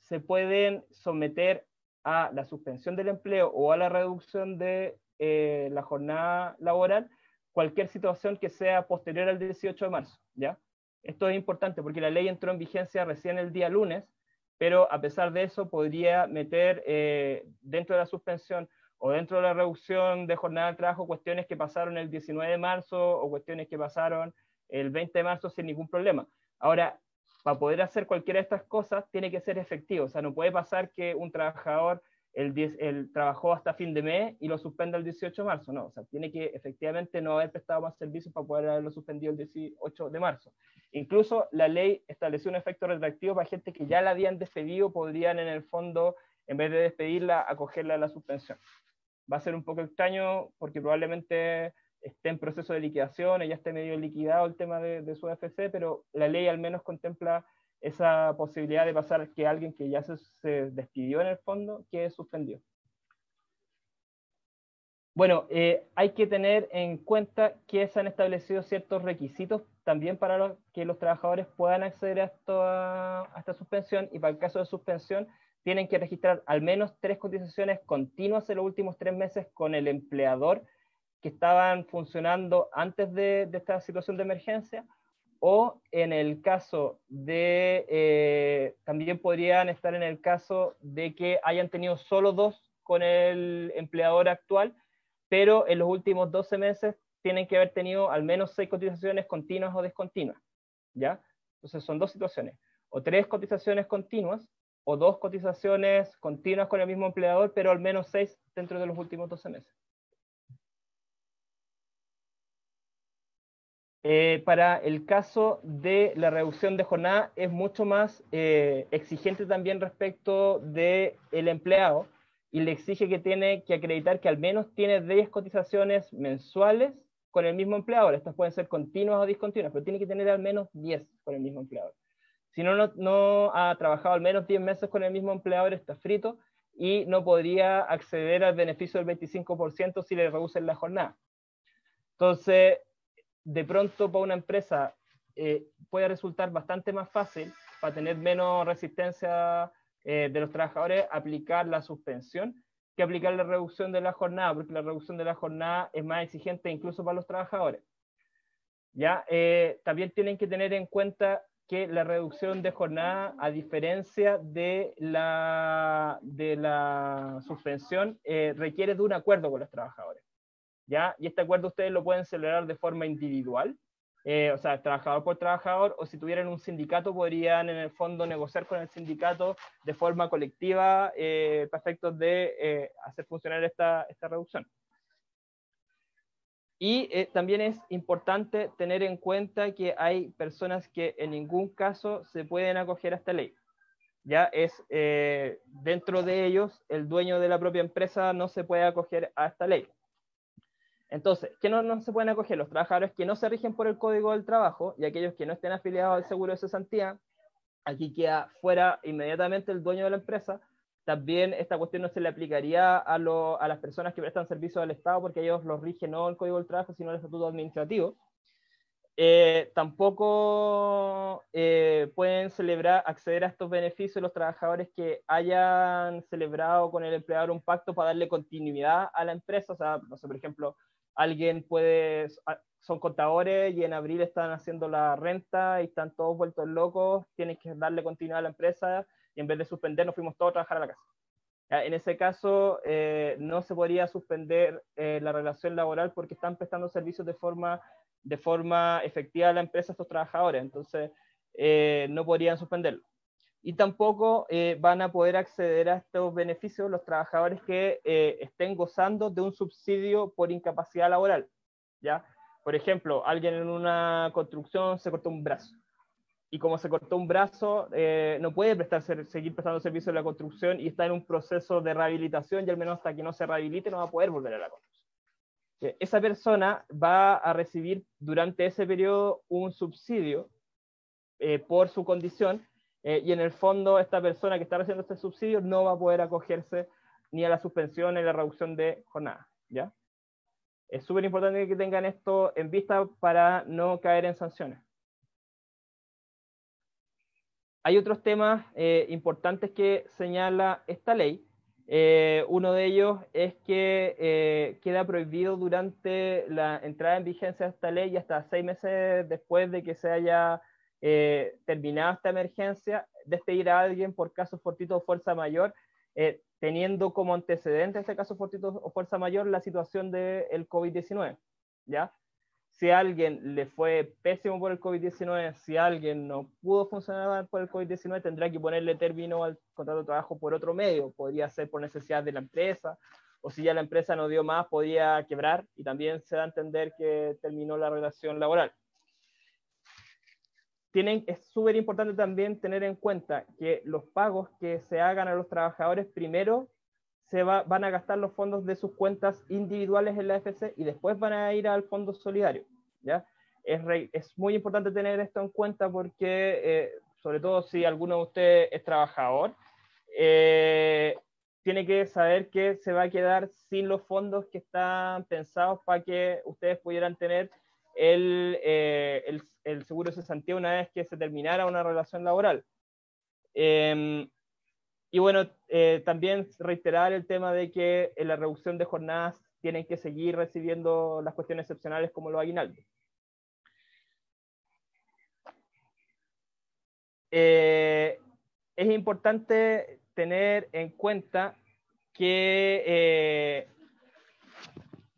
se pueden someter a la suspensión del empleo o a la reducción de la jornada laboral cualquier situación que sea posterior al 18 de marzo, ¿ya? Esto es importante porque la ley entró en vigencia recién el día lunes, pero a pesar de eso podría meter eh, dentro de la suspensión o dentro de la reducción de jornada de trabajo cuestiones que pasaron el 19 de marzo o cuestiones que pasaron el 20 de marzo sin ningún problema. Ahora, para poder hacer cualquiera de estas cosas tiene que ser efectivo, o sea, no puede pasar que un trabajador el, trabajó hasta fin de mes y lo suspenda el 18 de marzo, no, o sea, tiene que efectivamente no haber prestado más servicios para poder haberlo suspendido el 18 de marzo. Incluso la ley estableció un efecto retractivo para gente que ya la habían despedido, podrían en el fondo, en vez de despedirla, acogerla a la suspensión. Va a ser un poco extraño porque probablemente esté en proceso de liquidación, ya esté medio liquidado el tema de, de su AFC, pero la ley al menos contempla esa posibilidad de pasar que alguien que ya se, despidió en el fondo quede suspendido. Bueno, eh, hay que tener en cuenta que se han establecido ciertos requisitos también para que los trabajadores puedan acceder a, esta suspensión y para el caso de suspensión tienen que registrar al menos tres cotizaciones continuas en los últimos tres meses con el empleador que estaban funcionando antes de esta situación de emergencia o en el caso de, eh, también podrían estar en el caso de que hayan tenido solo dos con el empleador actual, pero en los últimos 12 meses tienen que haber tenido al menos seis cotizaciones continuas o discontinuas, ¿ya? Entonces son dos situaciones, o tres cotizaciones continuas, o dos cotizaciones continuas con el mismo empleador, pero al menos seis dentro de los últimos 12 meses. Eh, para el caso de la reducción de jornada es mucho más eh, exigente también respecto del el empleado y le exige que tiene que acreditar que al menos tiene 10 cotizaciones mensuales con el mismo empleador. Estas pueden ser continuas o discontinuas, pero tiene que tener al menos 10 con el mismo empleador. Si no, no, no ha trabajado al menos 10 meses con el mismo empleador, está frito y no podría acceder al beneficio del 25% si le reducen la jornada. Entonces, de pronto para una empresa eh, puede resultar bastante más fácil, para tener menos resistencia eh, de los trabajadores, aplicar la suspensión que aplicar la reducción de la jornada, porque la reducción de la jornada es más exigente incluso para los trabajadores. ¿Ya? Eh, también tienen que tener en cuenta que la reducción de jornada, a diferencia de la, de la suspensión, requiere de un acuerdo con los trabajadores. ¿Ya? Y este acuerdo ustedes lo pueden celebrar de forma individual eh, o sea, trabajador por trabajador, o si tuvieran un sindicato, podrían en el fondo negociar con el sindicato de forma colectiva eh, para efectos de eh, hacer funcionar esta, esta reducción. Y eh, también es importante tener en cuenta que hay personas que en ningún caso se pueden acoger a esta ley. Ya es eh, dentro de ellos, el dueño de la propia empresa no se puede acoger a esta ley. Entonces, ¿qué no, no se pueden acoger? Los trabajadores que no se rigen por el Código del Trabajo y aquellos que no estén afiliados al seguro de cesantía. Aquí queda fuera inmediatamente el dueño de la empresa. También esta cuestión no se le aplicaría a, lo, a las personas que prestan servicio al Estado porque ellos los rigen no el Código del Trabajo, sino el Estatuto Administrativo. Eh, tampoco eh, pueden celebrar, acceder a estos beneficios los trabajadores que hayan celebrado con el empleador un pacto para darle continuidad a la empresa. O sea, por ejemplo, alguien puede, son contadores y en abril están haciendo la renta y están todos vueltos locos, tienen que darle continuidad a la empresa y en vez de suspender nos fuimos todos a trabajar a la casa. En ese caso, eh, no se podría suspender eh, la relación laboral porque están prestando servicios de forma, de forma efectiva a la empresa estos trabajadores, entonces eh, no podrían suspenderlo. Y tampoco eh, van a poder acceder a estos beneficios los trabajadores que eh, estén gozando de un subsidio por incapacidad laboral. ¿ya? Por ejemplo, alguien en una construcción se cortó un brazo y como se cortó un brazo, eh, no puede prestar, seguir prestando servicio en la construcción y está en un proceso de rehabilitación y al menos hasta que no se rehabilite no va a poder volver a la construcción. Esa persona va a recibir durante ese periodo un subsidio por su condición eh, y en el fondo esta persona que está recibiendo este subsidio no va a poder acogerse ni a la suspensión ni a la reducción de jornada. ¿ya? Es súper importante que tengan esto en vista para no caer en sanciones. Hay otros temas eh, importantes que señala esta ley. Eh, uno de ellos es que queda prohibido durante la entrada en vigencia de esta ley y hasta seis meses después de que se haya eh, terminado esta emergencia, despedir a alguien por caso fortuito o fuerza mayor, eh, teniendo como antecedente este caso fortuito o fuerza mayor la situación del COVID-19. ¿ya? si a alguien le fue pésimo por el COVID-19, si alguien no pudo funcionar por el COVID-19, tendrá que ponerle término al contrato de trabajo por otro medio. Podría ser por necesidad de la empresa, o si ya la empresa no dio más, podría quebrar y también se da a entender que terminó la relación laboral. Tienen, es súper importante también tener en cuenta que los pagos que se hagan a los trabajadores primero se va, van a gastar los fondos de sus cuentas individuales en la FC y después van a ir al fondo solidario. ¿ya? Es, re, es muy importante tener esto en cuenta porque, eh, sobre todo si alguno de ustedes es trabajador, eh, tiene que saber que se va a quedar sin los fondos que están pensados para que ustedes pudieran tener el, eh, el, el seguro de cesantía una vez que se terminara una relación laboral. Eh, y bueno, eh, también reiterar el tema de que en la reducción de jornadas tienen que seguir recibiendo las cuestiones excepcionales como los aguinaldos. Eh, es importante tener en cuenta que eh,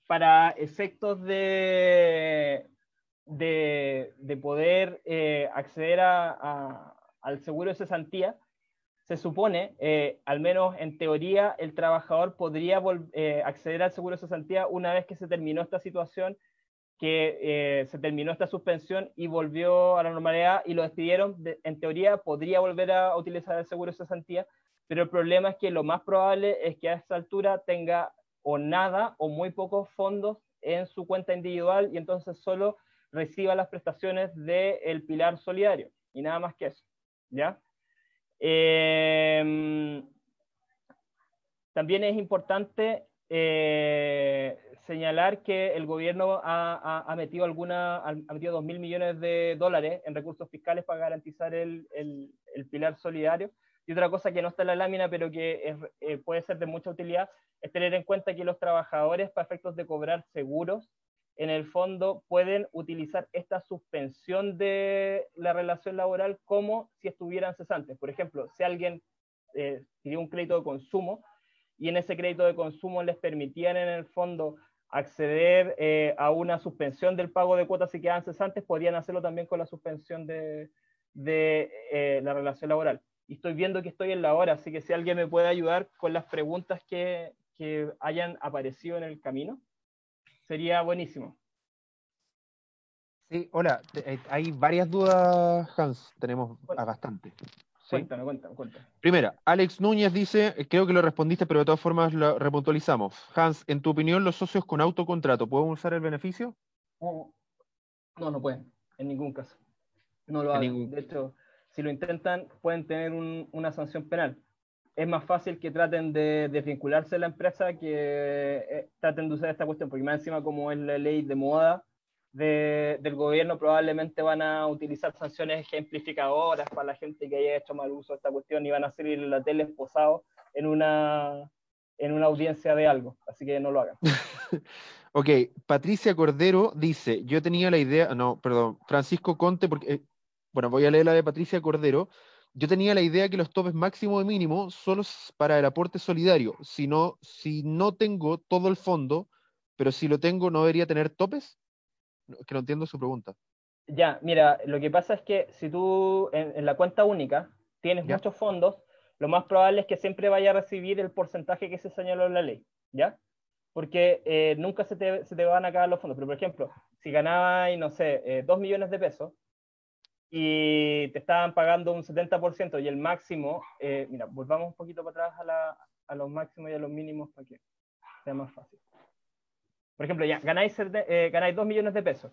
para efectos de, de, de poder eh, acceder a, al seguro de cesantía, se supone, eh, al menos en teoría, el trabajador podría eh, acceder al seguro de cesantía una vez que se terminó esta situación, que eh, se terminó esta suspensión y volvió a la normalidad y lo despidieron. De, en teoría, podría volver a utilizar el seguro de cesantía, pero el problema es que lo más probable es que a esta altura tenga o nada o muy pocos fondos en su cuenta individual y entonces solo reciba las prestaciones del pilar solidario y nada más que eso. ¿Ya? Eh, también es importante eh, señalar que el gobierno ha, ha, ha metido alguna, ha metido 2 mil millones de dólares en recursos fiscales para garantizar el, el, el, pilar solidario. Y otra cosa que no está en la lámina, pero que es, eh, puede ser de mucha utilidad, es tener en cuenta que los trabajadores, para efectos de cobrar seguros, en el fondo pueden utilizar esta suspensión de la relación laboral como si estuvieran cesantes. Por ejemplo, si alguien eh, un crédito de consumo y en ese crédito de consumo les permitían en el fondo acceder eh, a una suspensión del pago de cuotas si quedan cesantes, podrían hacerlo también con la suspensión de, eh, la relación laboral. Y estoy viendo que estoy en la hora, así que si alguien me puede ayudar con las preguntas que hayan aparecido en el camino, sería buenísimo. Sí, hola, eh, hay varias dudas, Hans, tenemos a bastante. ¿sí? Cuéntame, cuéntame, cuéntame. Primera, Alex Núñez dice, eh, creo que lo respondiste, pero de todas formas lo repuntualizamos. Hans, en tu opinión, los socios con autocontrato, ¿pueden usar el beneficio? No, no, no pueden, en ningún caso. No lo En hagan. ningún- De hecho, si lo intentan, pueden tener un- una sanción penal. Es más fácil que traten de desvincularse de la empresa que eh, traten de usar esta cuestión, porque más encima, como es la ley de moda de- del gobierno, probablemente van a utilizar sanciones ejemplificadoras para la gente que haya hecho mal uso de esta cuestión y van a salir en la tele esposados en una, en una audiencia de algo. Así que no lo hagan. [LAUGHS] Ok, Patricia Cordero dice, yo tenía la idea, no, perdón, Francisco Conte, porque, eh, bueno, voy a leer la de Patricia Cordero. Yo tenía la idea que los topes máximo y mínimo solo para el aporte solidario. Si no, si no tengo todo el fondo, pero si lo tengo, ¿no debería tener topes? Que no entiendo su pregunta. Ya, mira, lo que pasa es que si tú en, en la cuenta única tienes Ya. muchos fondos, lo más probable es que siempre vaya a recibir el porcentaje que se señaló en la ley, ¿ya? Porque eh, nunca se te, se te van a acabar los fondos. Pero, por ejemplo, si ganabas, no sé, eh, 2 millones de pesos y te estaban pagando un 70% y el máximo, eh, mira, volvamos un poquito para atrás a, la- a los máximos y a los mínimos para que sea más fácil. Por ejemplo, ya, ganáis, eh, ganáis 2 millones de pesos.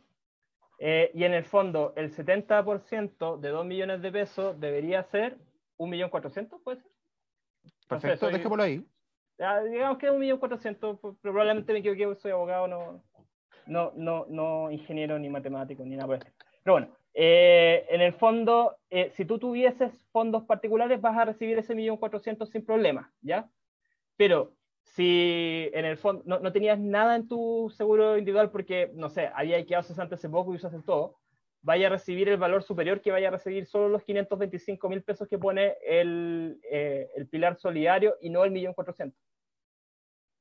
Eh, y en el fondo, el 70% de 2 millones de pesos debería ser 1.400.000, ¿puede ser? Perfecto, soy- dejémoslo ahí. Ya, digamos que es 1.400.000, pero probablemente me equivoqué, soy abogado, no, no, no, no ingeniero ni matemático ni nada por estilo. Pero bueno, eh, en el fondo, eh, si tú tuvieses fondos particulares, vas a recibir ese 1.400.000 sin problema, ¿ya? Pero si en el fondo no, no tenías nada en tu seguro individual porque, no sé, había quedado cesante hace poco y usaste todo, vaya a recibir el valor superior que vaya a recibir solo los 525 mil pesos que pone el, eh, el pilar solidario y no el 1.400.000.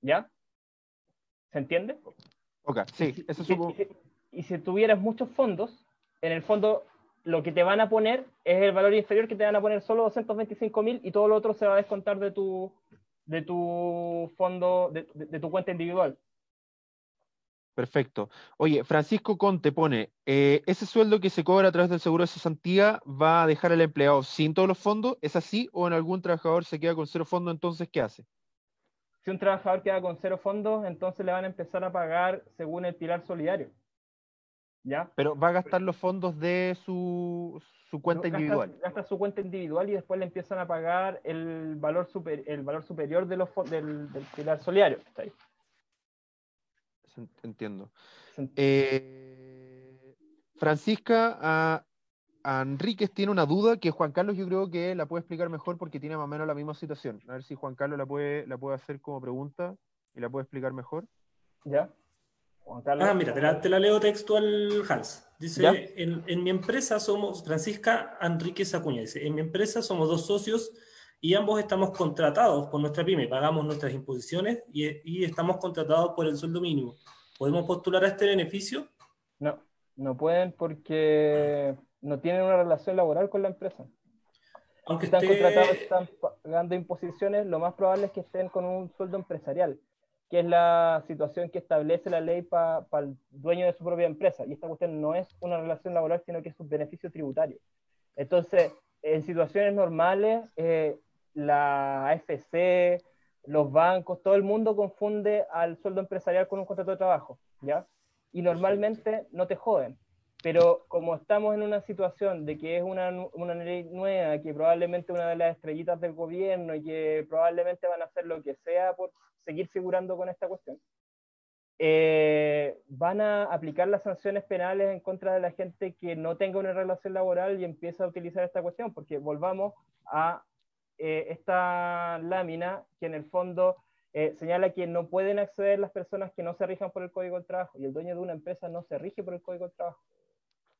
¿Ya? ¿Se entiende? Ok, sí, eso y supo. y si, y si tuvieras muchos fondos, en el fondo lo que te van a poner es el valor inferior que te van a poner solo 225 mil y todo lo otro se va a descontar de tu, de tu fondo, de, de- de tu cuenta individual. Perfecto. Oye, Francisco Conte pone, eh, ese sueldo que se cobra a través del seguro de cesantía va a dejar al empleado sin todos los fondos, ¿es así? ¿O en algún trabajador se queda con cero fondos, entonces qué hace? Si un trabajador queda con cero fondos, entonces le van a empezar a pagar según el pilar solidario. ¿Ya? Pero va a gastar los fondos de su, su cuenta individual. Gasta, su cuenta individual y después le empiezan a pagar el valor, super, el valor superior de los, fon- del, del pilar solidario. ¿está ahí? Se- Entiendo. Eh, Francisca a, a Enríquez tiene una duda que Juan Carlos yo creo que la puede explicar mejor porque tiene más o menos la misma situación. A ver si Juan Carlos la puede, la puede hacer como pregunta y la puede explicar mejor. ¿Ya? Juan Carlos. Ah, mira, te la, te la leo textual, Hans. Dice, en, en mi empresa somos, Francisca Enríquez Acuña, dice, en mi empresa somos dos socios y ambos estamos contratados por nuestra pyme, pagamos nuestras imposiciones y, y estamos contratados por el sueldo mínimo. ¿Podemos postular a este beneficio? No, no pueden porque no tienen una relación laboral con la empresa. Aunque Si están esté- contratados están pagando imposiciones, lo más probable es que estén con un sueldo empresarial, que es la situación que establece la ley para el dueño de su propia empresa. Y esta cuestión no es una relación laboral, sino que es un beneficio tributario. Entonces, en situaciones normales, eh, la AFC, los bancos, todo el mundo confunde al sueldo empresarial con un contrato de trabajo, ¿ya? Y normalmente no te joden. Pero como estamos en una situación de que es una, una ley nueva, que probablemente una de las estrellitas del gobierno y que probablemente van a hacer lo que sea por seguir figurando con esta cuestión, eh, van a aplicar las sanciones penales en contra de la gente que no tenga una relación laboral y empieza a utilizar esta cuestión, porque volvamos a eh, esta lámina que en el fondo eh, señala que no pueden acceder las personas que no se rijan por el Código del Trabajo, y el dueño de una empresa no se rige por el Código del Trabajo,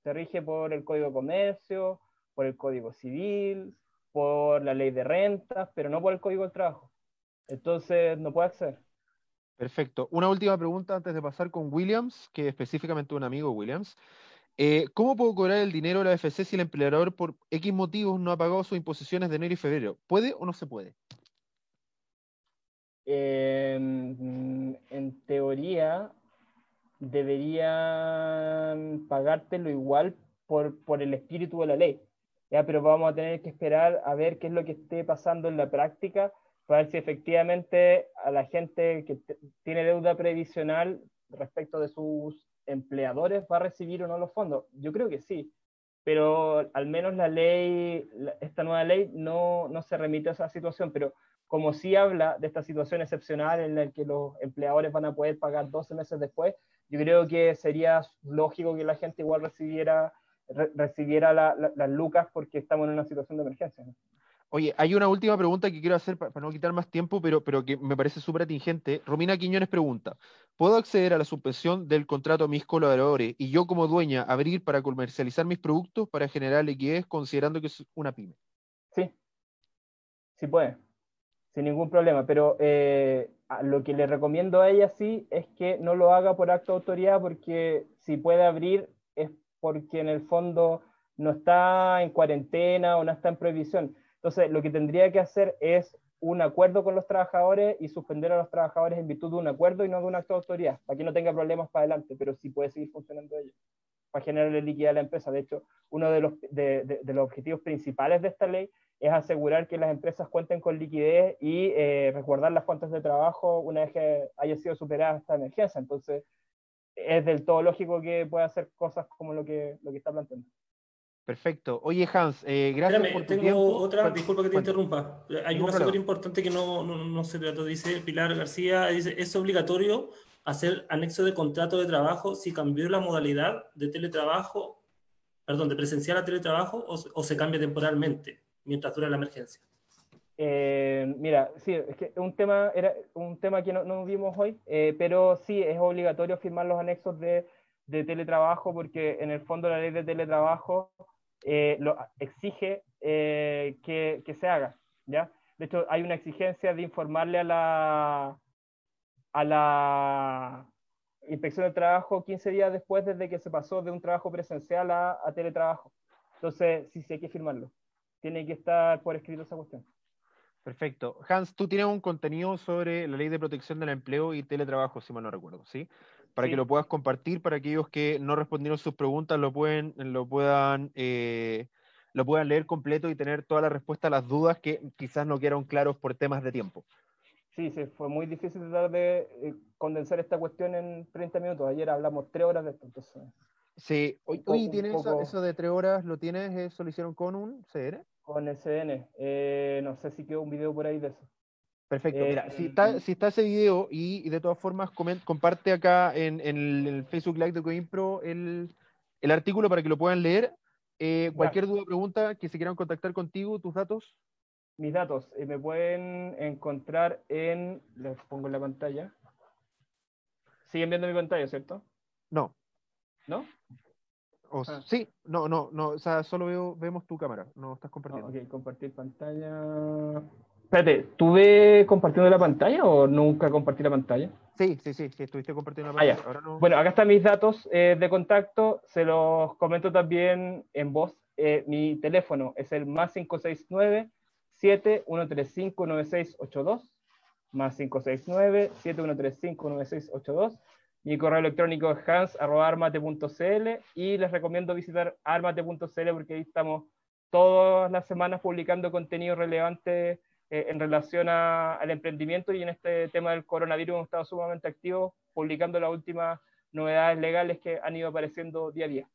se rige por el Código de Comercio, por el Código Civil, por la ley de rentas, pero no por el Código del Trabajo. Entonces no puede acceder. Perfecto. Una última pregunta antes de pasar con Williams, que específicamente un amigo Williams. Eh, ¿Cómo puedo cobrar el dinero de la FC si el empleador por X motivos no ha pagado sus imposiciones de enero y febrero? ¿Puede o no se puede? Eh, en teoría, deberían pagártelo igual por, por el espíritu de la ley. ¿ya? Pero vamos a tener que esperar a ver qué es lo que esté pasando en la práctica para ver si efectivamente a la gente que tiene deuda previsional respecto de sus empleadores va a recibir o no los fondos. Yo creo que sí, pero al menos la ley, esta nueva ley no, no se remite a esa situación, pero como sí habla de esta situación excepcional en la que los empleadores van a poder pagar 12 meses después, yo creo que sería lógico que la gente igual recibiera, recibiera las lucas porque estamos en una situación de emergencia. Oye, hay una última pregunta que quiero hacer para, no quitar más tiempo, pero, pero que me parece súper atingente. Romina Quiñones pregunta, ¿puedo acceder a la suspensión del contrato a mis colaboradores y yo como dueña abrir para comercializar mis productos para generar liquidez considerando que es una pyme? Sí, sí puede, sin ningún problema, pero eh, lo que le recomiendo a ella sí es que no lo haga por acto de autoridad porque si puede abrir es porque en el fondo no está en cuarentena o no está en prohibición. Entonces, lo que tendría que hacer es un acuerdo con los trabajadores y suspender a los trabajadores en virtud de un acuerdo y no de un acto de autoridad, para que no tenga problemas para adelante, pero sí puede seguir funcionando ello, para generarle liquidez a la empresa. De hecho, uno de los, de los objetivos principales de esta ley es asegurar que las empresas cuenten con liquidez y eh, resguardar las fuentes de trabajo una vez que haya sido superada esta emergencia. Entonces, es del todo lógico que pueda hacer cosas como lo que, lo que está planteando. Perfecto. Oye, Hans, eh, gracias por tu tengo tiempo. otra, disculpa que te interrumpa. Hay una súper importante que no, no, no, se trató, dice Pilar García, dice, es obligatorio hacer anexo de contrato de trabajo si cambió la modalidad de teletrabajo, perdón, de presencial a teletrabajo o, o se cambia temporalmente mientras dura la emergencia? Eh, mira, sí, es que un tema, era un tema que no, no vimos hoy, eh, pero sí es obligatorio firmar los anexos de, de, teletrabajo porque en el fondo la ley de teletrabajo eh, lo exige que, que, se haga, ¿ya? De hecho, hay una exigencia de informarle a la, a la inspección de trabajo 15 días después desde que se pasó de un trabajo presencial a, a teletrabajo. Entonces, sí, sí hay que firmarlo tiene que estar por escrito esa cuestión. Perfecto. Hans, tú tienes un contenido sobre la ley de protección del empleo y teletrabajo, si mal no recuerdo, ¿sí? Para que lo puedas compartir, para aquellos que no respondieron sus preguntas lo, pueden, lo, puedan, eh, lo puedan leer completo y tener toda la respuesta a las dudas que quizás no quedaron claros por temas de tiempo. Sí, sí, fue muy difícil tratar de eh, condensar esta cuestión en 30 minutos. Ayer hablamos tres horas de esto, entonces... Sí, hoy, hoy tienes eso, de tres horas, ¿lo tienes? ¿Eso lo hicieron con un CN? Con el CN. Eh, no sé si quedó un video por ahí de eso. Perfecto. Mira, si está, si está ese video y, de todas formas comparte acá en, el Facebook Live de Coimpro el, el artículo para que lo puedan leer. Eh, cualquier duda o pregunta que se quieran contactar contigo, tus datos. Mis datos eh, me pueden encontrar en. Les pongo en la pantalla. ¿Siguen viendo mi pantalla, cierto? No. ¿No? Ah. Sí, no, no, no, o sea, solo veo, vemos tu cámara, no estás compartiendo. ok, compartir pantalla. Espérate, ¿tuve compartiendo la pantalla o nunca compartí la pantalla? Sí, sí, sí, sí estuviste compartiendo la ah, pantalla. Bueno, acá están mis datos eh, de contacto, se los comento también en voz. Eh, mi teléfono es el más 569 7135 9682 más 569 7135 9682 mi correo electrónico es hans.armate.cl y les recomiendo visitar armate.cl porque ahí estamos todas las semanas publicando contenido relevante eh, en relación al emprendimiento y en este tema del coronavirus hemos estado sumamente activos publicando las últimas novedades legales que han ido apareciendo día a día.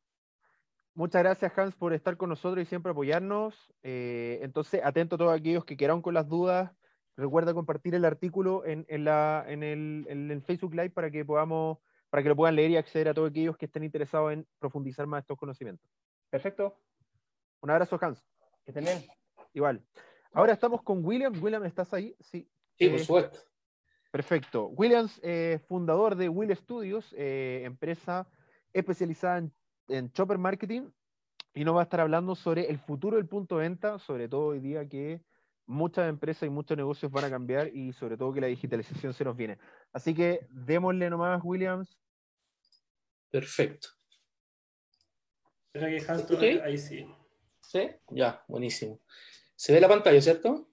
Muchas gracias Hans por estar con nosotros y siempre apoyarnos. Eh, entonces, atento a todos aquellos que quedaron con las dudas Recuerda compartir el artículo en, la, en, el, Facebook Live para que podamos, para que lo puedan leer y acceder a todos aquellos que estén interesados en profundizar más estos conocimientos. Perfecto. Un abrazo, Hans. Que estén bien. Igual. Ahora estamos con William. William, ¿estás ahí? Sí. Sí, por eh, supuesto. Perfecto. Williams, eh, fundador de Will Studios, eh, empresa especializada en, en Chopper Marketing, y nos va a estar hablando sobre el futuro del punto de venta, sobre todo hoy día que muchas empresas y muchos negocios van a cambiar y sobre todo que la digitalización se nos viene. Así que démosle nomás, Williams. Perfecto. Espera que ahí sí. ¿Sí? Ya, buenísimo. Se ve la pantalla, ¿cierto?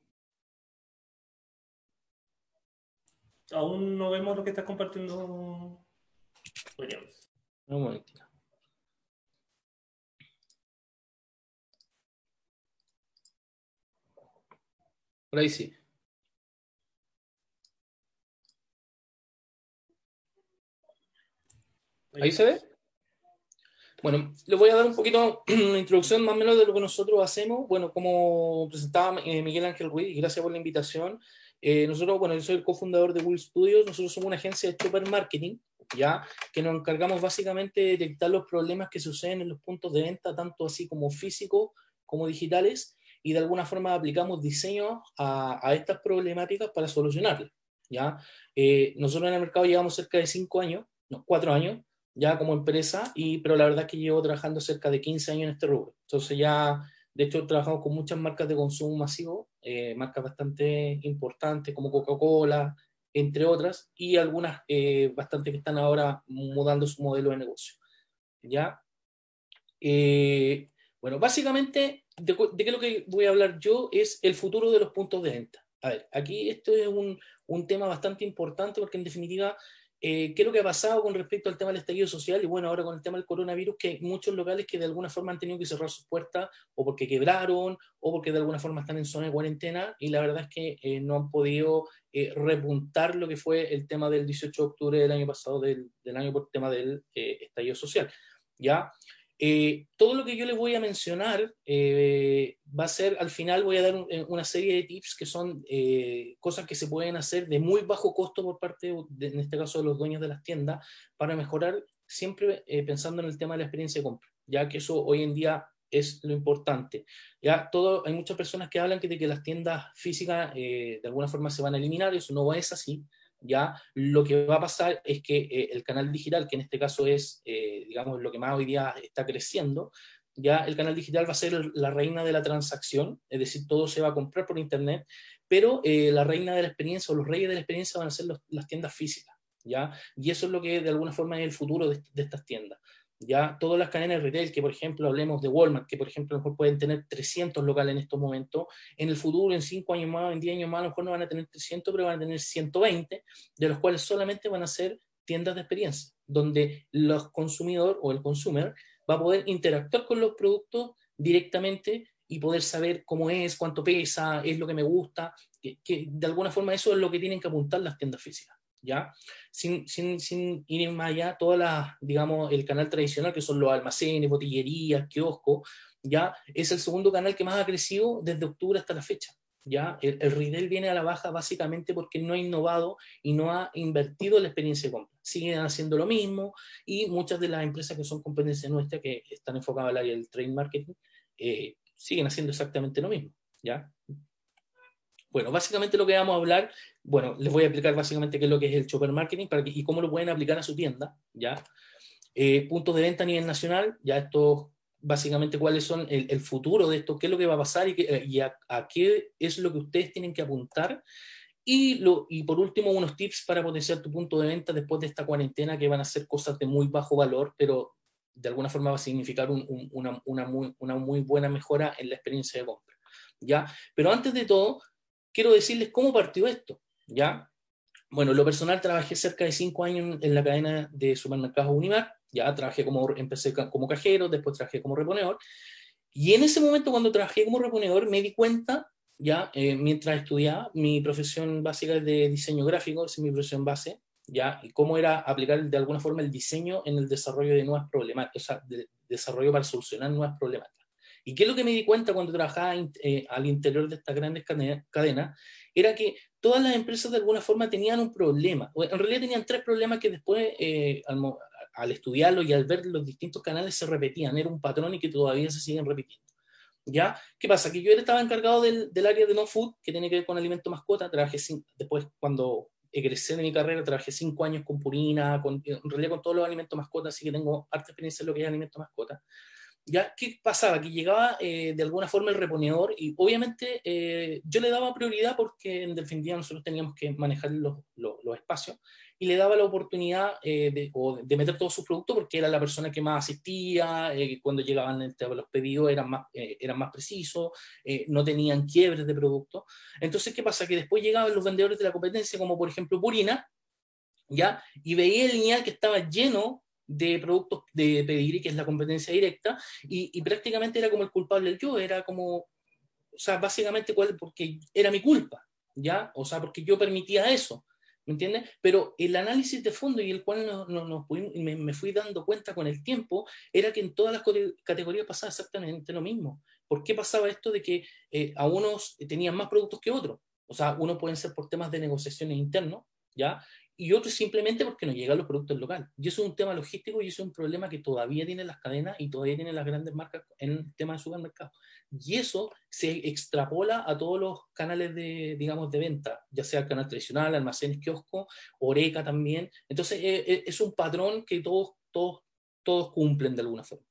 Aún no vemos lo que estás compartiendo. Williams. Un momentito. Por ahí sí. ¿Ahí se ve? Bueno, les voy a dar un poquito [CLEARS THROAT] una introducción más o menos de lo que nosotros hacemos. Bueno, como presentaba eh, Miguel Ángel Ruiz, y gracias por la invitación. Eh, nosotros, bueno, yo soy el cofundador de Will Studios. Nosotros somos una agencia de super marketing, ya que nos encargamos básicamente de detectar los problemas que suceden en los puntos de venta, tanto así como físicos como digitales, y de alguna forma aplicamos diseño a, a estas problemáticas para solucionarlas. ¿ya? Eh, nosotros en el mercado llevamos cerca de cinco años, no, cuatro años, ya como empresa, y, pero la verdad es que llevo trabajando cerca de 15 años en este rubro. Entonces ya, de hecho, trabajamos con muchas marcas de consumo masivo, eh, marcas bastante importantes como Coca-Cola, entre otras, y algunas eh, bastante que están ahora mudando su modelo de negocio. ¿Ya? Eh, bueno, básicamente, de, de qué lo que voy a hablar yo es el futuro de los puntos de venta. A ver, aquí esto es un, un tema bastante importante porque en definitiva eh, ¿qué es lo que ha pasado con respecto al tema del estallido social? Y bueno, ahora con el tema del coronavirus, que hay muchos locales que de alguna forma han tenido que cerrar sus puertas o porque quebraron o porque de alguna forma están en zona de cuarentena y la verdad es que eh, no han podido eh, repuntar lo que fue el tema del 18 de octubre del año pasado, del, del año por tema del eh, estallido social. ¿Ya? Eh, todo lo que yo les voy a mencionar eh, va a ser, al final voy a dar un- eh, una serie de tips que son eh, cosas que se pueden hacer de muy bajo costo por parte, de, en este caso, de los dueños de las tiendas, para mejorar siempre eh, pensando en el tema de la experiencia de compra, ya que eso hoy en día es lo importante. Ya todo, hay muchas personas que hablan que de que las tiendas físicas eh, de alguna forma se van a eliminar, eso no es así. Ya lo que va a pasar es que eh, el canal digital, que en este caso es, eh, digamos, lo que más hoy día está creciendo, ya el canal digital va a ser la reina de la transacción, es decir, todo se va a comprar por internet, pero eh, la reina de la experiencia o los reyes de la experiencia van a ser las tiendas físicas, ¿ya? Y eso es lo que de alguna forma es el futuro de estas tiendas. Ya todas las cadenas de retail, que por ejemplo hablemos de Walmart, que por ejemplo a lo mejor pueden tener 300 locales en estos momentos, en el futuro, en 5 años más, en 10 años más, a lo mejor no van a tener 300, pero van a tener 120, de los cuales solamente van a ser tiendas de experiencia, donde los consumidor o el consumer va a poder interactuar con los productos directamente y poder saber cómo es, cuánto pesa, es lo que me gusta, que, que de alguna forma eso es lo que tienen que apuntar las tiendas físicas, ¿ya? Sin, sin, sin ir más allá, todas las, digamos, el canal tradicional, que son los almacenes, botillerías, kioscos, ya es el segundo canal que más ha crecido desde octubre hasta la fecha. ¿ya? El, el retail viene a la baja básicamente porque no ha innovado y no ha invertido en la experiencia de compra. Siguen haciendo lo mismo y muchas de las empresas que son competencia nuestra, que están enfocadas al área del trade marketing, eh, siguen haciendo exactamente lo mismo. ¿ya? Bueno, básicamente lo que vamos a hablar, bueno, les voy a explicar básicamente qué es lo que es el shopper marketing para y cómo lo pueden aplicar a su tienda, ¿ya? Eh, puntos de venta a nivel nacional, ya esto, básicamente cuáles son el, futuro de esto, qué es lo que va a pasar y, y a, qué es lo que ustedes tienen que apuntar. Y, lo, y por último, unos tips para potenciar tu punto de venta después de esta cuarentena, que van a ser cosas de muy bajo valor, pero de alguna forma va a significar un- un- una, una muy, una muy buena mejora en la experiencia de compra. ¿ya? Pero antes de todo, quiero decirles cómo partió esto, ¿ya? Bueno, en lo personal trabajé cerca de cinco años en la cadena de supermercados Unimar, ya trabajé como, empecé como cajero, después trabajé como reponedor, y en ese momento cuando trabajé como reponedor me di cuenta, ya, eh, mientras estudiaba, mi profesión básica es de diseño gráfico, es mi profesión base, ya, y cómo era aplicar de alguna forma el diseño en el desarrollo de nuevas problemáticas, o sea, de, desarrollo para solucionar nuevas problemáticas. ¿Y qué es lo que me di cuenta cuando trabajaba eh, al interior de estas grandes cadena- cadenas? Era que todas las empresas de alguna forma tenían un problema. En realidad tenían tres problemas que después, eh, al, al estudiarlo y al ver los distintos canales, se repetían. Era un patrón y que todavía se siguen repitiendo. ¿Ya? ¿Qué pasa? Que yo estaba encargado del, del área de no food, que tiene que ver con alimento mascota. Trabajé cin- después, cuando egresé de mi carrera, trabajé cinco años con Purina, con, en realidad con todos los alimentos mascotas, así que tengo harta experiencia en lo que es alimento mascota. ¿Ya? ¿Qué pasaba? Que llegaba eh, de alguna forma el reponedor y obviamente eh, yo le daba prioridad porque en definitiva nosotros teníamos que manejar los, los, espacios y le daba la oportunidad eh, de, de, meter todos sus productos porque era la persona que más asistía, cuando llegaban los pedidos eran más, eran más precisos, no tenían quiebres de producto. Entonces, ¿qué pasa? Que después llegaban los vendedores de la competencia, como por ejemplo Purina, ¿ya? Y veía el lineal que estaba lleno de productos de pedigrí, que es la competencia directa, y, y, prácticamente era como el culpable el yo, era como, o sea, básicamente porque era mi culpa, ¿ya? O sea, porque yo permitía eso. ¿Me entiendes? Pero el análisis de fondo y el cual no, no, no me, me, fui dando cuenta con el tiempo era que en todas las categorías pasaba exactamente lo mismo. ¿Por qué pasaba esto de que eh, a unos tenían más productos que otros? O sea, unos pueden ser por temas de negociaciones internos, ¿ya? Y otro simplemente porque no llegan los productos locales. Y eso es un tema logístico y eso es un problema que todavía tienen las cadenas y todavía tienen las grandes marcas en el tema de supermercado. Y eso se extrapola a todos los canales de, digamos, de venta, ya sea el canal tradicional, almacenes, kiosco, Oreca también. Entonces, eh, eh, es un patrón que todos, todos, todos cumplen de alguna forma.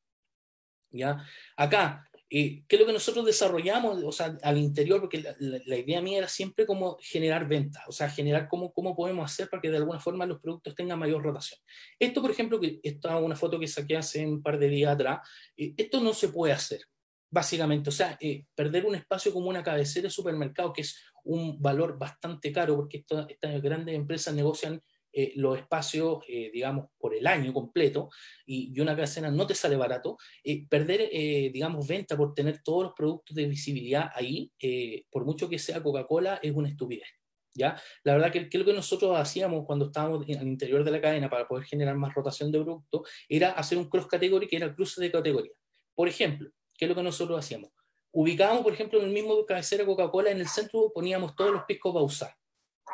¿Ya? Acá, eh, ¿Qué es lo que nosotros desarrollamos o sea, al interior? Porque la, la, la, idea mía era siempre como generar ventas, o sea, generar cómo, cómo podemos hacer para que de alguna forma los productos tengan mayor rotación. Esto, por ejemplo, que esta es una foto que saqué hace un par de días atrás, eh, esto no se puede hacer, básicamente. O sea, eh, perder un espacio como una cabecera de supermercado, que es un valor bastante caro, porque estas grandes empresas negocian eh, los espacios, eh, digamos, por el año completo, y, y una cadena no te sale barato, eh, perder, eh, digamos, venta por tener todos los productos de visibilidad ahí, eh, por mucho que sea Coca-Cola, es una estupidez. ¿Ya? La verdad que, que, lo que nosotros hacíamos cuando estábamos en, al interior de la cadena para poder generar más rotación de productos era hacer un cross category que era cruce de categoría. Por ejemplo, ¿qué es lo que nosotros hacíamos? Ubicábamos, por ejemplo, en el mismo cabecera Coca-Cola, en el centro poníamos todos los piscos usar.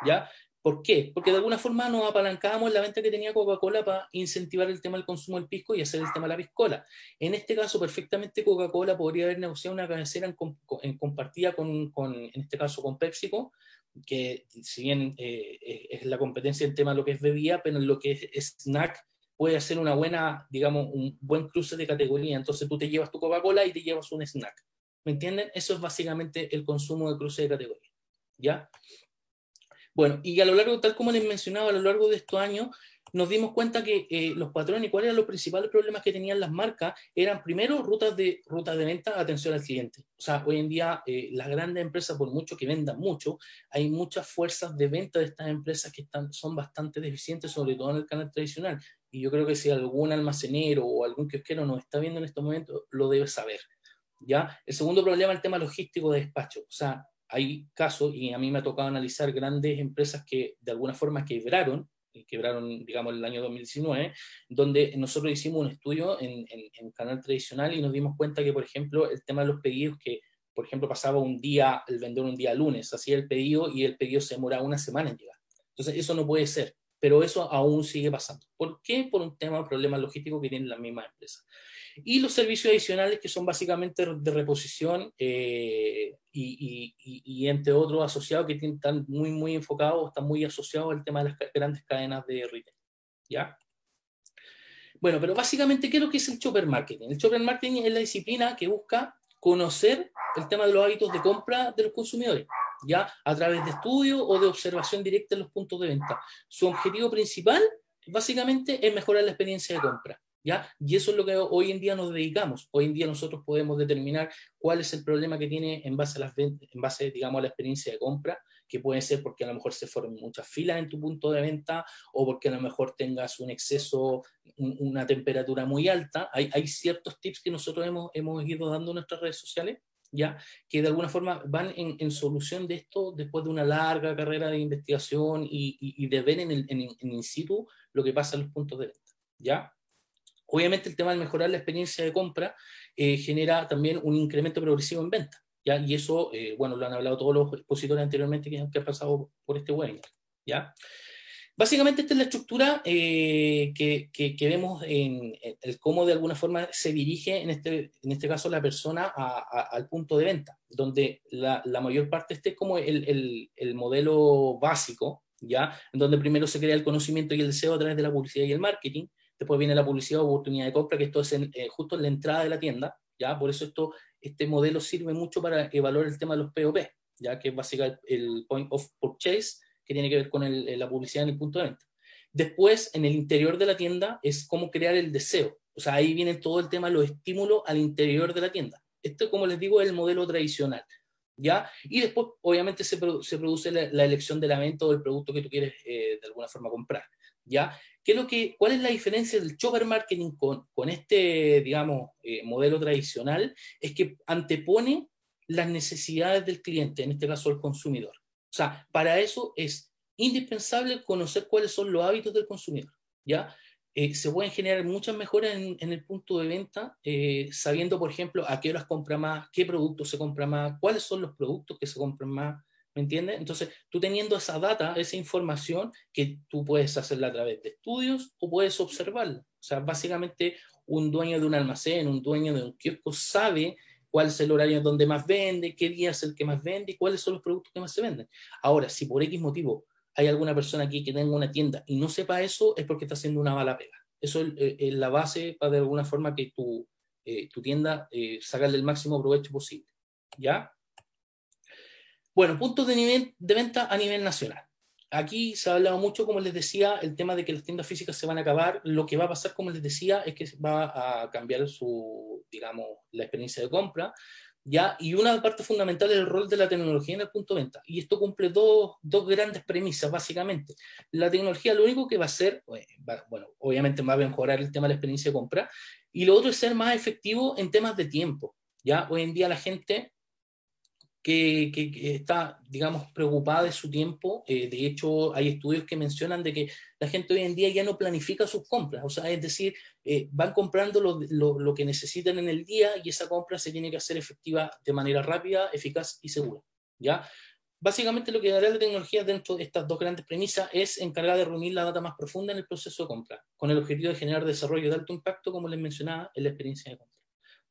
¿Ya? ¿Por qué? Porque de alguna forma nos apalancábamos la venta que tenía Coca-Cola para incentivar el tema del consumo del pisco y hacer el tema de la piscola. En este caso, perfectamente Coca-Cola podría haber negociado una cabecera en, compartida con, con, en este caso, con PepsiCo, que si bien eh, es la competencia en tema de lo que es bebida, pero en lo que es snack puede hacer una buena, digamos, un buen cruce de categoría. Entonces tú te llevas tu Coca-Cola y te llevas un snack. ¿Me entienden? Eso es básicamente el consumo de cruce de categoría. ¿Ya? Bueno, y a lo largo, tal como les mencionaba, a lo largo de estos años, nos dimos cuenta que eh, los patrones, cuáles eran los principales problemas que tenían las marcas, eran primero rutas de, rutas de venta, atención al cliente. O sea, hoy en día eh, las grandes empresas, por mucho que vendan mucho, hay muchas fuerzas de venta de estas empresas que están, son bastante deficientes, sobre todo en el canal tradicional. Y yo creo que si algún almacenero o algún kiosquero nos está viendo en estos momentos, lo debe saber. ¿ya? El segundo problema es el tema logístico de despacho. O sea, hay casos, y a mí me ha tocado analizar grandes empresas que de alguna forma quebraron, quebraron, digamos, el año 2019, donde nosotros hicimos un estudio en, en, en, canal tradicional y nos dimos cuenta que, por ejemplo, el tema de los pedidos, que, por ejemplo, pasaba un día, el vendedor un día lunes, hacía el pedido y el pedido se demoraba una semana en llegar. Entonces, eso no puede ser, pero eso aún sigue pasando. ¿Por qué? Por un tema, problema logístico que tienen las mismas empresas y los servicios adicionales que son básicamente de reposición eh, y, y, y, entre otros asociados que están muy, muy enfocados, están muy asociados al tema de las grandes cadenas de retail. ¿Ya? Bueno, pero básicamente, ¿qué es lo que es el shopper marketing? El shopper marketing es la disciplina que busca conocer el tema de los hábitos de compra de los consumidores, ya a través de estudio o de observación directa en los puntos de venta. Su objetivo principal, básicamente, es mejorar la experiencia de compra. ¿Ya? Y eso es lo que hoy en día nos dedicamos. Hoy en día nosotros podemos determinar cuál es el problema que tiene en base a las en base, digamos, a la experiencia de compra, que puede ser porque a lo mejor se formen muchas filas en tu punto de venta o porque a lo mejor tengas un exceso, un, una temperatura muy alta. Hay, hay ciertos tips que nosotros hemos, hemos ido dando en nuestras redes sociales que de alguna forma van en, solución de esto después de una larga carrera de investigación y, y, de ver en, el, in situ lo que pasa en los puntos de venta. ¿ya? Obviamente el tema de mejorar la experiencia de compra eh, genera también un incremento progresivo en venta. ¿ya? Y eso, eh, bueno, lo han hablado todos los expositores anteriormente que, que han pasado por este webinar. ¿ya? Básicamente esta es la estructura eh, que, que, que, vemos en, el cómo de alguna forma se dirige, en este, en este caso, la persona al punto de venta, donde la, mayor parte este es como el, el, el modelo básico, ¿ya? Donde primero se crea el conocimiento y el deseo a través de la publicidad y el marketing, después viene la publicidad o oportunidad de compra, que esto es eh, justo en la entrada de la tienda, ¿ya? Por eso esto, este modelo sirve mucho para evaluar el tema de los POP, ¿ya? Que es básicamente el Point of Purchase, que tiene que ver con la publicidad en el punto de venta. Después, en el interior de la tienda, es cómo crear el deseo. O sea, ahí viene todo el tema los estímulos al interior de la tienda. Esto, como les digo, es el modelo tradicional. ¿ya? Y después, obviamente, se, se produce la, elección de la venta o del producto que tú quieres eh, de alguna forma comprar, ¿ya? ¿Qué es lo que, ¿Cuál es la diferencia del shopper marketing con, con este, digamos, eh, modelo tradicional? Es que antepone las necesidades del cliente, en este caso el consumidor. Sea, para eso es indispensable conocer cuáles son los hábitos del consumidor, ¿ya? Eh, se pueden generar muchas mejoras en, el punto de venta, eh, sabiendo, por ejemplo, a qué horas compra más, qué productos se compra más, cuáles son los productos que se compran más, ¿me entiendes? Entonces, tú teniendo esa data, esa información, que tú puedes hacerla a través de estudios o puedes observarla. O sea, básicamente un dueño de un almacén, un dueño de un kiosco sabe cuál es el horario donde más vende, qué día es el que más vende y cuáles son los productos que más se venden. Ahora, si por X motivo hay alguna persona aquí que tenga una tienda y no sepa eso, es porque está haciendo una mala pega. Eso es, eh, la base para de alguna forma que tu, eh, tu tienda eh, el máximo provecho posible. ¿Ya? Bueno, puntos de, nivel, de venta a nivel nacional. Aquí se ha hablado mucho, como les decía, el tema de que las tiendas físicas se van a acabar. Lo que va a pasar, como les decía, es que va a cambiar su, digamos, la experiencia de compra. ¿ya? Y una parte fundamental es el rol de la tecnología en el punto de venta. Y esto cumple dos, dos grandes premisas, básicamente. La tecnología lo único que va a hacer, eh, bueno, obviamente va a mejorar el tema de la experiencia de compra, y lo otro es ser más efectivo en temas de tiempo. ¿ya? Hoy en día la gente que, está, digamos, preocupada de su tiempo. Eh, de hecho, hay estudios que mencionan de que la gente hoy en día ya no planifica sus compras, o sea, es decir, eh, van comprando lo, que necesitan en el día y esa compra se tiene que hacer efectiva de manera rápida, eficaz y segura. ¿ya? Básicamente lo que dará la tecnología dentro de estas dos grandes premisas es encargar de reunir la data más profunda en el proceso de compra, con el objetivo de generar desarrollo de alto impacto, como les mencionaba, en la experiencia de compra.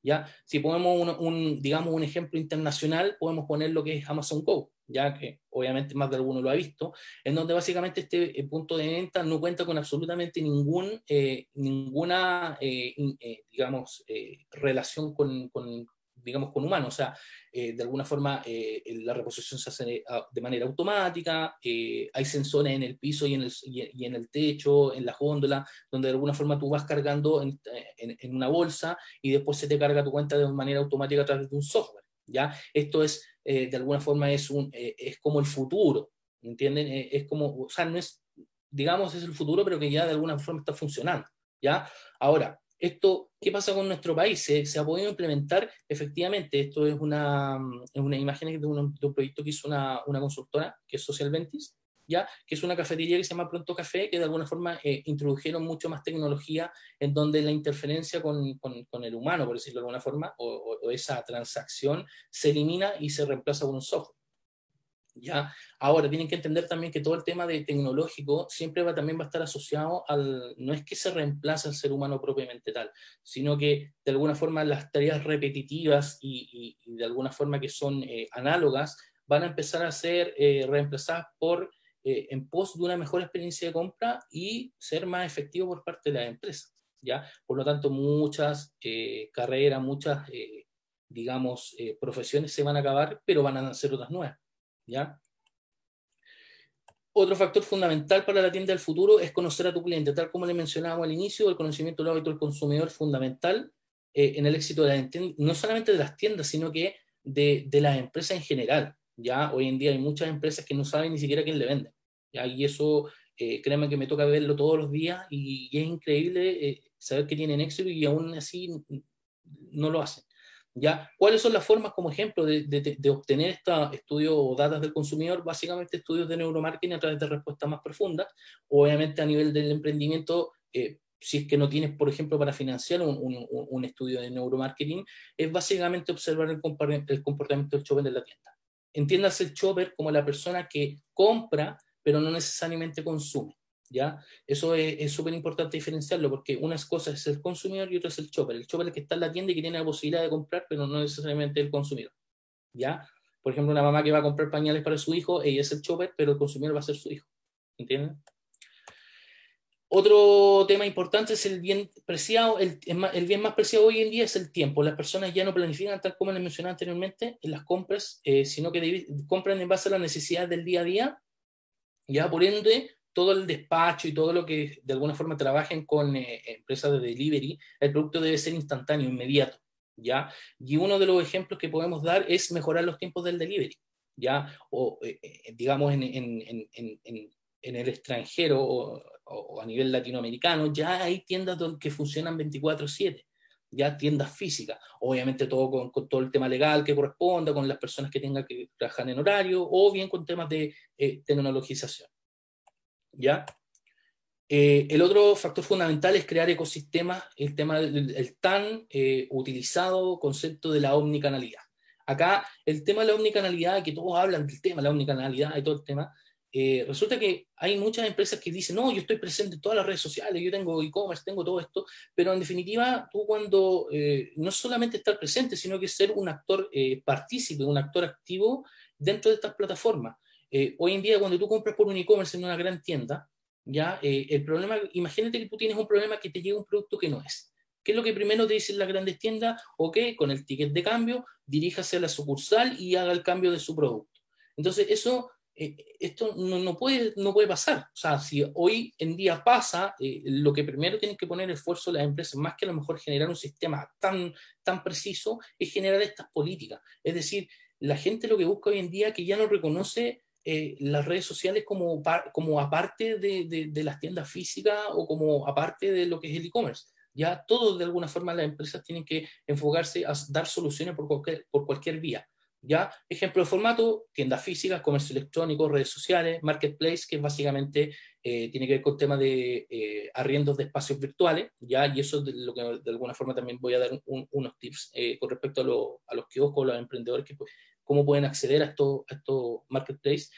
¿Ya? Si ponemos un, digamos, un ejemplo internacional, podemos poner lo que es Amazon Go, ya que obviamente más de alguno lo ha visto, en donde básicamente este eh, punto de venta no cuenta con absolutamente ningún, eh, ninguna, eh, digamos, relación con, digamos, con humanos. O sea, eh, de alguna forma eh, la reposición se hace de manera automática, eh, hay sensores en el piso y en el, y en el techo, en la góndola, donde de alguna forma tú vas cargando en, en, una bolsa y después se te carga tu cuenta de manera automática a través de un software. ¿ya? Esto es, de alguna forma, es, un, es como el futuro, ¿entienden? es como, o sea, no es, digamos, es el futuro, pero que ya de alguna forma está funcionando. ¿ya? Ahora, esto, ¿qué pasa con nuestro país? ¿Se, ha podido implementar? Efectivamente, esto es una, es una imagen de un, de un, proyecto que hizo una, una, consultora, que es Social Ventis, ¿ya? que es una cafetería que se llama Pronto Café, que de alguna forma eh, introdujeron mucho más tecnología en donde la interferencia con, con, el humano, por decirlo de alguna forma, o, esa transacción se elimina y se reemplaza con un software. ¿Ya? Ahora, tienen que entender también que todo el tema de tecnológico siempre va, también va a estar asociado al, no es que se reemplace al ser humano propiamente tal, sino que de alguna forma las tareas repetitivas y, de alguna forma que son eh, análogas van a empezar a ser eh, reemplazadas por, eh, en pos de una mejor experiencia de compra y ser más efectivo por parte de la empresa, ¿ya? Por lo tanto, muchas carreras, muchas, digamos, profesiones se van a acabar, pero van a ser otras nuevas. ¿Ya? Otro factor fundamental para la tienda del futuro es conocer a tu cliente, tal como le mencionábamos al inicio, el conocimiento del hábito del consumidor es fundamental eh, en el éxito de la no solamente de las tiendas, sino que de, de las empresas en general. Ya hoy en día hay muchas empresas que no saben ni siquiera quién le vende. ¿ya? Y eso, eh, créanme que me toca verlo todos los días y, es increíble eh, saber que tienen éxito y aún así no lo hacen. ¿Ya? ¿Cuáles son las formas, como ejemplo, de, obtener estos estudios o datos del consumidor? Básicamente estudios de neuromarketing a través de respuestas más profundas. Obviamente a nivel del emprendimiento, eh, si es que no tienes, por ejemplo, para financiar un, estudio de neuromarketing, es básicamente observar el, el comportamiento del shopper en la tienda. Entiéndase el shopper como la persona que compra, pero no necesariamente consume. ¿Ya? Eso es súper importante diferenciarlo porque una cosa es el consumidor y otra es el shopper. El shopper es el que está en la tienda y que tiene la posibilidad de comprar, pero no necesariamente el consumidor, ¿ya? Por ejemplo, una mamá que va a comprar pañales para su hijo, ella es el shopper, pero el consumidor va a ser su hijo, ¿entienden? Otro tema importante es el bien preciado, el, el, bien más preciado hoy en día es el tiempo. Las personas ya no planifican, tal como les mencioné anteriormente, en las compras, eh, sino que compran en base a las necesidades del día a día. Ya por ende, todo el despacho y todo lo que de alguna forma trabajen con eh, empresas de delivery, el producto debe ser instantáneo, inmediato. ¿ya? Y uno de los ejemplos que podemos dar es mejorar los tiempos del delivery. ¿ya? O, eh, digamos, en, el extranjero o, o, a nivel latinoamericano, ya hay tiendas que funcionan 24/7, ya tiendas físicas, obviamente todo con, todo el tema legal que corresponda, con las personas que tengan que trabajar en horario, o bien con temas de eh, tecnologización. ¿Ya? Eh, el otro factor fundamental es crear ecosistemas, el tema del tan eh, utilizado concepto de la omnicanalidad. Acá el tema de la omnicanalidad, que todos hablan del tema la omnicanalidad y todo el tema, eh, resulta que hay muchas empresas que dicen, no, yo estoy presente en todas las redes sociales, yo tengo e-commerce, tengo todo esto, pero en definitiva, tú cuando eh, no solamente estar presente, sino que ser un actor eh, partícipe, un actor activo dentro de estas plataformas. Hoy en día, cuando tú compras por un e-commerce en una gran tienda, ya el problema, imagínate que tú tienes un problema que te llega un producto que no es. ¿Qué es lo que primero te dicen las grandes tiendas? Ok, con el ticket de cambio, diríjase a la sucursal y haga el cambio de su producto. Entonces, eso eh, esto no, puede, no puede pasar. O sea, si hoy en día pasa, eh, lo que primero tienen que poner esfuerzo las empresas, más que a lo mejor generar un sistema tan, tan preciso, es generar estas políticas. Es decir, la gente lo que busca hoy en día que ya no reconoce eh, las redes sociales como, como aparte de, de, las tiendas físicas o como aparte de lo que es el e-commerce. Ya todos, de alguna forma, las empresas tienen que enfocarse a dar soluciones por cualquier, por cualquier vía. ¿ya? Ejemplo de formato, tiendas físicas, comercio electrónico, redes sociales, marketplace, que básicamente eh, tiene que ver con temas de eh, arriendos de espacios virtuales, ¿ya? Y eso es lo que de alguna forma también voy a dar unos tips eh, con respecto a, a los kioscos, los emprendedores, que, pues, cómo pueden acceder a estos a estos marketplaces.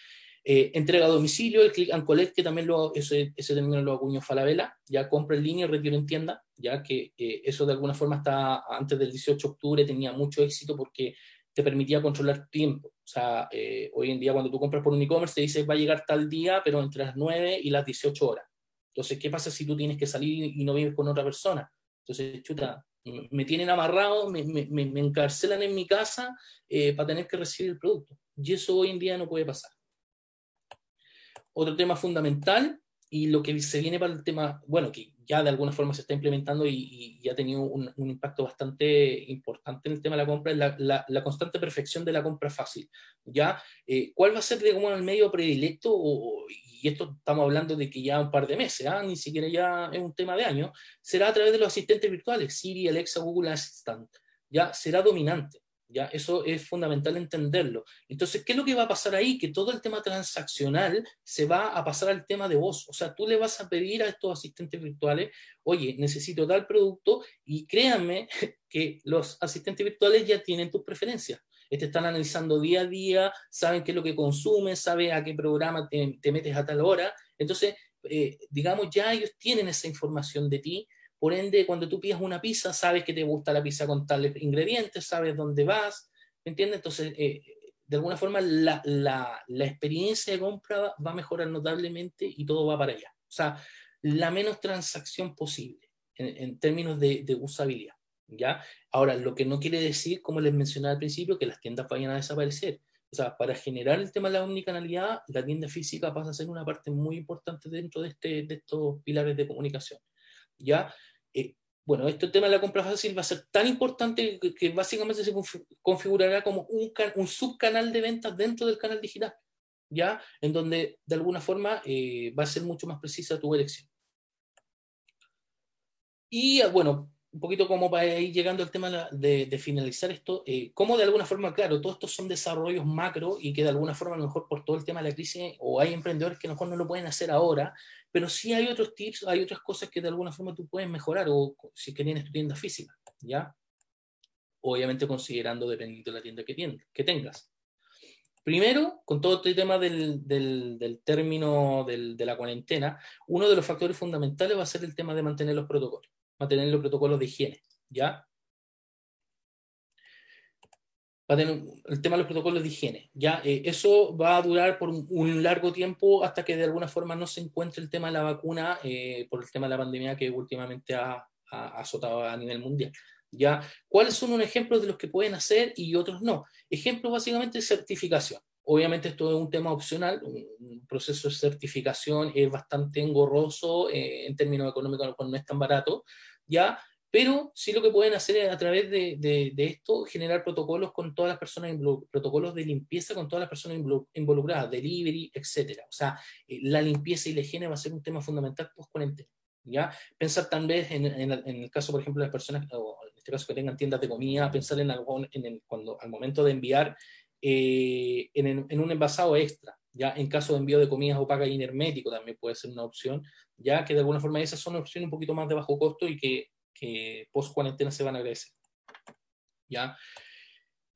entrega a domicilio, el click and collect, que también lo, ese, ese término lo acuñó Falabella, ya compra en línea y retiro en tienda, ya que eso de alguna forma está antes del 18 de octubre tenía mucho éxito porque te permitía controlar tiempo. O sea, eh, hoy en día cuando tú compras por un e-commerce te dice va a llegar tal día, pero entre las 9 y las 18 horas. Entonces, ¿qué pasa si tú tienes que salir y no vives con otra persona? Entonces, chuta, me tienen amarrado, me, me, me encarcelan en mi casa eh, para tener que recibir el producto. Y eso hoy en día no puede pasar. Otro tema fundamental y lo que se viene para el tema, bueno, que ya de alguna forma se está implementando y, y, ha tenido un, impacto bastante importante en el tema de la compra, es la, la, constante perfección de la compra fácil. ¿ya? Eh, ¿Cuál va a ser, digamos, el medio predilecto? O, y esto estamos hablando de que ya un par de meses, ¿ah? ni siquiera ya es un tema de años, será a través de los asistentes virtuales, Siri, Alexa, Google Assistant. Ya será dominante. ¿Ya? Eso es fundamental entenderlo. Entonces, ¿qué es lo que va a pasar ahí? Que todo el tema transaccional se va a pasar al tema de voz. O sea, tú le vas a pedir a estos asistentes virtuales, oye, necesito tal producto y créanme [LAUGHS] que los asistentes virtuales ya tienen tus preferencias. Te están analizando día a día, saben qué es lo que consumes, saben a qué programa te, metes a tal hora. Entonces, eh, digamos, ya ellos tienen esa información de ti por ende, cuando tú pidas una pizza, sabes que te gusta la pizza con tales ingredientes, sabes dónde vas, ¿me entiendes? Entonces, eh, de alguna forma, la, la, la, experiencia de compra va a mejorar notablemente y todo va para allá. O sea, la menos transacción posible en, en términos de, de, usabilidad. ¿ya? Ahora, lo que no quiere decir, como les mencionaba al principio, que las tiendas vayan a desaparecer. O sea, para generar el tema de la omnicanalidad, la tienda física pasa a ser una parte muy importante dentro de, este, de estos pilares de comunicación. ¿ya? Bueno, este tema de la compra fácil va a ser tan importante que, básicamente se configurará como un, subcanal de ventas dentro del canal digital, ¿ya? En donde de alguna forma eh, va a ser mucho más precisa tu elección. Y bueno, un poquito como para ir llegando al tema de, finalizar esto, eh, cómo de alguna forma, claro, todos estos son desarrollos macro y que de alguna forma, a lo mejor por todo el tema de la crisis, o hay emprendedores que a lo mejor no lo pueden hacer ahora, pero sí hay otros tips, hay otras cosas que de alguna forma tú puedes mejorar, o si que tienes tu tienda física, ¿ya? Obviamente considerando dependiendo de la tienda que, que tengas. Primero, con todo este tema del, del, del término del, de la cuarentena, uno de los factores fundamentales va a ser el tema de mantener los protocolos mantener los protocolos de higiene, ¿ya? Va a tener el tema de los protocolos de higiene. Ya, eh, eso va a durar por un, largo tiempo hasta que de alguna forma no se encuentre el tema de la vacuna eh, por el tema de la pandemia que últimamente ha, ha, azotado a nivel mundial. ¿Ya? ¿Cuáles son un ejemplo de los que pueden hacer y otros no? Ejemplo básicamente de certificación. Obviamente esto es un tema opcional, un proceso de certificación es bastante engorroso eh, en términos económicos, no es tan barato, ¿ya? Pero sí lo que pueden hacer es a través de, de, de esto generar protocolos con todas las personas, protocolos de limpieza con todas las personas involucradas, delivery, etcétera. O sea, eh, la limpieza y la higiene va a ser un tema fundamental post cuarentena. ¿ya? Pensar tal vez en, en, en, el caso, por ejemplo, de las personas, o en este caso que tengan tiendas de comida, pensar en algo en el, cuando al momento de enviar eh, en, en, un envasado extra, ya en caso de envío de comidas opacas y hermético también puede ser una opción, ya que de alguna forma esas son opciones un poquito más de bajo costo y que, que post cuarentena se van a agradecer. ¿Ya?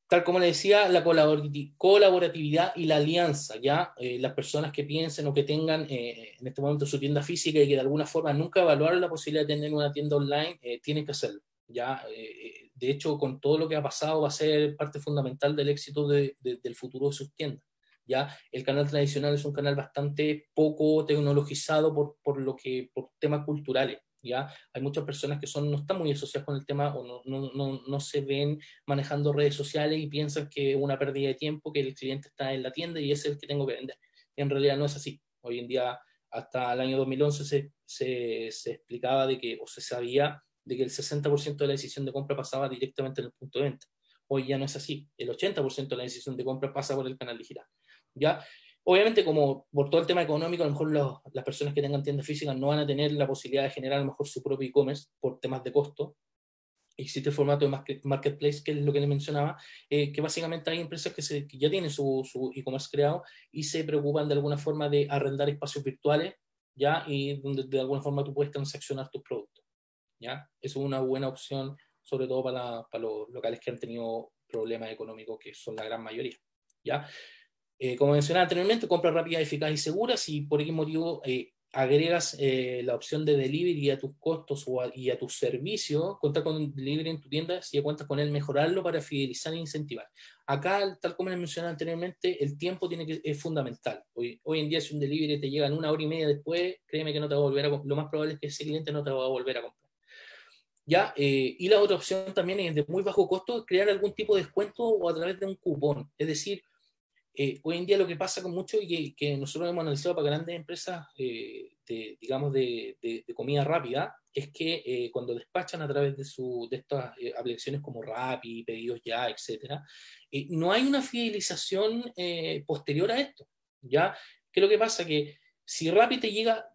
Tal como le decía, la colaboratividad y la alianza, ¿ya? Eh, las personas que piensen o que tengan eh, en este momento su tienda física y que de alguna forma nunca evaluaron la posibilidad de tener una tienda online, eh, tienen que hacerlo. ¿ya? Eh, de hecho, con todo lo que ha pasado, va a ser parte fundamental del éxito de, de, del futuro de sus tiendas. ¿ya? El canal tradicional es un canal bastante poco tecnologizado por, por, lo que, por temas culturales. ¿Ya? Hay muchas personas que son, no están muy asociadas con el tema o no, no, no, no se ven manejando redes sociales y piensan que es una pérdida de tiempo, que el cliente está en la tienda y es el que tengo que vender. En realidad no es así. Hoy en día, hasta el año 2011, se, se, se explicaba de que, o se sabía de que el 60% de la decisión de compra pasaba directamente en el punto de venta. Hoy ya no es así. El 80% de la decisión de compra pasa por el canal digital. ¿Ya? Obviamente, como por todo el tema económico, a lo mejor los, las personas que tengan tiendas físicas no van a tener la posibilidad de generar a lo mejor su propio e-commerce por temas de costo. Existe el formato de marketplace, que es lo que les mencionaba, eh, que básicamente hay empresas que, se, que ya tienen su, su e-commerce creado y se preocupan de alguna forma de arrendar espacios virtuales, ¿ya? Y donde de alguna forma tú puedes transaccionar tus productos, ¿ya? Es una buena opción, sobre todo para, para los locales que han tenido problemas económicos, que son la gran mayoría, ¿ya? Eh, como mencionaba anteriormente, compra rápida, eficaz y segura. Si por qué motivo eh, agregas eh, la opción de delivery a tus costos o a, y a tus servicios, contar con delivery en tu tienda, si ya cuentas con él, mejorarlo para fidelizar e incentivar. Acá, tal como les mencionaba anteriormente, el tiempo tiene que, es fundamental. Hoy, en día, si un delivery te llega en una hora y media después, créeme que no te va a volver a Lo más probable es que ese cliente no te va a volver a comprar. ¿ya? Y la otra opción también es de muy bajo costo, crear algún tipo de descuento o a través de un cupón. Es decir, eh, hoy en día lo que pasa con mucho y que, que nosotros hemos analizado para grandes empresas, eh, de, digamos, de, de, de, comida rápida, es que eh, cuando despachan a través de, su, de estas eh, aplicaciones como Rappi, Pedidos Ya, etc., eh, no hay una fidelización posterior a esto. ¿ya? ¿Qué es lo que pasa? Que si Rappi te llega,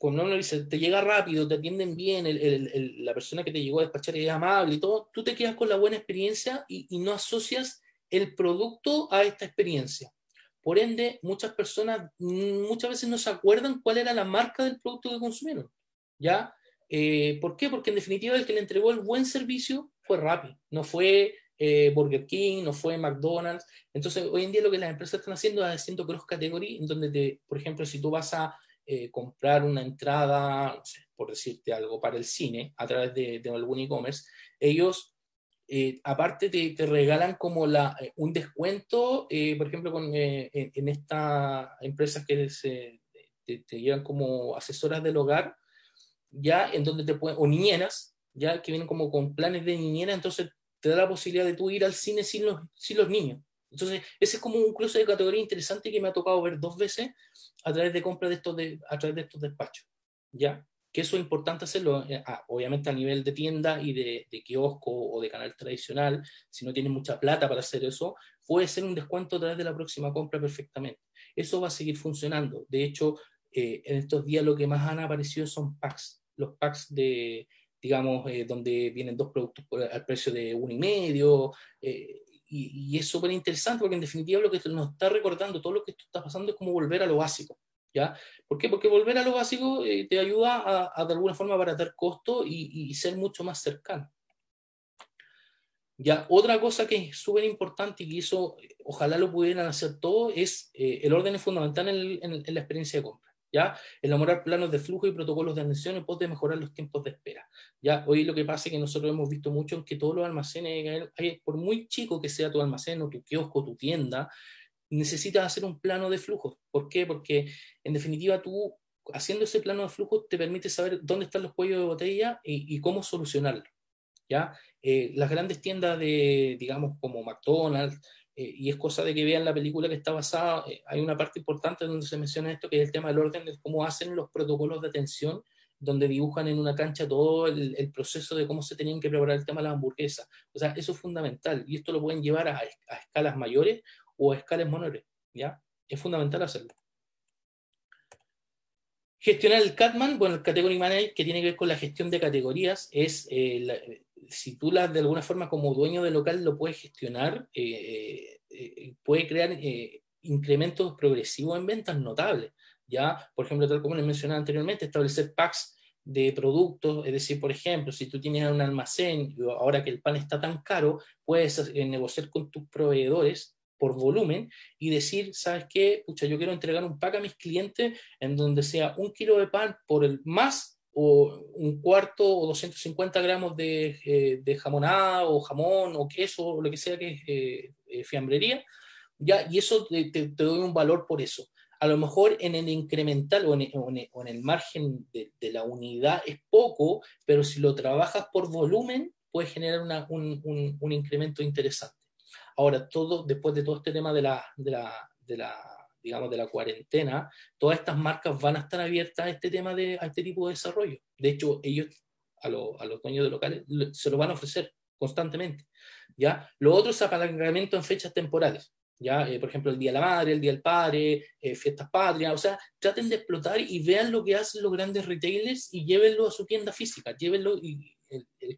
lo dice, te llega rápido, te atienden bien, el, el, el, la persona que te llegó a despachar es amable y todo, tú te quedas con la buena experiencia y, y no asocias el producto a esta experiencia. Por ende, muchas personas muchas veces no se acuerdan cuál era la marca del producto que consumieron. ¿Ya? Eh, ¿Por qué? Porque en definitiva el que le entregó el buen servicio fue Rappi, no fue eh, Burger King, no fue McDonald's. Entonces, hoy en día lo que las empresas están haciendo es haciendo cross category, en donde, te, por ejemplo, si tú vas a eh, comprar una entrada, por decirte algo, para el cine a través de, de algún e-commerce, ellos eh, aparte te, te, regalan como la, eh, un descuento, eh, por ejemplo, con, en, en estas empresas que se, te, te, llevan como asesoras del hogar, ya en donde te pueden, o niñeras, ya que vienen como con planes de niñera, entonces te da la posibilidad de tú ir al cine sin los, sin los niños. Entonces, ese es como un cruce de categoría interesante que me ha tocado ver dos veces a través de compras de estos, de, a través de estos despachos. ¿ya? Que eso es importante hacerlo, eh, obviamente a nivel de tienda y de, de, kiosco o de canal tradicional, si no tienes mucha plata para hacer eso, puede ser un descuento a través de la próxima compra perfectamente. Eso va a seguir funcionando. De hecho, eh, en estos días lo que más han aparecido son packs, los packs de, digamos, eh, donde vienen dos productos al precio de uno y medio, y, y, es súper interesante porque en definitiva lo que nos está recordando, todo lo que esto está pasando es como volver a lo básico. ¿Ya? ¿Por qué? Porque volver a lo básico eh, te ayuda a, a, de alguna forma abaratar costos y, y, ser mucho más cercano. Ya, otra cosa que es súper importante y que eso ojalá lo pudieran hacer todo es eh, el orden es fundamental en, el, en, en, la experiencia de compra. ¿ya? Elaborar planos de flujo y protocolos de atención en pos de mejorar los tiempos de espera, ¿ya? Hoy lo que pasa es que nosotros hemos visto mucho en que todos los almacenes, por muy chico que sea tu almacén o tu kiosco, tu tienda, necesitas hacer un plano de flujo. ¿Por qué? Porque en definitiva tú, haciendo ese plano de flujo, te permite saber dónde están los cuellos de botella y, cómo solucionarlo, ¿ya? Eh, las grandes tiendas de, digamos, como McDonald's, eh, y es cosa de que vean la película que está basada, eh, hay una parte importante donde se menciona esto, que es el tema del orden, de cómo hacen los protocolos de atención, donde dibujan en una cancha todo el, proceso de cómo se tenían que preparar el tema de las hamburguesas. O sea, eso es fundamental, y esto lo pueden llevar a, a escalas mayores o a escalas menores, ¿ya? Es fundamental hacerlo. Gestionar el CATMAN, bueno, el Category Manager, que tiene que ver con la gestión de categorías, es eh, si tú la, de alguna forma como dueño del local lo puedes gestionar, eh, eh, puede crear incrementos progresivos en ventas notables. Ya, por ejemplo, tal como les mencionaba anteriormente, establecer packs de productos, es decir, por ejemplo, si tú tienes un almacén, ahora que el pan está tan caro, puedes negociar con tus proveedores por volumen y decir, ¿sabes qué? Pucha, yo quiero entregar un pack a mis clientes en donde sea un kilo de pan por el más o un cuarto o 250 gramos de, eh, jamonada o jamón o queso o lo que sea que es eh, eh, fiambrería, ya, y eso te, doy un valor por eso. A lo mejor en el incremental o en, el margen de, la unidad es poco, pero si lo trabajas por volumen, puede generar un, incremento interesante. Ahora, todo, después de todo este tema de la, de la, de la digamos, de la cuarentena, todas estas marcas van a estar abiertas a este tema de, a este tipo de desarrollo. De hecho, ellos, a, a los dueños de locales, se lo van a ofrecer constantemente. ¿ya? Lo otro es apalancamiento en fechas temporales. ¿ya? Eh, por ejemplo, el Día de la Madre, el Día del Padre, eh, fiestas patrias, o sea, traten de explotar y vean lo que hacen los grandes retailers y llévenlo a su tienda física, llévenlo y,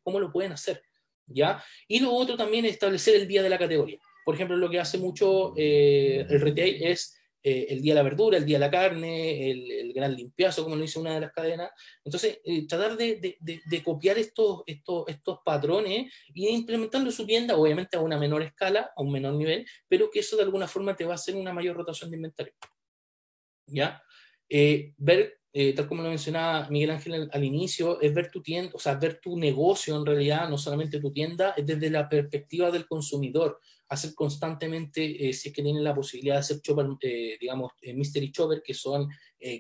cómo lo pueden hacer. ¿Ya? Y lo otro también es establecer el día de la categoría. Por ejemplo, lo que hace mucho eh, el retail es eh, el día de la verdura, el día de la carne, el, gran limpiazo, como lo dice una de las cadenas. Entonces, eh, tratar de, copiar estos, estos, estos patrones y implementarlo en su tienda, obviamente a una menor escala, a un menor nivel, pero que eso de alguna forma te va a hacer una mayor rotación de inventario. ¿Ya? Ver, tal como lo mencionaba Miguel Ángel al, inicio, es ver tu tienda, o sea, ver tu negocio en realidad, no solamente tu tienda, es desde la perspectiva del consumidor hacer constantemente, eh, si es que tienen la posibilidad de hacer chopper, eh, digamos, eh, mystery chopper, que son,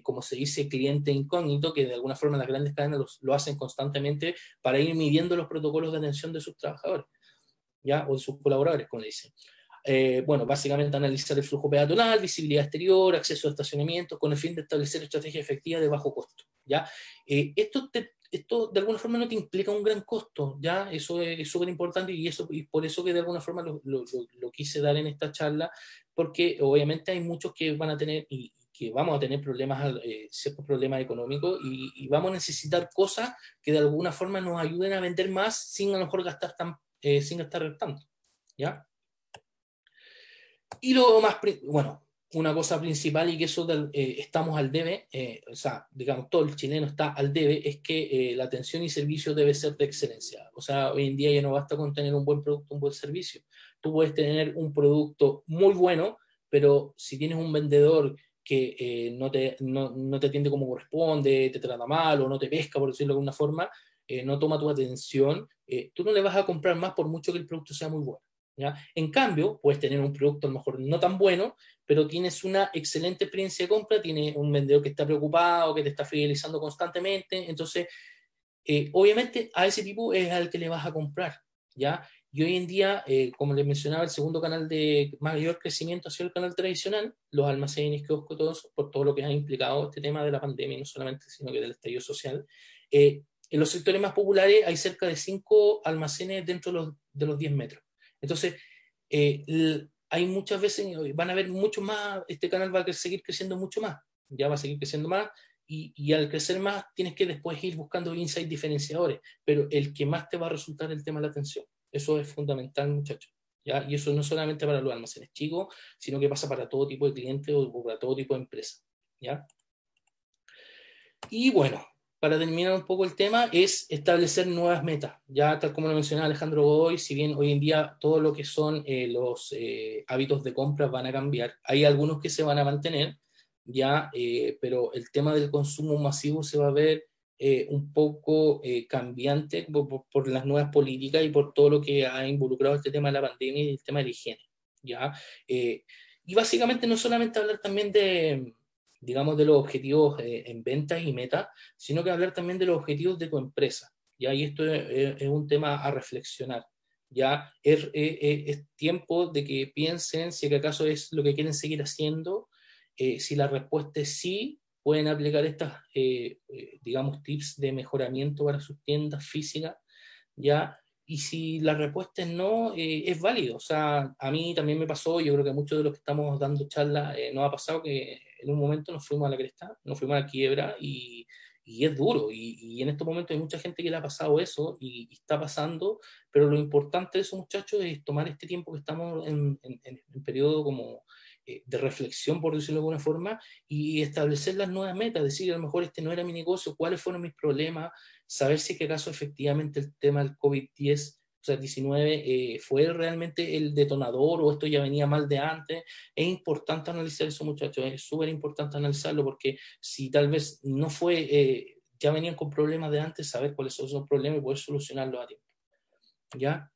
como se dice, cliente incógnito, que de alguna forma las grandes cadenas lo hacen constantemente para ir midiendo los protocolos de atención de sus trabajadores, ¿ya? O de sus colaboradores, como le dicen. Bueno, básicamente analizar el flujo peatonal, visibilidad exterior, acceso a estacionamiento, con el fin de establecer estrategias efectivas de bajo costo. ¿ya? esto te esto de alguna forma no te implica un gran costo, ¿ya? Eso es súper importante y, eso, y por eso que de alguna forma lo, lo, lo, quise dar en esta charla, porque obviamente hay muchos que van a tener y que vamos a tener problemas, eh, ciertos problemas económicos y, vamos a necesitar cosas que de alguna forma nos ayuden a vender más sin a lo mejor gastar tan, eh, sin gastar tanto, ¿ya? Y lo más, bueno, una cosa principal y que eso eh, estamos al debe, eh, o sea, digamos, todo el chileno está al debe, es que eh, la atención y servicio debe ser de excelencia. O sea, hoy en día ya no basta con tener un buen producto, un buen servicio. Tú puedes tener un producto muy bueno, pero si tienes un vendedor que no, te, no, no, te atiende como corresponde, te trata mal o no te pesca, por decirlo de alguna forma, no toma tu atención, tú no le vas a comprar más por mucho que el producto sea muy bueno. En cambio, puedes tener un producto a lo mejor no tan bueno, pero tienes una excelente experiencia de compra, tienes un vendedor que está preocupado, que te está fidelizando constantemente, entonces, eh, obviamente a ese tipo es al que le vas a comprar, ¿ya? Y hoy en día, eh, como les mencionaba, el segundo canal de mayor crecimiento ha sido el canal tradicional, los almacenes, kioscos, todos, por todo lo que ha implicado este tema de la pandemia, no solamente, sino que del estallido social. Eh, en los sectores más populares hay cerca de cinco almacenes dentro de los, de los 10 metros. Entonces, el, hay muchas veces, van a ver mucho más, este canal va a seguir creciendo mucho más, ya va a seguir creciendo más, y, y, al crecer más tienes que después ir buscando insights diferenciadores, pero el que más te va a resultar el tema de la atención. Eso es fundamental, muchachos. ¿ya? Y eso no solamente para los almacenes chicos, sino que pasa para todo tipo de clientes o para todo tipo de empresas. ¿ya? Y bueno, para terminar un poco el tema, es establecer nuevas metas. Ya tal como lo mencionaba Alejandro Godoy, si bien hoy en día todo lo que son eh, los eh, hábitos de compra van a cambiar, hay algunos que se van a mantener, ya, eh, pero el tema del consumo masivo se va a ver un poco cambiante por, por, las nuevas políticas y por todo lo que ha involucrado este tema de la pandemia y el tema de la higiene, ya. y básicamente no solamente hablar también de, digamos, de los objetivos en ventas y metas, sino que hablar también de los objetivos de tu empresa, ya, y esto es, es un tema a reflexionar ya es, es, tiempo de que piensen si acaso es lo que quieren seguir haciendo eh, si la respuesta es sí, pueden aplicar estas, eh, eh, digamos, tips de mejoramiento para sus tiendas físicas, ¿ya? Y si la respuesta es no, es válido. O sea, a mí también me pasó, yo creo que a muchos de los que estamos dando charlas nos ha pasado que en un momento nos fuimos a la cresta, nos fuimos a la quiebra y, es duro. Y, y, en estos momentos hay mucha gente que le ha pasado eso y, está pasando, pero lo importante de esos muchachos es tomar este tiempo que estamos en, en, periodo como eh, de reflexión, por decirlo de alguna forma, y establecer las nuevas metas, decir, a lo mejor este no era mi negocio, cuáles fueron mis problemas, saber si que acaso efectivamente el tema del COVID-10, o sea, 19, eh, fue realmente el detonador o esto ya venía mal de antes. Es importante analizar eso, muchachos, es súper importante analizarlo porque si tal vez no fue, eh, ya venían con problemas de antes, saber cuáles son esos problemas y poder solucionarlos a tiempo. ¿Ya?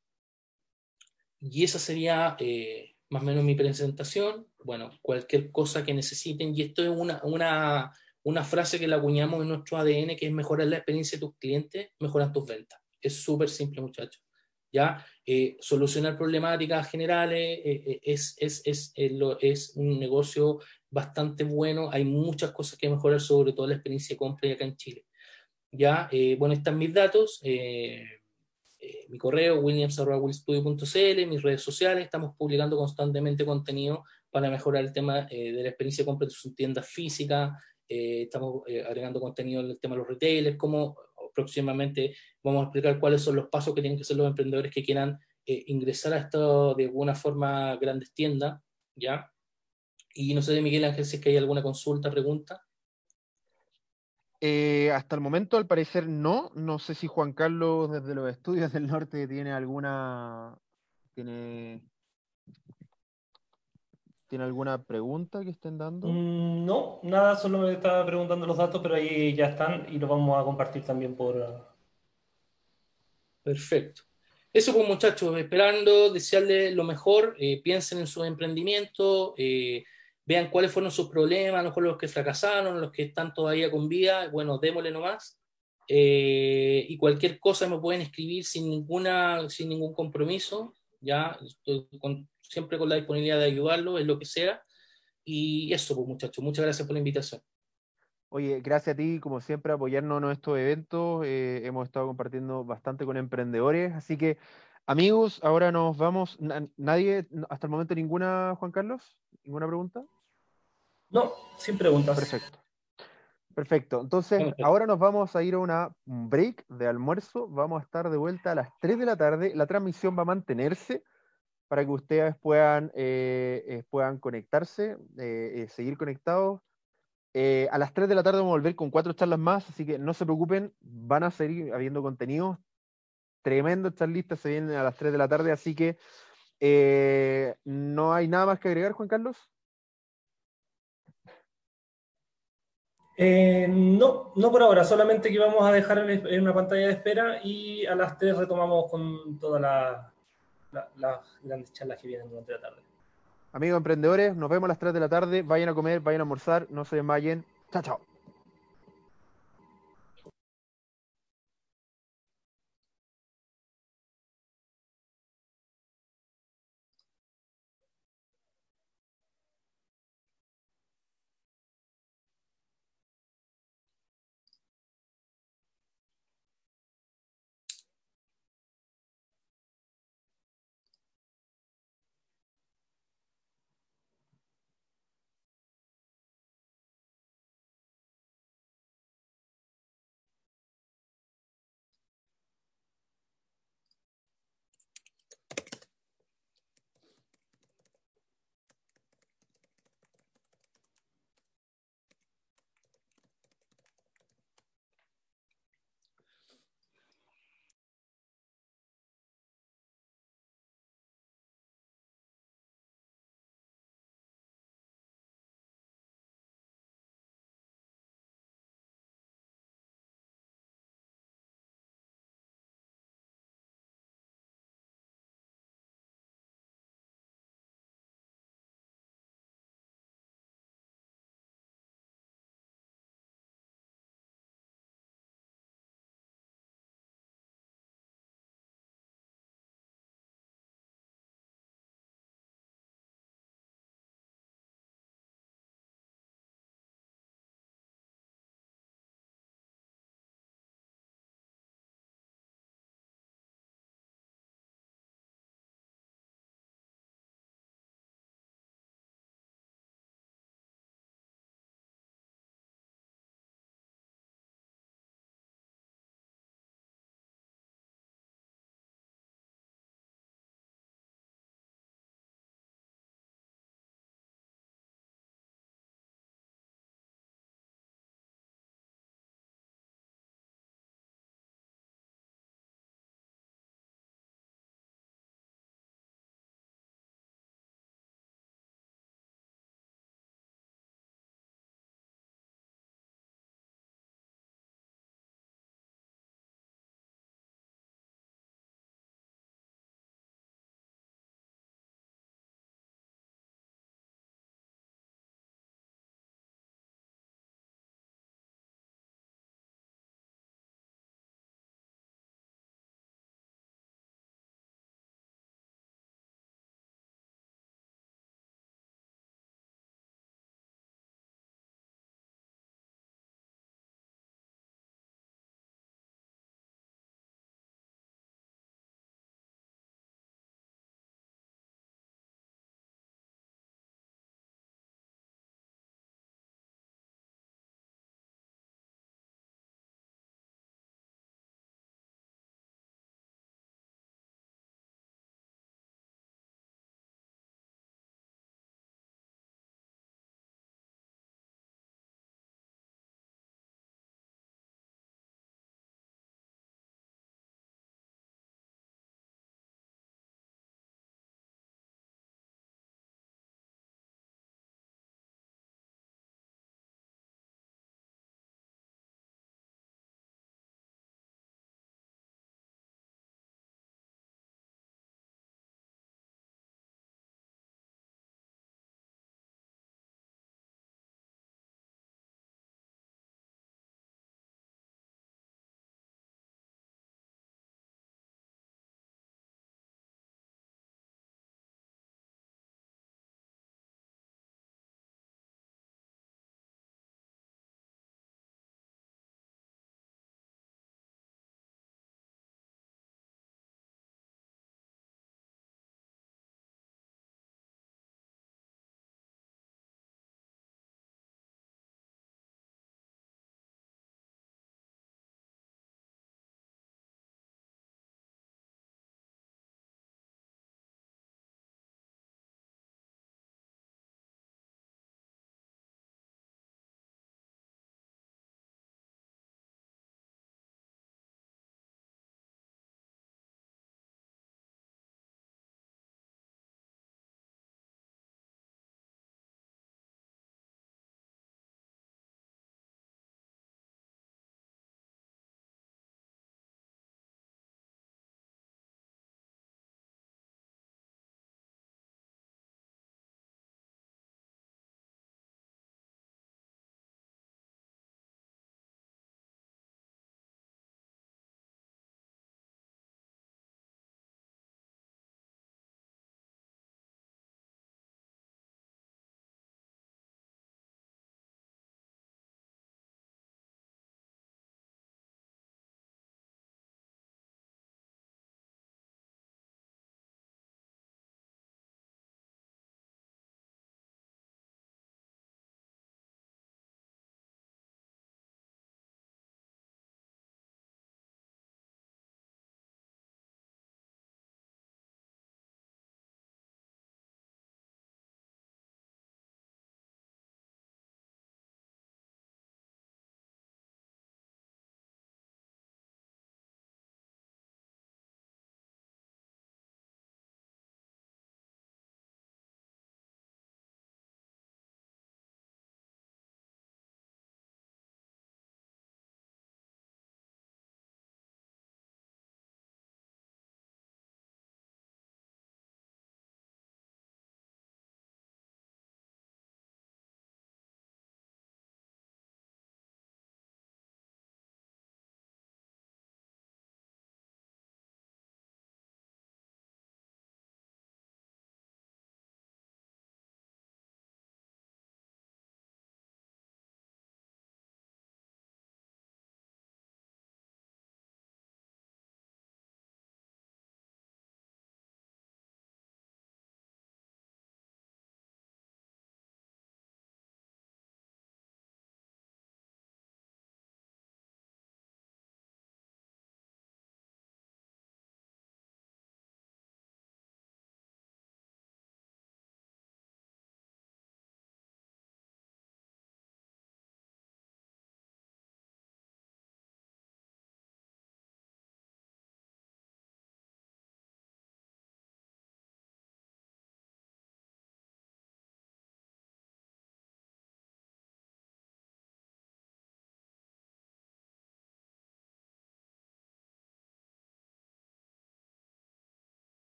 Y esa sería eh, más o menos mi presentación bueno, cualquier cosa que necesiten. Y esto es una, una, una frase que la acuñamos en nuestro ADN, que es mejorar la experiencia de tus clientes, mejorar tus ventas. Es súper simple, muchachos. ¿Ya? Eh, solucionar problemáticas generales eh, eh, es, es, es, es, un negocio bastante bueno. Hay muchas cosas que mejorar, sobre todo la experiencia de compra acá en Chile. ¿Ya? bueno, están mis datos. mi correo, williams.willstudio.cl, mis redes sociales. Estamos publicando constantemente contenido para mejorar el tema eh, de la experiencia de compra de sus tiendas físicas. Eh, estamos eh, agregando contenido en el tema de los retailers, como próximamente vamos a explicar cuáles son los pasos que tienen que hacer los emprendedores que quieran ingresar a esto de alguna forma grandes tiendas, ¿ya? Y no sé Miguel Ángel si es que hay alguna consulta, pregunta. hasta el momento, al parecer, no. No sé si Juan Carlos, desde los estudios del norte, tiene alguna. Tiene ¿Tiene alguna pregunta que estén dando? Mm, no, nada, solo me estaba preguntando los datos, pero ahí ya están y los vamos a compartir también por... Uh, Perfecto. Eso pues muchachos, esperando, desearles lo mejor, eh, piensen en su emprendimiento, eh, vean cuáles fueron sus problemas, a lo mejor los que fracasaron, los que están todavía con vida, bueno, démosle nomás. Eh, y cualquier cosa me pueden escribir sin, ninguna, sin ningún compromiso, ya estoy con, siempre con la disponibilidad de ayudarlo en lo que sea. Y eso, pues muchachos, muchas gracias por la invitación. Oye, gracias a ti, como siempre, apoyarnos en estos eventos. Eh, hemos estado compartiendo bastante con emprendedores, así que, amigos, ahora nos vamos. ¿Nadie, hasta el momento, ninguna, Juan Carlos? ¿Ninguna pregunta? No, sin preguntas. Perfecto. Perfecto. Entonces, ahora nos vamos a ir a una break de almuerzo. Vamos a estar de vuelta a las 3 de la tarde. La transmisión va a mantenerse para que ustedes puedan, eh, eh, puedan conectarse, eh, seguir conectados. a las 3 de la tarde vamos a volver con cuatro charlas más, así que no se preocupen, van a seguir habiendo contenido. Tremendo estas listas se vienen a las 3 de la tarde, así que no hay nada más que agregar, Juan Carlos. no, no por ahora, solamente que vamos a dejar en, una pantalla de espera y a las 3 retomamos con toda la, las grandes charlas que vienen durante la tarde. Amigos emprendedores, nos vemos a las 3 de la tarde. Vayan a comer, vayan a almorzar, no se desmayen. Chao, chao.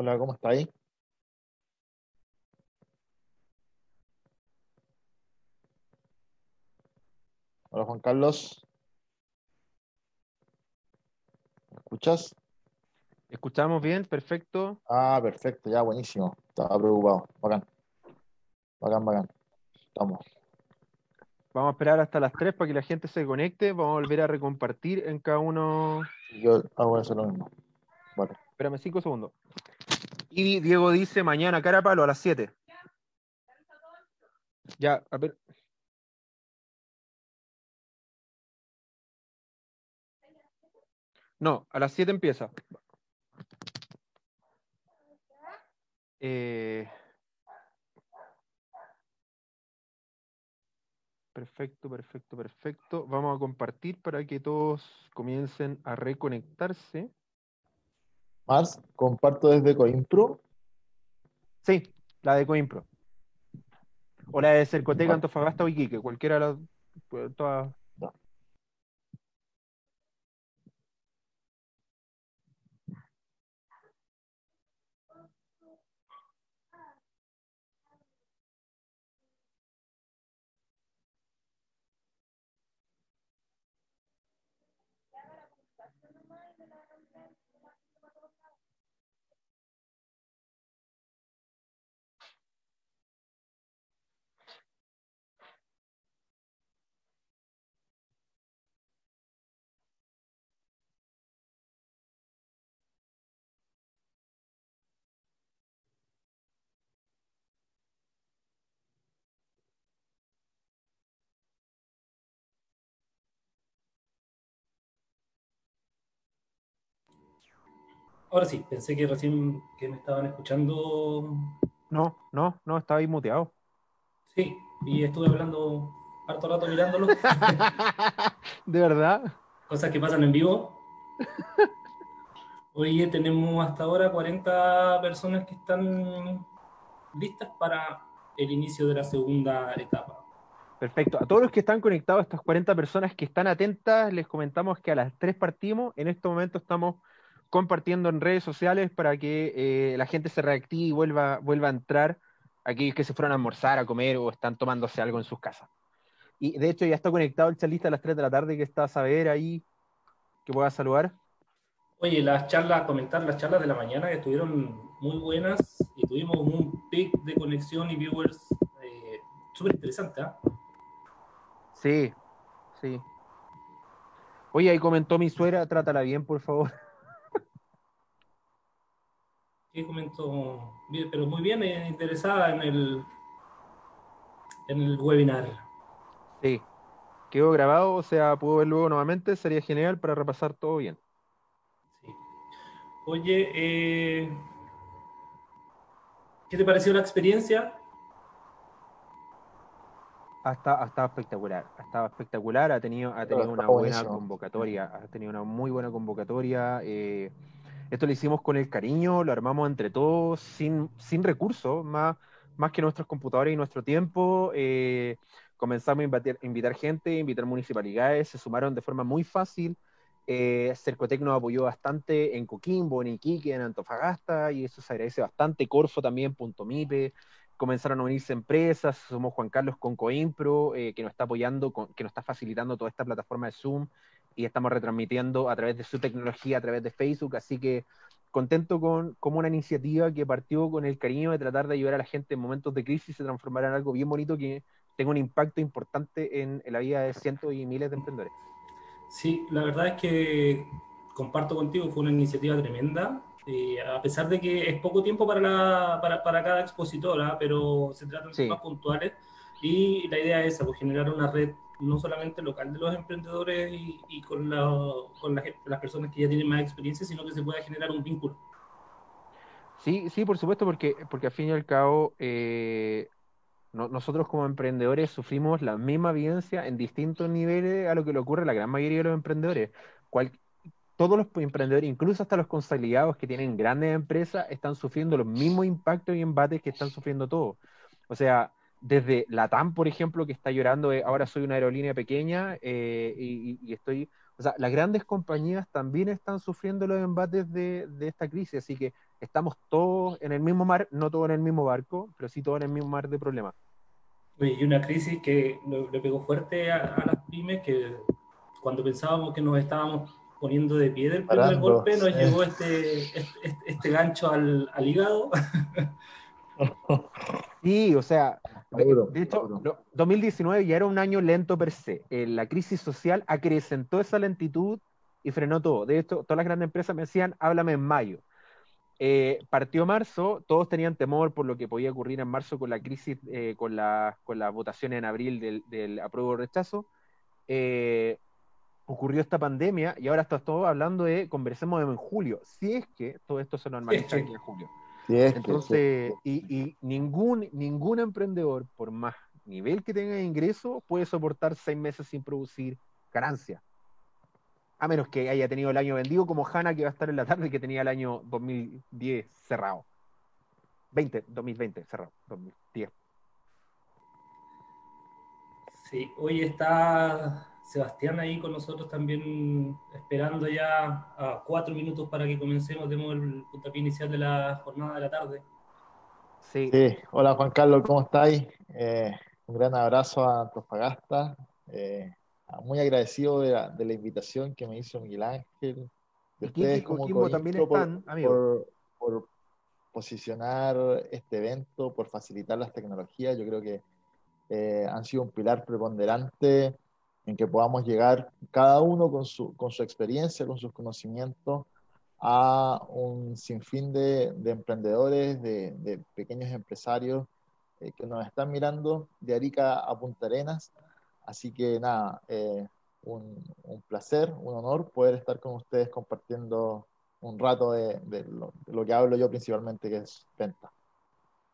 Hola, ¿cómo está ahí? Hola, Juan Carlos. ¿Me escuchas? ¿Escuchamos bien? Perfecto. Ah, perfecto, ya, buenísimo. Estaba preocupado. Bacán. Bacán, bacán. Estamos. Vamos a esperar hasta las 3 para que la gente se conecte. Vamos a volver a recompartir en cada uno. Yo hago eso lo mismo. Vale. Espérame 5 segundos. Y Diego dice mañana cara palo a las 7. Ya, a ver. No, a las 7 empieza. Eh, Perfecto, perfecto, perfecto. Vamos a compartir para que todos comiencen a reconectarse. Más, comparto desde Coimpro. Sí, la de Coimpro. O la de Cercoteca, Antofagasta o Iquique, cualquiera de las. pues, Todas. Ahora sí, pensé que recién que me estaban escuchando. No, no, no, estaba ahí muteado. Sí, y estuve hablando harto rato mirándolo. [LAUGHS] ¿De verdad? Cosas que pasan en vivo. Oye, tenemos hasta ahora 40 personas que están listas para el inicio de la segunda etapa. Perfecto. A todos los que están conectados, estas 40 personas que están atentas, les comentamos que a las 3 partimos. En este momento estamos compartiendo en redes sociales para que eh, la gente se reactive y vuelva, vuelva a entrar. Aquellos que se fueron a almorzar, a comer o están tomándose algo en sus casas. Y de hecho ya está conectado el charlista a las 3 de la tarde que está a saber ahí, que pueda saludar. Oye, las charlas, comentar las charlas de la mañana que estuvieron muy buenas y tuvimos un pic de conexión y viewers eh, súper interesante. ¿ah? Sí, sí. Oye, ahí comentó mi suegra, trátala bien, por favor. ¿Qué comentó? Pero muy bien, eh, interesada en el, en el webinar. Sí. Quedó grabado, o sea, puedo ver luego nuevamente, sería genial para repasar todo bien. Sí. Oye, eh, ¿qué te pareció la experiencia? Ha estado, ha estado espectacular, ha estado espectacular, ha tenido, ha tenido una buena convocatoria, ha tenido una muy buena convocatoria. eh, esto lo hicimos con el cariño, lo armamos entre todos, sin, sin recursos, más, más que nuestros computadores y nuestro tiempo. eh, comenzamos a invitar, invitar gente, invitar municipalidades, se sumaron de forma muy fácil. Eh, Cercotec nos apoyó bastante en Coquimbo, en Iquique, en Antofagasta, y eso se agradece bastante. Corfo también, Punto Mipe, comenzaron a unirse empresas, somos Juan Carlos con Coimpro, eh, que nos está apoyando, que nos está facilitando toda esta plataforma de Zoom, y estamos retransmitiendo a través de su tecnología, a través de Facebook, así que contento con como una iniciativa que partió con el cariño de tratar de ayudar a la gente en momentos de crisis se transformará en algo bien bonito que tenga un impacto importante en, en la vida de cientos y miles de emprendedores. Sí, la verdad es que comparto contigo, fue una iniciativa tremenda. eh, a pesar de que es poco tiempo para, la, para, para cada expositora, pero se tratan de Sí. temas puntuales y la idea es esa, pues, generar una red no solamente local de los emprendedores y, con, la, las personas que ya tienen más experiencia, sino que se pueda generar un vínculo. Sí, sí, por supuesto, porque, porque al fin y al cabo eh, no- nosotros como emprendedores sufrimos la misma vivencia en distintos niveles a lo que le ocurre a la gran mayoría de los emprendedores. Todos los emprendedores, incluso hasta los consolidados que tienen grandes empresas, están sufriendo los mismos impactos y embates que están sufriendo todos. O sea, desde la TAM, por ejemplo, que está llorando, de, ahora soy una aerolínea pequeña eh, y, y- estoy O sea, las grandes compañías también están sufriendo los embates de, de esta crisis, así que estamos todos en el mismo mar, no todos en el mismo barco, pero sí todos en el mismo mar de problemas. Oye, y una crisis que le pegó fuerte a, a las pymes, que cuando pensábamos que nos estábamos poniendo de pie del primer Parando, golpe, nos sí. llegó este, este, este- este gancho al, al hígado. [LAUGHS] Sí, o sea, de, hecho, duro. lo- 2019 ya era un año lento per se. Eh, la crisis social acrecentó esa lentitud y frenó todo. De hecho, todas las grandes empresas me decían, háblame en mayo. Eh, partió marzo, todos tenían temor por lo que podía ocurrir en marzo con la crisis, eh, con la, con la votación en abril del, del apruebo o rechazo. Ocurrió esta pandemia y ahora está todo hablando de conversemos en julio, si es que todo esto se normaliza Sí. aquí en julio. Sí, es que- Entonces, y, y ningún, ningún emprendedor, por más nivel que tenga de ingreso, puede soportar seis meses sin producir ganancia. A menos que haya tenido el año vendido como Hanna, que va a estar en la tarde, que tenía el año 2010 cerrado. 20, 2020 cerrado. 2010. Sí, hoy está Sebastián ahí con nosotros también esperando ya a cuatro minutos para que comencemos, demos el puntapié inicial de la jornada de la tarde. Sí, Sí, hola Juan Carlos, ¿cómo estáis? Eh, un gran abrazo a Antofagasta. Eh, muy agradecido de la, de la invitación que me hizo Miguel Ángel, de ustedes como Coquimbo también por, están, amigo. por, por posicionar este evento, por facilitar las tecnologías. Yo creo que eh, han sido un pilar preponderante en que podamos llegar cada uno con su, con su experiencia, con sus conocimientos, a un sinfín de, de emprendedores, de, pequeños empresarios eh, que nos están mirando de Arica a Punta Arenas. Así que nada, eh, un, placer, un honor poder estar con ustedes compartiendo un rato de, lo, lo que hablo yo principalmente, que es venta.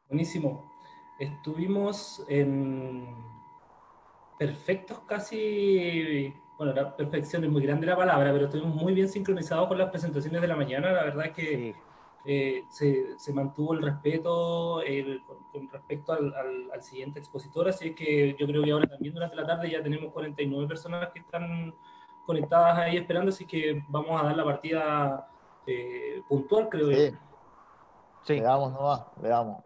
Buenísimo. Estuvimos en perfectos casi, bueno, la perfección es muy grande la palabra, pero estuvimos muy bien sincronizados con las presentaciones de la mañana. La verdad es que Sí. eh, se, se mantuvo el respeto el- con, con respecto al, al- al siguiente expositor, así es que yo creo que ahora también durante la tarde ya tenemos 49 personas que están conectadas ahí esperando, así que vamos a dar la partida eh, puntual, creo yo. Sí, Sí. le damos nomás, le damos.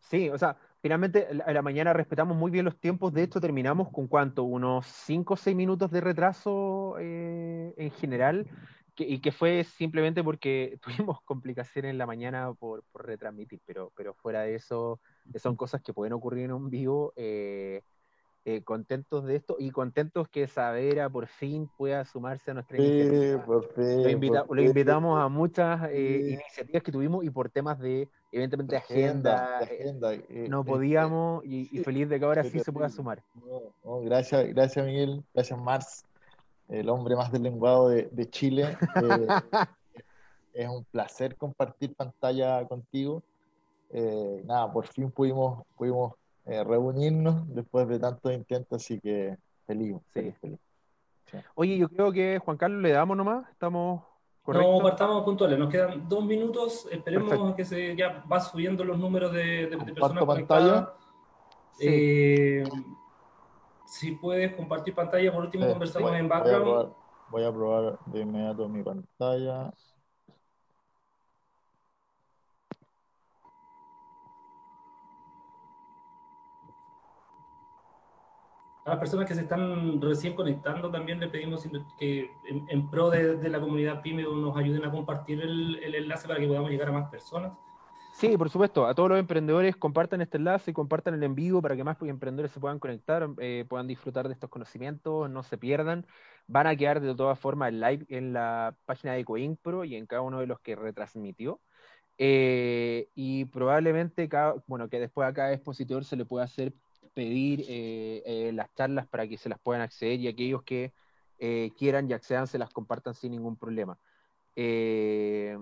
Sí, o sea, finalmente a la mañana respetamos muy bien los tiempos. De hecho, terminamos con cuánto, unos 5 o 6 minutos de retraso eh, en general, que- y que fue simplemente porque [LAUGHS] tuvimos complicaciones en la mañana por, por retransmitir, pero, pero fuera de eso, son cosas que pueden ocurrir en un vivo. eh, eh, contentos de esto y contentos que Savera por fin pueda sumarse a nuestra Sí, iniciativa. por fin, Lo, invita- por lo fin. invitamos a muchas eh, Sí. iniciativas que tuvimos y por temas de, evidentemente, De agenda, agenda, de eh, agenda. eh, no podíamos y, feliz de que ahora sí se pueda sumar. No, no, gracias, gracias Miguel, gracias Mars, el hombre más deslenguado de, de Chile. [LAUGHS] Es un placer compartir pantalla contigo. Nada, por fin pudimos, pudimos eh, reunirnos después de tantos intentos, así que feliz, feliz, feliz. Oye, yo creo que Juan Carlos le damos nomás, estamos No, correctos. partamos puntuales, nos quedan dos minutos, esperemos Perfecto. que se ya va subiendo los números de, de- de personas Comparto conectadas. pantalla. Sí. Eh, si puedes compartir pantalla, por último Eh, conversamos voy- en voy a background. probar- voy a probar de inmediato mi pantalla. A las personas que se están recién conectando también le pedimos que en, pro de, la comunidad PYME nos ayuden a compartir el, el enlace para que podamos llegar a más personas. Sí, por supuesto, a todos los emprendedores compartan este enlace, compartan el en vivo para que más emprendedores se puedan conectar, eh, puedan disfrutar de estos conocimientos, no se pierdan. Van a quedar de todas formas live en la página de Coimpro y en cada uno de los que retransmitió. Eh, y probablemente, cada, bueno, que después a cada expositor se le pueda hacer pedir eh, eh, las charlas para que se las puedan acceder y aquellos que eh, quieran y accedan se las compartan sin ningún problema. Eh,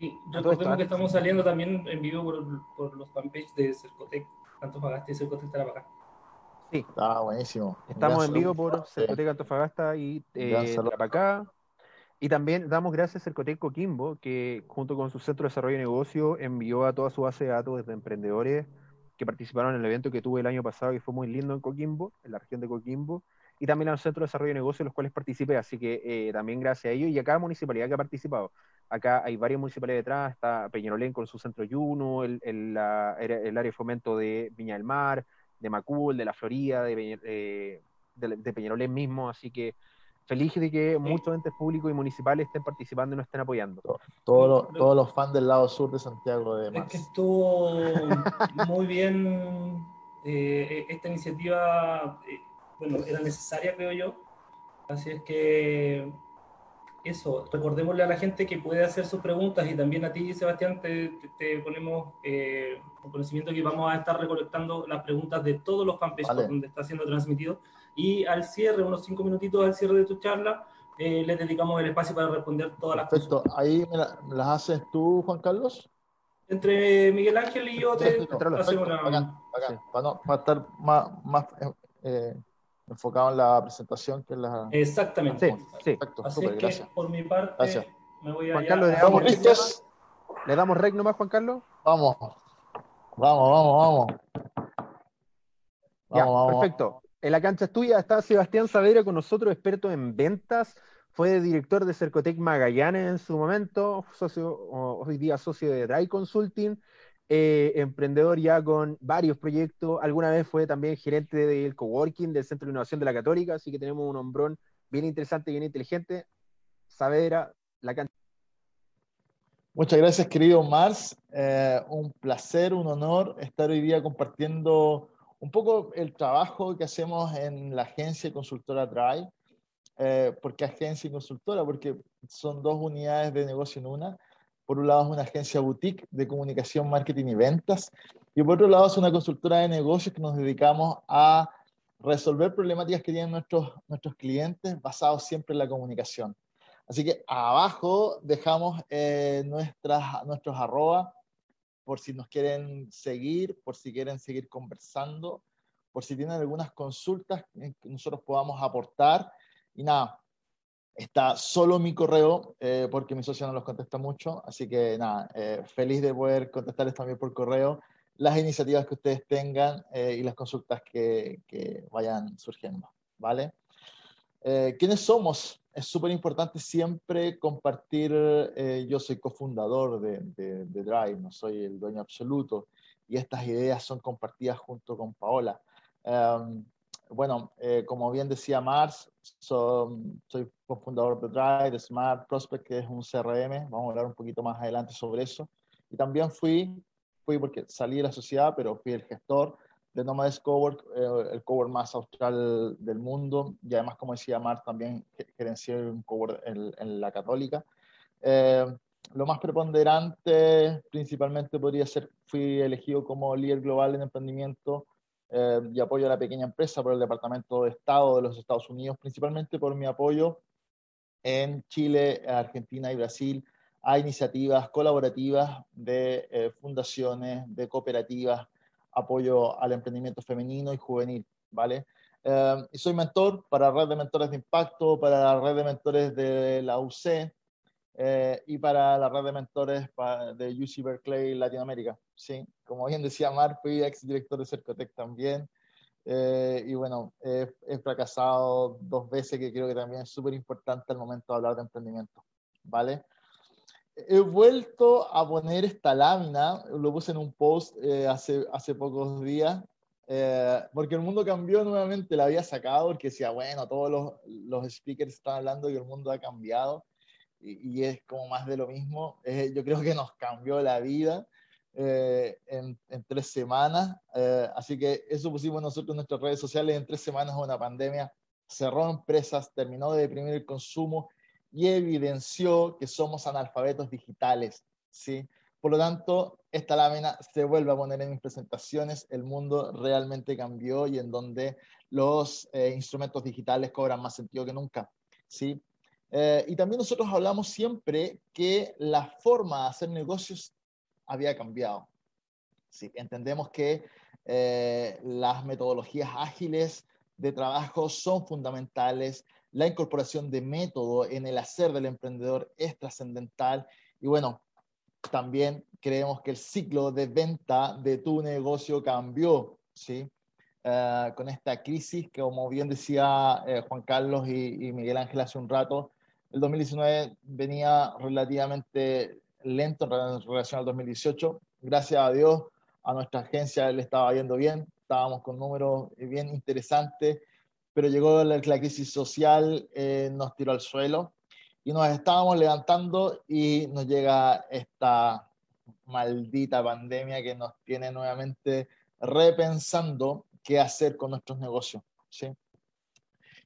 Sí, recordemos ¿ah? que estamos saliendo también en vivo por, por los fanpages de Cercotec, Antofagasta y Cercotec Tarapacá. sí, Ah, buenísimo. Estamos en vivo por Cercotec Antofagasta y eh. Tarapacá. Y también damos gracias a Cercotec Coquimbo, que junto con su Centro de Desarrollo de Negocio envió a toda su base de datos de emprendedores que participaron en el evento que tuve el año pasado y fue muy lindo en Coquimbo, en la región de Coquimbo. y también a los centros de desarrollo de negocios, los cuales participé, así que eh, también gracias a ellos y a cada municipalidad que ha participado. Acá hay varias municipalidades detrás, está Peñarolén con su centro Yuno, el, el, la, el, área de fomento de Viña del Mar, de Macul, de la Florida, de, eh, de Peñarolén mismo, así que feliz de que muchos entes públicos y municipales estén participando y nos estén apoyando. Todos los, todos los fans del lado sur de Santiago de Es que estuvo [LAUGHS] muy bien eh, esta iniciativa, eh, bueno, era necesaria creo yo, así es que eso, recordémosle a la gente que puede hacer sus preguntas y también a ti, Sebastián, te, te, ponemos eh, conocimiento que vamos a estar recolectando las preguntas de todos los fanpages donde está siendo transmitido y al cierre, unos cinco minutitos al cierre de tu charla, eh, les dedicamos el espacio para responder todas las Perfecto. Ahí me, las haces tú, Juan Carlos. Entre Miguel Ángel y yo te hacemos la... Para, estar más, más eh, enfocado en la presentación que en la... Exactamente. Sí, Perfecto, Así que, gracias. por mi parte, gracias. me voy a... Juan Carlos, ¿le damos, listos? ¿Le damos rec nomás, Juan Carlos? Vamos. Vamos, vamos, vamos. Ya, vamos, perfecto. En la cancha tuya está Sebastián Saavedra con nosotros, experto en ventas. Fue director de Cercotec Magallanes en su momento, socio, hoy día socio de Dry Consulting, eh, emprendedor ya con varios proyectos. Alguna vez fue también gerente del coworking del Centro de Innovación de la Católica, así que tenemos un hombrón bien interesante bien inteligente. Saavedra, la cancha. Muchas gracias, querido Mars. Eh, un placer, un honor estar hoy día compartiendo un poco el trabajo que hacemos en la agencia consultora Drive. Eh, ¿Por qué agencia y consultora? Porque son dos unidades de negocio en una. Por un lado es una agencia boutique de comunicación, marketing y ventas. Y por otro lado es una consultora de negocios que nos dedicamos a resolver problemáticas que tienen nuestros, nuestros clientes basados siempre en la comunicación. Así que abajo dejamos eh, nuestras, nuestros arroba por si nos quieren seguir, por si quieren seguir conversando, por si tienen algunas consultas que nosotros podamos aportar. Y nada, está solo mi correo, eh, porque mi socio no los contesta mucho, así que nada, eh, feliz de poder contestarles también por correo las iniciativas que ustedes tengan eh, y las consultas que, que, vayan surgiendo, ¿vale? ¿Quiénes somos? Es súper importante siempre compartir, eh, yo soy cofundador de, de, Drive, no soy el dueño absoluto, y estas ideas son compartidas junto con Paola. Em, bueno, eh, como bien decía Mars, soy cofundador de Drive, de Smart Prospect, que es un CRM, vamos a hablar un poquito más adelante sobre eso. Y también fui, fui porque salí de la sociedad, pero fui el gestor de Nomads Cowork, eh, el cowork más austral del mundo, y además, como decía Mar, también gerencié un cowork en, la católica. Eh, lo más preponderante, principalmente, podría ser, fui elegido como líder global en emprendimiento eh, y apoyo a la pequeña empresa por el Departamento de Estado de los Estados Unidos, principalmente por mi apoyo en Chile, Argentina y Brasil a iniciativas colaborativas de fundaciones, de cooperativas, apoyo al emprendimiento femenino y juvenil, ¿vale? Eh, y soy mentor para la red de mentores de impacto, para la red de mentores de la UC eh, y para la red de mentores de UC Berkeley Latinoamérica. Sí, como bien decía Mar, fui ex director de Cercotec también. Eh, y bueno, he fracasado dos veces, que creo que también es súper importante al momento de hablar de emprendimiento, ¿vale? He vuelto a poner esta lámina, lo puse en un post eh, hace, hace pocos días, eh, porque el mundo cambió nuevamente, la había sacado porque decía, bueno, todos los, los speakers están hablando que el mundo ha cambiado y, y es como más de lo mismo. Eh, yo creo que nos cambió la vida en, en, tres semanas, así que eso pusimos nosotros en nuestras redes sociales, en tres semanas una pandemia cerró empresas, terminó de deprimir el consumo y evidenció que somos analfabetos digitales, ¿sí? Por lo tanto, esta lámina se vuelve a poner en mis presentaciones, el mundo realmente cambió y en donde los eh, instrumentos digitales cobran más sentido que nunca, ¿sí? Eh, y también nosotros hablamos siempre que la forma de hacer negocios había cambiado. ¿sí? Entendemos que eh, las metodologías ágiles de trabajo son fundamentales, la incorporación de método en el hacer del emprendedor es trascendental y bueno, también creemos que el ciclo de venta de tu negocio cambió, ¿sí? eh, con esta crisis que, como bien decía eh, Juan Carlos y, y, Miguel Ángel hace un rato, el 2019 venía relativamente lento en relación al 2018. Gracias a Dios, a nuestra agencia le estaba yendo bien, estábamos con números bien interesantes, pero llegó la, la crisis social, eh, nos tiró al suelo y nos estábamos levantando y nos llega esta maldita pandemia que nos tiene nuevamente repensando qué hacer con nuestros negocios. ¿sí?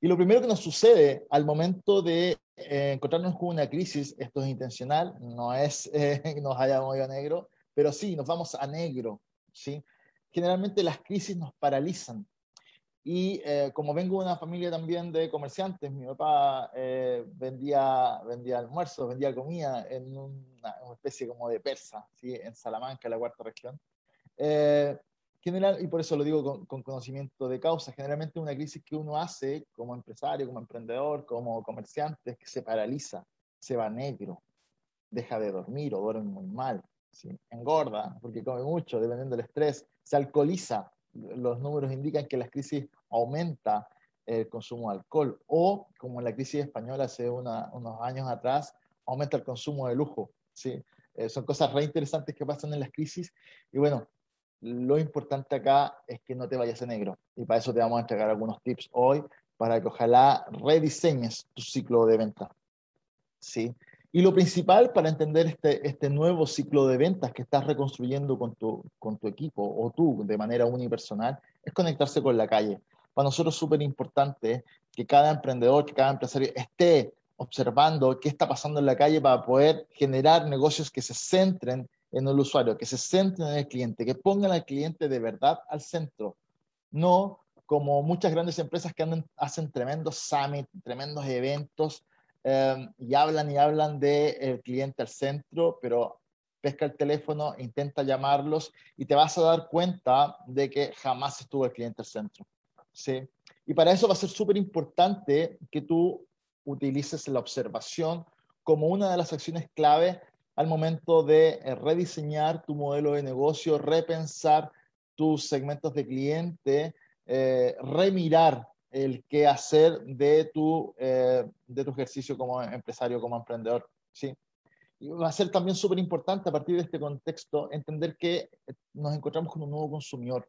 Y lo primero que nos sucede al momento de eh, encontrarnos con una crisis, esto es intencional, no es [LAUGHS] eh, que nos hayamos ido a negro, pero sí, nos vamos a negro. ¿sí? Generalmente las crisis nos paralizan. Y eh, como vengo de una familia también de comerciantes, mi papá eh, vendía, vendía almuerzos, vendía comida en una, una, especie como de persa, ¿sí? en Salamanca, la cuarta región. Eh, general, y por eso lo digo con, con, conocimiento de causa, generalmente una crisis que uno hace como empresario, como emprendedor, como comerciante, es que se paraliza, se va negro, deja de dormir o duerme muy mal, ¿sí? engorda porque come mucho, dependiendo del estrés, se alcoholiza. Los números indican que las crisis aumenta el consumo de alcohol o, como en la crisis española hace unos años atrás, aumenta el consumo de lujo. ¿sí? Eh, son cosas re interesantes que pasan en las crisis y bueno, lo importante acá es que no te vayas a negro. Y para eso te vamos a entregar algunos tips hoy para que ojalá rediseñes tu ciclo de venta. ¿Sí? Y lo principal para entender este, este nuevo ciclo de ventas que estás reconstruyendo con tu, con tu equipo o tú de manera unipersonal es conectarse con la calle. Para nosotros es súper importante que cada emprendedor, que cada empresario esté observando qué está pasando en la calle para poder generar negocios que se centren en el usuario, que se centren en el cliente, que pongan al cliente de verdad al centro, no como muchas grandes empresas que hacen tremendos summits, tremendos eventos eh, y hablan y hablan del de cliente al centro, pero pesca el teléfono, intenta llamarlos y te vas a dar cuenta de que jamás estuvo el cliente al centro. ¿sí? Y para eso va a ser súper importante que tú utilices la observación como una de las acciones clave al momento de eh, rediseñar tu modelo de negocio, repensar tus segmentos de cliente, eh, remirar el qué hacer de tu, eh, de tu ejercicio como empresario, como emprendedor. ¿sí? Y va a ser también súper importante a partir de este contexto entender que nos encontramos con un nuevo consumidor.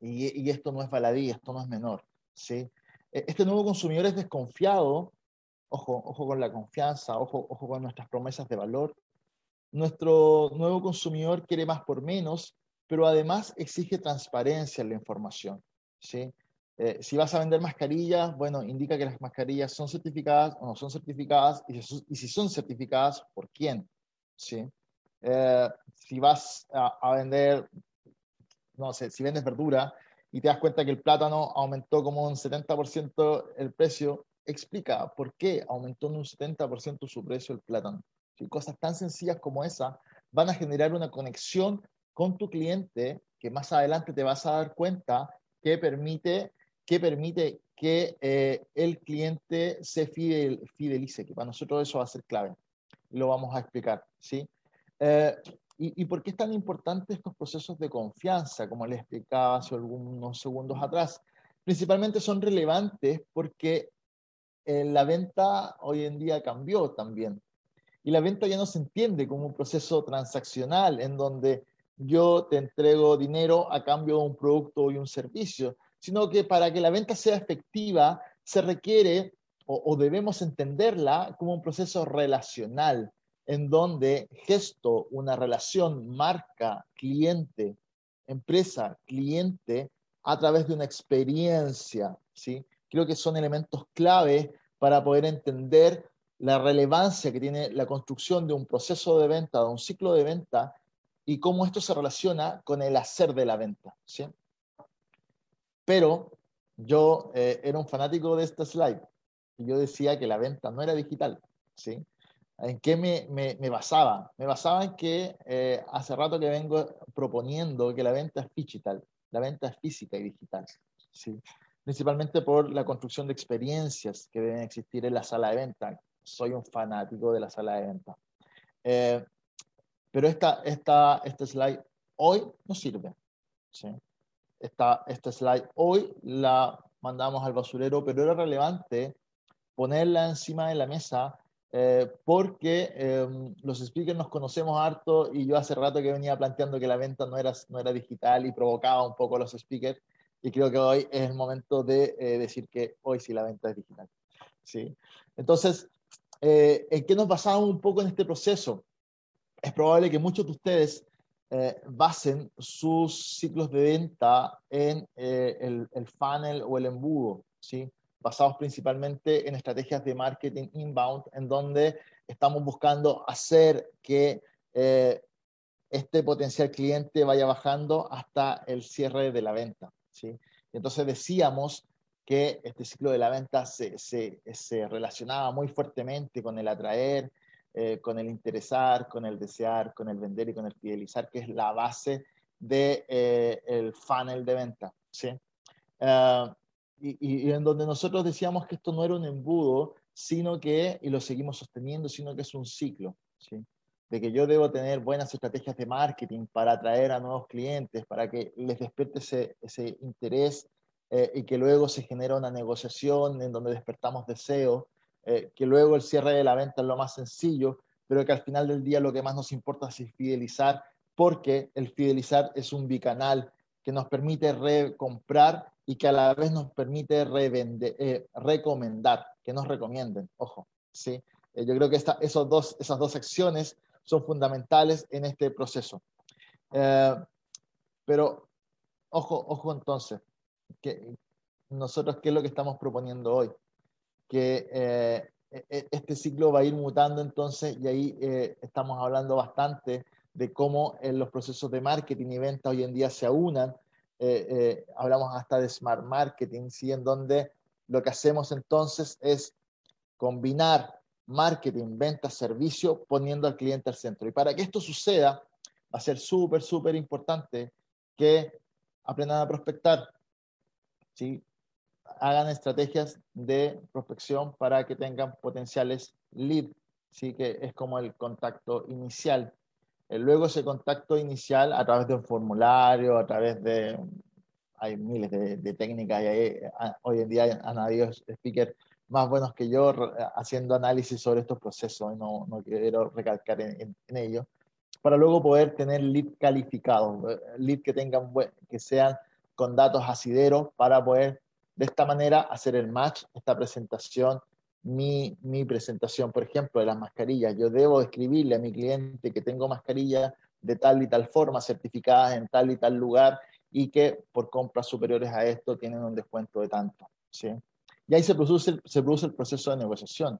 Y, y esto no es baladí, esto no es menor. ¿sí? Este nuevo consumidor es desconfiado, ojo, ojo con la confianza, ojo, ojo con nuestras promesas de valor, nuestro nuevo consumidor quiere más por menos, pero además exige transparencia en la información. ¿sí? Eh, si vas a vender mascarillas, bueno, indica que las mascarillas son certificadas o no son certificadas, y y si son certificadas, ¿por quién? ¿sí? Eh, si vas a, a, vender, no sé, si vendes verdura y te das cuenta que el plátano aumentó como un 70% el precio, explica por qué aumentó en un 70% su precio el plátano y cosas tan sencillas como esa van a generar una conexión con tu cliente que más adelante te vas a dar cuenta que permite que, permite que eh, el cliente se fidel, fidelice, que para nosotros eso va a ser clave. Lo vamos a explicar. ¿sí? Eh, y, y, por qué es tan importante estos procesos de confianza, como les explicaba hace algunos segundos atrás? Principalmente son relevantes porque eh, la venta hoy en día cambió también. Y la venta ya no se entiende como un proceso transaccional en donde yo te entrego dinero a cambio de un producto y un servicio, sino que para que la venta sea efectiva se requiere o, debemos entenderla como un proceso relacional en donde gesto una relación marca, cliente, empresa, cliente a través de una experiencia, ¿sí? Creo que son elementos clave para poder entender la relevancia que tiene la construcción de un proceso de venta, de un ciclo de venta, y cómo esto se relaciona con el hacer de la venta. ¿sí? Pero yo eh, era un fanático de esta slide, y yo decía que la venta no era digital. ¿sí? ¿En qué me, me, me basaba? Me basaba en que eh, hace rato que vengo proponiendo que la venta es digital, la venta es física y digital. ¿sí? Principalmente por la construcción de experiencias que deben existir en la sala de venta, soy un fanático de la sala de venta. Eh, pero esta, esta, este slide hoy no sirve. ¿sí? Esta, esta slide. Hoy la mandamos al basurero, pero era relevante ponerla encima de la mesa eh, porque em, los speakers nos conocemos harto y yo hace rato que venía planteando que la venta no era, no era digital y provocaba un poco a los speakers y creo que hoy es el momento de eh, decir que hoy sí la venta es digital. ¿sí? Entonces, eh, ¿en qué nos basamos un poco en este proceso? Es probable que muchos de ustedes basen sus ciclos de venta en el, el funnel o el embudo, ¿sí? basados principalmente en estrategias de marketing inbound, en donde estamos buscando hacer que eh, este potencial cliente vaya bajando hasta el cierre de la venta. ¿sí? Entonces decíamos que este ciclo de la venta se, se, se relacionaba muy fuertemente con el atraer, eh, con el interesar, con el desear, con el vender y con el fidelizar, que es la base del de, eh, el funnel de venta. ¿sí? Uh, y, en donde nosotros decíamos que esto no era un embudo, sino que, y lo seguimos sosteniendo, sino que es un ciclo, ¿sí? de que yo debo tener buenas estrategias de marketing para atraer a nuevos clientes, para que les despierte ese, ese interés eh, y que luego se genera una negociación en donde despertamos deseo, eh, que luego el cierre de la venta es lo más sencillo, pero que al final del día lo que más nos importa es fidelizar, porque el fidelizar es un bicanal que nos permite recomprar y que a la vez nos permite eh, recomendar, que nos recomienden, ojo, ¿sí? Eh, yo creo que esta, esos dos, esas dos acciones son fundamentales en este proceso. Pero, ojo, ojo entonces, que nosotros, ¿qué es lo que estamos proponiendo hoy? Que e, e, este ciclo va a ir mutando entonces y ahí estamos hablando bastante de cómo los procesos de marketing y venta hoy en día se aunan eh, eh, hablamos hasta de smart marketing, ¿sí? en donde lo que hacemos entonces es combinar marketing, venta, servicio, poniendo al cliente al centro. Y para que esto suceda, va a ser súper, súper importante que aprendan a prospectar, ¿sí? Hagan estrategias de prospección para que tengan potenciales leads, ¿sí? que es como el contacto inicial. Eh, luego ese contacto inicial a través de un formulario, a través de... Hay miles de, técnicas y hay, hoy en día han habido speakers más buenos que yo haciendo análisis sobre estos procesos, no, no quiero recalcar en, ello, para luego poder tener lead calificados, eh, lead que tengan, que sean con datos asideros para poder de esta manera hacer el match, esta presentación mi, mi, presentación, por ejemplo, de las mascarillas. Yo debo escribirle a mi cliente que tengo mascarillas de tal y tal forma, certificadas en tal y tal lugar, y que por compras superiores a esto tienen un descuento de tanto. ¿sí? Y ahí se produce, se produce el proceso de negociación.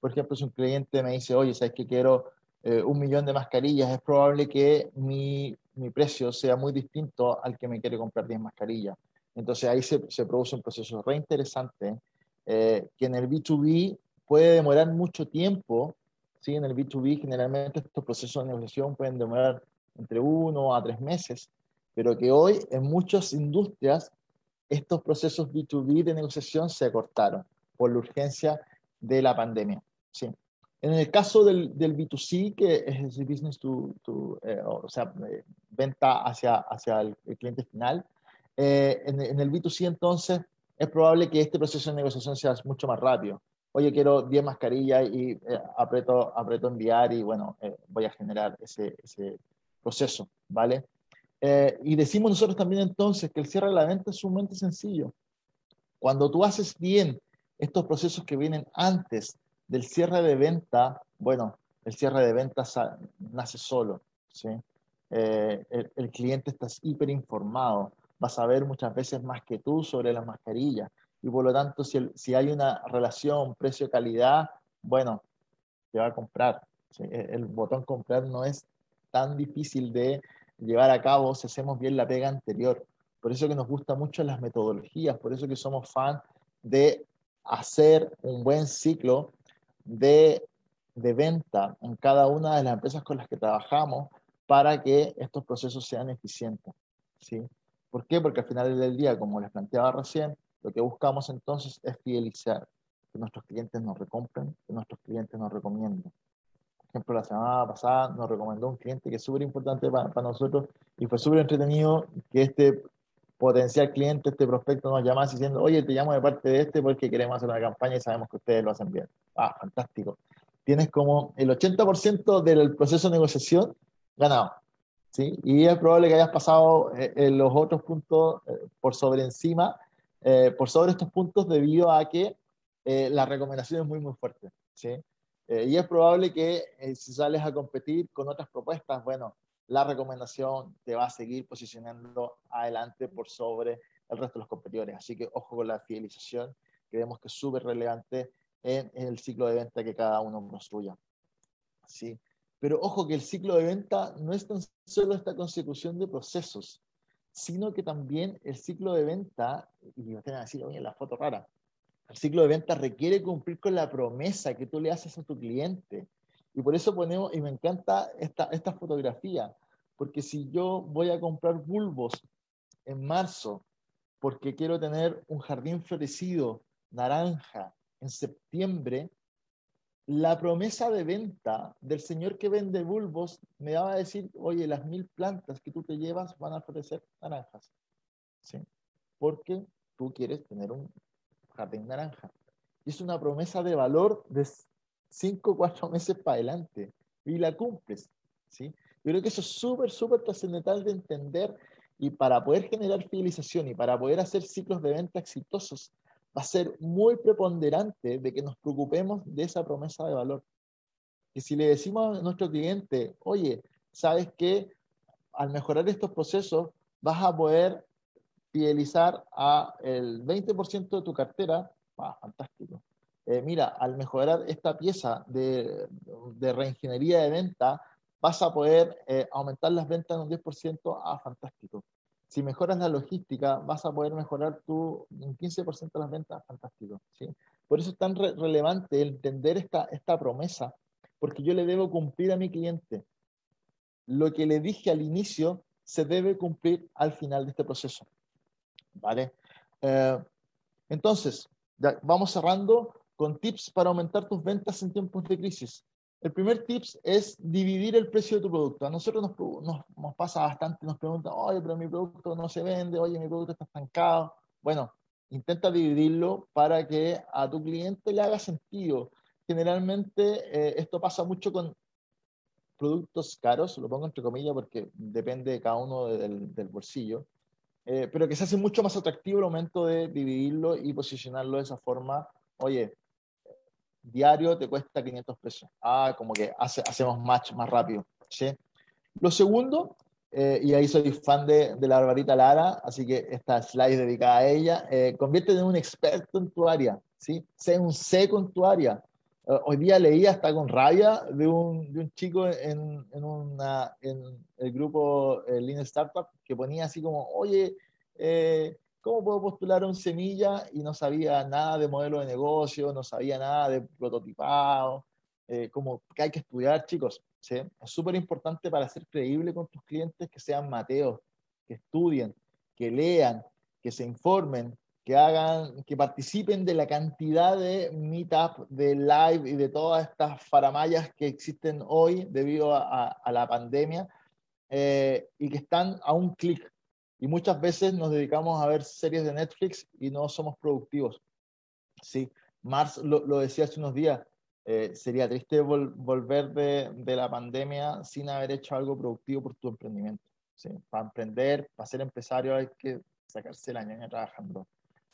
Por ejemplo, si un cliente me dice, oye, ¿sabes que quiero eh, un millón de mascarillas? Es probable que mi, mi, precio sea muy distinto al que me quiere comprar 10 mascarillas. Entonces ahí se, se produce un proceso re interesante eh, que en el B2B puede demorar mucho tiempo, ¿sí? En el B2B generalmente estos procesos de negociación pueden demorar entre uno a tres meses, pero que hoy en muchas industrias estos procesos B2B de negociación se acortaron por la urgencia de la pandemia, ¿sí? En el caso del, del B2C, que es el business to, to eh, o sea, eh, venta hacia, hacia el, cliente final, en, en, el B2C entonces es probable que este proceso de negociación sea mucho más rápido. Oye, quiero 10 mascarillas y eh, aprieto, aprieto enviar y bueno, eh, voy a generar ese, ese proceso, ¿vale? Eh, y decimos nosotros también entonces que el cierre de la venta es sumamente sencillo. Cuando tú haces bien estos procesos que vienen antes del cierre de venta, bueno, el cierre de venta nace solo, ¿sí? el, el, cliente está hiper informado, va a saber muchas veces más que tú sobre las mascarillas. Y por lo tanto, si, si hay una relación precio-calidad, bueno, te va a comprar. El botón comprar no es tan difícil de llevar a cabo si hacemos bien la pega anterior. Por eso que nos gustan mucho las metodologías, por eso que somos fan de hacer un buen ciclo de, de venta en cada una de las empresas con las que trabajamos para que estos procesos sean eficientes. ¿sí? ¿Por qué? Porque al final del día, como les planteaba recién, lo que buscamos entonces es fidelizar, que nuestros clientes nos recompren, que nuestros clientes nos recomienden. Por ejemplo, la semana pasada nos recomendó un cliente que es súper importante para, nosotros y fue súper entretenido que este potencial cliente, este prospecto nos llama diciendo, oye, te llamo de parte de este porque queremos hacer una campaña y sabemos que ustedes lo hacen bien. Ah, fantástico. Tienes como el 80% del proceso de negociación ganado. ¿Sí? Y es probable que hayas pasado eh, en los otros puntos eh, por sobre encima, eh, por sobre estos puntos debido a que la recomendación es muy, muy fuerte. ¿sí? y es probable que si sales a competir con otras propuestas, bueno, la recomendación te va a seguir posicionando adelante por sobre el resto de los competidores. Así que ojo con la fidelización, creemos que es súper relevante en, el ciclo de venta que cada uno construya. ¿Sí? Pero ojo que el ciclo de venta no es tan solo esta consecución de procesos, sino que también el ciclo de venta, y me van a decir, oye, la foto rara, el ciclo de venta requiere cumplir con la promesa que tú le haces a tu cliente. Y por eso ponemos, y me encanta esta, esta fotografía, porque si yo voy a comprar bulbos en marzo, porque quiero tener un jardín florecido naranja en septiembre, la promesa de venta del señor que vende bulbos me va a decir, oye, las mil plantas que tú te llevas van a florecer naranjas. ¿Sí? Porque tú quieres tener un jardín naranja. Y es una promesa de valor de cinco o cuatro meses para adelante. Y la cumples. ¿sí? Yo creo que eso es súper, súper trascendental de entender y para poder generar fidelización y para poder hacer ciclos de venta exitosos, va a ser muy preponderante de que nos preocupemos de esa promesa de valor. Que si le decimos a nuestro cliente, oye, sabes que al mejorar estos procesos vas a poder fidelizar a el 20% de tu cartera, ah, fantástico. Eh, mira, al mejorar esta pieza de, de reingeniería de venta, vas a poder eh, aumentar las ventas en un 10%, ah, fantástico. Si mejoras la logística, vas a poder mejorar tu, un 15% de las ventas, fantástico. Por eso es tan relevante entender esta, esta promesa, porque yo le debo cumplir a mi cliente. Lo que le dije al inicio se debe cumplir al final de este proceso. ¿Vale? Eh, entonces, ya vamos cerrando con tips para aumentar tus ventas en tiempos de crisis. El primer tips es dividir el precio de tu producto. A nosotros nos, nos, pasa bastante, nos preguntan, oye, pero mi producto no se vende, oye, mi producto está estancado. Bueno, intenta dividirlo para que a tu cliente le haga sentido. Generalmente eh, esto pasa mucho con productos caros, lo pongo entre comillas porque depende de cada uno del, del bolsillo, eh, pero que se hace mucho más atractivo el momento de dividirlo y posicionarlo de esa forma. Oye, diario te cuesta 500 pesos. Ah, como que hacemos match más rápido. ¿sí? Lo segundo, eh, y ahí soy fan de, de, la Barbarita Lara, así que esta slide dedicada a ella, eh, convierte en un experto en tu área, ¿sí? Sé un seco en tu área. Eh, hoy día leí hasta con rabia de un, de un chico en, en, una, en el grupo Lean Startup que ponía así como, oye, eh, ¿Cómo puedo postular un semilla y no sabía nada de modelo de negocio, no sabía nada de prototipado? Eh, como que hay que estudiar, chicos. Es súper importante para ser creíble con tus clientes que sean mateos, que estudien, que lean, que se informen, que hagan, que participen de la cantidad de meetup, de live y de todas estas faramayas que existen hoy debido a, la pandemia eh, y que están a un clic y muchas veces nos dedicamos a ver series de Netflix y no somos productivos. Sí, Mars lo, decía hace unos días, eh, sería triste volver de, de, la pandemia sin haber hecho algo productivo por tu emprendimiento. Para emprender, para ser empresario hay que sacarse la ñaña trabajando,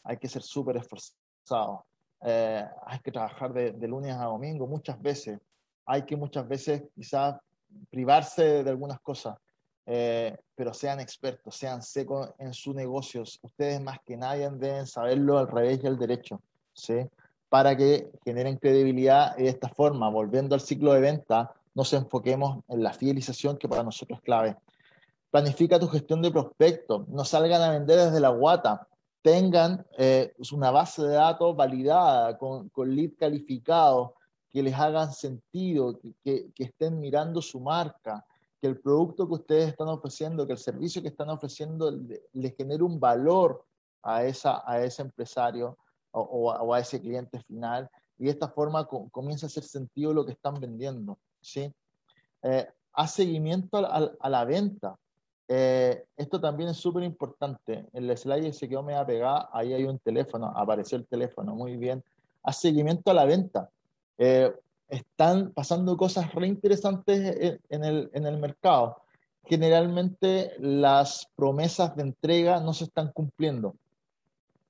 hay que ser súper esforzado, eh, hay que trabajar de, de, lunes a domingo muchas veces, hay que muchas veces quizás privarse de algunas cosas, eh, pero sean expertos, sean secos en sus negocios. Ustedes más que nadie deben saberlo al revés y al derecho, ¿sí? Para que generen credibilidad y de esta forma, volviendo al ciclo de venta, nos enfoquemos en la fidelización que para nosotros es clave. Planifica tu gestión de prospectos, no salgan a vender desde la guata, tengan eh, una base de datos validada con, con lead calificado, que les hagan sentido, que, que estén mirando su marca, que el producto que ustedes están ofreciendo, que el servicio que están ofreciendo le, genere un valor a, esa, a ese empresario o, a, ese cliente final y de esta forma comienza a hacer sentido lo que están vendiendo. ¿sí? Eh, haz seguimiento a, la venta. Eh, esto también es súper importante. El slide se quedó media pegada, ahí hay un teléfono, apareció el teléfono, muy bien. Haz seguimiento a la venta. Eh, están pasando cosas re interesantes en el, en el mercado. Generalmente las promesas de entrega no se están cumpliendo.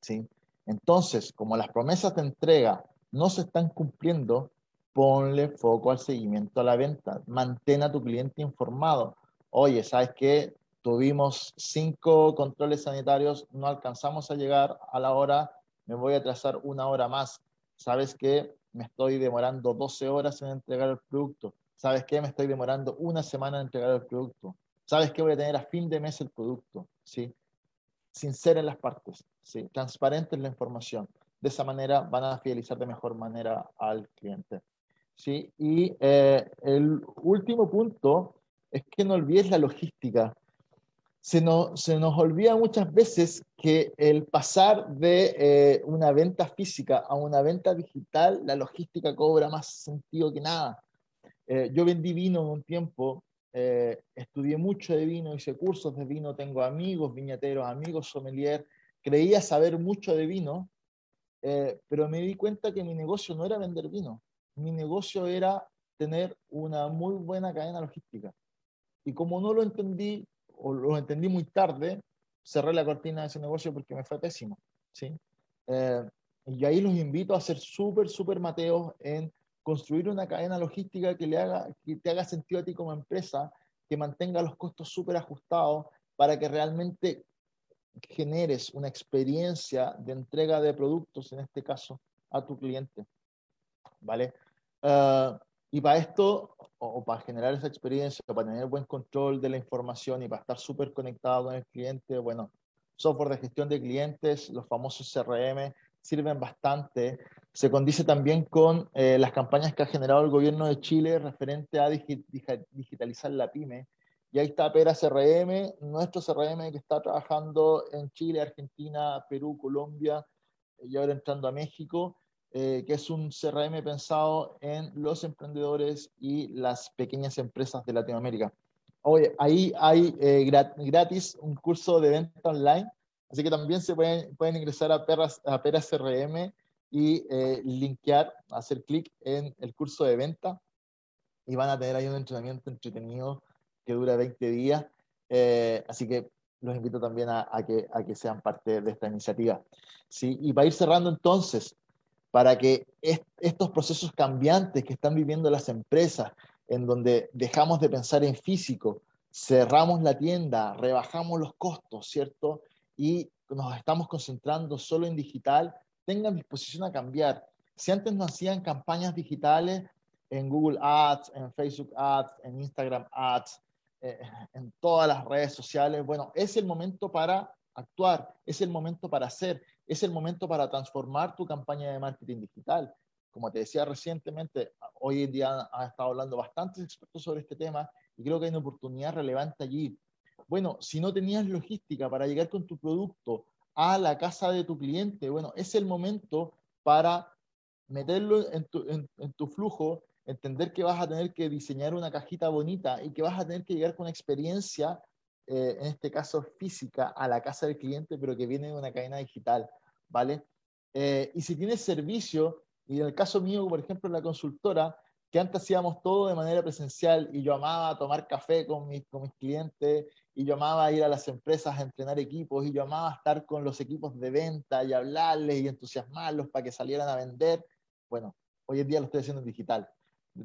¿sí? Entonces, como las promesas de entrega no se están cumpliendo, ponle foco al seguimiento a la venta. Mantén a tu cliente informado. Oye, ¿sabes qué? Tuvimos cinco controles sanitarios, no alcanzamos a llegar a la hora, me voy a trazar una hora más. ¿Sabes qué? Me estoy demorando 12 horas en entregar el producto. ¿Sabes qué? Me estoy demorando una semana en entregar el producto. ¿Sabes qué? Voy a tener a fin de mes el producto. ¿Sí? Sincera en las partes. ¿sí? Transparente en la información. De esa manera van a fidelizar de mejor manera al cliente. ¿sí? Y eh, el último punto es que no olvides la logística. Se nos, se nos olvida muchas veces que el pasar de eh, una venta física a una venta digital, la logística cobra más sentido que nada. Eh, yo vendí vino en un tiempo, estudié mucho de vino, hice cursos de vino, tengo amigos viñateros, amigos sommelier, creía saber mucho de vino, pero me di cuenta que mi negocio no era vender vino, mi negocio era tener una muy buena cadena logística. Y como no lo entendí, o lo entendí muy tarde, cerré la cortina de ese negocio porque me fue pésimo. ¿sí? Eh, y ahí los invito a ser súper, súper mateos en construir una cadena logística que, le haga, que te haga sentido a ti como empresa, que mantenga los costos súper ajustados para que realmente generes una experiencia de entrega de productos, en este caso, a tu cliente. ¿Vale? Ah, y para esto, o, para generar esa experiencia, para tener buen control de la información y para estar súper conectado con el cliente, bueno, software de gestión de clientes, los famosos CRM, sirven bastante. Se condice también con eh, las campañas que ha generado el gobierno de Chile referente a digitalizar la pyme. Y ahí está Pera CRM, nuestro CRM que está trabajando en Chile, Argentina, Perú, Colombia y ahora entrando a México. Eh, que es un CRM pensado en los emprendedores y las pequeñas empresas de Latinoamérica. Oye, ahí hay eh, gratis un curso de venta online, así que también se pueden, pueden ingresar a, Perras, a Peras CRM y eh, linkear, hacer clic en el curso de venta y van a tener ahí un entrenamiento entretenido que dura 20 días. así que los invito también a, a, que, a que sean parte de esta iniciativa. ¿sí? Y para ir cerrando entonces, para que estos procesos cambiantes que están viviendo las empresas, en donde dejamos de pensar en físico, cerramos la tienda, rebajamos los costos, ¿cierto? Y nos estamos concentrando solo en digital, tengan disposición a cambiar. Si antes no hacían campañas digitales en Google Ads, en Facebook Ads, en Instagram Ads, eh, en todas las redes sociales, bueno, es el momento para actuar, es el momento para hacer, es el momento para transformar tu campaña de marketing digital. Como te decía recientemente, hoy en día han estado hablando bastantes expertos sobre este tema y creo que hay una oportunidad relevante allí. Bueno, si no tenías logística para llegar con tu producto a la casa de tu cliente, bueno, es el momento para meterlo en tu, en, tu flujo, entender que vas a tener que diseñar una cajita bonita y que vas a tener que llegar con una experiencia eh, en este caso física, a la casa del cliente, pero que viene de una cadena digital, ¿vale? Eh, y si tienes servicio, y en el caso mío, por ejemplo, la consultora, que antes hacíamos todo de manera presencial y yo amaba tomar café con mis, con mis clientes y yo amaba ir a las empresas a entrenar equipos y yo amaba estar con los equipos de venta y hablarles y entusiasmarlos para que salieran a vender. Bueno, hoy en día lo estoy haciendo en digital.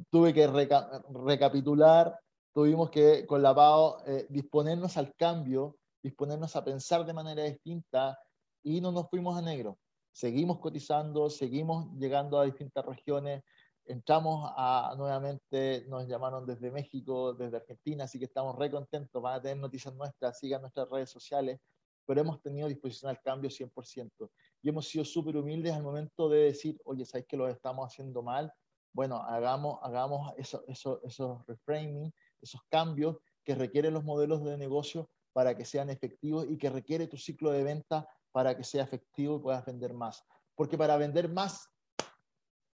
Tuve que recapitular tuvimos que, con la PAO, eh, disponernos al cambio, disponernos a pensar de manera distinta y no nos fuimos a negro. Seguimos cotizando, seguimos llegando a distintas regiones, entramos a, nuevamente, nos llamaron desde México, desde Argentina, así que estamos re contentos, van a tener noticias nuestras, sigan nuestras redes sociales, pero hemos tenido disposición al cambio 100%. Y hemos sido súper humildes al momento de decir, oye, ¿sabéis que lo estamos haciendo mal? Bueno, hagamos, hagamos eso, eso, esos reframing, esos cambios que requieren los modelos de negocio para que sean efectivos y que requiere tu ciclo de venta para que sea efectivo y puedas vender más. Porque para vender más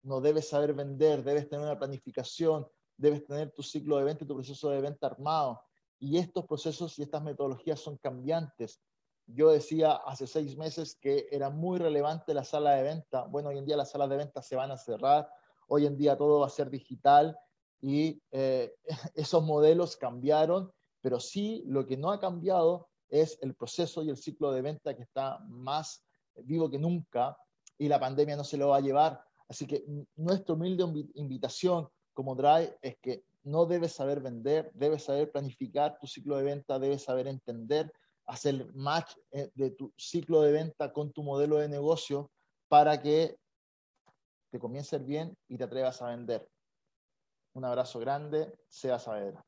no debes saber vender, debes tener una planificación, debes tener tu ciclo de venta y tu proceso de venta armado. y estos procesos y estas metodologías son cambiantes. Yo decía hace seis meses que era muy relevante la sala de venta. Bueno, hoy en día las salas de venta se van a cerrar, hoy en día todo va a ser digital y eh, [LAUGHS] esos modelos cambiaron, pero sí lo que no ha cambiado es el proceso y el ciclo de venta que está más vivo que nunca y la pandemia no se lo va a llevar. Así que nuestra humilde invitación como Drive es que no debes saber vender, debes saber planificar tu ciclo de venta, debes saber entender, hacer match eh, de tu ciclo de venta con tu modelo de negocio para que te comience bien y te atrevas a vender. Un abrazo grande, sea Saavedra.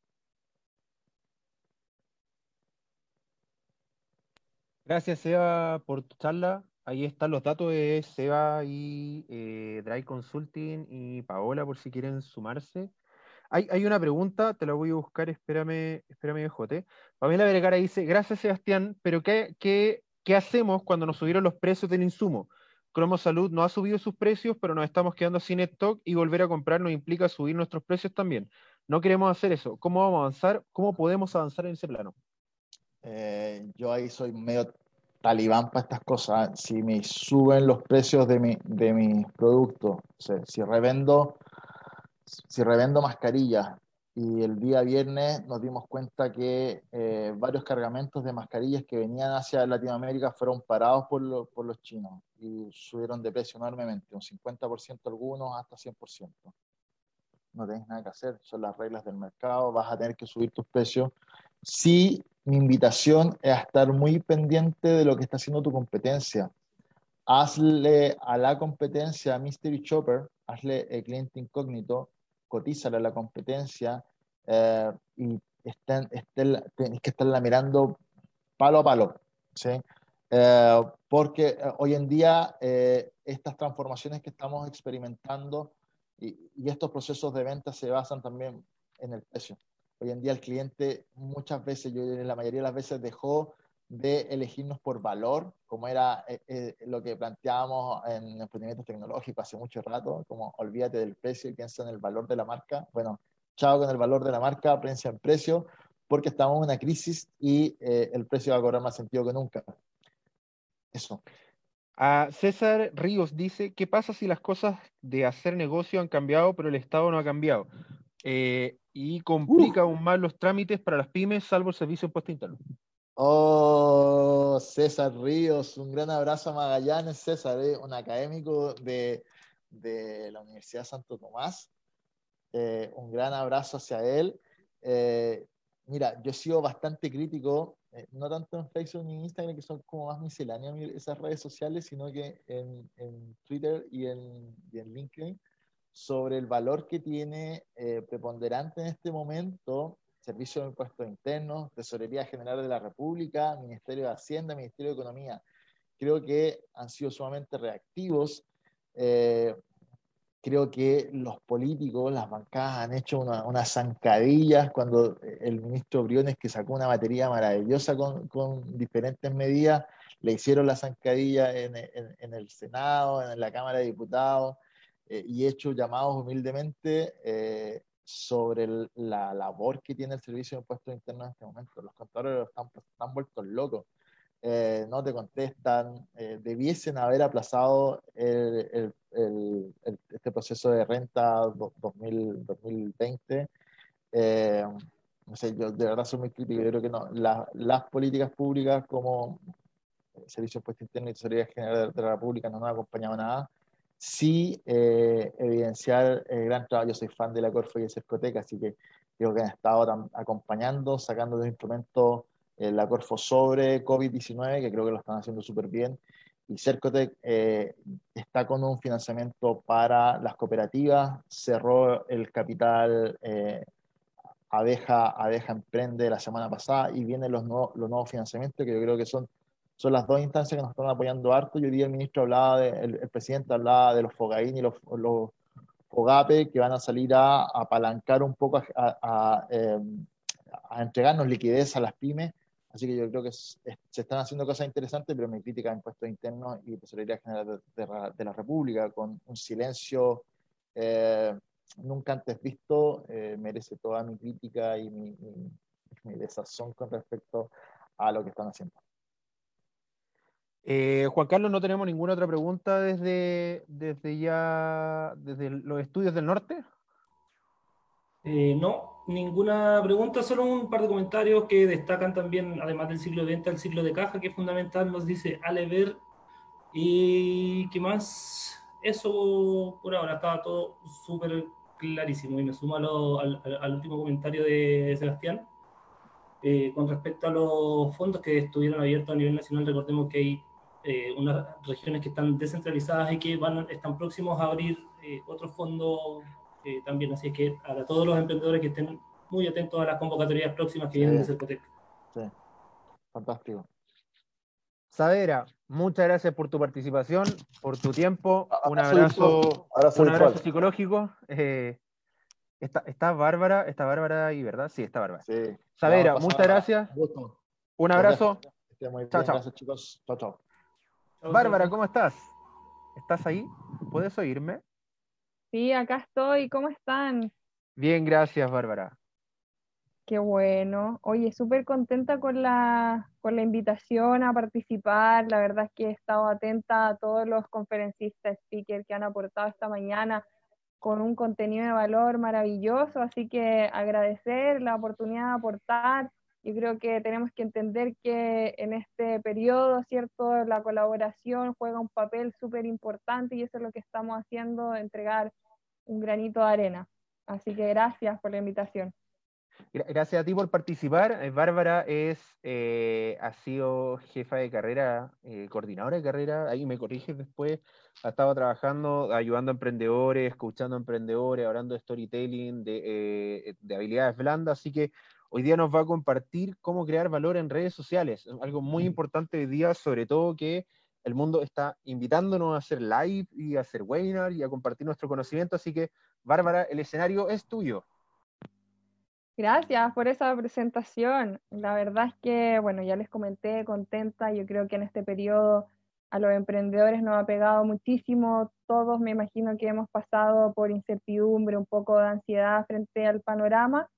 Gracias, Seba, por tu charla. Ahí están los datos de Seba y eh, Drive Consulting y Paola por si quieren sumarse. Hay, una pregunta, te la voy a buscar, espérame, espérame, Jote. Pamela Vergara dice, gracias Sebastián, pero ¿qué, qué, qué hacemos cuando nos subieron los precios del insumo? Cromo Salud no ha subido sus precios, pero nos estamos quedando sin stock y volver a comprar nos implica subir nuestros precios también. No queremos hacer eso. ¿Cómo vamos a avanzar? ¿Cómo podemos avanzar en ese plano? Eh, yo ahí soy medio talibán para estas cosas. Si me suben los precios de, mi, de mis productos, si revendo si revendo mascarillas y el día viernes nos dimos cuenta que eh, varios cargamentos de mascarillas que venían hacia Latinoamérica fueron parados por, por los chinos y subieron de precio enormemente, un 50% algunos hasta 100%. No tenés nada que hacer, son las reglas del mercado, vas a tener que subir tus precios. Sí, mi invitación es a estar muy pendiente de lo que está haciendo tu competencia. Hazle a la competencia Mystery Chopper, hazle el cliente incógnito, cotízala a la competencia eh, y estén, tenéis que estarla mirando palo a palo. ¿sí? Eh, porque eh, hoy en día estas transformaciones que estamos experimentando y, y, estos procesos de venta se basan también en el precio. Hoy en día el cliente muchas veces, yo la mayoría de las veces dejó de elegirnos por valor, como era eh, eh, lo que planteábamos en emprendimientos tecnológicos hace mucho rato, como olvídate del precio y piensa en el valor de la marca. Bueno, chao con el valor de la marca, piensa en precio, porque estamos en una crisis y eh, el precio va a cobrar más sentido que nunca. Eso. A César Ríos dice, ¿qué pasa si las cosas de hacer negocio han cambiado, pero el Estado no ha cambiado? y complica aún más los trámites para las pymes, salvo el servicio de impuesto interno. Oh, César Ríos, un gran abrazo a Magallanes, César, eh, un académico de, la Universidad Santo Tomás. Eh, un gran abrazo hacia él. Eh, mira, yo he sido bastante crítico, no tanto en Facebook ni en Instagram, que son como más misceláneas esas redes sociales, sino que en, Twitter y en, y en, LinkedIn, sobre el valor que tiene preponderante en este momento Servicio de Impuestos Internos, Tesorería General de la República, Ministerio de Hacienda, Ministerio de Economía. Creo que han sido sumamente reactivos. Eh, creo que los políticos, las bancadas han hecho unas zancadillas cuando el ministro Briones, que sacó una batería maravillosa con, con diferentes medidas, le hicieron la zancadilla en, en, el Senado, en la Cámara de Diputados, eh, y hecho llamados humildemente eh, sobre la labor que tiene el Servicio de Impuestos Internos en este momento. Los contadores están, están vueltos locos. Eh, no te contestan, eh, debiesen haber aplazado el, el, este proceso de renta 2000, 2020. Eh, no sé, yo de verdad soy muy crítico, yo creo que no, las políticas públicas como el Servicio de Impuestos Internos y Tesorería General de la República no nos han acompañado nada sí eh, evidenciar el gran trabajo. Yo soy fan de la Corfo y de Cercoteca, así que creo que han estado acompañando, sacando los instrumentos eh, la Corfo sobre COVID-19, que creo que lo están haciendo súper bien. Y Cercotec eh, está con un financiamiento para las cooperativas, cerró el capital Abeja, Abeja Emprende la semana pasada y vienen los, nuevos, los nuevos financiamientos que yo creo que son son las dos instancias que nos están apoyando harto. Yo día el ministro hablaba, de, el, presidente hablaba de los Fogaín y los, Fogape que van a salir a, apalancar un poco, a, em, a, entregarnos liquidez a las pymes. Así que yo creo que se están haciendo cosas interesantes, pero mi crítica a impuestos internos y tesorería general de, la República, con un silencio eh, nunca antes visto, eh, merece toda mi crítica y mi, mi desazón con respecto a lo que están haciendo. Eh, Juan Carlos, no tenemos ninguna otra pregunta desde, desde ya, desde los estudios del norte. Eh, no, ninguna pregunta, solo un par de comentarios que destacan también, además del ciclo de venta, el ciclo de caja, que es fundamental, nos dice Alever. ¿Y qué más? Eso por ahora estaba todo súper clarísimo y me sumo al, al, último comentario de Sebastián. Eh, con respecto a los fondos que estuvieron abiertos a nivel nacional, recordemos que hay eh, unas regiones que están descentralizadas y que van, están próximos a abrir eh, otros fondos eh, también. Así es que a todos los emprendedores que estén muy atentos a las convocatorias próximas que vienen de Cercotec. Sí, fantástico. Savera, muchas gracias por tu participación, por tu tiempo. Un abrazo, un abrazo psicológico. está, está, Bárbara, está Bárbara y verdad, sí, está Bárbara. Sí. Savera, muchas gracias. Un abrazo. Chao, chao. Gracias, chicos. Chao, chao. Bárbara, ¿cómo estás? ¿Estás ahí? ¿Puedes oírme? Sí, acá estoy. ¿Cómo están? Bien, gracias, Bárbara. Qué bueno. Oye, súper contenta con la, con la invitación a participar. La verdad es que he estado atenta a todos los conferencistas, speakers que han aportado esta mañana con un contenido de valor maravilloso. Así que agradecer la oportunidad de aportar yo creo que tenemos que entender que en este periodo, ¿cierto? La colaboración juega un papel súper importante y eso es lo que estamos haciendo, entregar un granito de arena. Así que gracias por la invitación. Gracias a ti por participar. Eh, Bárbara es, eh, ha sido jefa de carrera, eh, coordinadora de carrera, ahí me corriges después, ha estado trabajando, ayudando a emprendedores, escuchando a emprendedores, hablando de storytelling, de, de habilidades blandas, así que hoy día nos va a compartir cómo crear valor en redes sociales. Algo muy importante hoy día, sobre todo que el mundo está invitándonos a hacer live y a hacer webinar y a compartir nuestro conocimiento. Así que, Bárbara, el escenario es tuyo. Gracias por esa presentación. La verdad es que, bueno, ya les comenté, contenta. Yo creo que en este periodo a los emprendedores nos ha pegado muchísimo. Todos me imagino que hemos pasado por incertidumbre, un poco de ansiedad frente al panorama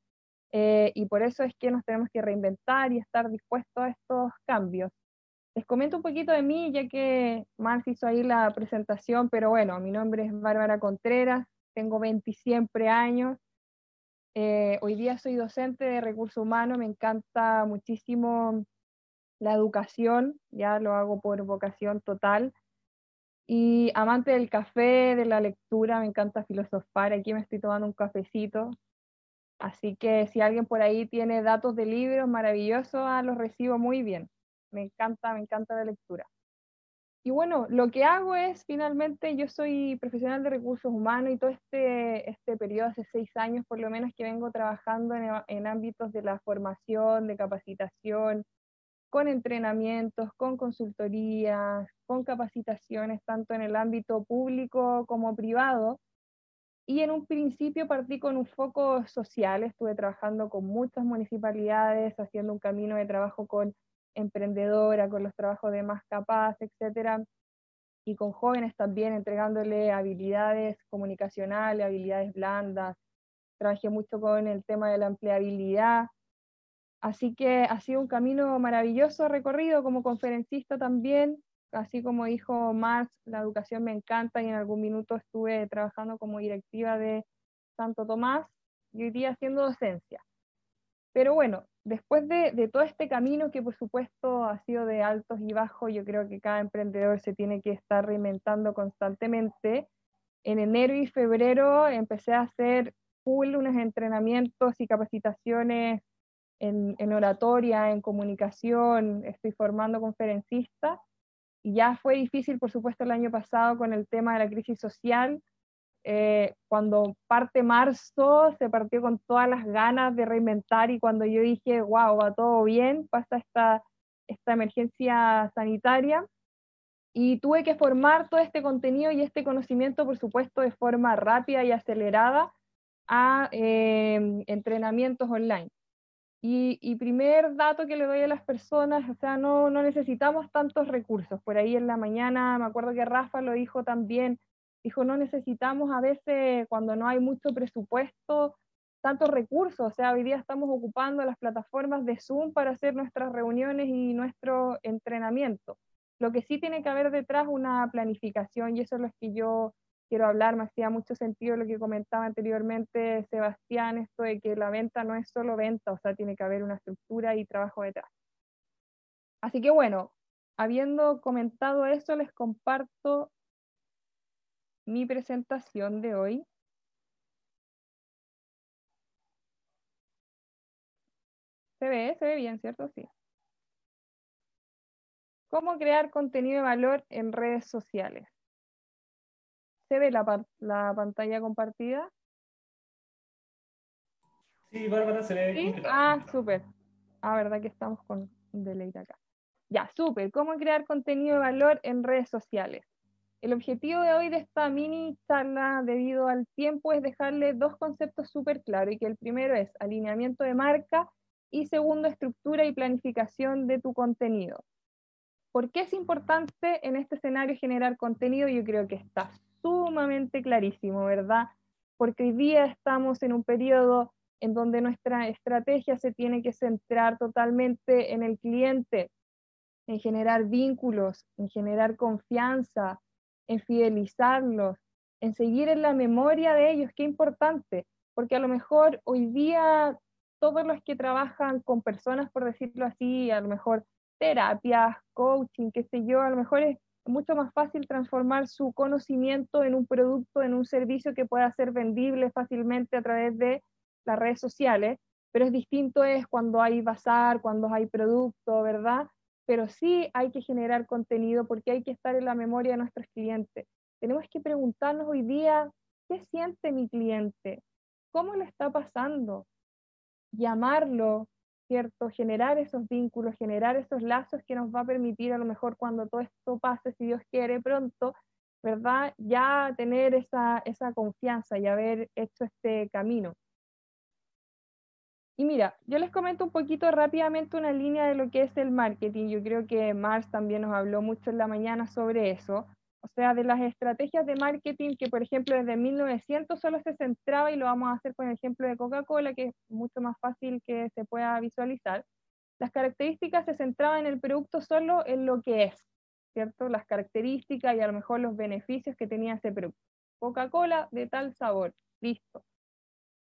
eh, y por eso es que nos tenemos que reinventar y estar dispuestos a estos cambios. Les comento un poquito de mí, ya que Marx hizo ahí la presentación, pero bueno, mi nombre es Bárbara Contreras, tengo 27 años, eh, hoy día soy docente de recursos humanos, me encanta muchísimo la educación, ya lo hago por vocación total. Y amante del café, de la lectura, me encanta filosofar. Aquí me estoy tomando un cafecito, Así que si alguien por ahí tiene datos de libros maravillosos, ah, los recibo muy bien. Me encanta, me encanta la lectura. Y bueno, lo que hago es, finalmente, yo soy profesional de recursos humanos y todo este, este periodo, hace seis años por lo menos, que vengo trabajando en, en ámbitos de la formación, de capacitación, con entrenamientos, con consultorías, con capacitaciones, tanto en el ámbito público como privado, y en un principio partí con un foco social, estuve trabajando con muchas municipalidades, haciendo un camino de trabajo con emprendedora, con los trabajos de más capaz, etcétera, y con jóvenes también, entregándole habilidades comunicacionales, habilidades blandas. Trabajé mucho con el tema de la empleabilidad. Así que ha sido un camino maravilloso recorrido como conferencista también, así como dijo Marx, la educación me encanta y en algún minuto estuve trabajando como directiva de Santo Tomás y hoy día haciendo docencia. Pero bueno, después de, todo este camino que por supuesto ha sido de altos y bajos, yo creo que cada emprendedor se tiene que estar reinventando constantemente. En enero y febrero empecé a hacer full unos entrenamientos y capacitaciones en, en oratoria, en comunicación, estoy formando conferencistas ya fue difícil, por supuesto, el año pasado con el tema de la crisis social. Eh, cuando parte marzo se partió con todas las ganas de reinventar y cuando yo dije, wow, va todo bien, pasa esta, esta emergencia sanitaria y tuve que formar todo este contenido y este conocimiento, por supuesto, de forma rápida y acelerada a eh, entrenamientos online. Y, primer dato que le doy a las personas, o sea, no, necesitamos tantos recursos. Por ahí en la mañana, me acuerdo que Rafa lo dijo también, dijo, no necesitamos a veces, cuando no hay mucho presupuesto, tantos recursos, o sea, hoy día estamos ocupando las plataformas de Zoom para hacer nuestras reuniones y nuestro entrenamiento. Lo que sí tiene que haber detrás una planificación y eso es lo que yo quiero hablar, me hacía mucho sentido lo que comentaba anteriormente Sebastián, esto de que la venta no es solo venta, o sea, tiene que haber una estructura y trabajo detrás. Así que bueno, habiendo comentado eso, les comparto mi presentación de hoy. ¿Se ve? ¿Se ve bien, cierto? Sí. ¿Cómo crear contenido de valor en redes sociales? ¿Se ve la, la pantalla compartida? Sí, Bárbara, se ve. ¿Sí? Ah, súper. Ah, verdad que estamos con delay acá. Ya, súper. ¿Cómo crear contenido de valor en redes sociales? El objetivo de hoy de esta mini charla, debido al tiempo, es dejarle dos conceptos súper claros y que el primero es alineamiento de marca y segundo, estructura y planificación de tu contenido. ¿Por qué es importante en este escenario generar contenido? Yo creo que está sumamente clarísimo, ¿verdad? Porque hoy día estamos en un periodo en donde nuestra estrategia se tiene que centrar totalmente en el cliente, en generar vínculos, en generar confianza, en fidelizarlos, en seguir en la memoria de ellos, qué importante, porque a lo mejor hoy día todos los que trabajan con personas, por decirlo así, a lo mejor terapias, coaching, qué sé yo, a lo mejor es mucho más fácil transformar su conocimiento en un producto, en un servicio que pueda ser vendible fácilmente a través de las redes sociales, pero es distinto es cuando hay bazar, cuando hay producto, ¿verdad? Pero sí hay que generar contenido porque hay que estar en la memoria de nuestros clientes. Tenemos que preguntarnos hoy día, ¿qué siente mi cliente? ¿Cómo le está pasando? llamarlo, ¿cierto? Generar esos vínculos, generar esos lazos que nos va a permitir a lo mejor cuando todo esto pase, si Dios quiere pronto, ¿verdad? Ya tener esa, esa confianza y haber hecho este camino. Y mira, yo les comento un poquito rápidamente una línea de lo que es el marketing. Yo creo que Mars también nos habló mucho en la mañana sobre eso o sea, de las estrategias de marketing que, por ejemplo, desde 1900 solo se centraba, y lo vamos a hacer con el ejemplo de Coca-Cola, que es mucho más fácil que se pueda visualizar, las características se centraban en el producto solo en lo que es, ¿cierto? Las características y a lo mejor los beneficios que tenía ese producto. Coca-Cola de tal sabor, listo.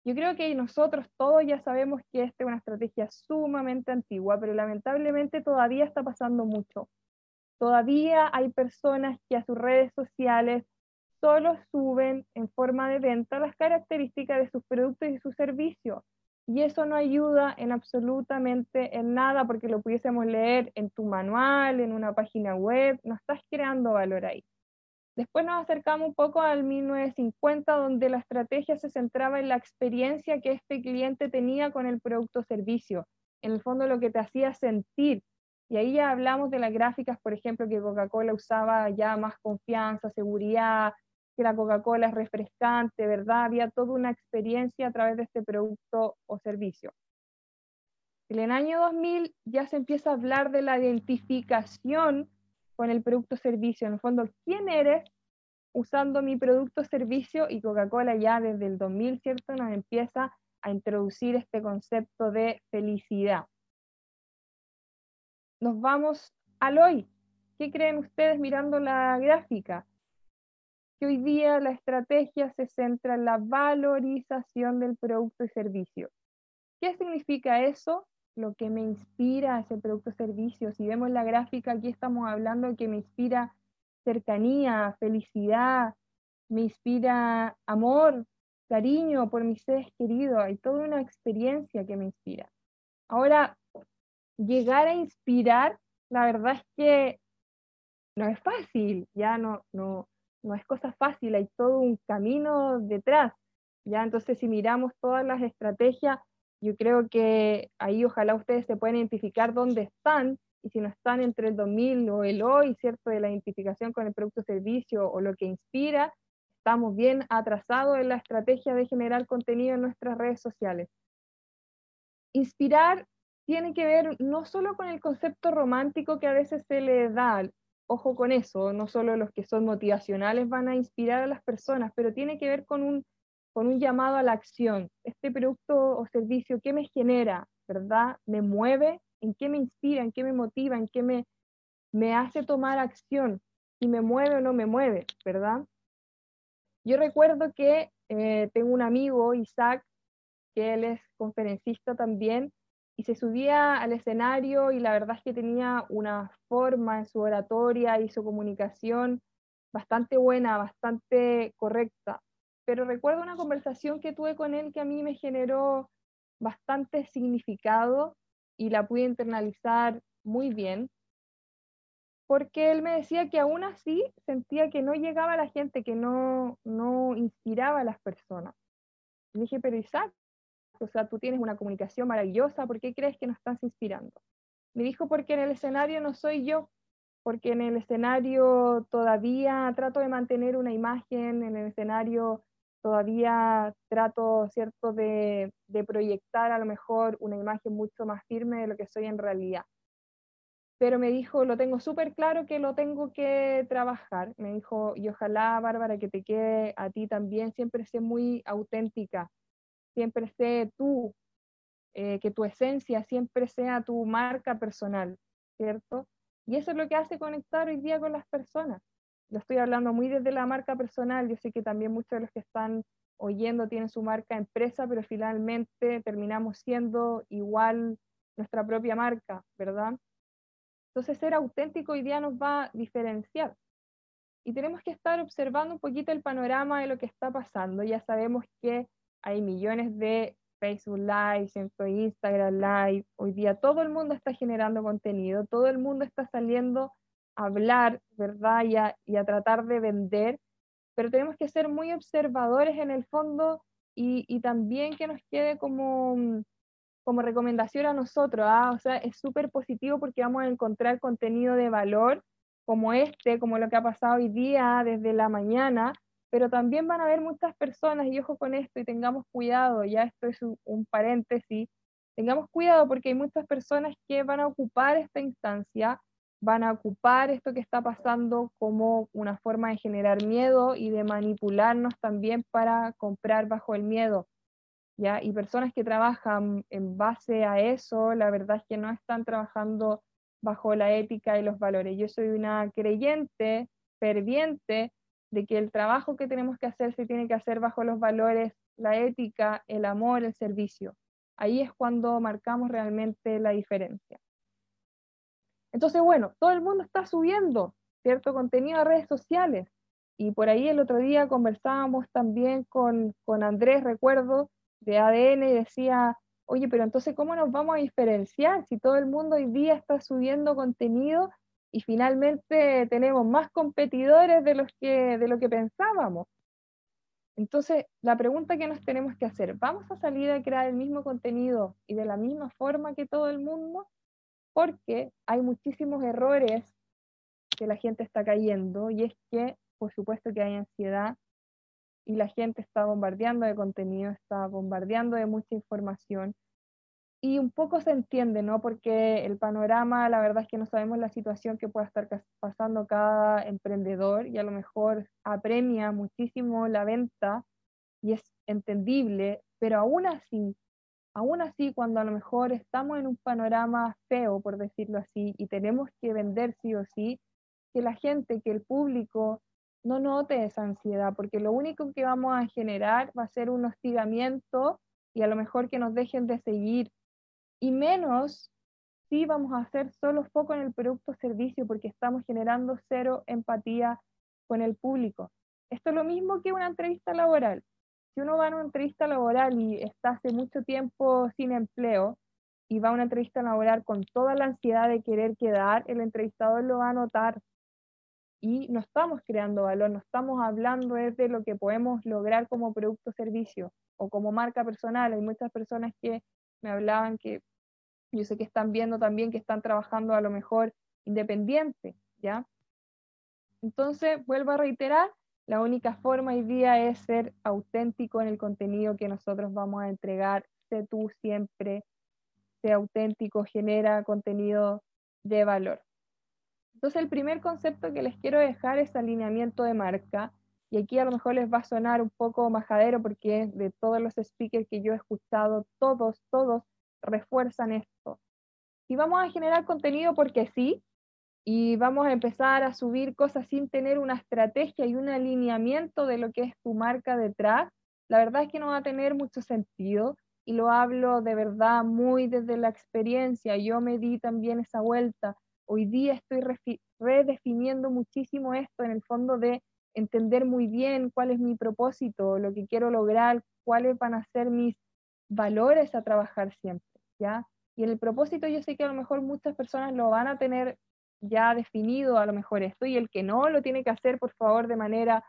Yo creo que nosotros todos ya sabemos que esta es una estrategia sumamente antigua, pero lamentablemente todavía está pasando mucho. Todavía hay personas que a sus redes sociales solo suben en forma de venta las características de sus productos y sus servicios. Y eso no ayuda en absolutamente en nada porque lo pudiésemos leer en tu manual, en una página web, no estás creando valor ahí. Después nos acercamos un poco al 1950, donde la estrategia se centraba en la experiencia que este cliente tenía con el producto o servicio. En el fondo lo que te hacía sentir, y ahí ya hablamos de las gráficas, por ejemplo, que Coca-Cola usaba ya más confianza, seguridad, que la Coca-Cola es refrescante, ¿verdad? Había toda una experiencia a través de este producto o servicio. En el año 2000 ya se empieza a hablar de la identificación con el producto o servicio. En el fondo, ¿quién eres usando mi producto o servicio? Y Coca-Cola ya desde el 2000, ¿cierto? Nos empieza a introducir este concepto de felicidad nos vamos al hoy. ¿Qué creen ustedes mirando la gráfica? Que hoy día la estrategia se centra en la valorización del producto y servicio. ¿Qué significa eso? Lo que me inspira ese producto o servicio. Si vemos la gráfica, aquí estamos hablando de que me inspira cercanía, felicidad, me inspira amor, cariño por mis seres queridos. Hay toda una experiencia que me inspira. Ahora, llegar a inspirar, la verdad es que no es fácil, ya no, no, no es cosa fácil, hay todo un camino detrás. Ya entonces si miramos todas las estrategias, yo creo que ahí ojalá ustedes se puedan identificar dónde están y si no están entre el 2000 o el hoy, ¿cierto? De la identificación con el producto o servicio o lo que inspira, estamos bien atrasados en la estrategia de generar contenido en nuestras redes sociales. Inspirar tiene que ver no solo con el concepto romántico que a veces se le da, ojo con eso, no solo los que son motivacionales van a inspirar a las personas, pero tiene que ver con un, con un llamado a la acción. Este producto o servicio, ¿qué me genera? ¿Verdad? ¿Me mueve? ¿En qué me inspira? ¿En qué me motiva? ¿En qué me, me hace tomar acción? Si me mueve o no me mueve, ¿verdad? Yo recuerdo que eh, tengo un amigo, Isaac, que él es conferencista también, y se subía al escenario y la verdad es que tenía una forma en su oratoria y su comunicación bastante buena, bastante correcta. Pero recuerdo una conversación que tuve con él que a mí me generó bastante significado y la pude internalizar muy bien, porque él me decía que aún así sentía que no llegaba a la gente, que no, no inspiraba a las personas. Y dije, pero Isaac, o sea, tú tienes una comunicación maravillosa, ¿por qué crees que no estás inspirando? Me dijo, porque en el escenario no soy yo, porque en el escenario todavía trato de mantener una imagen, en el escenario todavía trato, ¿cierto?, de, de proyectar a lo mejor una imagen mucho más firme de lo que soy en realidad pero me dijo, lo tengo súper claro que lo tengo que trabajar. Me dijo, y ojalá, Bárbara, que te quede a ti también, siempre sé muy auténtica, siempre sé tú, eh, que tu esencia siempre sea tu marca personal, ¿cierto? Y eso es lo que hace conectar hoy día con las personas. Lo estoy hablando muy desde la marca personal, yo sé que también muchos de los que están oyendo tienen su marca empresa, pero finalmente terminamos siendo igual nuestra propia marca, ¿verdad? Entonces, ser auténtico hoy día nos va a diferenciar. Y tenemos que estar observando un poquito el panorama de lo que está pasando. Ya sabemos que hay millones de Facebook Live, Instagram Live. Hoy día todo el mundo está generando contenido, todo el mundo está saliendo a hablar, ¿verdad? Y a, y a tratar de vender. Pero tenemos que ser muy observadores en el fondo y, y también que nos quede como como recomendación a nosotros, ¿ah? o sea, es súper positivo porque vamos a encontrar contenido de valor como este, como lo que ha pasado hoy día desde la mañana, pero también van a haber muchas personas, y ojo con esto, y tengamos cuidado, ya esto es un, paréntesis, tengamos cuidado porque hay muchas personas que van a ocupar esta instancia, van a ocupar esto que está pasando como una forma de generar miedo y de manipularnos también para comprar bajo el miedo. ¿ya? Y personas que trabajan en base a eso, la verdad es que no están trabajando bajo la ética y los valores. Yo soy una creyente, ferviente, de que el trabajo que tenemos que hacer se tiene que hacer bajo los valores, la ética, el amor, el servicio. Ahí es cuando marcamos realmente la diferencia. Entonces, bueno, todo el mundo está subiendo cierto contenido a redes sociales. Y por ahí el otro día conversábamos también con, con Andrés, recuerdo, de ADN y decía, oye, pero entonces, ¿cómo nos vamos a diferenciar si todo el mundo hoy día está subiendo contenido y finalmente tenemos más competidores de, los que, de lo que pensábamos? Entonces, la pregunta que nos tenemos que hacer, ¿vamos a salir a crear el mismo contenido y de la misma forma que todo el mundo? Porque hay muchísimos errores que la gente está cayendo y es que, por supuesto que hay ansiedad, y la gente está bombardeando de contenido, está bombardeando de mucha información. Y un poco se entiende, ¿no? Porque el panorama, la verdad es que no sabemos la situación que pueda estar pasando cada emprendedor y a lo mejor apremia muchísimo la venta y es entendible, pero aún así, aún así, cuando a lo mejor estamos en un panorama feo, por decirlo así, y tenemos que vender sí o sí, que la gente, que el público no note esa ansiedad, porque lo único que vamos a generar va a ser un hostigamiento y a lo mejor que nos dejen de seguir. Y menos si vamos a hacer solo foco en el producto o servicio, porque estamos generando cero empatía con el público. Esto es lo mismo que una entrevista laboral. Si uno va a una entrevista laboral y está hace mucho tiempo sin empleo y va a una entrevista laboral con toda la ansiedad de querer quedar, el entrevistador lo va a notar y no estamos creando valor, no estamos hablando de lo que podemos lograr como producto o servicio o como marca personal. Hay muchas personas que me hablaban que yo sé que están viendo también que están trabajando a lo mejor independiente, ¿ya? Entonces, vuelvo a reiterar, la única forma hoy día es ser auténtico en el contenido que nosotros vamos a entregar. Sé tú siempre, sé auténtico, genera contenido de valor. Entonces, el primer concepto que les quiero dejar es alineamiento de marca. Y aquí a lo mejor les va a sonar un poco majadero porque de todos los speakers que yo he escuchado, todos, todos refuerzan esto. Si vamos a generar contenido porque sí, y vamos a empezar a subir cosas sin tener una estrategia y un alineamiento de lo que es tu marca detrás, la verdad es que no va a tener mucho sentido y lo hablo de verdad muy desde la experiencia. Yo me di también esa vuelta. Hoy día estoy redefiniendo muchísimo esto en el fondo de entender muy bien cuál es mi propósito, lo que quiero lograr, cuáles van a ser mis valores a trabajar siempre, ¿ya? Y en el propósito yo sé que a lo mejor muchas personas lo van a tener ya definido a lo mejor esto y el que no lo tiene que hacer, por favor, de manera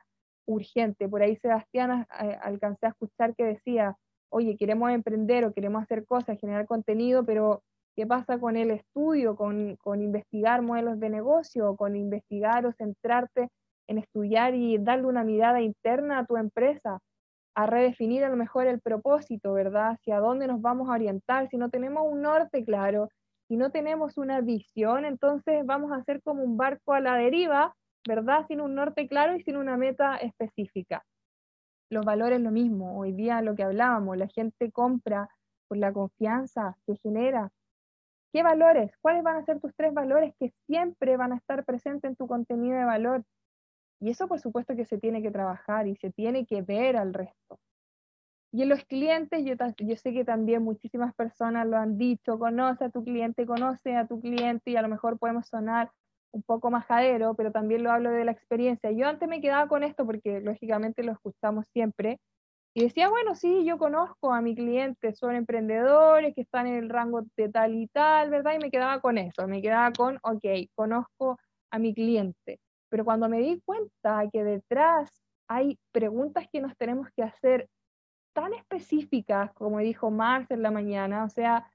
urgente. Por ahí Sebastián eh, alcancé a escuchar que decía, oye, queremos emprender o queremos hacer cosas, generar contenido, pero ¿qué pasa con el estudio, con, con investigar modelos de negocio, con investigar o centrarte en estudiar y darle una mirada interna a tu empresa? a redefinir a lo mejor el propósito, ¿verdad? Hacia dónde nos vamos a orientar. Si no tenemos un norte claro, si no tenemos una visión, entonces vamos a ser como un barco a la deriva, ¿verdad? Sin un norte claro y sin una meta específica. Los valores lo mismo, hoy día lo que hablábamos, la gente compra por la confianza que genera. ¿Qué valores? ¿Cuáles van a ser tus tres valores que siempre van a estar presentes en tu contenido de valor? Y eso por supuesto que se tiene que trabajar y se tiene que ver al resto. Y en los clientes, yo, yo sé que también muchísimas personas lo han dicho, conoce a tu cliente, conoce a tu cliente y a lo mejor podemos sonar un poco majadero, pero también lo hablo de la experiencia. Yo antes me quedaba con esto porque lógicamente lo escuchamos siempre y decía, bueno, sí, yo conozco a mi cliente, son emprendedores que están en el rango de tal y tal, ¿verdad? Y me quedaba con eso, me quedaba con, ok, conozco a mi cliente. Pero cuando me di cuenta que detrás hay preguntas que nos tenemos que hacer tan específicas, como dijo Marx en la mañana, o sea,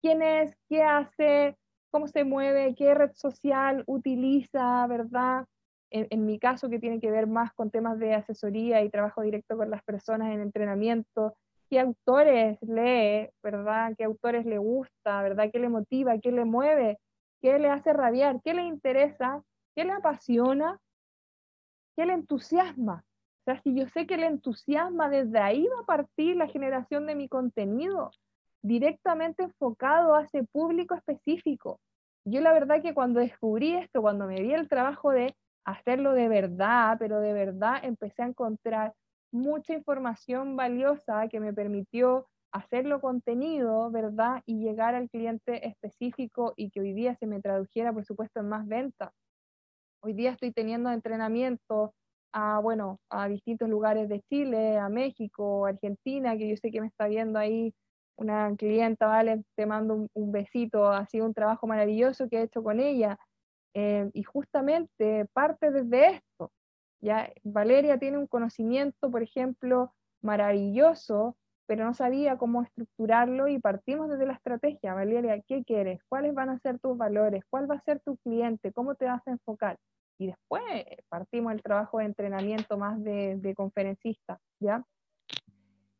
quién es, qué hace, cómo se mueve, qué red social utiliza, ¿verdad? En, mi caso, que tiene que ver más con temas de asesoría y trabajo directo con las personas en entrenamiento, qué autores lee, ¿verdad? ¿Qué autores le gusta, ¿verdad? ¿Qué le motiva, qué le mueve, qué le hace rabiar, qué le interesa, qué le apasiona, qué le entusiasma? sea, si yo sé que le entusiasma, desde ahí va a partir la generación de mi contenido, directamente enfocado a ese público específico. Yo la verdad que cuando descubrí esto, cuando me di el trabajo de hacerlo de verdad, pero de verdad empecé a encontrar mucha información valiosa que me permitió hacerlo contenido, ¿verdad? Y llegar al cliente específico y que hoy día se me tradujera, por supuesto, en más ventas. Hoy día estoy teniendo entrenamientos a, bueno, a distintos lugares de Chile, a México, Argentina, que yo sé que me está viendo ahí una clienta, ¿vale? Te mando un, besito, ha sido un trabajo maravilloso que he hecho con ella. Eh, y justamente parte desde esto. Ya Valeria tiene un conocimiento, por ejemplo, maravilloso, pero no sabía cómo estructurarlo y partimos desde la estrategia. Valeria, ¿qué quieres? ¿Cuáles van a ser tus valores? ¿Cuál va a ser tu cliente? ¿Cómo te vas a enfocar? y después partimos el trabajo de entrenamiento más de, conferencista, ¿ya?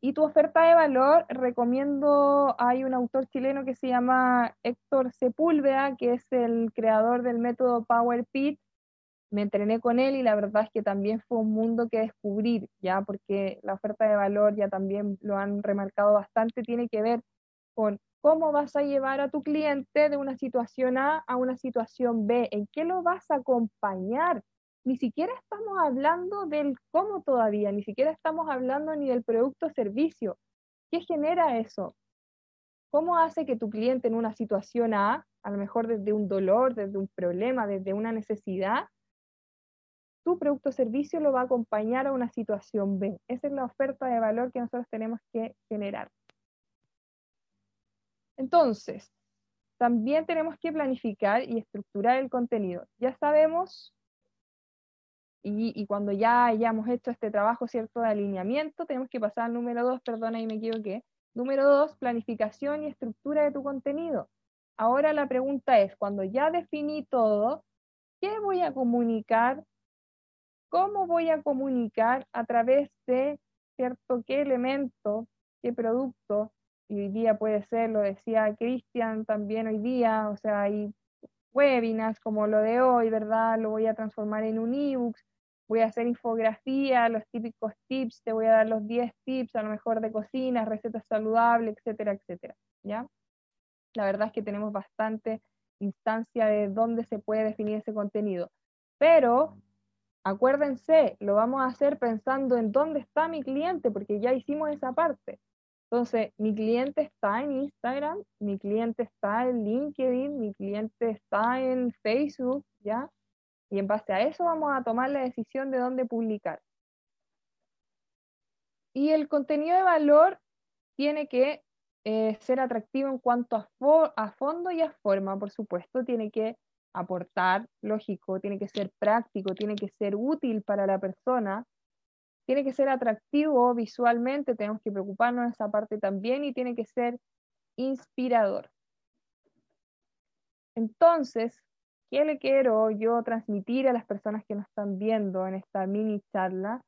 Y tu oferta de valor, recomiendo, hay un autor chileno que se llama Héctor Sepúlveda, que es el creador del método Power Pitch. Me entrené con él y la verdad es que también fue un mundo que descubrir, ya, porque la oferta de valor, ya también lo han remarcado bastante, tiene que ver con cómo vas a llevar a tu cliente de una situación A a una situación B, en qué lo vas a acompañar. Ni siquiera estamos hablando del cómo todavía, ni siquiera estamos hablando ni del producto o servicio. ¿Qué genera eso? ¿Cómo hace que tu cliente en una situación A, a lo mejor desde un dolor, desde un problema, desde una necesidad, tu producto o servicio lo va a acompañar a una situación B? Esa es la oferta de valor que nosotros tenemos que generar. Entonces, también tenemos que planificar y estructurar el contenido. Ya sabemos, y, cuando ya hayamos hecho este trabajo, ¿cierto?, de alineamiento, tenemos que pasar al número dos, perdona, ahí me equivoqué. Número dos, planificación y estructura de tu contenido. Ahora la pregunta es, cuando ya definí todo, ¿qué voy a comunicar? ¿Cómo voy a comunicar a través de, ¿cierto?, qué elemento, qué producto, y hoy día puede ser, lo decía Cristian también hoy día, o sea, hay webinars como lo de hoy, ¿verdad? Lo voy a transformar en un ebook. voy a hacer infografía, los típicos tips, te voy a dar los 10 tips a lo mejor de cocina, recetas saludables, etcétera, etcétera, ¿ya? La verdad es que tenemos bastante instancia de dónde se puede definir ese contenido. Pero acuérdense, lo vamos a hacer pensando en dónde está mi cliente, porque ya hicimos esa parte. Entonces, mi cliente está en Instagram, mi cliente está en LinkedIn, mi cliente está en Facebook, ¿ya? Y en base a eso vamos a tomar la decisión de dónde publicar. Y el contenido de valor tiene que eh, ser atractivo en cuanto a, a fondo y a forma, por supuesto, tiene que aportar, lógico, tiene que ser práctico, tiene que ser útil para la persona, tiene que ser atractivo visualmente, tenemos que preocuparnos de esa parte también y tiene que ser inspirador. Entonces, ¿qué le quiero yo transmitir a las personas que nos están viendo en esta mini charla?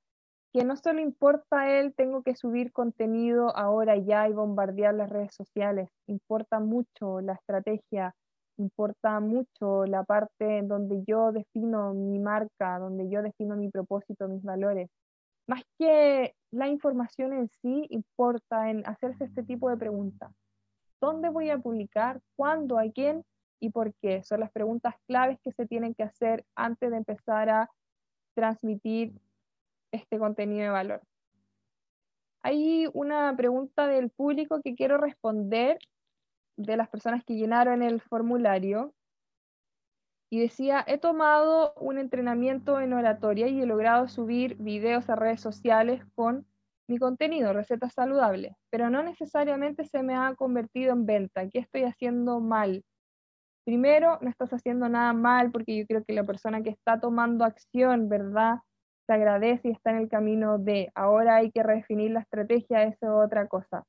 Que no solo importa él, tengo que subir contenido ahora ya y bombardear las redes sociales, importa mucho la estrategia, importa mucho la parte donde yo defino mi marca, donde yo defino mi propósito, mis valores más que la información en sí, importa en hacerse este tipo de preguntas. ¿Dónde voy a publicar? ¿Cuándo? ¿A quién? ¿Y por qué? Son las preguntas claves que se tienen que hacer antes de empezar a transmitir este contenido de valor. Hay una pregunta del público que quiero responder de las personas que llenaron el formulario y decía, he tomado un entrenamiento en oratoria y he logrado subir videos a redes sociales con mi contenido, recetas saludables, pero no necesariamente se me ha convertido en venta. ¿Qué estoy haciendo mal? Primero, no estás haciendo nada mal porque yo creo que la persona que está tomando acción, ¿verdad? Se agradece y está en el camino de ahora hay que redefinir la estrategia, eso es otra cosa.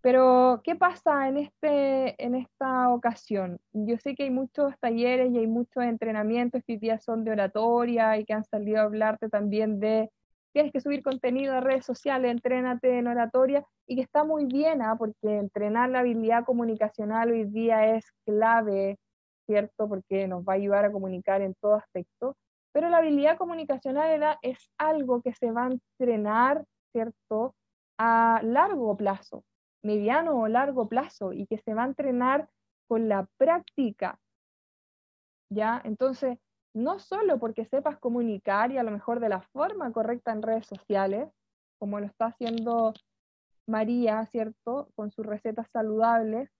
Pero, ¿qué pasa en, este, en esta ocasión? Yo sé que hay muchos talleres y hay muchos entrenamientos que hoy día son de oratoria y que han salido a hablarte también de tienes que subir contenido a redes sociales, entrénate en oratoria y que está muy bien, ¿ah? porque entrenar la habilidad comunicacional hoy día es clave, ¿cierto? Porque nos va a ayudar a comunicar en todo aspecto. Pero la habilidad comunicacional es algo que se va a entrenar, ¿cierto? A largo plazo mediano o largo plazo y que se va a entrenar con la práctica. ¿Ya? Entonces, no solo porque sepas comunicar y a lo mejor de la forma correcta en redes sociales, como lo está haciendo María, ¿cierto? Con sus recetas saludables,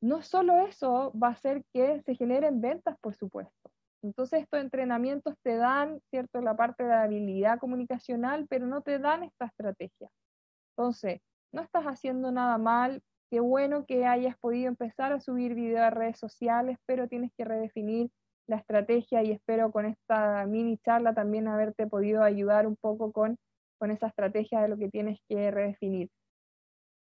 no solo eso va a hacer que se generen ventas, por supuesto. Entonces estos entrenamientos te dan, ¿cierto? La parte de habilidad comunicacional, pero no te dan esta estrategia. Entonces, no estás haciendo nada mal, qué bueno que hayas podido empezar a subir videos a redes sociales, pero tienes que redefinir la estrategia y espero con esta mini charla también haberte podido ayudar un poco con, con esa estrategia de lo que tienes que redefinir.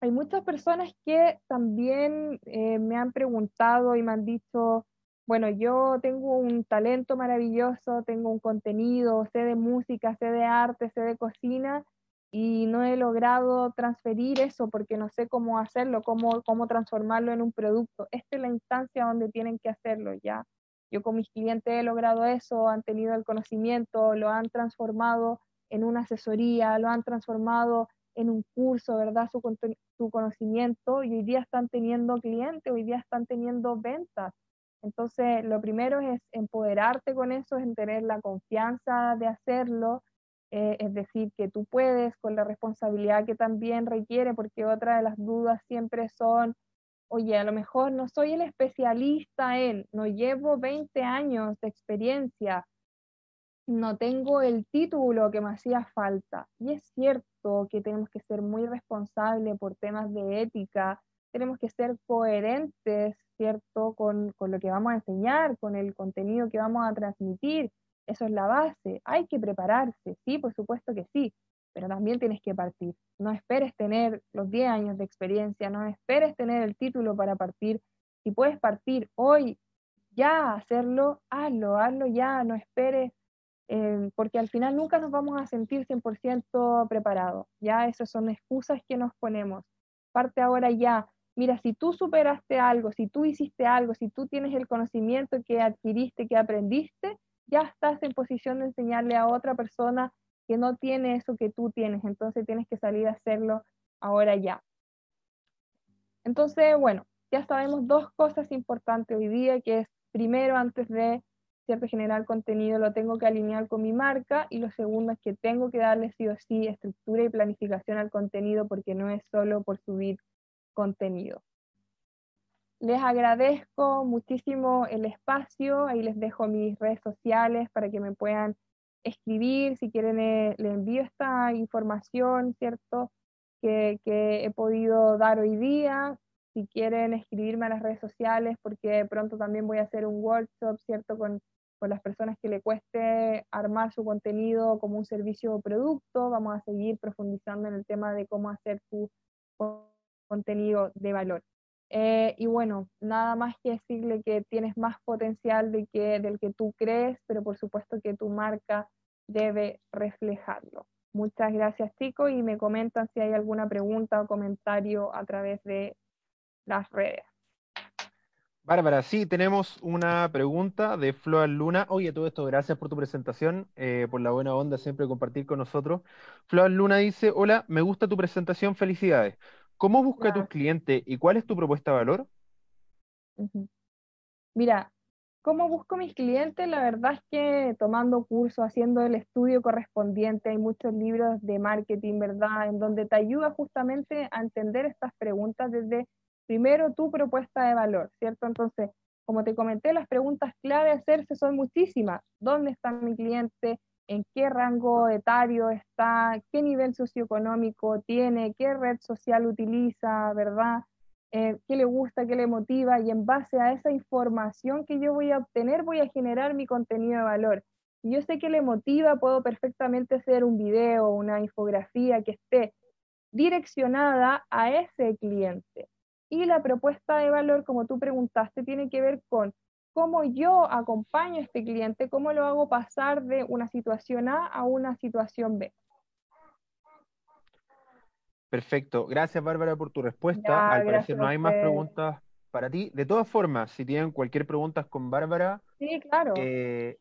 Hay muchas personas que también eh, me han preguntado y me han dicho, bueno, yo tengo un talento maravilloso, tengo un contenido, sé de música, sé de arte, sé de cocina, y no he logrado transferir eso porque no sé cómo hacerlo, cómo, cómo transformarlo en un producto. Esta es la instancia donde tienen que hacerlo ya. Yo con mis clientes he logrado eso, han tenido el conocimiento, lo han transformado en una asesoría, lo han transformado en un curso, ¿verdad? Su, su conocimiento y hoy día están teniendo clientes, hoy día están teniendo ventas. Entonces, lo primero es empoderarte con eso, es tener la confianza de hacerlo, eh, es decir, que tú puedes con la responsabilidad que también requiere, porque otra de las dudas siempre son, oye, a lo mejor no soy el especialista en, no llevo 20 años de experiencia, no tengo el título que me hacía falta. Y es cierto que tenemos que ser muy responsables por temas de ética, tenemos que ser coherentes, ¿cierto?, con, con lo que vamos a enseñar, con el contenido que vamos a transmitir eso es la base. Hay que prepararse, sí, por supuesto que sí, pero también tienes que partir. No esperes tener los 10 años de experiencia, no esperes tener el título para partir. Si puedes partir hoy, ya hacerlo, hazlo, hazlo ya, no esperes, eh, porque al final nunca nos vamos a sentir 100% preparados. Ya esas son excusas que nos ponemos. Parte ahora ya. Mira, si tú superaste algo, si tú hiciste algo, si tú tienes el conocimiento que adquiriste, que aprendiste, ya estás en posición de enseñarle a otra persona que no tiene eso que tú tienes, entonces tienes que salir a hacerlo ahora ya. Entonces, bueno, ya sabemos dos cosas importantes hoy día, que es primero, antes de generar contenido, lo tengo que alinear con mi marca, y lo segundo es que tengo que darle sí o sí estructura y planificación al contenido, porque no es solo por subir contenido. Les agradezco muchísimo el espacio, ahí les dejo mis redes sociales para que me puedan escribir, si quieren eh, le envío esta información, ¿cierto? Que, he podido dar hoy día, si quieren escribirme a las redes sociales, porque pronto también voy a hacer un workshop, ¿cierto? Con, con las personas que le cueste armar su contenido como un servicio o producto, vamos a seguir profundizando en el tema de cómo hacer su contenido de valor. Eh, y bueno, nada más que decirle que tienes más potencial del que tú crees, pero por supuesto que tu marca debe reflejarlo. Muchas gracias chicos y me comentan si hay alguna pregunta o comentario a través de las redes. Bárbara, sí, tenemos una pregunta de Floa Luna. Oye, todo esto, gracias por tu presentación, eh, por la buena onda siempre compartir con nosotros. Floa Luna dice, hola, me gusta tu presentación, felicidades. ¿Cómo busca tus clientes y cuál es tu propuesta de valor? Mira, ¿cómo busco mis clientes? La verdad es que tomando cursos, haciendo el estudio correspondiente, hay muchos libros de marketing, ¿verdad? En donde te ayuda justamente a entender estas preguntas desde primero tu propuesta de valor, ¿cierto? Entonces, como te comenté, las preguntas clave a hacerse son muchísimas. ¿Dónde está mi cliente? En qué rango etario está, qué nivel socioeconómico tiene, qué red social utiliza, ¿verdad? Eh, qué le gusta, qué le motiva, y en base a esa información que yo voy a obtener, voy a generar mi contenido de valor. Si yo sé que le motiva, puedo perfectamente hacer un video, una infografía que esté direccionada a ese cliente. Y la propuesta de valor, como tú preguntaste, tiene que ver con cómo yo acompaño a este cliente, cómo lo hago pasar de una situación A a una situación B. Perfecto. Gracias, Bárbara, por tu respuesta. Al parecer no hay más preguntas para ti. De todas formas, si tienen cualquier pregunta con Bárbara, sí, claro. Eh,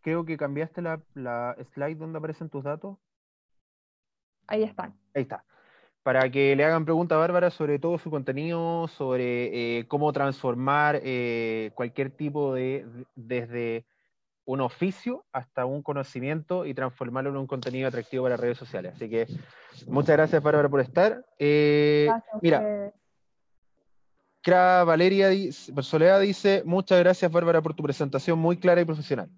creo que cambiaste la, la slide donde aparecen tus datos. Ahí están. Ahí está para que le hagan preguntas a Bárbara sobre todo su contenido, sobre eh, cómo transformar eh, cualquier tipo de, desde un oficio hasta un conocimiento y transformarlo en un contenido atractivo para redes sociales. Así que muchas gracias Bárbara por estar. Eh, mira, Cra Valeria Soledad dice, muchas gracias Bárbara por tu presentación muy clara y profesional.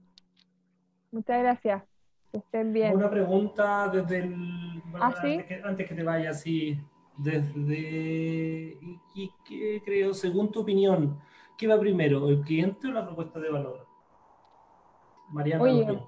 Muchas gracias. Que estén bien. Una pregunta desde el. ¿Ah, sí? antes, que, antes, que, te vayas, sí. Desde. ¿Y qué creo, según tu opinión, qué va primero, el cliente o la propuesta de valor? Mariana. Oye,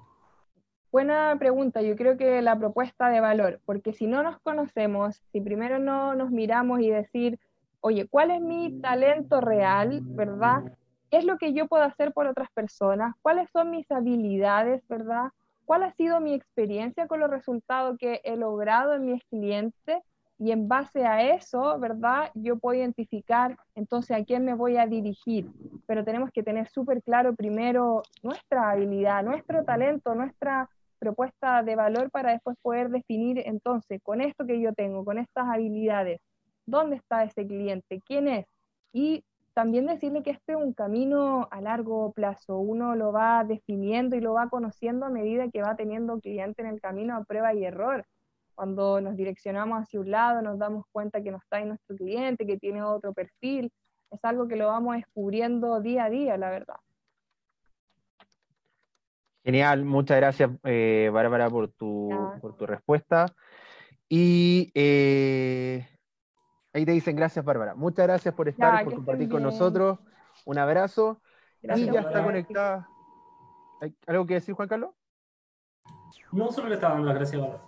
buena pregunta. Yo creo que la propuesta de valor, porque si no nos conocemos, si primero no nos miramos y decir, oye, ¿cuál es mi talento real, verdad? ¿Qué es lo que yo puedo hacer por otras personas? ¿Cuáles son mis habilidades, verdad? Cuál ha sido mi experiencia con los resultados que he logrado en mis clientes y en base a eso, ¿verdad? Yo puedo identificar entonces a quién me voy a dirigir, pero tenemos que tener súper claro primero nuestra habilidad, nuestro talento, nuestra propuesta de valor para después poder definir entonces con esto que yo tengo, con estas habilidades, dónde está ese cliente, quién es y también decirle que este es un camino a largo plazo, uno lo va definiendo y lo va conociendo a medida que va teniendo cliente en el camino a prueba y error. Cuando nos direccionamos hacia un lado, nos damos cuenta que no está ahí nuestro cliente, que tiene otro perfil. Es algo que lo vamos descubriendo día a día, la verdad. Genial, muchas gracias, eh, Bárbara, por tu, por tu respuesta. Y eh, Ahí te dicen gracias, Bárbara. Muchas gracias por estar, por compartir con nosotros. Un abrazo. y ya está conectada. ¿Hay ¿Algo que decir, Juan Carlos? No, solo le estaba dando las gracias, Bárbara.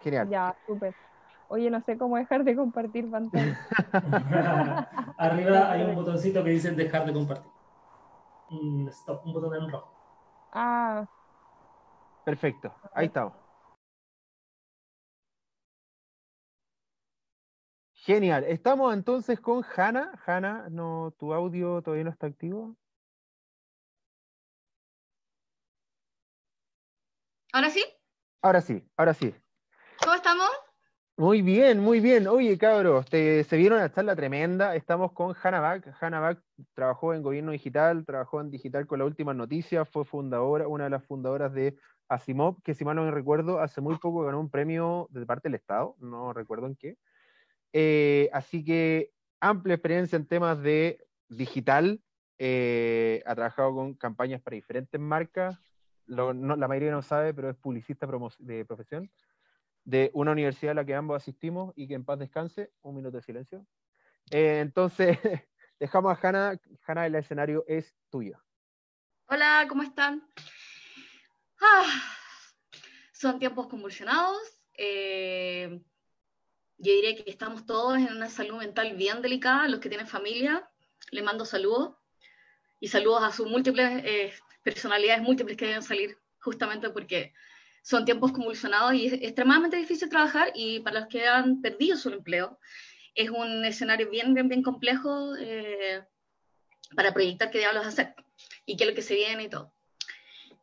Genial. Ya, súper. Oye, no sé cómo dejar de compartir pantalla. [LAUGHS] Arriba hay un botoncito que dice dejar de compartir. Un stop, un botón en rojo. Ah. Perfecto, ahí estamos. Genial. Estamos entonces con Hanna. Hanna, no, tu audio todavía no está activo. ¿Ahora sí? Ahora sí, ahora sí. ¿Cómo estamos? Muy bien, muy bien. Oye, cabros, te, se vieron a charla tremenda. Estamos con Hannah Back. Hannah Back trabajó en gobierno digital, trabajó en digital con las últimas noticias, fue fundadora, una de las fundadoras de Asimov, que si mal no me recuerdo, hace muy poco ganó un premio de parte del Estado, no recuerdo en qué. Eh, así que amplia experiencia en temas de digital, eh, ha trabajado con campañas para diferentes marcas, lo- no- la mayoría no sabe, pero es publicista de profesión, de una universidad a la que ambos asistimos y que en paz descanse, un minuto de silencio. Eh, entonces, [LAUGHS] dejamos a Hanna, Hanna, el escenario es tuyo. Hola, ¿cómo están? Ah, son tiempos convulsionados. eh, yo diría que estamos todos en una salud mental bien delicada. Los que tienen familia, les mando saludos y saludos a sus múltiples eh, personalidades múltiples que deben salir justamente porque son tiempos convulsionados y es extremadamente difícil trabajar y para los que han perdido su empleo es un escenario bien, bien, bien complejo eh, para proyectar qué diablos hacer y qué es lo que se viene y todo.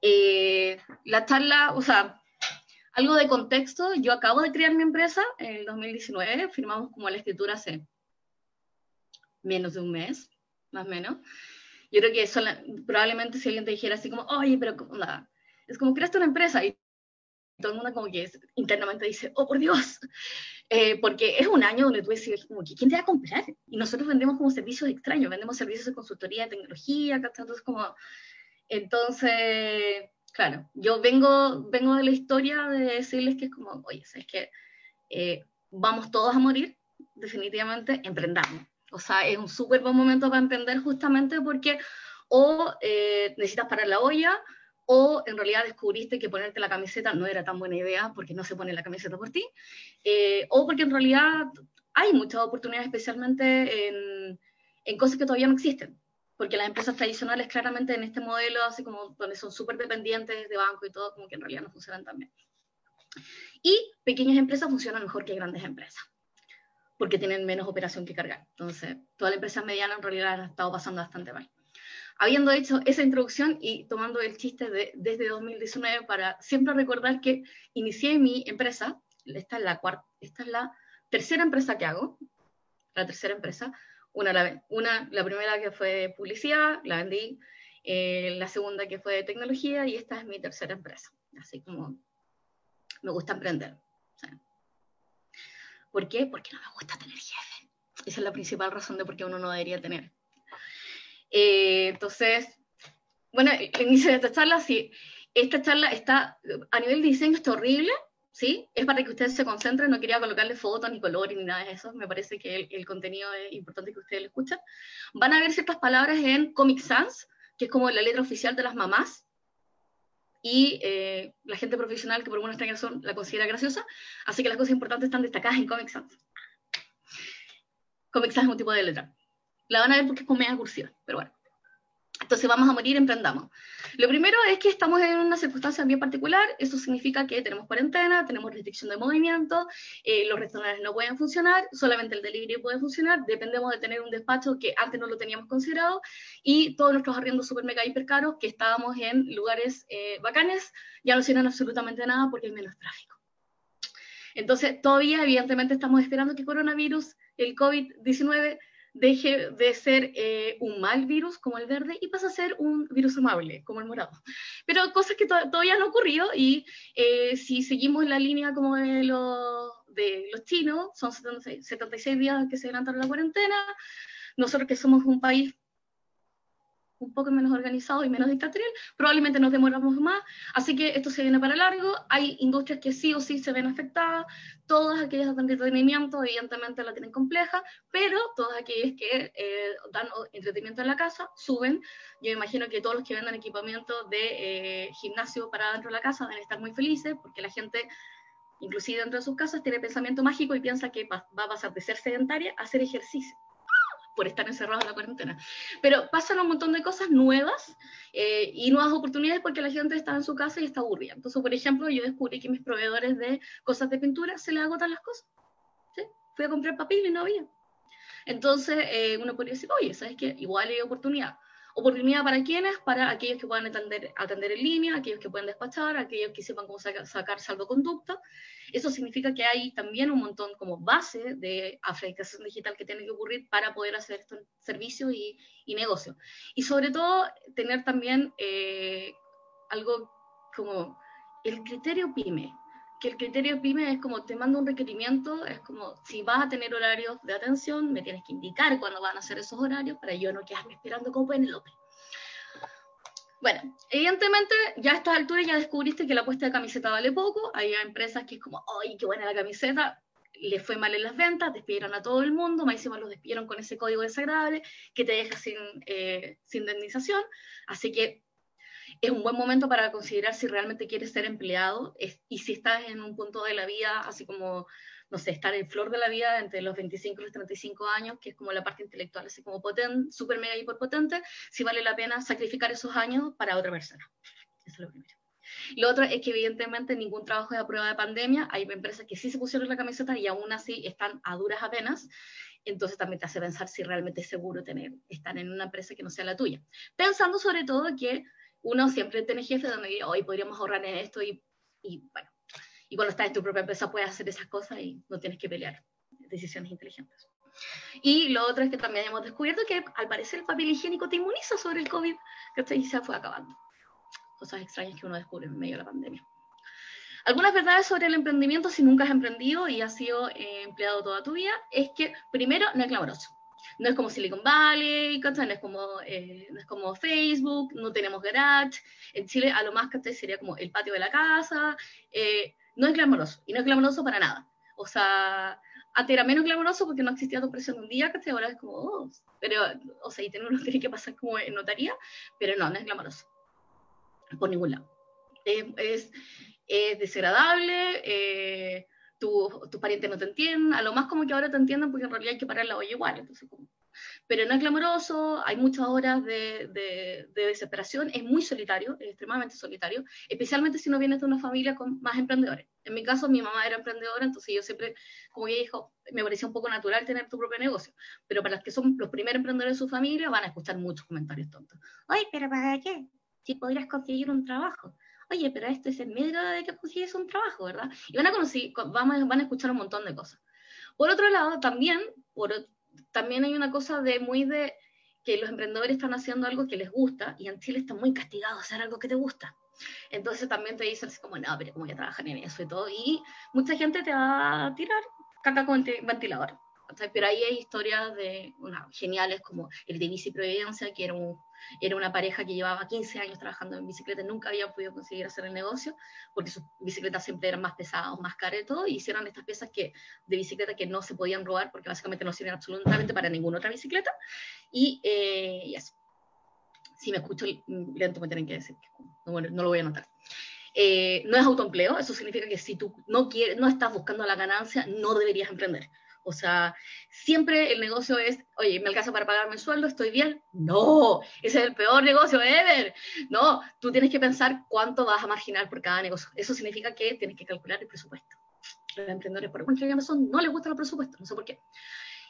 Eh, la charla, o sea, algo de contexto, yo acabo de crear mi empresa en el 2019, firmamos como la escritura hace menos de un mes, más o menos. Yo creo que probablemente si alguien te dijera así como, oye, pero ¿cómo la-?" es como creaste una empresa y todo el mundo como que es- internamente dice, oh, por Dios, Eh, porque es un año donde tú decís, como ¿quién te va a comprar? Y nosotros vendemos como servicios extraños, vendemos servicios de consultoría de tecnología, entonces como, entonces, claro, yo vengo, vengo de la historia de decirles que es como, oye, ¿sabes qué? Eh, vamos todos a morir, definitivamente, emprendamos. O sea, es un súper buen momento para emprender justamente porque o eh, necesitas parar la olla o en realidad descubriste que ponerte la camiseta no era tan buena idea porque no se pone la camiseta por ti, eh, o porque en realidad hay muchas oportunidades, especialmente en, en cosas que todavía no existen, porque las empresas tradicionales claramente en este modelo, así como donde son súper dependientes de banco y todo, como que en realidad no funcionan tan bien. Y pequeñas empresas funcionan mejor que grandes empresas, porque tienen menos operación que cargar. Entonces, todas las empresas medianas en realidad han estado pasando bastante mal habiendo hecho esa introducción y tomando el chiste de, desde 2019 para siempre recordar que inicié mi empresa, esta es la, cuarta, esta es la tercera empresa que hago, la tercera empresa, una, la, primera que fue de publicidad, la vendí, eh, la segunda que fue de tecnología y esta es mi tercera empresa, así como me gusta emprender. ¿Por qué? Porque no me gusta tener jefe. Esa es la principal razón de por qué uno no debería tener. Eh, entonces, bueno, el inicio de esta charla, sí, esta charla está, a nivel de diseño está horrible, ¿sí? Es para que ustedes se concentren, no quería colocarle fotos ni colores ni nada de eso, me parece que el, contenido es importante que ustedes lo escuchen. Van a ver ciertas palabras en Comic Sans, que es como la letra oficial de las mamás, y eh, la gente profesional que por alguna extraña razón la considera graciosa, así que las cosas importantes están destacadas en Comic Sans. Comic Sans es un tipo de letra. La van a ver porque es comedia cursiva, pero bueno. Entonces vamos a morir, emprendamos. Lo primero es que estamos en una circunstancia bien particular, eso significa que tenemos cuarentena, tenemos restricción de movimiento, eh, los restaurantes no pueden funcionar, solamente el delivery puede funcionar, dependemos de tener un despacho que antes no lo teníamos considerado, y todos nuestros arriendos super mega hiper caros, que estábamos en lugares eh, bacanes, ya no sirven absolutamente nada porque hay menos tráfico. Entonces, todavía, evidentemente, estamos esperando que coronavirus, el COVID-19, deje de ser eh, un mal virus como el verde y pasa a ser un virus amable como el morado. Pero cosas que to todavía no han ocurrido y eh, si seguimos la línea como de los, de los chinos, son 76, 76 días que se adelantaron la cuarentena, nosotros que somos un país un poco menos organizado y menos dictatorial, probablemente nos demoramos más, así que esto se viene para largo, hay industrias que sí o sí se ven afectadas, todas aquellas de entretenimiento evidentemente la tienen compleja, pero todas aquellas que eh, dan entretenimiento en la casa suben, yo imagino que todos los que venden equipamiento de eh, gimnasio para dentro de la casa deben estar muy felices, porque la gente inclusive dentro de sus casas tiene pensamiento mágico y piensa que va a pasar de ser sedentaria a hacer ejercicio por estar encerrados en la cuarentena. Pero pasan un montón de cosas nuevas eh, y nuevas oportunidades porque la gente está en su casa y está aburrida. Entonces, por ejemplo, yo descubrí que mis proveedores de cosas de pintura se les agotan las cosas. ¿sí? Fui a comprar papel y no había. Entonces, eh, uno podría decir, oye, ¿sabes qué? Igual hay oportunidad. Oportunidad para quienes, para aquellos que puedan atender, atender en línea, aquellos que pueden despachar, aquellos que sepan cómo sacar, sacar salvoconducta. Eso significa que hay también un montón como base de afectación digital que tiene que ocurrir para poder hacer estos servicios y, y negocio. Y sobre todo, tener también eh, algo como el criterio PYME que el criterio PYME es como te mando un requerimiento, es como si vas a tener horarios de atención, me tienes que indicar cuándo van a ser esos horarios para yo no quedarme esperando como Penelope. Bueno, evidentemente ya a estas alturas ya descubriste que la puesta de camiseta vale poco, hay empresas que es como, ¡ay, qué buena la camiseta! Le fue mal en las ventas, despidieron a todo el mundo, más encima los despidieron con ese código desagradable que te deja sin, eh, sin indemnización, así que es un buen momento para considerar si realmente quieres ser empleado y si estás en un punto de la vida, así como, no sé, estar en flor de la vida entre los 25 y los 35 años, que es como la parte intelectual, así como potente, súper mega hiperpotente, si vale la pena sacrificar esos años para otra persona. Eso es lo primero. Lo otro es que evidentemente ningún trabajo es a prueba de pandemia. Hay empresas que sí se pusieron la camiseta y aún así están a duras apenas. Entonces también te hace pensar si realmente es seguro tener, estar en una empresa que no sea la tuya. Pensando sobre todo que uno siempre tiene jefe donde dice, hoy podríamos ahorrar en esto y, y, bueno, y cuando estás en tu propia empresa puedes hacer esas cosas y no tienes que pelear decisiones inteligentes. Y lo otro es que también hemos descubierto que al parecer el papel higiénico te inmuniza sobre el COVID, que se fue acabando. Cosas extrañas que uno descubre en medio de la pandemia. Algunas verdades sobre el emprendimiento si nunca has emprendido y has sido eh, empleado toda tu vida es que primero no es glamoroso no es como Silicon Valley, No es como, eh, no es como Facebook, no tenemos garage. En Chile a lo más que sería como el patio de la casa. Eh, no es glamoroso, y no es glamoroso para nada. O sea, antes era menos glamoroso porque no existía tu presión un día, ¿cachai? Ahora es como, oh, pero, o sea, y uno [LAUGHS] tiene que pasar como en notaría, pero no, no es glamoroso. Por ningún lado. es, es desagradable, eh, tus parientes no te entienden, a lo más como que ahora te entienden porque en realidad hay que parar la olla igual, entonces pero no es glamoroso, hay muchas horas de, de, desesperación, es muy solitario, es extremadamente solitario, especialmente si no vienes de una familia con más emprendedores. En mi caso, mi mamá era emprendedora, entonces yo siempre, como ella dijo, me parecía un poco natural tener tu propio negocio, pero para los que son los primeros emprendedores de su familia van a escuchar muchos comentarios tontos. Ay, pero ¿para qué? Si podrías conseguir un trabajo oye, pero esto es el medio de que consigues un trabajo, ¿verdad? Y van a, conocer, van a escuchar un montón de cosas. Por otro lado, también, por, también hay una cosa de muy de que los emprendedores están haciendo algo que les gusta y en Chile están muy castigados a hacer algo que te gusta. Entonces también te dicen así como, no, pero como que trabajan en eso y todo. Y mucha gente te va a tirar caca con ventilador. Pero ahí hay historias de, geniales como el de Bici Providencia, que era un era una pareja que llevaba 15 años trabajando en bicicleta, nunca había podido conseguir hacer el negocio porque sus bicicletas siempre eran más pesadas, más caras y todo, y hicieron estas piezas que, de bicicleta que no se podían robar porque básicamente no sirven absolutamente para ninguna otra bicicleta. Y, eh, eso. Si me escucho lento, me tienen que decir que no, no lo voy a notar. Eh, no es autoempleo, eso significa que si tú no, quieres, no estás buscando la ganancia, no deberías emprender. O sea, siempre el negocio es, oye, ¿me alcanza para pagarme el sueldo? ¿Estoy bien? No, ese es el peor negocio ever. No, tú tienes que pensar cuánto vas a marginar por cada negocio. Eso significa que tienes que calcular el presupuesto. Los emprendedores, por alguna razón, no les gusta el presupuesto, no sé por qué.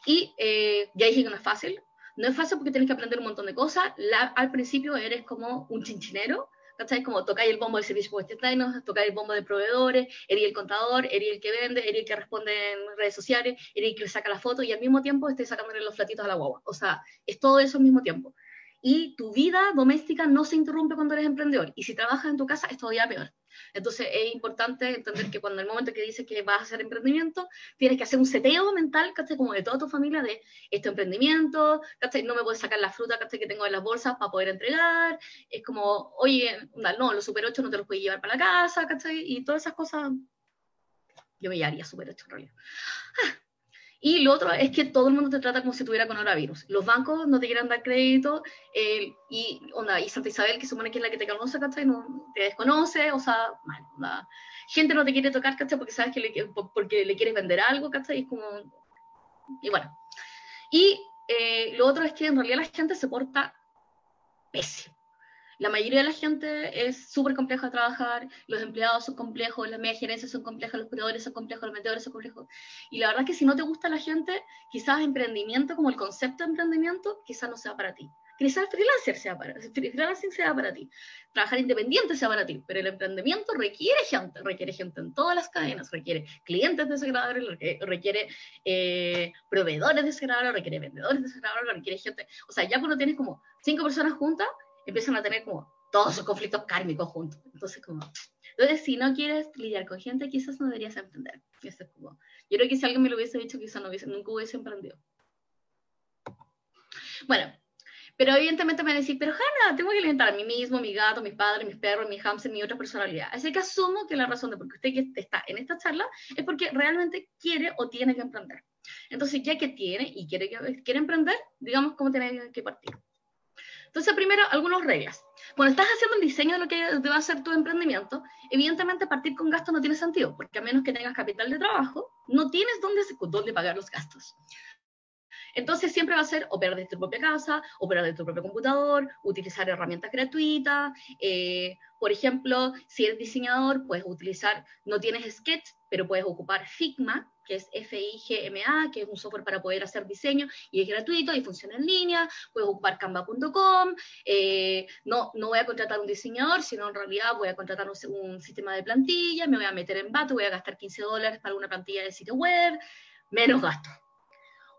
Y eh, ya dije que no es fácil. No es fácil porque tienes que aprender un montón de cosas. al principio eres como un chinchinero, ¿cachai? Como tocáis el bombo de servicios publicitarios, tocáis el bombo de proveedores, eres el contador, eres el que vende, eres el que responde en redes sociales, eres el que saca la foto y al mismo tiempo estés sacándole los flatitos a la guagua. O sea, es todo eso al mismo tiempo. Y tu vida doméstica no se interrumpe cuando eres emprendedor. Y si trabajas en tu casa es todavía peor. Entonces es importante entender que cuando el momento que dices que vas a hacer emprendimiento, tienes que hacer un seteo mental, ¿cachai? Como de toda tu familia, de este emprendimiento, ¿cachai? No me puedes sacar la fruta. Que tengo en las bolsas para poder entregar. Es como, oye, no, los Super 8 no te los puedes llevar para la casa. Y todas esas cosas, yo me llevaría Super 8 en realidad. Ah, y lo otro es que todo el mundo te trata como si tuviera coronavirus. Los bancos no te quieren dar crédito eh, y, onda, y Santa Isabel, que supone que es la que te conoce, ¿cachai? No, te desconoce, o sea, mal, onda. gente no te quiere tocar, ¿cachai? Porque sabes que le, porque le quieres vender algo, ¿cachai? Y como... Y bueno. Y eh, lo otro es que en realidad la gente se porta pésimo. La mayoría de la gente es súper compleja de trabajar, los empleados son complejos, las medias gerencias son complejas, los cuidadores son complejos, los vendedores son complejos. Y la verdad es que si no te gusta la gente, quizás emprendimiento, como el concepto de emprendimiento, quizás no sea para ti. quizás freelancer sea para, freelancing sea para ti, trabajar independiente sea para ti, pero el emprendimiento requiere gente, requiere gente en todas las cadenas, requiere clientes desagradables, requiere eh, proveedores desagradables, requiere vendedores desagradables, requiere gente, o sea, ya cuando tienes como cinco personas juntas, empiezan a tener como todos esos conflictos kármicos juntos. Entonces, como, entonces, si no quieres lidiar con gente, quizás no deberías emprender. Eso es como, yo creo que si alguien me lo hubiese dicho, quizás no hubiese, nunca hubiese emprendido. Bueno, pero evidentemente me van a decir, pero Hanna, tengo que alimentar a mí mismo, mi gato, mis padres, mis perros, mi hamster, mi otra personalidad. Así que asumo que la razón de por qué usted está en esta charla es porque realmente quiere o tiene que emprender. Entonces, ya que tiene y quiere, quiere emprender, digamos cómo tiene que partir. Entonces, primero, algunas reglas. Cuando estás haciendo el diseño de lo que va a ser tu emprendimiento, evidentemente partir con gastos no tiene sentido, porque a menos que tengas capital de trabajo, no tienes dónde, dónde pagar los gastos. Entonces siempre va a ser operar desde tu propia casa, operar desde tu propio computador, utilizar herramientas gratuitas. Eh, por ejemplo, si eres diseñador, puedes utilizar, no tienes Sketch, pero puedes ocupar Figma, que es F-I-G-M-A, que es un software para poder hacer diseño y es gratuito y funciona en línea. Puedes ocupar canva.com. Eh, no, no voy a contratar un diseñador, sino en realidad voy a contratar un, sistema de plantilla, me voy a meter en Bato, voy a gastar 15 dólares para una plantilla de sitio web, menos gastos.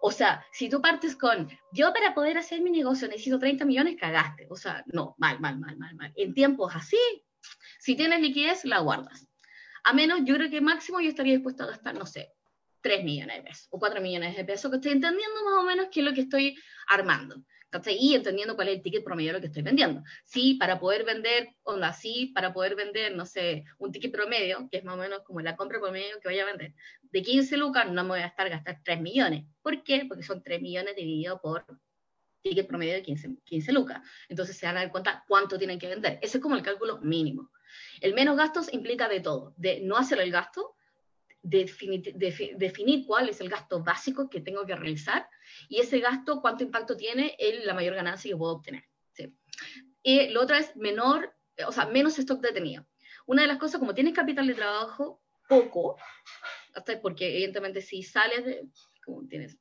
O sea, si tú partes con, yo para poder hacer mi negocio necesito 30 millones, cagaste. O sea, no, mal, mal, mal, mal, mal. En tiempos así, si tienes liquidez, la guardas. A menos, yo creo que máximo yo estaría dispuesto a gastar, no sé, 3 millones de pesos o 4 millones de pesos, que estoy entendiendo más o menos qué es lo que estoy armando. Y entendiendo cuál es el ticket promedio de lo que estoy vendiendo. Sí, para poder vender, onda, sí, para poder vender, no sé, un ticket promedio, que es más o menos como la compra promedio que voy a vender, de 15 lucas, no me voy a estar gastar 3 millones. ¿Por qué? Porque son 3 millones dividido por ticket promedio de 15, 15 lucas. Entonces se van a dar cuenta cuánto tienen que vender. Ese es como el cálculo mínimo. El menos gastos implica de todo, de no hacer el gasto, definir, definir cuál es el gasto básico que tengo que realizar y ese gasto cuánto impacto tiene en la mayor ganancia que puedo obtener. Y lo otro es menor, o sea, menos stock detenido. Una de las cosas, como tienes capital de trabajo poco, porque evidentemente si sales de, como tienes,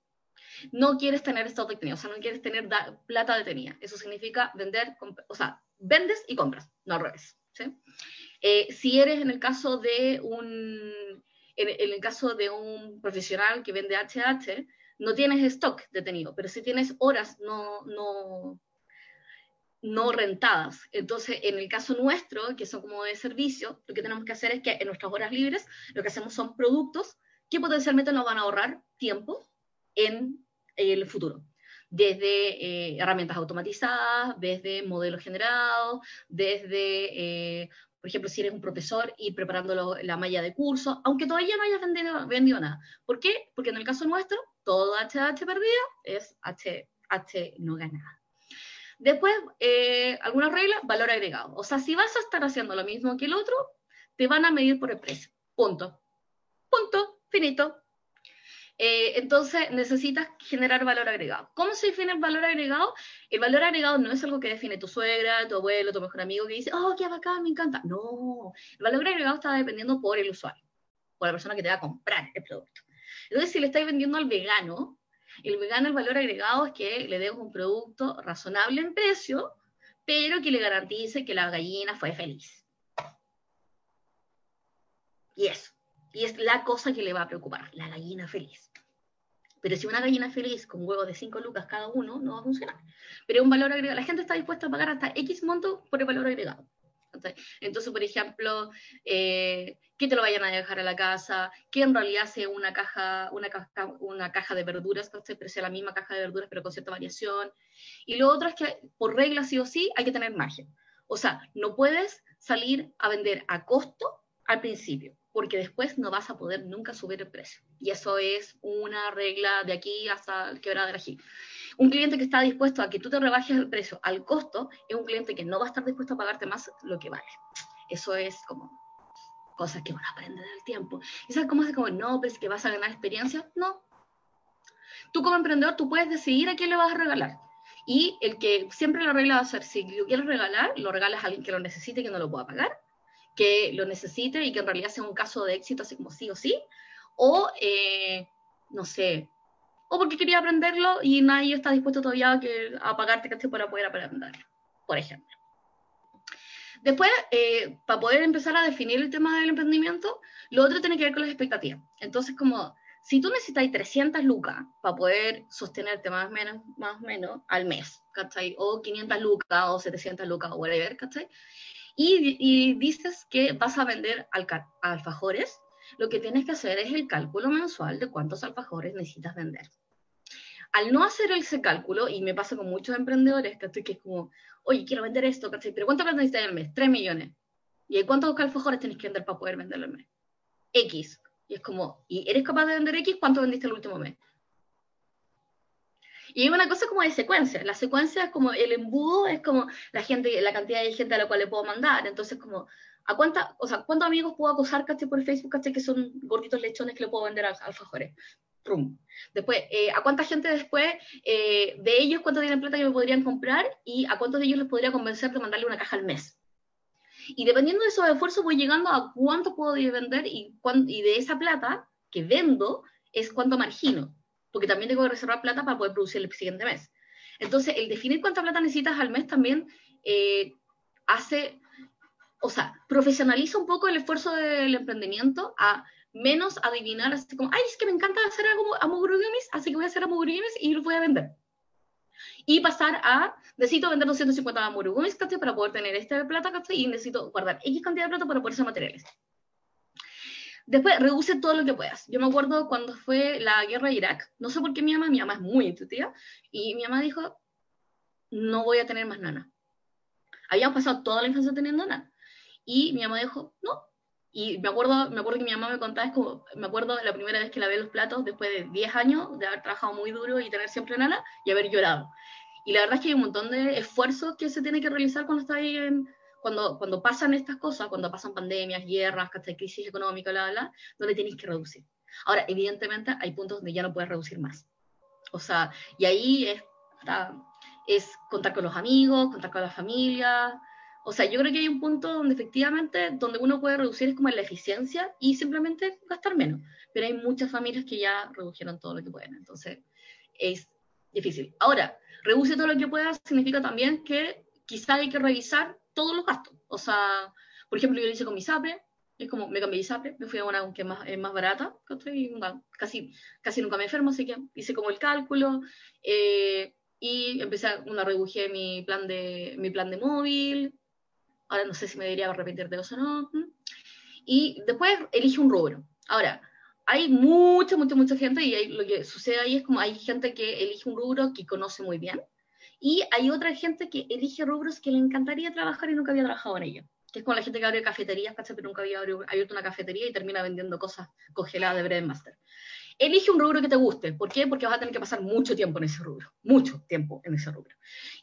no quieres tener stock detenido, o sea, no quieres tener plata detenida. Eso significa vender, o sea, vendes y compras, no al revés. Eh, si eres en el caso de un en, el caso de un profesional que vende HH, no tienes stock detenido, pero si tienes horas no, no, no rentadas. Entonces, en el caso nuestro, que son como de servicio, lo que tenemos que hacer es que en nuestras horas libres lo que hacemos son productos que potencialmente nos van a ahorrar tiempo en el futuro. Desde eh, herramientas automatizadas, desde modelos generados, desde eh, por ejemplo, si eres un profesor y preparando la malla de curso, aunque todavía no hayas vendido, nada. ¿Por qué? Porque en el caso nuestro, todo HH perdido es HH no ganada. Después, eh, algunas reglas, valor agregado. O sea, si vas a estar haciendo lo mismo que el otro, te van a medir por el precio. Punto. Punto. Finito. Eh, entonces necesitas generar valor agregado. ¿Cómo se define el valor agregado? El valor agregado no es algo que define tu suegra, tu abuelo, tu mejor amigo que dice, oh, qué bacán, me encanta. No, el valor agregado está dependiendo por el usuario, por la persona que te va a comprar el producto. Entonces, si le estás vendiendo al vegano, el vegano el valor agregado es que le des un producto razonable en precio, pero que le garantice que la gallina fue feliz. Y eso. Y es la cosa que le va a preocupar, la gallina feliz. Pero si una gallina feliz con huevos de 5 lucas cada uno, no va a funcionar. Pero un valor agregado, la gente está dispuesta a pagar hasta X monto por el valor agregado. Entonces, por ejemplo, eh, que te lo vayan a dejar a la casa, que en realidad sea una caja, una caja, una caja de verduras, pero sea la misma caja de verduras, pero con cierta variación. Y lo otro es que, por regla sí o sí, hay que tener margen. O sea, no puedes salir a vender a costo al principio porque después no vas a poder nunca subir el precio. Y eso es una regla de aquí hasta el quebrado de aquí. Un cliente que está dispuesto a que tú te rebajes el precio al costo es un cliente que no va a estar dispuesto a pagarte más lo que vale. Eso es como cosas que van a aprender del tiempo. ¿Y sabes cómo es como, no, pues que vas a ganar experiencia? No. Tú como emprendedor, tú puedes decidir a quién le vas a regalar. Y el que siempre la regla va a ser, si lo quieres regalar, lo regalas a alguien que lo necesite y que no lo pueda pagar que lo necesite y que en realidad sea un caso de éxito, así como sí o sí, o, eh, no sé, o porque quería aprenderlo y nadie está dispuesto todavía a, que, a pagarte para poder aprenderlo, por ejemplo. Después, eh, para poder empezar a definir el tema del emprendimiento, lo otro tiene que ver con las expectativas. Entonces, como si tú necesitas 300 lucas para poder sostenerte más o menos, más menos al mes, ¿cachai? O 500 lucas o 700 lucas o whatever, ¿cachai? Y, y dices que vas a vender alfajores, lo que tienes que hacer es el cálculo mensual de cuántos alfajores necesitas vender. Al no hacer ese cálculo, y me pasa con muchos emprendedores, ¿cachai? Que es como, oye, quiero vender esto, ¿cachai? Pero ¿cuánto necesitas al mes? 3 millones. ¿Y cuántos alfajores tienes que vender para poder venderlo al mes? X. Y es como, ¿y eres capaz de vender X? ¿Cuánto vendiste el último mes? Y hay una cosa como de secuencia. La secuencia es como el embudo, es como la gente, la cantidad de gente a la cual le puedo mandar. Entonces, como, ¿a cuánta, o sea, cuántos amigos puedo acosar, caché, por Facebook, caché, que son gorditos lechones que le puedo vender a alfajores? Después, eh, ¿a cuánta gente después eh, de ellos, cuánto tienen plata que me podrían comprar y a cuántos de ellos les podría convencer de mandarle una caja al mes? Y dependiendo de esos esfuerzos voy llegando a cuánto puedo vender y, y de esa plata que vendo es cuánto margino, porque también tengo que reservar plata para poder producir el siguiente mes. Entonces, el definir cuánta plata necesitas al mes también eh, hace, o sea, profesionaliza un poco el esfuerzo del emprendimiento a menos adivinar así como, ay, es que me encanta hacer amogurugumis, así que voy a hacer amogurugumis y los voy a vender. Y pasar a, necesito vender 250 amogurugumis, para poder tener este plata, y necesito guardar X cantidad de plata para poder hacer materiales. Después, reduce todo lo que puedas. Yo me acuerdo cuando fue la guerra de Irak, no sé por qué mi mamá, mi mamá es muy intuitiva, y mi mamá dijo, no voy a tener más nana. Habíamos pasado toda la infancia teniendo nana. Y mi mamá dijo, no, y me acuerdo, me acuerdo que mi mamá me contaba, es como, me acuerdo la primera vez que lavé los platos después de 10 años de haber trabajado muy duro y tener siempre nana y haber llorado. Y la verdad es que hay un montón de esfuerzos que se tiene que realizar cuando está ahí en, cuando, cuando pasan estas cosas, cuando pasan pandemias, guerras, crisis económica, bla, bla, donde tienes que reducir. Ahora, evidentemente hay puntos donde ya no puedes reducir más. O sea, y ahí es, es contar con los amigos, contar con la familia, o sea, yo creo que hay un punto donde efectivamente, donde uno puede reducir es como en la eficiencia y simplemente gastar menos. Pero hay muchas familias que ya redujeron todo lo que pueden, entonces es difícil. Ahora, reduce todo lo que puedas significa también que quizá hay que revisar todos los gastos. O sea, por ejemplo, yo lo hice con mi SAPE, es como me cambié de SAPE, me fui a una que es más, es más barata, casi, casi nunca me enfermo, así que hice como el cálculo. Eh, y empecé a una reduje mi plan de mi plan de móvil Ahora no sé si me debería arrepentir de eso o no. Y después elige un rubro. Ahora, hay mucha, mucha, mucha gente y lo que sucede ahí es como hay gente que elige un rubro que conoce muy bien y hay otra gente que elige rubros que le encantaría trabajar y nunca había trabajado en ello. Que es como la gente que abre cafeterías, pero nunca había abierto una cafetería y termina vendiendo cosas congeladas de Bread Master. Elige un rubro que te guste. ¿Por qué? Porque vas a tener que pasar mucho tiempo en ese rubro, mucho tiempo en ese rubro.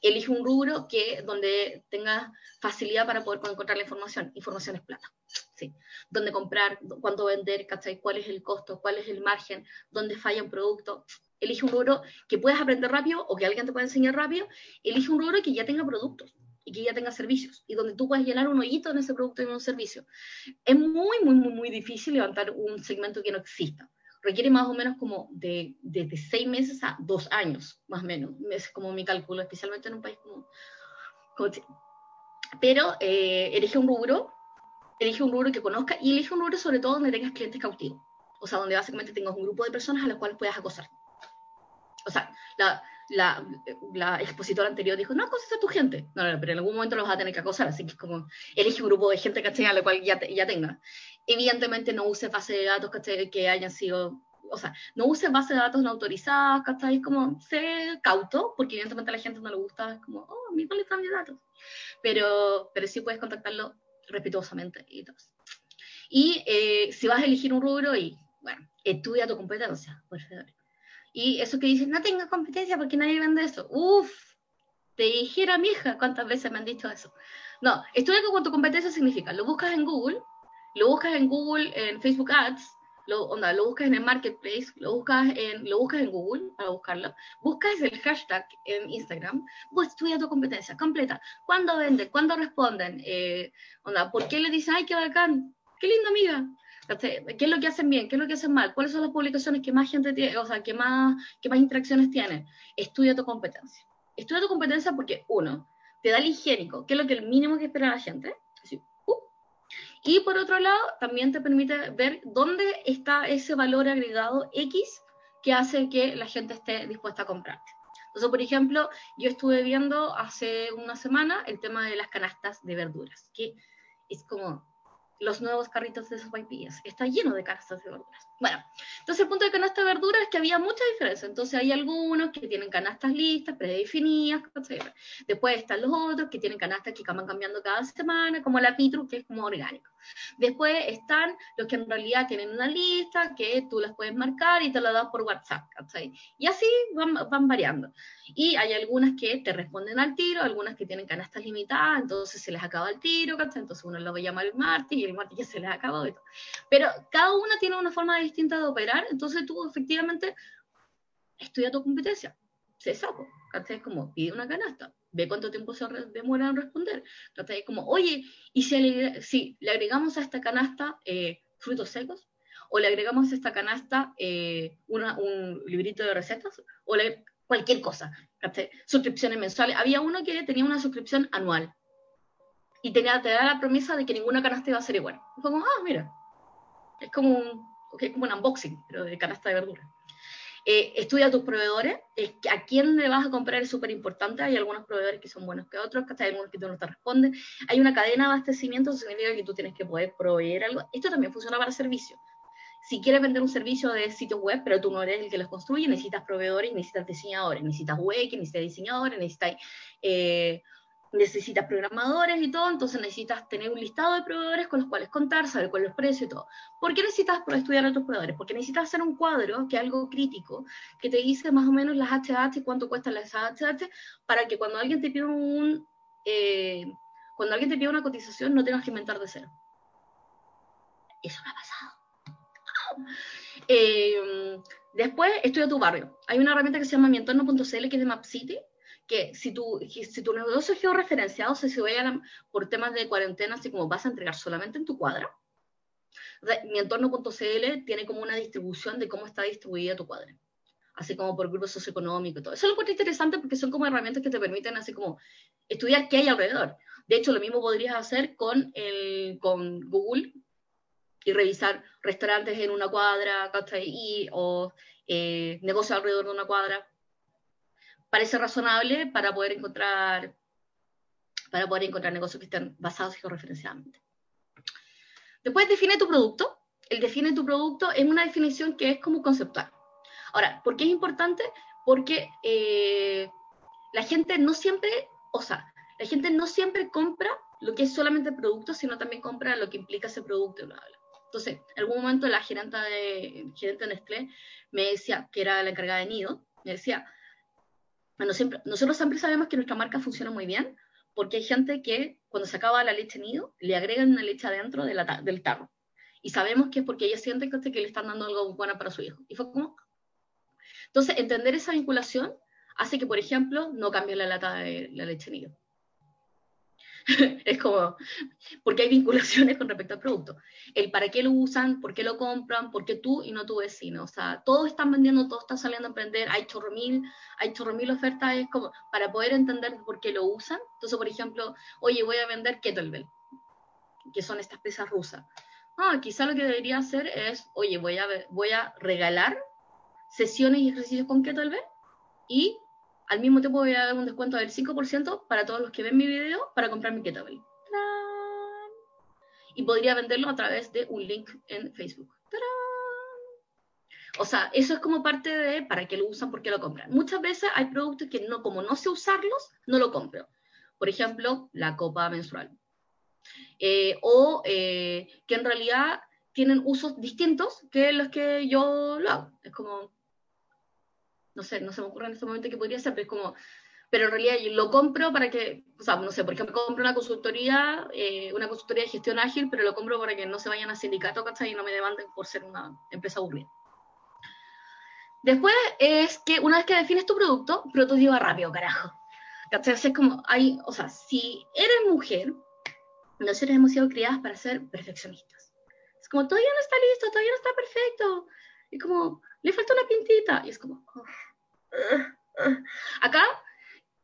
Elige un rubro que donde tengas facilidad para poder encontrar la información. Información es plata. Sí. Dónde comprar, cuánto vender, ¿cachai? cuál es el costo, cuál es el margen, dónde falla un producto. Elige un rubro que puedas aprender rápido o que alguien te pueda enseñar rápido. Elige un rubro que ya tenga productos y que ya tenga servicios y donde tú puedas llenar un hoyito en ese producto y en un servicio. Es muy, muy, muy, muy difícil levantar un segmento que no exista requiere más o menos como de, de, seis meses a dos años, más o menos. Es como mi cálculo, especialmente en un país como... pero eh, elige un rubro, elige un rubro que conozca y elige un rubro sobre todo donde tengas clientes cautivos. O sea, donde básicamente tengas un grupo de personas a las cuales puedas acosar. O sea, la, expositora anterior dijo, no acoses a tu gente. No, no, pero en algún momento los vas a tener que acosar, así que es como, elige un grupo de gente, ¿cachai? A la cual ya, ya tenga. Evidentemente no use base de datos, Que hayan sido, o sea, no use base de datos no autorizadas, ¿cachai? Como, sé cauto, porque evidentemente a la gente no le gusta, es como, oh, mi cuál están mis datos. Pero, pero sí puedes contactarlo respetuosamente y todo. Y eh, si vas a elegir un rubro y, bueno, estudia tu competencia, por favor y eso que dicen, no tengo competencia porque nadie vende eso. Uf, te dijera mi hija cuántas veces me han dicho eso. No, estudia con tu competencia significa, lo buscas en Google, lo buscas en Google, en Facebook Ads, lo, onda, lo buscas en el Marketplace, lo buscas en, lo buscas en Google para buscarlo, buscas el hashtag en Instagram, pues estudia tu competencia completa. ¿Cuándo venden? ¿Cuándo responden? Eh, onda, ¿Por qué le dicen, ay, qué bacán? Qué linda amiga. ¿Qué es lo que hacen bien? ¿Qué es lo que hacen mal? ¿Cuáles son las publicaciones que más gente tiene, o sea, que más, que más interacciones tienen? Estudia tu competencia. Estudia tu competencia porque, uno, te da el higiénico, que es lo que el mínimo que espera la gente. Así, uh. Y por otro lado, también te permite ver dónde está ese valor agregado X que hace que la gente esté dispuesta a comprarte. Entonces, por ejemplo, yo estuve viendo hace una semana el tema de las canastas de verduras, que es como los nuevos carritos de sopaipillas. Está lleno de canastas de verduras. Bueno, entonces el punto de canasta de verduras es que había mucha diferencia. Entonces hay algunos que tienen canastas listas, predefinidas, etc. Después están los otros que tienen canastas que van cambiando cada semana, como la Pitru, que es como orgánico. Después están los que en realidad tienen una lista que tú las puedes marcar y te la das por WhatsApp, ¿cachai? Y así van, van variando. Y hay algunas que te responden al tiro, algunas que tienen canastas limitadas, entonces se les acaba el tiro, ¿cachai? Entonces uno lo va a llamar el martes y el martes ya se les acabó. Pero cada una tiene una forma distinta de operar, entonces tú efectivamente estudia tu competencia, se saco, ¿cachai? Como pide una canasta, ve cuánto tiempo se demora en responder, ¿cachai? Como, oye, ¿y si le, si le agregamos a esta canasta eh, frutos secos? ¿O le agregamos a esta canasta eh, una, un librito de recetas? ¿O le, cualquier cosa, ¿cachai? Suscripciones mensuales. Había uno que tenía una suscripción anual y tenía, te da la promesa de que ninguna canasta iba a ser igual. fue como, ah, mira, es como un, okay, como un unboxing, pero de canasta de verdura. Eh, estudia a tus proveedores, a quién le vas a comprar es súper importante, hay algunos proveedores que son buenos que otros, que hay algunos que no te responden, hay una cadena de abastecimiento, eso significa que tú tienes que poder proveer algo, esto también funciona para servicios, si quieres vender un servicio de sitio web, pero tú no eres el que los construye, necesitas proveedores, necesitas diseñadores, necesitas web, necesitas diseñadores, necesitas eh, necesitas programadores y todo, entonces necesitas tener un listado de proveedores con los cuales contar, saber cuál es el precio y todo. ¿Por qué necesitas estudiar a tus proveedores? Porque necesitas hacer un cuadro, que es algo crítico, que te dice más o menos las HH cuánto cuestan las HH, para que cuando alguien te pida un... Eh, cuando alguien te pida una cotización no tengas que inventar de cero. Eso me ha pasado. [LAUGHS] Eh, después, estudia tu barrio. Hay una herramienta que se llama mientorno.cl que es de MapCity, que si tu, si tu negocio es georreferenciado, se si vaya por temas de cuarentena, así como vas a entregar solamente en tu cuadra, mi entorno.cl tiene como una distribución de cómo está distribuida tu cuadra, así como por grupos socioeconómicos y todo. Eso es lo que interesante porque son como herramientas que te permiten así como estudiar qué hay alrededor. De hecho, lo mismo podrías hacer con, el, con Google y revisar restaurantes en una cuadra, y, o eh, negocios alrededor de una cuadra parece razonable para poder encontrar para poder encontrar negocios que estén basados georreferenciadamente. Después define tu producto. El define tu producto es una definición que es como conceptual. Ahora, ¿por qué es importante? Porque eh, la gente no siempre, o sea, la gente no siempre compra lo que es solamente producto, sino también compra lo que implica ese producto. Entonces, en algún momento la gerente de Nestlé me decía, que era la encargada de Nido, me decía, nosotros siempre sabemos que nuestra marca funciona muy bien porque hay gente que cuando se acaba la leche nido le agregan una leche adentro del tarro. Y sabemos que es porque ella siente que, que le están dando algo bueno para su hijo. Y fue como... Entonces, entender esa vinculación hace que, por ejemplo, no cambie la lata de la leche nido. [LAUGHS] es como, porque hay vinculaciones con respecto al producto. El para qué lo usan, por qué lo compran, por qué tú y no tu vecino. O sea, todos están vendiendo, todos están saliendo a emprender, hay chorro mil, hay chorro mil ofertas, es como para poder entender por qué lo usan. Entonces, por ejemplo, oye, voy a vender kettlebell, que son estas pesas rusas. Ah, quizá lo que debería hacer es, oye, voy a, voy a regalar sesiones y ejercicios con kettlebell y al mismo tiempo voy a dar un descuento del 5% para todos los que ven mi video para comprar mi kettlebell. Y podría venderlo a través de un link en Facebook. O sea, eso es como parte de para qué lo usan, por qué lo compran. Muchas veces hay productos que no, como no sé usarlos, no lo compro. Por ejemplo, la copa menstrual. Eh, o eh, que en realidad tienen usos distintos que los que yo lo hago. Es como, no sé, no se me ocurre en este momento que podría ser, pero es como, pero en realidad yo lo compro para que, o sea, no sé, por ejemplo, compro una consultoría, eh, una consultoría de gestión ágil, pero lo compro para que no se vayan a sindicato, ¿cachai? Y no me demanden por ser una empresa aburrida. Después es que una vez que defines tu producto, prototipa rápido, carajo. ¿Cachai? Es como, hay, o sea, si eres mujer, nosotros hemos sido criadas para ser perfeccionistas. Es como, todavía no está listo, todavía no está perfecto. Y como, le falta una pintita. Y es como, acá,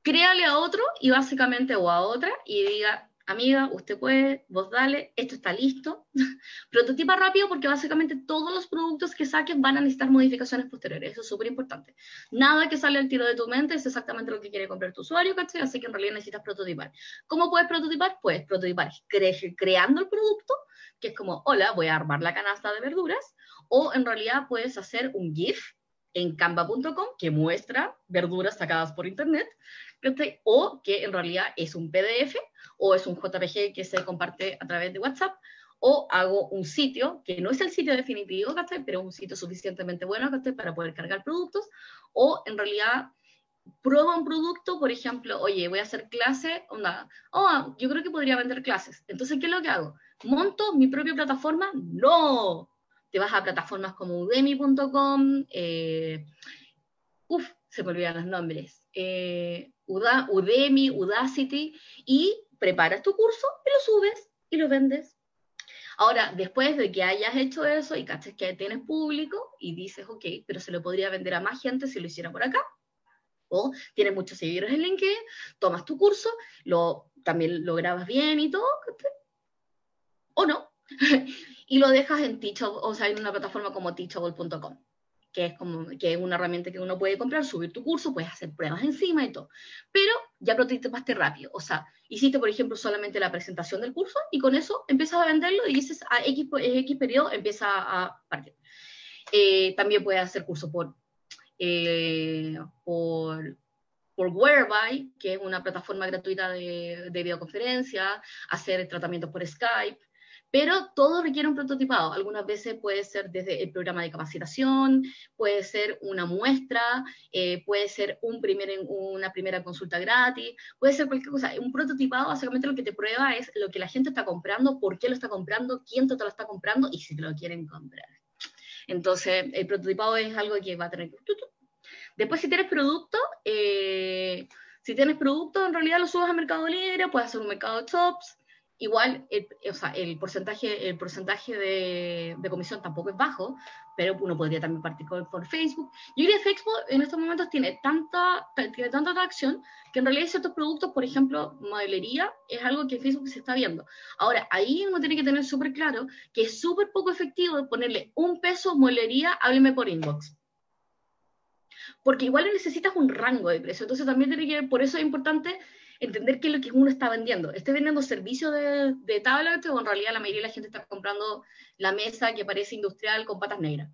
créale a otro y básicamente o a otra y diga, amiga, usted puede, vos dale, esto está listo. [LAUGHS] Prototipa rápido porque básicamente todos los productos que saques van a necesitar modificaciones posteriores, eso es súper importante. Nada que sale al tiro de tu mente es exactamente lo que quiere comprar tu usuario, ¿cachai? Así que en realidad necesitas prototipar. ¿Cómo puedes prototipar? Puedes prototipar creando el producto, que es como, hola, voy a armar la canasta de verduras, o en realidad puedes hacer un GIF en canva.com que muestra verduras sacadas por internet, o que en realidad es un PDF o es un JPG que se comparte a través de WhatsApp, o hago un sitio que no es el sitio definitivo, pero un sitio suficientemente bueno para poder cargar productos, o en realidad prueba un producto, por ejemplo, oye, voy a hacer clase, onda, oh, yo creo que podría vender clases. Entonces, ¿qué es lo que hago? ¿Monto mi propia plataforma? No. Te vas a plataformas como udemy.com, eh, uff, se me olvidan los nombres, eh, Udemy, Udacity, y preparas tu curso y lo subes y lo vendes. Ahora, después de que hayas hecho eso y caches que tienes público y dices, ok, pero se lo podría vender a más gente si lo hiciera por acá, o tienes muchos seguidores en LinkedIn, tomas tu curso, lo, también lo grabas bien y todo, o no, [LAUGHS] y lo dejas en Teachable, o sea, en una plataforma como teachable.com que es como que es una herramienta que uno puede comprar, subir tu curso, puedes hacer pruebas encima y todo. Pero ya prototipaste rápido, o sea, hiciste, por ejemplo, solamente la presentación del curso y con eso empiezas a venderlo y dices a X, X periodo empieza a partir. Eh, también puedes hacer curso por, eh, por, por Whereby, que es una plataforma gratuita de videoconferencia, hacer tratamientos por Skype, pero todo requiere un prototipado. Algunas veces puede ser desde el programa de capacitación, puede ser una muestra, eh, puede ser una primera consulta gratis, puede ser cualquier cosa. Un prototipado básicamente lo que te prueba es lo que la gente está comprando, por qué lo está comprando, quién te lo está comprando y si te lo quieren comprar. Entonces, el prototipado es algo que va a tener Después, si tienes producto, eh, si tienes producto, en realidad lo subes a Mercado Libre, puedes hacer un mercado shops, igual el, o sea, el porcentaje, el porcentaje de, de, comisión tampoco es bajo, pero uno podría también partir por Facebook. Yo diría que Facebook en estos momentos tiene tanta, tiene tanta atracción que en realidad ciertos productos, por ejemplo, modelería, es algo que Facebook se está viendo. Ahora, ahí uno tiene que tener súper claro que es súper poco efectivo ponerle un peso modelería, hábleme por inbox porque igual necesitas un rango de precio. Entonces también tiene que, por eso es importante entender qué es lo que uno está vendiendo. ¿Esté vendiendo servicio de, de tablet o en realidad la mayoría de la gente está comprando la mesa que parece industrial con patas negras?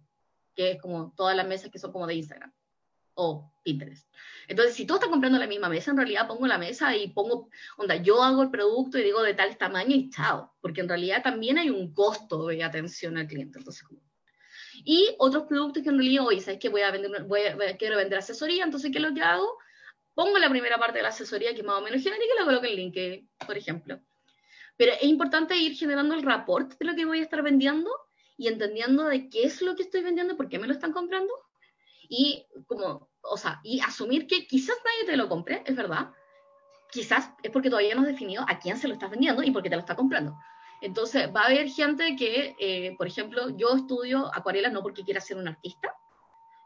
Que es como todas las mesas que son como de Instagram o Pinterest. Entonces, si tú estás comprando la misma mesa, en realidad pongo la mesa y pongo, onda, yo hago el producto y digo de tal tamaño y chao, porque en realidad también hay un costo de atención al cliente. Entonces, y otros productos que en realidad, oye, ¿sabes qué? Voy a vender, voy a, quiero vender asesoría, entonces, ¿qué es lo que hago? Pongo la primera parte de la asesoría, que más o menos genérica, y la coloco en link, por ejemplo. Pero es importante ir generando el rapport de lo que voy a estar vendiendo y entendiendo de qué es lo que estoy vendiendo, por qué me lo están comprando. Y como, o sea, y asumir que quizás nadie te lo compre, es verdad. Quizás es porque todavía no has definido a quién se lo estás vendiendo y por qué te lo está comprando. Entonces, va a haber gente que, eh, por ejemplo, yo estudio acuarela no porque quiera ser un artista,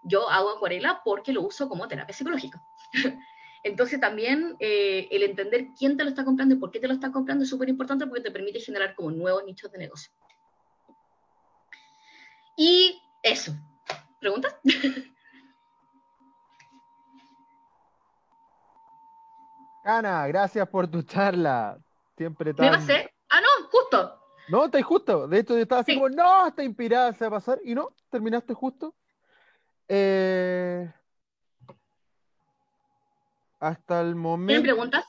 yo hago acuarela porque lo uso como terapia psicológica. [LAUGHS] Entonces también eh, el entender quién te lo está comprando y por qué te lo está comprando es súper importante porque te permite generar como nuevos nichos de negocio. Y eso. ¿Preguntas? [LAUGHS] Ana, gracias por tu charla. Siempre tan... ¿Me pasé? Ah, no, justo. No, está justo. De hecho, yo estaba así como, no, está inspirada, se va a pasar. Y no, terminaste justo. Eh... Hasta el momento. ¿Tienen preguntas?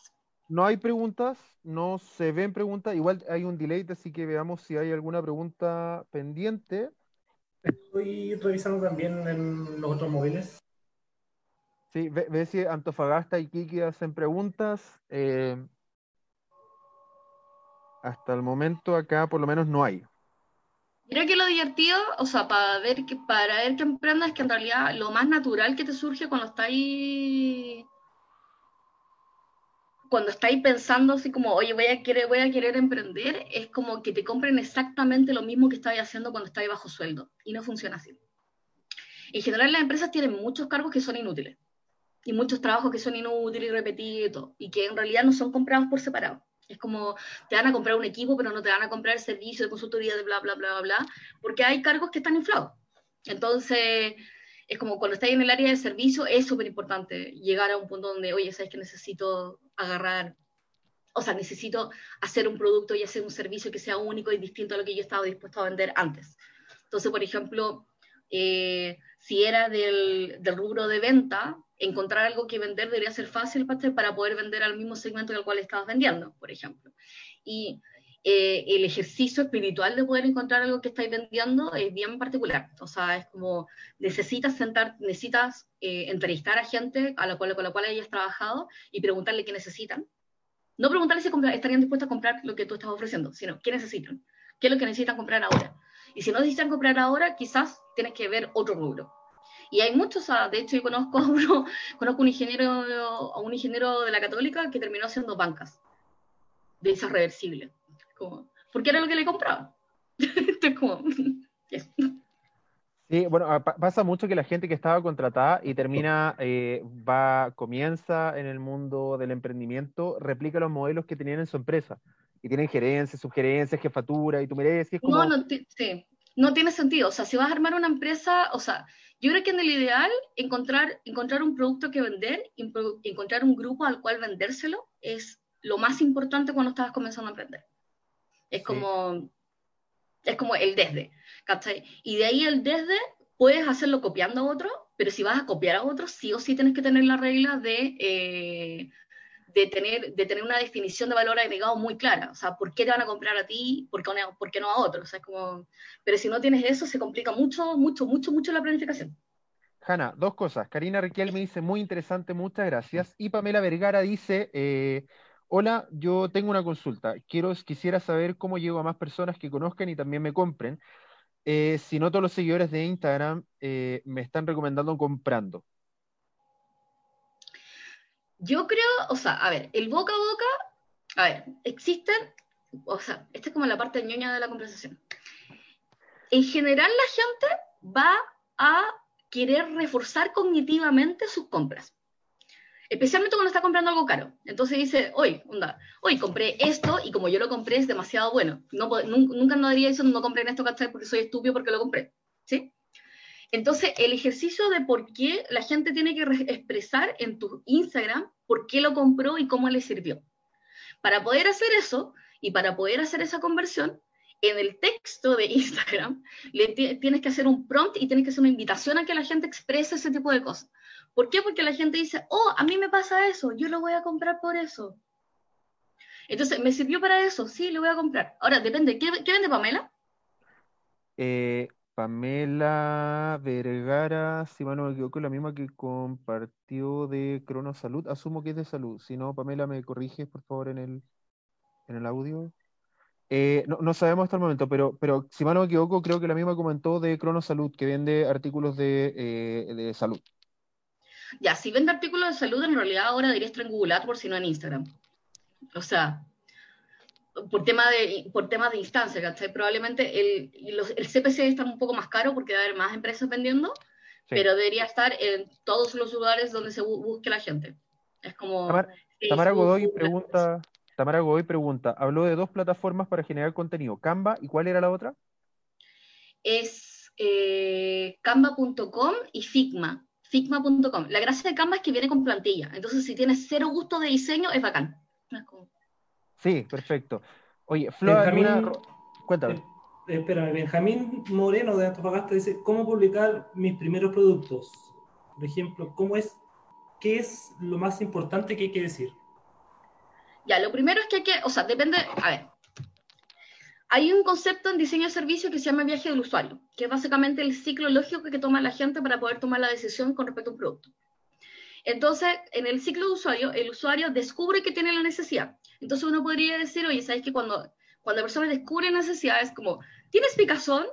No hay preguntas, no se ven preguntas. Igual hay un delay, así que veamos si hay alguna pregunta pendiente. Estoy revisando también en los otros móviles. Sí, ve, si Antofagasta y Kiki hacen preguntas. Eh, hasta el momento acá por lo menos no hay. Creo que lo divertido, o sea, para ver que para ver qué emprendas es que en realidad lo más natural que te surge cuando estás ahí cuando estáis pensando así como, oye, voy a, querer, voy a querer emprender, es como que te compren exactamente lo mismo que estáis haciendo cuando estáis bajo sueldo. Y no funciona así. En general, las empresas tienen muchos cargos que son inútiles. Y muchos trabajos que son inútiles y repetidos. Y que en realidad no son comprados por separado. Es como, te van a comprar un equipo, pero no te van a comprar el servicio de consultoría de bla, bla, bla, bla, bla. Porque hay cargos que están inflados. Entonces, es como cuando estáis en el área de servicio, es súper importante llegar a un punto donde, oye, sabes que necesito agarrar, o sea, necesito hacer un producto y hacer un servicio que sea único y distinto a lo que yo estaba dispuesto a vender antes. Entonces, por ejemplo, eh, si era del, del, rubro de venta, encontrar algo que vender debería ser fácil para poder vender al mismo segmento al cual estabas vendiendo, por ejemplo. Y eh, el ejercicio espiritual de poder encontrar algo que estáis vendiendo es bien particular. O sea, es como necesitas sentar, necesitas eh, entrevistar a gente a la cual, con la cual hayas trabajado y preguntarle qué necesitan. No preguntarle si estarían dispuestos a comprar lo que tú estás ofreciendo, sino qué necesitan, qué es lo que necesitan comprar ahora. Y si no necesitan comprar ahora, quizás tienes que ver otro rubro. Y hay muchos, de hecho yo conozco [LAUGHS] a un ingeniero, a un ingeniero de la católica que terminó haciendo bancas de esas reversibles porque era lo que le compraba. [LAUGHS] Entonces, como, [LAUGHS] Sí, bueno, pasa mucho que la gente que estaba contratada y termina, eh, va, comienza en el mundo del emprendimiento, replica los modelos que tenían en su empresa. Y tienen gerencias, subgerencias, jefatura, y tú me como... No, no, sí, no tiene sentido. O sea, si vas a armar una empresa, o sea, yo creo que en el ideal, encontrar, encontrar un producto que vender, encontrar un grupo al cual vendérselo, es lo más importante cuando estás comenzando a emprender. Es como, es como el desde, ¿cachai? Y de ahí el desde puedes hacerlo copiando a otro, pero si vas a copiar a otro, sí o sí tienes que tener la regla de, eh, de, tener, de tener una definición de valor agregado muy clara. O sea, ¿por qué te van a comprar a ti? ¿Por qué, por qué no a otro? O sea, es como... Pero si no tienes eso, se complica mucho, mucho, mucho, mucho la planificación. Hanna, dos cosas. Karina Riquel me dice muy interesante, muchas gracias. Y Pamela Vergara dice, eh, Hola, yo tengo una consulta. Quiero, quisiera saber cómo llego a más personas que conozcan y también me compren. Eh, si no todos los seguidores de Instagram eh, me están recomendando comprando. Yo creo, o sea, a ver, el boca a boca, a ver, existen, o sea, esta es como la parte ñoña de la conversación. En general la gente va a querer reforzar cognitivamente sus compras especialmente cuando está comprando algo caro. Entonces dice, hoy, onda, hoy compré esto y como yo lo compré es demasiado bueno. No, nunca no diría eso, no compren esto, ¿cachai? Porque soy estúpido porque lo compré, ¿sí? Entonces, el ejercicio de por qué la gente tiene que expresar en tu Instagram por qué lo compró y cómo le sirvió. Para poder hacer eso y para poder hacer esa conversión, en el texto de Instagram le tienes que hacer un prompt y tienes que hacer una invitación a que la gente exprese ese tipo de cosas. ¿Por qué? Porque la gente dice, oh, a mí me pasa eso, yo lo voy a comprar por eso. Entonces, ¿me sirvió para eso? Sí, lo voy a comprar. Ahora, depende, ¿qué, vende Pamela? Eh, Pamela Vergara, si mal no me equivoco, la misma que compartió de Crono Salud. Asumo que es de salud. Si no, Pamela, me corriges, por favor, en el, en el audio. Eh, no, sabemos hasta el momento, pero, pero si mal no me equivoco, creo que la misma comentó de Crono Salud, que vende artículos de, eh, de salud. Ya, si vende artículos de salud, en realidad ahora estar en Google AdWords, si no en Instagram. O sea, por tema de, por tema de instancia, ¿cachai? Probablemente el, el CPC está un poco más caro porque va a haber más empresas vendiendo, pero debería estar en todos los lugares donde se busque la gente. Es como... Tamara, Godoy pregunta... Tamara Godoy pregunta, habló de dos plataformas para generar contenido, Canva, ¿y cuál era la otra? Es eh, canva.com y Figma figma.com. La gracia de Canva es que viene con plantilla, entonces si tienes cero gusto de diseño es bacán. Sí, perfecto. Oye, Flor, cuéntame. Eh, espera, Benjamín Moreno de Antofagasta dice, ¿cómo publicar mis primeros productos? Por ejemplo, ¿cómo es, qué es lo más importante que hay que decir? Ya, lo primero es que hay que, o sea, depende, a ver, hay un concepto en diseño de servicio que se llama viaje del usuario, que es básicamente el ciclo lógico que toma la gente para poder tomar la decisión con respecto a un producto. Entonces, en el ciclo de usuario, el usuario descubre que tiene la necesidad. Entonces uno podría decir, oye, ¿sabes que cuando, cuando la persona descubre necesidades como, ¿tienes picazón?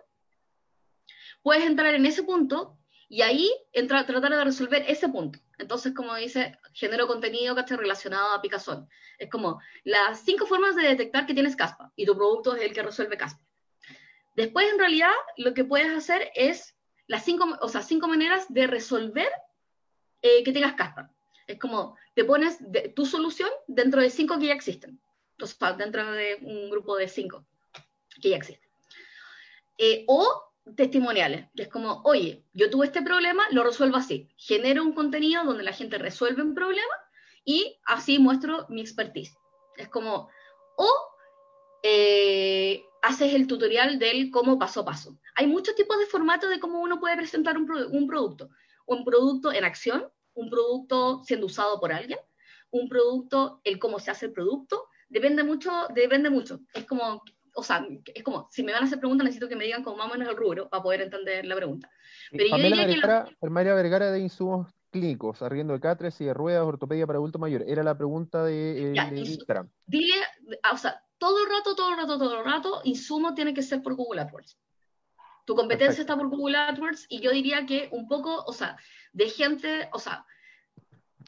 Puedes entrar en ese punto Y ahí entra tratar de resolver ese punto. Entonces, como dice, genero contenido que esté relacionado a picazón. Es como las cinco formas de detectar que tienes caspa y tu producto es el que resuelve caspa. Después, en realidad, lo que puedes hacer es las cinco, o sea, cinco maneras de resolver eh, que tengas caspa. Es como te pones tu solución dentro de cinco que ya existen. O sea, dentro de un grupo de cinco que ya existen. Eh, o testimoniales, que es como, oye, yo tuve este problema, lo resuelvo así. Genero un contenido donde la gente resuelve un problema y así muestro mi expertise. Es como, o eh, haces el tutorial del cómo paso a paso. Hay muchos tipos de formatos de cómo uno puede presentar un, un producto. Un producto en acción, un producto siendo usado por alguien, un producto, el cómo se hace el producto, depende mucho, depende mucho. Es como o sea, es como, si me van a hacer preguntas, necesito que me digan como más o menos el rubro para poder entender la pregunta. Pero yo diría Vergara, que Vergara Vergara de insumos clínicos, arriendo de catres y de ruedas, ortopedia para adulto mayor. Era la pregunta de, eh, Instagram. Dile, ah, o sea, todo el rato, todo el rato, todo el rato, insumo tiene que ser por Google AdWords. Tu competencia está por Google AdWords y yo diría que un poco, o sea, de gente, o sea,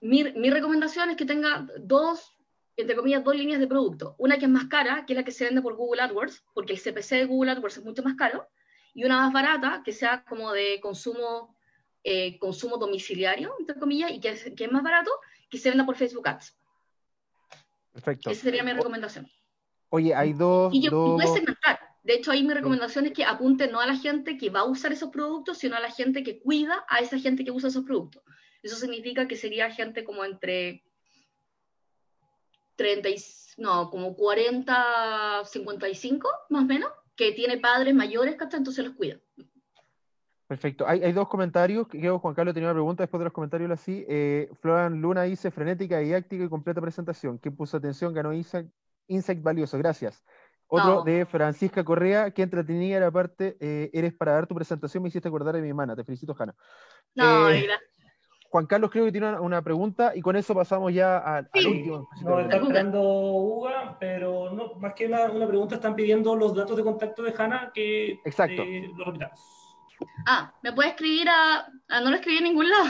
mi, mi recomendación es que tenga dos entre comillas, dos líneas de producto. Una que es más cara, que es la que se vende por Google AdWords, porque el CPC de Google AdWords es mucho más caro, y una más barata, que sea como de consumo, eh, consumo domiciliario, entre comillas, y que es, más barato, que se venda por Facebook Ads. Perfecto. Esa sería mi recomendación. Oye, hay dos... Y yo puedes segmentar. De hecho, ahí mi recomendación es que apunte no a la gente que va a usar esos productos, sino a la gente que cuida a esa gente que usa esos productos. Eso significa que sería gente como entre 30, no, como 40, 55 más o menos, que tiene padres mayores que hasta entonces los cuida. Perfecto. Hay, hay dos comentarios. Creo Juan Carlos tenía una pregunta después de los comentarios. Así. Eh, Florian Luna dice: frenética, didáctica y completa presentación. ¿Quién puso atención? Ganó Insect, Insect valioso. Gracias. Otro de Francisca Correa, que entretenida la parte, eh, eres para dar tu presentación, me hiciste acordar de mi hermana, te felicito, Hanna. No, eh, gracias. Juan Carlos creo que tiene una, pregunta y con eso pasamos ya al, último. No, está esperando Uga, pero no, más que una, una, pregunta, están pidiendo los datos de contacto de Hanna que Exacto. Eh, lo repitamos. Ah, ¿me puede escribir a, No lo escribí en ningún lado.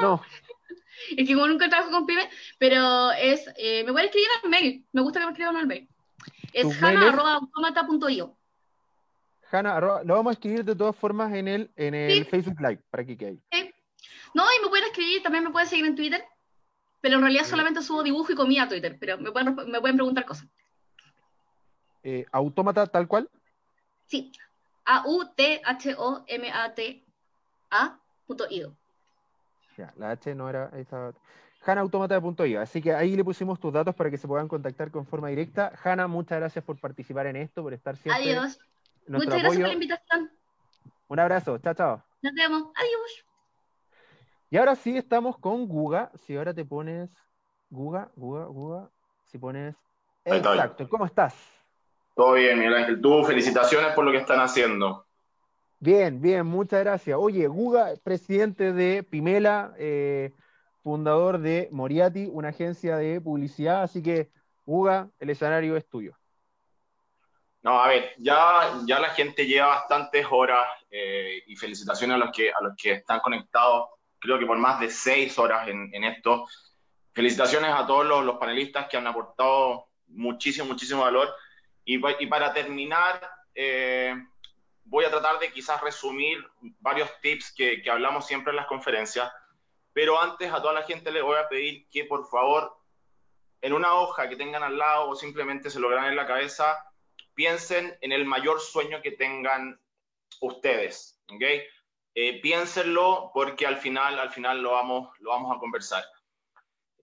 No. [LAUGHS] es que como nunca trabajo con pyme, pero es... Eh, me puede escribir al mail. Me gusta que me escriban al mail. Es hanna.automata.io. Hanna, lo vamos a escribir de todas formas en el, en el Facebook Live, para que quede ahí. No, y me pueden escribir, también me pueden seguir en Twitter, pero en realidad solamente subo dibujo y comida a Twitter, pero me pueden, me pueden preguntar cosas. Eh, ¿Autómata tal cual? Sí, A-U-T-H-O-M-A-T-A.io. Ya, la H no era. HanaAutomata.io. Así que ahí le pusimos tus datos para que se puedan contactar con forma directa. Hanna, muchas gracias por participar en esto, por estar siempre. Adiós. Muchas gracias por la invitación. Un abrazo. Chao, chao. Nos vemos. Adiós. Y ahora sí estamos con Guga. Si ahora te pones Guga, Guga, Guga, si pones... Exacto, ¿cómo estás? Todo bien, Miguel Ángel. Tú, felicitaciones por lo que están haciendo. Bien, bien, muchas gracias. Oye, Guga, presidente de Pimela, eh, fundador de Moriati, una agencia de publicidad, así que, Guga, el escenario es tuyo. No, a ver, ya, ya la gente lleva bastantes horas eh, y felicitaciones a los, que, a los que están conectados creo que por más de seis horas en, en esto. Felicitaciones a todos los, los, panelistas que han aportado muchísimo, muchísimo valor. Y, y para terminar, eh, voy a tratar de quizás resumir varios tips que, que, hablamos siempre en las conferencias, pero antes a toda la gente le voy a pedir que por favor en una hoja que tengan al lado o simplemente se lo en la cabeza, piensen en el mayor sueño que tengan ustedes, ¿ok? Eh, piénsenlo porque al final, al final lo, vamos, lo vamos a conversar.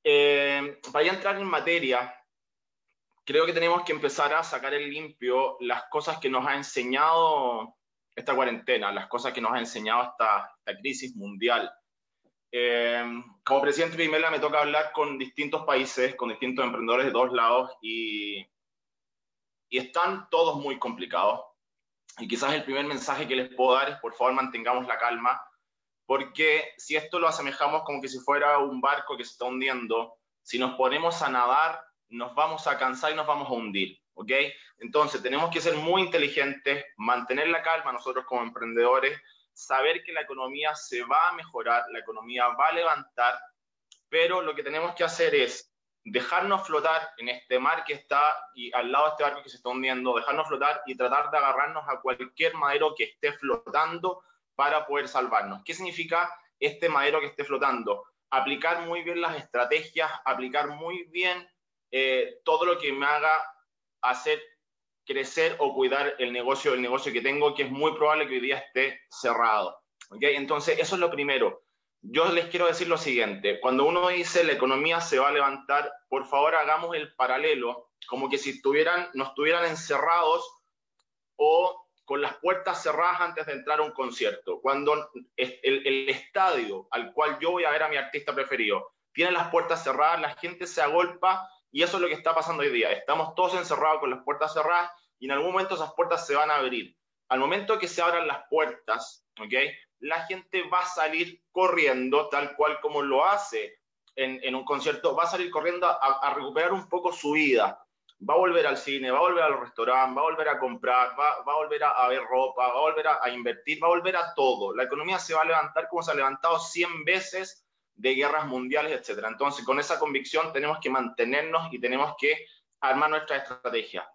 Eh, para entrar en materia, creo que tenemos que empezar a sacar en limpio las cosas que nos ha enseñado esta cuarentena, las cosas que nos ha enseñado esta, esta crisis mundial. Eh, como presidente de Primera me toca hablar con distintos países, con distintos emprendedores de todos lados y, y están todos muy complicados. Y quizás el primer mensaje que les puedo dar es, por favor, mantengamos la calma, porque si esto lo asemejamos como que si fuera un barco que se está hundiendo, si nos ponemos a nadar, nos vamos a cansar y nos vamos a hundir, ¿ok? Entonces, tenemos que ser muy inteligentes, mantener la calma nosotros como emprendedores, saber que la economía se va a mejorar, la economía va a levantar, pero lo que tenemos que hacer es dejarnos flotar en este mar que está y al lado de este barco que se está hundiendo, dejarnos flotar y tratar de agarrarnos a cualquier madero que esté flotando para poder salvarnos. ¿Qué significa este madero que esté flotando? Aplicar muy bien las estrategias, aplicar muy bien eh, todo lo que me haga hacer crecer o cuidar el negocio, el negocio que tengo, que es muy probable que hoy día esté cerrado. ¿okay? Entonces, eso es lo primero. Yo les quiero decir lo siguiente, cuando uno dice la economía se va a levantar, por favor hagamos el paralelo, como que si estuvieran, no estuvieran encerrados o con las puertas cerradas antes de entrar a un concierto. Cuando el, el estadio al cual yo voy a ver a mi artista preferido tiene las puertas cerradas, la gente se agolpa y eso es lo que está pasando hoy día. Estamos todos encerrados con las puertas cerradas y en algún momento esas puertas se van a abrir. Al momento que se abran las puertas, ¿ok? La gente va a salir corriendo, tal cual como lo hace en, un concierto, va a salir corriendo a, recuperar un poco su vida. Va a volver al cine, va a volver al restaurante, va a volver a comprar, va, a volver a, a, ver ropa, va a volver a, invertir, va a volver a todo. La economía se va a levantar como se ha levantado 100 veces de guerras mundiales, etcétera. Entonces, con esa convicción tenemos que mantenernos y tenemos que armar nuestra estrategia.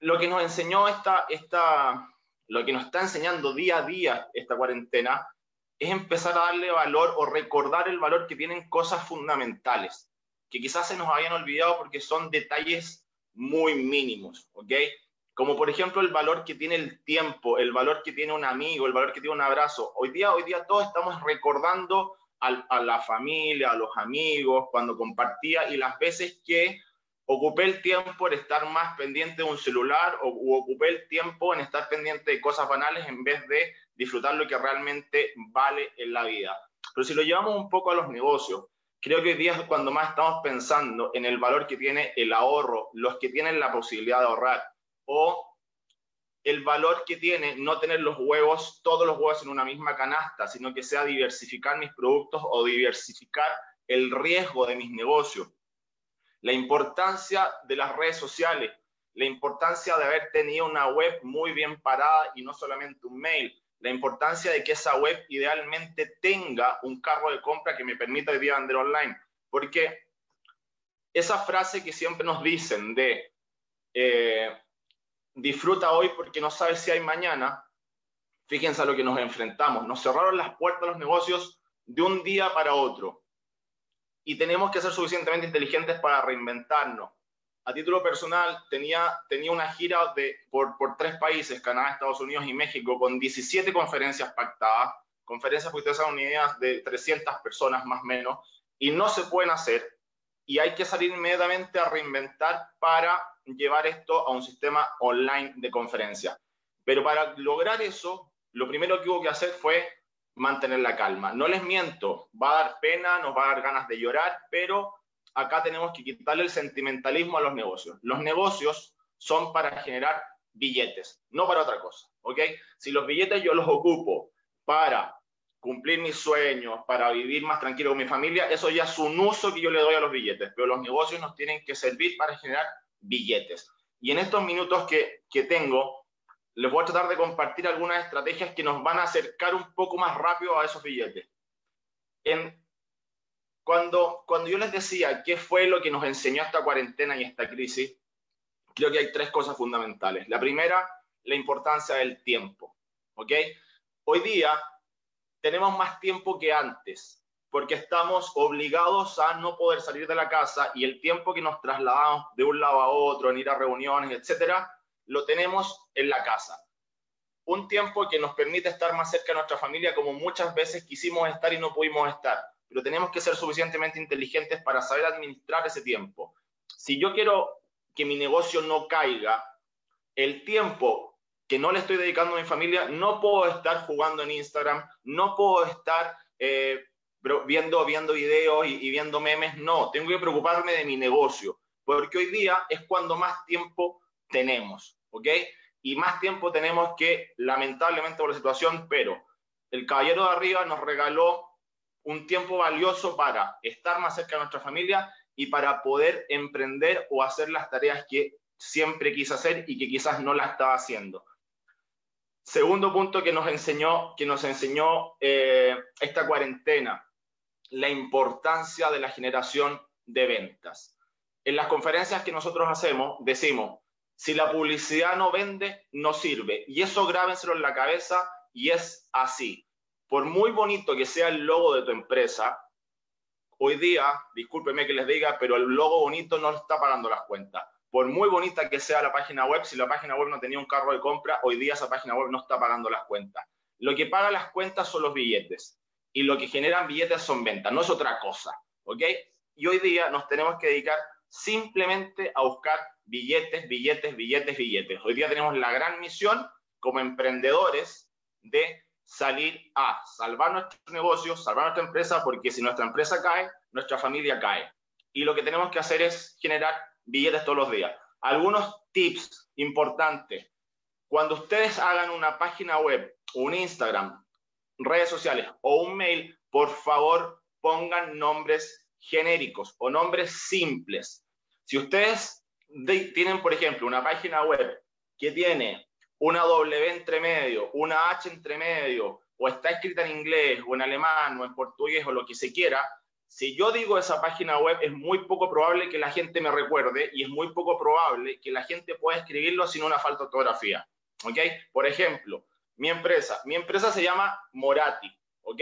Lo que nos enseñó esta, esta, lo que nos está enseñando día a día esta cuarentena es empezar a darle valor o recordar el valor que tienen cosas fundamentales, que quizás se nos habían olvidado porque son detalles muy mínimos, ¿ok? Como por ejemplo el valor que tiene el tiempo, el valor que tiene un amigo, el valor que tiene un abrazo. Hoy día, hoy día todos estamos recordando a, la familia, a los amigos, cuando compartía y las veces que ocupé el tiempo en estar más pendiente de un celular o ocupé el tiempo en estar pendiente de cosas banales en vez de disfrutar lo que realmente vale en la vida. Pero si lo llevamos un poco a los negocios, creo que hoy día es cuando más estamos pensando en el valor que tiene el ahorro, los que tienen la posibilidad de ahorrar, o el valor que tiene no tener los huevos, todos los huevos en una misma canasta, sino que sea diversificar mis productos o diversificar el riesgo de mis negocios. La importancia de las redes sociales, la importancia de haber tenido una web muy bien parada y no solamente un mail, la importancia de que esa web idealmente tenga un carro de compra que me permita hoy día vender online. Porque esa frase que siempre nos dicen de eh, disfruta hoy porque no sabes si hay mañana. Fíjense a lo que nos enfrentamos. Nos cerraron las puertas a los negocios de un día para otro. Y tenemos que ser suficientemente inteligentes para reinventarnos. A título personal, tenía, tenía una gira de, por, por tres países, Canadá, Estados Unidos y México, con 17 conferencias pactadas, conferencias que ustedes saben unidades de 300 personas más o menos, y no se pueden hacer. Y hay que salir inmediatamente a reinventar para llevar esto a un sistema online de conferencia. Pero para lograr eso, lo primero que hubo que hacer fue mantener la calma. No les miento, va a dar pena, nos va a dar ganas de llorar, pero acá tenemos que quitarle el sentimentalismo a los negocios. Los negocios son para generar billetes, no para otra cosa, ¿ok? Si los billetes yo los ocupo para cumplir mis sueños, para vivir más tranquilo con mi familia, eso ya es un uso que yo le doy a los billetes, pero los negocios nos tienen que servir para generar billetes. Y en estos minutos que, que tengo, les voy a tratar de compartir algunas estrategias que nos van a acercar un poco más rápido a esos billetes. Cuando, cuando yo les decía qué fue lo que nos enseñó esta cuarentena y esta crisis, creo que hay tres cosas fundamentales. La primera, la importancia del tiempo. ¿ok? Hoy día tenemos más tiempo que antes porque estamos obligados a no poder salir de la casa y el tiempo que nos trasladamos de un lado a otro, en ir a reuniones, etcétera, lo tenemos en la casa. Un tiempo que nos permite estar más cerca de nuestra familia como muchas veces quisimos estar y no pudimos estar, pero tenemos que ser suficientemente inteligentes para saber administrar ese tiempo. Si yo quiero que mi negocio no caiga, el tiempo que no le estoy dedicando a mi familia, no puedo estar jugando en Instagram, no puedo estar eh, viendo, viendo videos y, y viendo memes, no, tengo que preocuparme de mi negocio, porque hoy día es cuando más tiempo tenemos, ¿ok? Y más tiempo tenemos que, lamentablemente por la situación, pero el caballero de arriba nos regaló un tiempo valioso para estar más cerca de nuestra familia y para poder emprender o hacer las tareas que siempre quise hacer y que quizás no la estaba haciendo. Segundo punto que nos enseñó, que nos enseñó eh, esta cuarentena, la importancia de la generación de ventas. En las conferencias que nosotros hacemos, decimos, si la publicidad no vende, no sirve. Y eso grábenselo en la cabeza y es así. Por muy bonito que sea el logo de tu empresa, hoy día, discúlpeme que les diga, pero el logo bonito no está pagando las cuentas. Por muy bonita que sea la página web, si la página web no tenía un carro de compra, hoy día esa página web no está pagando las cuentas. Lo que paga las cuentas son los billetes y lo que generan billetes son ventas, no es otra cosa, ¿ok? Y hoy día nos tenemos que dedicar simplemente a buscar billetes, billetes, billetes, billetes. Hoy día tenemos la gran misión como emprendedores de salir a salvar nuestros negocios, salvar nuestra empresa, porque si nuestra empresa cae, nuestra familia cae. Y lo que tenemos que hacer es generar billetes todos los días. Algunos tips importantes. Cuando ustedes hagan una página web, un Instagram, redes sociales o un mail, por favor pongan nombres genéricos o nombres simples. Si ustedes tienen, por ejemplo, una página web que tiene una W entre medio, una H entre medio, o está escrita en inglés, o en alemán, o en portugués, o lo que se quiera, si yo digo esa página web, es muy poco probable que la gente me recuerde y es muy poco probable que la gente pueda escribirlo sin una falta de ortografía. ¿Ok? Por ejemplo, mi empresa. Mi empresa se llama Morati. ¿Ok?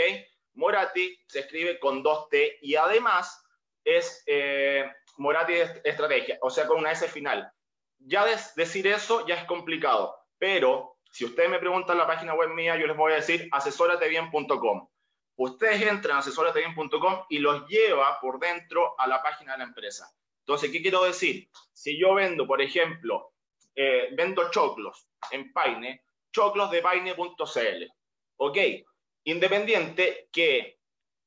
Morati se escribe con dos T y además es eh, Morati Estrategia, o sea, con una S final. Ya decir eso ya es complicado. Pero si ustedes me preguntan la página web mía, yo les voy a decir asesoratebien.com. Ustedes entran a asesoratebien.com y los lleva por dentro a la página de la empresa. Entonces, ¿qué quiero decir? Si yo vendo, por ejemplo, eh, vendo choclos en Paine, choclos de paine.cl. ¿Ok? Independiente que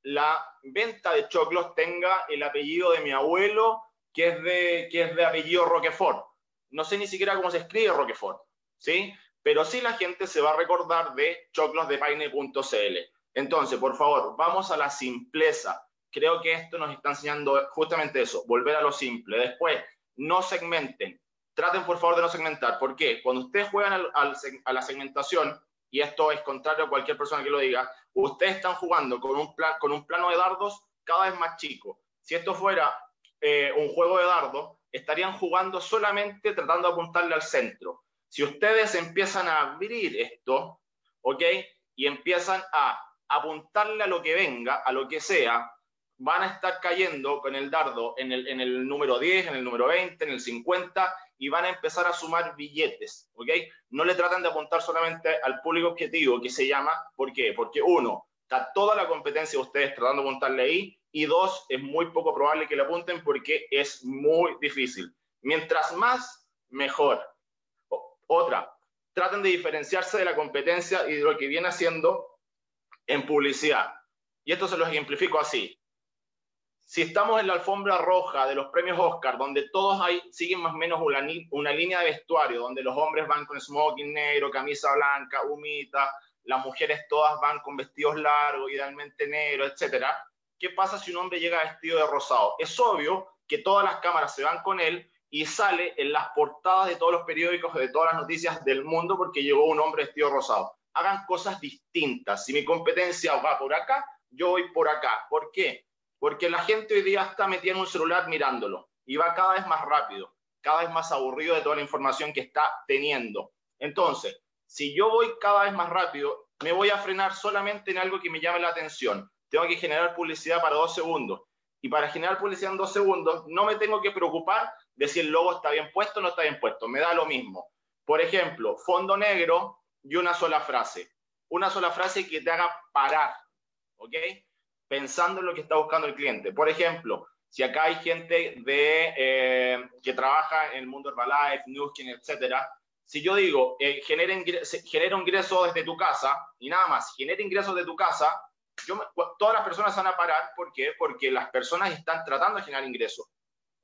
la venta de choclos tenga el apellido de mi abuelo, que es de, que es de apellido Roquefort. No sé ni siquiera cómo se escribe Roquefort. ¿sí? Pero sí la gente se va a recordar de choclosdepaine.cl. Entonces, por favor, vamos a la simpleza. Creo que esto nos está enseñando justamente eso, volver a lo simple. Después, no segmenten. Traten, por favor, de no segmentar. ¿Por qué? Cuando ustedes juegan a la segmentación, y esto es contrario a cualquier persona que lo diga, ustedes están jugando con un, con un plano de dardos cada vez más chico. Si esto fuera eh, un juego de dardos, estarían jugando solamente tratando de apuntarle al centro. Si ustedes empiezan a abrir esto, ¿ok? Y empiezan a apuntarle a lo que venga, a lo que sea, van a estar cayendo con el dardo en el, en el número 10, en el número 20, en el 50 y van a empezar a sumar billetes, ¿ok? No le tratan de apuntar solamente al público objetivo que se llama, ¿por qué? Porque uno, está toda la competencia de ustedes tratando de apuntarle ahí y dos, es muy poco probable que le apunten porque es muy difícil. Mientras más, mejor. Otra, traten de diferenciarse de la competencia y de lo que viene haciendo en publicidad. Y esto se lo ejemplifico así. Si estamos en la alfombra roja de los premios Oscar, donde todos hay, siguen más o menos una, línea de vestuario, donde los hombres van con smoking negro, camisa blanca, humita, las mujeres todas van con vestidos largos, idealmente negro, etc. ¿Qué pasa si un hombre llega vestido de rosado? Es obvio que todas las cámaras se van con él y sale en las portadas de todos los periódicos, de todas las noticias del mundo, porque llegó un hombre vestido rosado. Hagan cosas distintas. Si mi competencia va por acá, yo voy por acá. ¿Por qué? Porque la gente hoy día está metida en un celular mirándolo y va cada vez más rápido, cada vez más aburrido de toda la información que está teniendo. Entonces, si yo voy cada vez más rápido, me voy a frenar solamente en algo que me llame la atención. Tengo que generar publicidad para dos segundos. Y para generar publicidad en dos segundos, no me tengo que preocupar de si el logo está bien puesto o no está bien puesto. Me da lo mismo. Por ejemplo, fondo negro y una sola frase. Una sola frase que te haga parar, ¿ok? Pensando en lo que está buscando el cliente. Por ejemplo, si acá hay gente de, eh, que trabaja en el mundo Herbalife, Newskin, etcétera, si yo digo, eh, genera, ingreso, genera ingresos desde tu casa y nada más, genera ingresos de tu casa, yo todas las personas van a parar. ¿Por qué? Porque las personas están tratando de generar ingresos.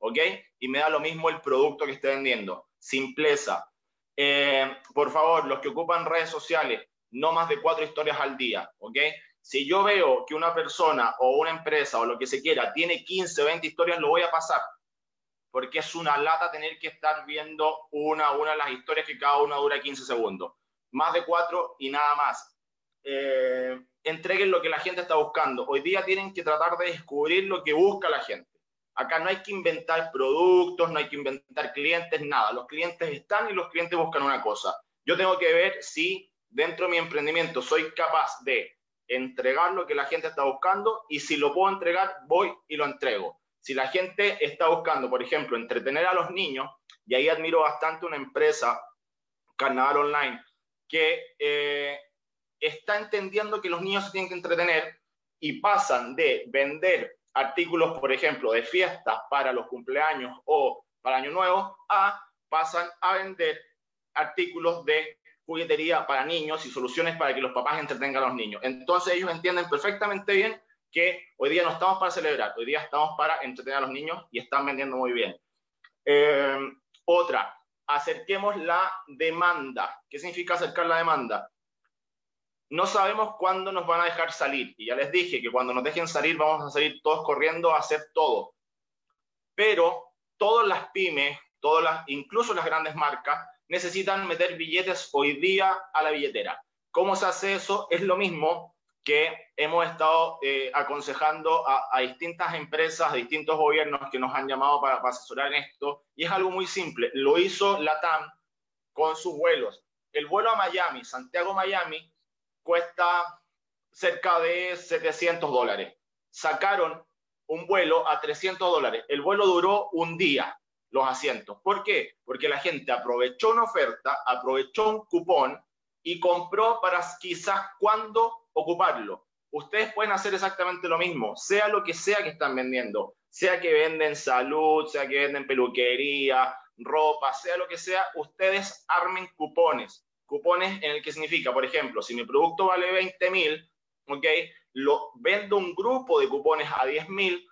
¿ok? Y me da lo mismo el producto que esté vendiendo. Simpleza. Eh, por favor, los que ocupan redes sociales, no más de cuatro historias al día, ¿ok? Si yo veo que una persona o una empresa o lo que se quiera tiene 15 o 20 historias, lo voy a pasar. Porque es una lata tener que estar viendo una a una las historias que cada una dura 15 segundos. más de cuatro y nada más. Eh, entreguen lo que la gente está buscando. Hoy día tienen que tratar de descubrir lo que busca la gente. Acá no hay que inventar productos, no hay que inventar clientes, nada. Los clientes están y los clientes buscan una cosa. Yo tengo que ver si dentro de mi emprendimiento soy capaz de entregar lo que la gente está buscando y si lo puedo entregar, voy y lo entrego. Si la gente está buscando, por ejemplo, entretener a los niños, y ahí admiro bastante una empresa, Carnaval Online, que eh, está entendiendo que los niños se tienen que entretener y pasan de vender artículos, por ejemplo, de fiestas para los cumpleaños o para Año Nuevo, a pasan a vender artículos de juguetería para niños y soluciones para que los papás entretengan a los niños. Entonces ellos entienden perfectamente bien que hoy día no estamos para celebrar, hoy día estamos para entretener a los niños y están vendiendo muy bien. Eh, otra, acerquemos la demanda. ¿Qué significa acercar la demanda? No sabemos cuándo nos van a dejar salir. Y ya les dije que cuando nos dejen salir vamos a salir todos corriendo a hacer todo. Pero todas las pymes, todas las, incluso las grandes marcas, necesitan meter billetes hoy día a la billetera. ¿Cómo se hace eso? Es lo mismo que hemos estado eh, aconsejando a, distintas empresas, a distintos gobiernos que nos han llamado para, asesorar en esto, y es algo muy simple. Lo hizo LATAM con sus vuelos. El vuelo a Miami, Santiago-Miami, cuesta cerca de 700 dólares. Sacaron un vuelo a 300 dólares. El vuelo duró un día, los asientos. ¿Por qué? Porque la gente aprovechó una oferta, aprovechó un cupón y compró para quizás cuando ocuparlo. Ustedes pueden hacer exactamente lo mismo, sea lo que sea que están vendiendo, sea que venden salud, sea que venden peluquería, ropa, sea lo que sea, ustedes armen cupones. Cupones en el que significa, por ejemplo, si mi producto vale 20 mil, ¿ok? Lo, vendo un grupo de cupones a 10 mil,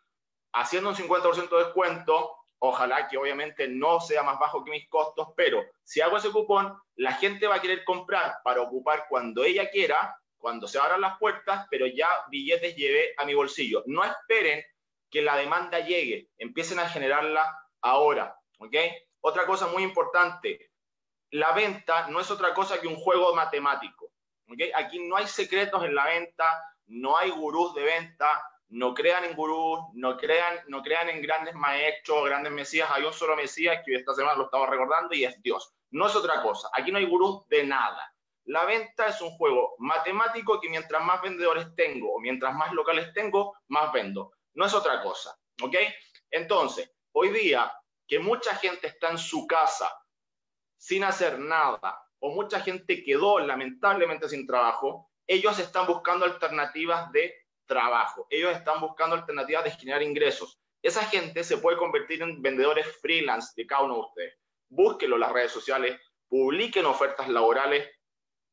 haciendo un 50% de descuento, Ojalá que obviamente no sea más bajo que mis costos, pero si hago ese cupón, la gente va a querer comprar para ocupar cuando ella quiera, cuando se abran las puertas, pero ya billetes llevé a mi bolsillo. No esperen que la demanda llegue, empiecen a generarla ahora, ¿ok? Otra cosa muy importante, la venta no es otra cosa que un juego matemático, ¿ok? Aquí no hay secretos en la venta, no hay gurús de venta, no crean en gurús, no crean, no crean en grandes maestros, grandes mesías. Hay un solo mesías que esta semana lo estamos recordando y es Dios. No es otra cosa. Aquí no hay gurús de nada. La venta es un juego matemático que mientras más vendedores tengo o mientras más locales tengo, más vendo. No es otra cosa. ¿Ok? Entonces, hoy día que mucha gente está en su casa sin hacer nada o mucha gente quedó lamentablemente sin trabajo, ellos están buscando alternativas de trabajo. Ellos están buscando alternativas de generar ingresos. Esa gente se puede convertir en vendedores freelance de cada uno de ustedes. Búsquenlo en las redes sociales, publiquen ofertas laborales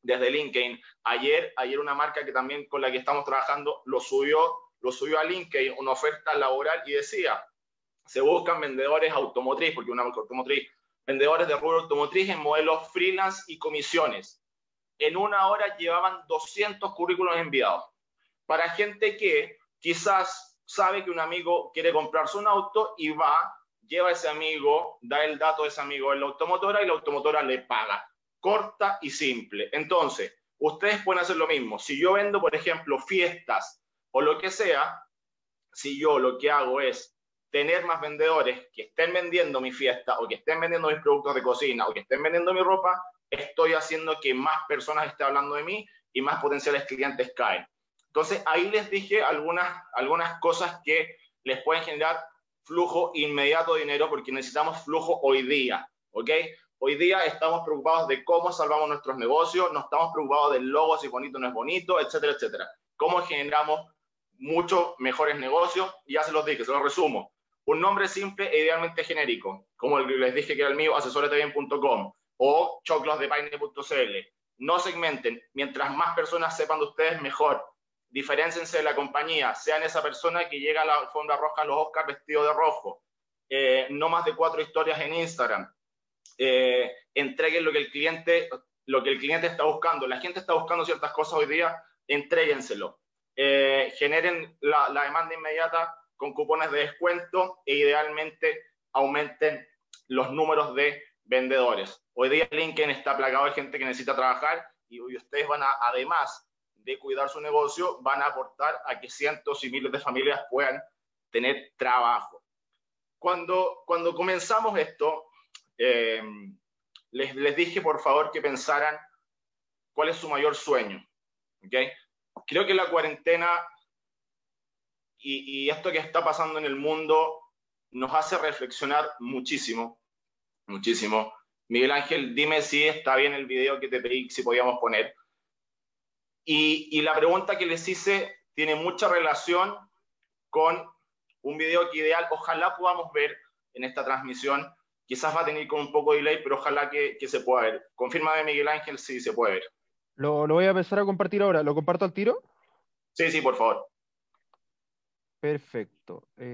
desde LinkedIn. Ayer, ayer una marca que también con la que estamos trabajando lo subió, lo subió a LinkedIn, una oferta laboral y decía, se buscan vendedores automotriz, porque una marca automotriz, vendedores de rubro automotriz en modelos freelance y comisiones. En una hora llevaban 200 currículos enviados para gente que quizás sabe que un amigo quiere comprarse un auto y va, lleva a ese amigo, da el dato de ese amigo en la automotora y la automotora le paga. Corta y simple. Entonces, ustedes pueden hacer lo mismo. Si yo vendo, por ejemplo, fiestas o lo que sea, si yo lo que hago es tener más vendedores que estén vendiendo mi fiesta o que estén vendiendo mis productos de cocina o que estén vendiendo mi ropa, estoy haciendo que más personas estén hablando de mí y más potenciales clientes caen. Entonces, ahí les dije algunas, algunas cosas que les pueden generar flujo inmediato de dinero porque necesitamos flujo hoy día, ¿ok? Hoy día estamos preocupados de cómo salvamos nuestros negocios, no estamos preocupados del logo, si bonito o no es bonito, etcétera, etcétera. Cómo generamos muchos mejores negocios, ya se los dije, se los resumo. Un nombre simple e idealmente genérico, como el que les dije que era el mío, asesoretebien.com o choclosdepaine.cl. No segmenten, mientras más personas sepan de ustedes, mejor diferenciense de la compañía, sean esa persona que llega a la alfombra roja a los Oscars vestido de rojo, eh, no más de cuatro historias en Instagram, eh, entreguen lo que el cliente lo que el cliente está buscando. La gente está buscando ciertas cosas hoy día, entréguenselo. Eh, generen la, la, demanda inmediata con cupones de descuento e idealmente aumenten los números de vendedores. Hoy día LinkedIn está plagado de gente que necesita trabajar y ustedes van a, además de cuidar su negocio, van a aportar a que cientos y miles de familias puedan tener trabajo. Cuando, cuando comenzamos esto, eh, les, les, dije por favor que pensaran cuál es su mayor sueño. ¿okay? Creo que la cuarentena y, y esto que está pasando en el mundo nos hace reflexionar muchísimo, muchísimo. Miguel Ángel, dime si está bien el video que te pedí, si podíamos poner. Y, y, la pregunta que les hice tiene mucha relación con un video que ideal, ojalá podamos ver en esta transmisión. Quizás va a tener con un poco de delay, pero ojalá que, que se pueda ver. Confírmame, Miguel Ángel, si se puede ver. Lo, lo, voy a empezar a compartir ahora. ¿Lo comparto al tiro? Sí, sí, por favor. Perfecto. Eh...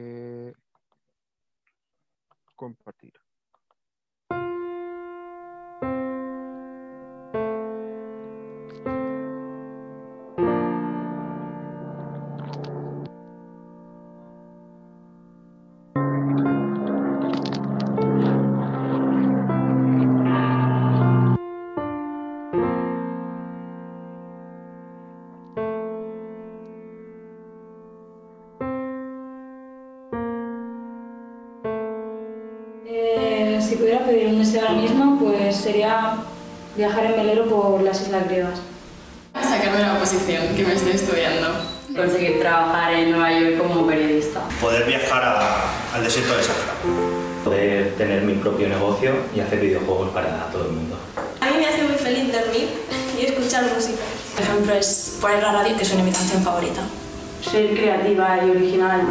creativa y original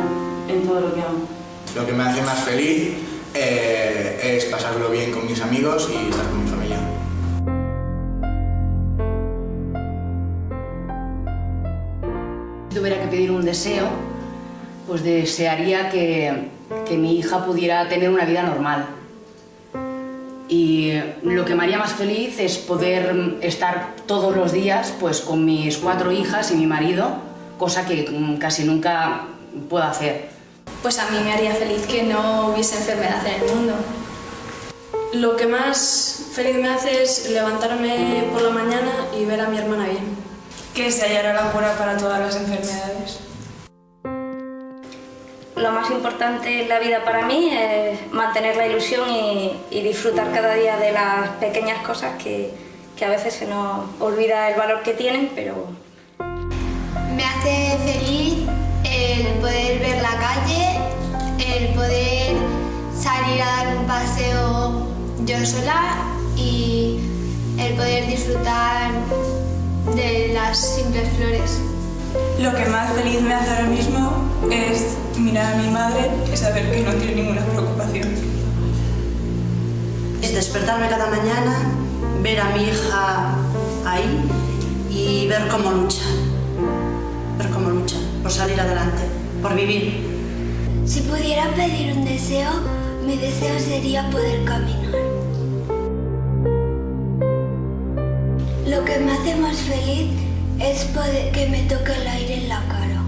en todo lo que hago. Lo que me hace más feliz eh, es pasarlo bien con mis amigos y estar con mi familia. Si tuviera que pedir un deseo, pues desearía que, que mi hija pudiera tener una vida normal. Y lo que me haría más feliz es poder estar todos los días pues, con mis cuatro hijas y mi marido, cosa que casi nunca puedo hacer pues a mí me haría feliz que no hubiese enfermedad en el mundo. Lo que más feliz me hace es levantarme por la mañana y ver a mi hermana bien. Que se hallara la cura para todas las enfermedades. Lo más importante en la vida para mí es mantener la ilusión y, y disfrutar cada día de las pequeñas cosas que, que a veces se nos olvida el valor que tienen, pero... Hace feliz el poder ver la calle, el poder salir a dar un paseo yo sola y el poder disfrutar de las simples flores. Lo que más feliz me hace ahora mismo es mirar a mi madre y saber que no tiene ninguna preocupación. Es despertarme cada mañana, ver a mi hija ahí y ver cómo lucha. Ver cómo lucha por salir adelante, por vivir. Si pudiera pedir un deseo, mi deseo sería poder caminar. Lo que me hace más feliz es poder que me toque el aire en la cara.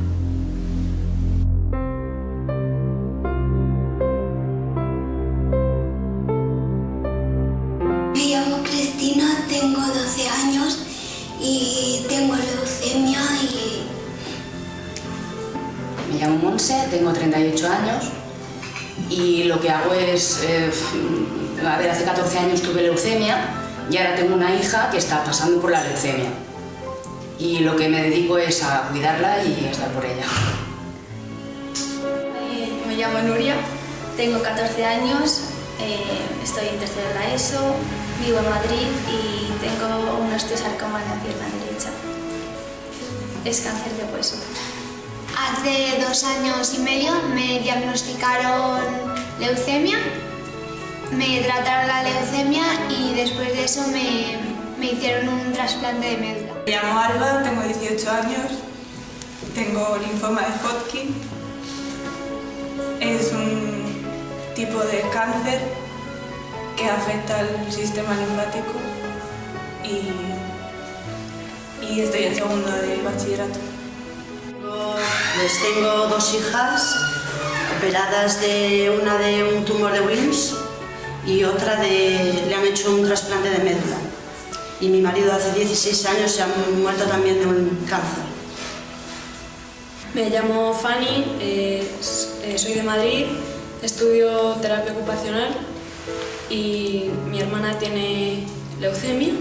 Me llamo Cristina, tengo 12 años y tengo llamo Monse, tengo 38 años y lo que hago es, eh, a ver, hace 14 años tuve leucemia y ahora tengo una hija que está pasando por la leucemia. Y lo que me dedico es a cuidarla y a estar por ella. Me llamo Nuria, tengo 14 años, eh, estoy en de la ESO, vivo en Madrid y tengo un osteosarcoma en la pierna derecha. Es cáncer de hueso. Hace dos años y medio me diagnosticaron leucemia, me trataron la leucemia y después de eso me, me hicieron un trasplante de médula. Me llamo Alba, tengo 18 años, tengo linfoma de Hodgkin. Es un tipo de cáncer que afecta al sistema linfático y, y estoy en segundo de bachillerato. Pues tengo dos hijas operadas de una de un tumor de Wilms y otra de le han hecho un trasplante de médula. y mi marido hace 16 años se ha muerto también de un cáncer. Me llamo Fanny, eh, soy de Madrid, estudio terapia ocupacional y mi hermana tiene leucemia.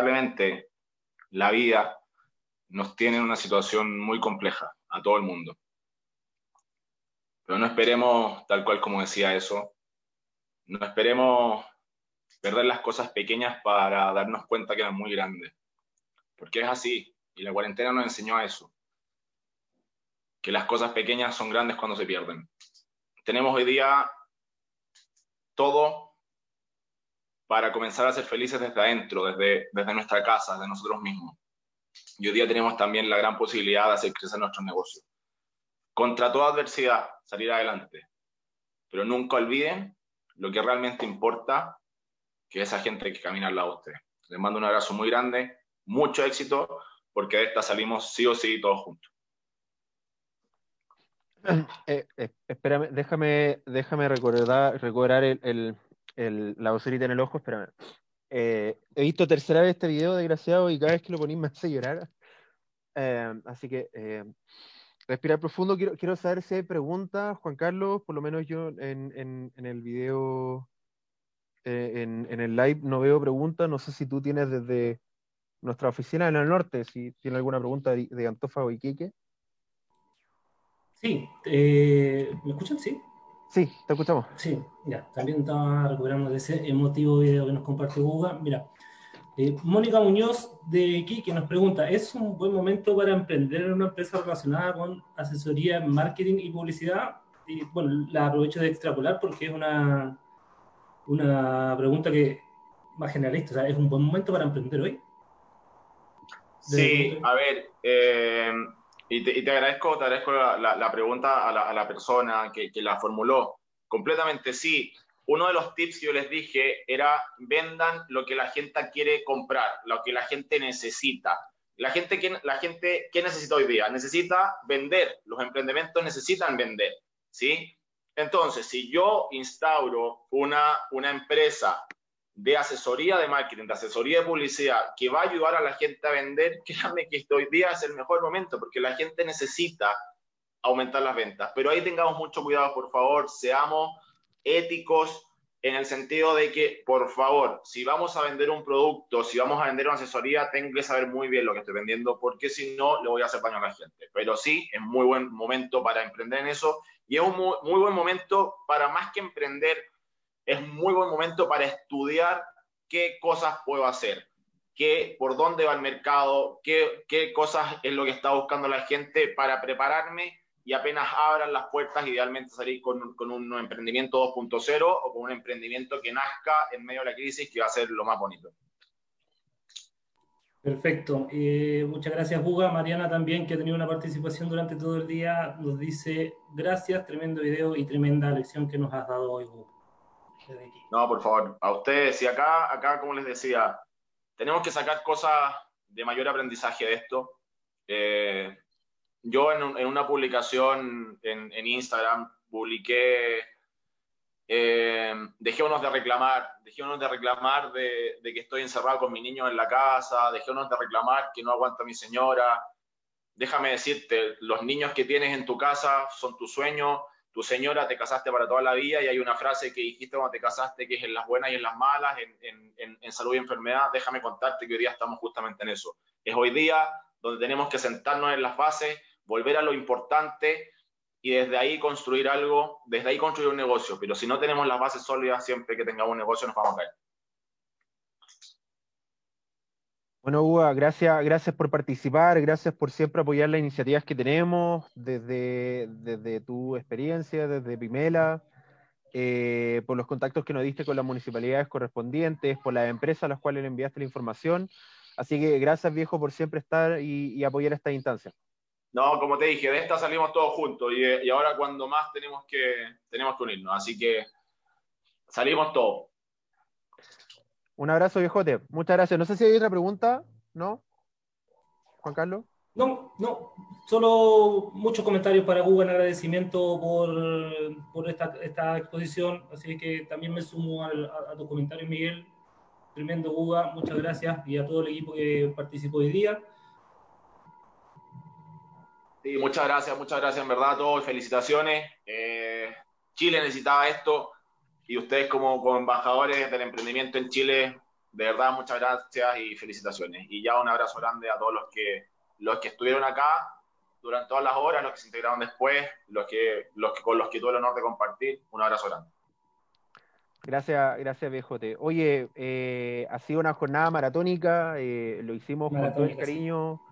Lamentablemente, la vida nos tiene en una situación muy compleja a todo el mundo. Pero no esperemos, tal cual como decía eso, no esperemos perder las cosas pequeñas para darnos cuenta que eran muy grandes. Porque es así, y la cuarentena nos enseñó a eso, que las cosas pequeñas son grandes cuando se pierden. Tenemos hoy día todo para comenzar a ser felices desde adentro, desde, desde nuestra casa, de nosotros mismos. Y hoy día tenemos también la gran posibilidad de hacer crecer nuestro negocio. Contra toda adversidad, salir adelante. Pero nunca olviden lo que realmente importa, que esa gente que camina al lado de ustedes. Les mando un abrazo muy grande, mucho éxito, porque de esta salimos sí o sí todos juntos. Eh, eh, espérame, déjame, déjame recordar, recordar el, la vocerita en el ojo, espérame. Eh, he visto tercera vez este video, desgraciado, y cada vez que lo ponís me hace llorar. Eh, así que eh, respirar profundo. Quiero, quiero saber si hay preguntas, Juan Carlos. Por lo menos yo en, en, el video, en, en, el live, no veo preguntas. No sé si tú tienes desde nuestra oficina en el norte, si tiene alguna pregunta de, de Antofa o. Sí, ¿me escuchan? Sí. Sí, te escuchamos. Sí, ya, también estaba recuperando de ese emotivo video que nos compartió Guga. Mira, eh, Mónica Muñoz de que nos pregunta, ¿es un buen momento para emprender en una empresa relacionada con asesoría en marketing y publicidad? Y bueno, la aprovecho de extrapolar porque es una, una pregunta que más generalista, o sea, ¿es un buen momento para emprender hoy? Sí, a ver, eh, y te, agradezco, te agradezco la, pregunta a la, persona que, la formuló. Completamente sí. Uno de los tips que yo les dije era vendan lo que la gente quiere comprar, lo que la gente necesita. La gente, la gente ¿qué necesita hoy día? Necesita vender. Los emprendimientos necesitan vender. ¿sí? Entonces, si yo instauro una, una empresa de asesoría de marketing, de asesoría de publicidad, que va a ayudar a la gente a vender, [LAUGHS] créanme que hoy día es el mejor momento, porque la gente necesita aumentar las ventas. Pero ahí tengamos mucho cuidado, por favor, seamos éticos en el sentido de que, por favor, si vamos a vender un producto, si vamos a vender una asesoría, tengo que saber muy bien lo que estoy vendiendo, porque si no, le voy a hacer daño a la gente. Pero sí, es muy buen momento para emprender en eso y es un muy, muy buen momento para más que emprender, es muy buen momento para estudiar qué cosas puedo hacer, qué, por dónde va el mercado, qué, cosas es lo que está buscando la gente para prepararme y apenas abran las puertas, idealmente salir con, con un emprendimiento 2.0 o con un emprendimiento que nazca en medio de la crisis, que va a ser lo más bonito. Perfecto. Eh, muchas gracias, Buga. Mariana también, que ha tenido una participación durante todo el día, nos dice gracias, tremendo video y tremenda lección que nos has dado hoy, Buga. No, por favor, a ustedes. Y acá, acá, como les decía, tenemos que sacar cosas de mayor aprendizaje de esto. Eh, yo en, una publicación en, Instagram publiqué, eh, dejé unos de reclamar, dejé unos de reclamar de, de, que estoy encerrado con mi niño en la casa, dejé unos de reclamar que no aguanta mi señora. Déjame decirte, los niños que tienes en tu casa son tu sueño, tu señora te casaste para toda la vida y hay una frase que dijiste cuando te casaste que es en las buenas y en las malas, en, en, en, salud y enfermedad, déjame contarte que hoy día estamos justamente en eso. Es hoy día donde tenemos que sentarnos en las bases, volver a lo importante y desde ahí construir algo, desde ahí construir un negocio. Pero si no tenemos las bases sólidas, siempre que tengamos un negocio nos vamos a caer. Bueno, Hugo, gracias, gracias por participar, gracias por siempre apoyar las iniciativas que tenemos, desde, desde tu experiencia, desde Pimela, eh, por los contactos que nos diste con las municipalidades correspondientes, por las empresas a las cuales le enviaste la información. Así que gracias, viejo, por siempre estar y, y apoyar esta instancia. No, como te dije, de esta salimos todos juntos y, y ahora cuando más tenemos que, tenemos que unirnos. Así que salimos todos. Un abrazo, viejote. Muchas gracias. No sé si hay otra pregunta, ¿no? Juan Carlos. No, no. Solo muchos comentarios para Google en agradecimiento por, por esta, esta, exposición. Así que también me sumo al, a, a, tu comentario, Miguel. Tremendo, Guga. Muchas gracias. Y a todo el equipo que participó hoy día. Sí, muchas gracias, muchas gracias en verdad a todos. Felicitaciones. Eh, Chile necesitaba esto y ustedes como, como, embajadores del emprendimiento en Chile, de verdad muchas gracias y felicitaciones. Y ya un abrazo grande a todos los que, los que estuvieron acá durante todas las horas, los que se integraron después, los que, los que, con los que tuve el honor de compartir. Un abrazo grande. Gracias, gracias BJ. Oye, eh, ha sido una jornada maratónica, eh, lo hicimos maratónica, con todo el cariño. Sí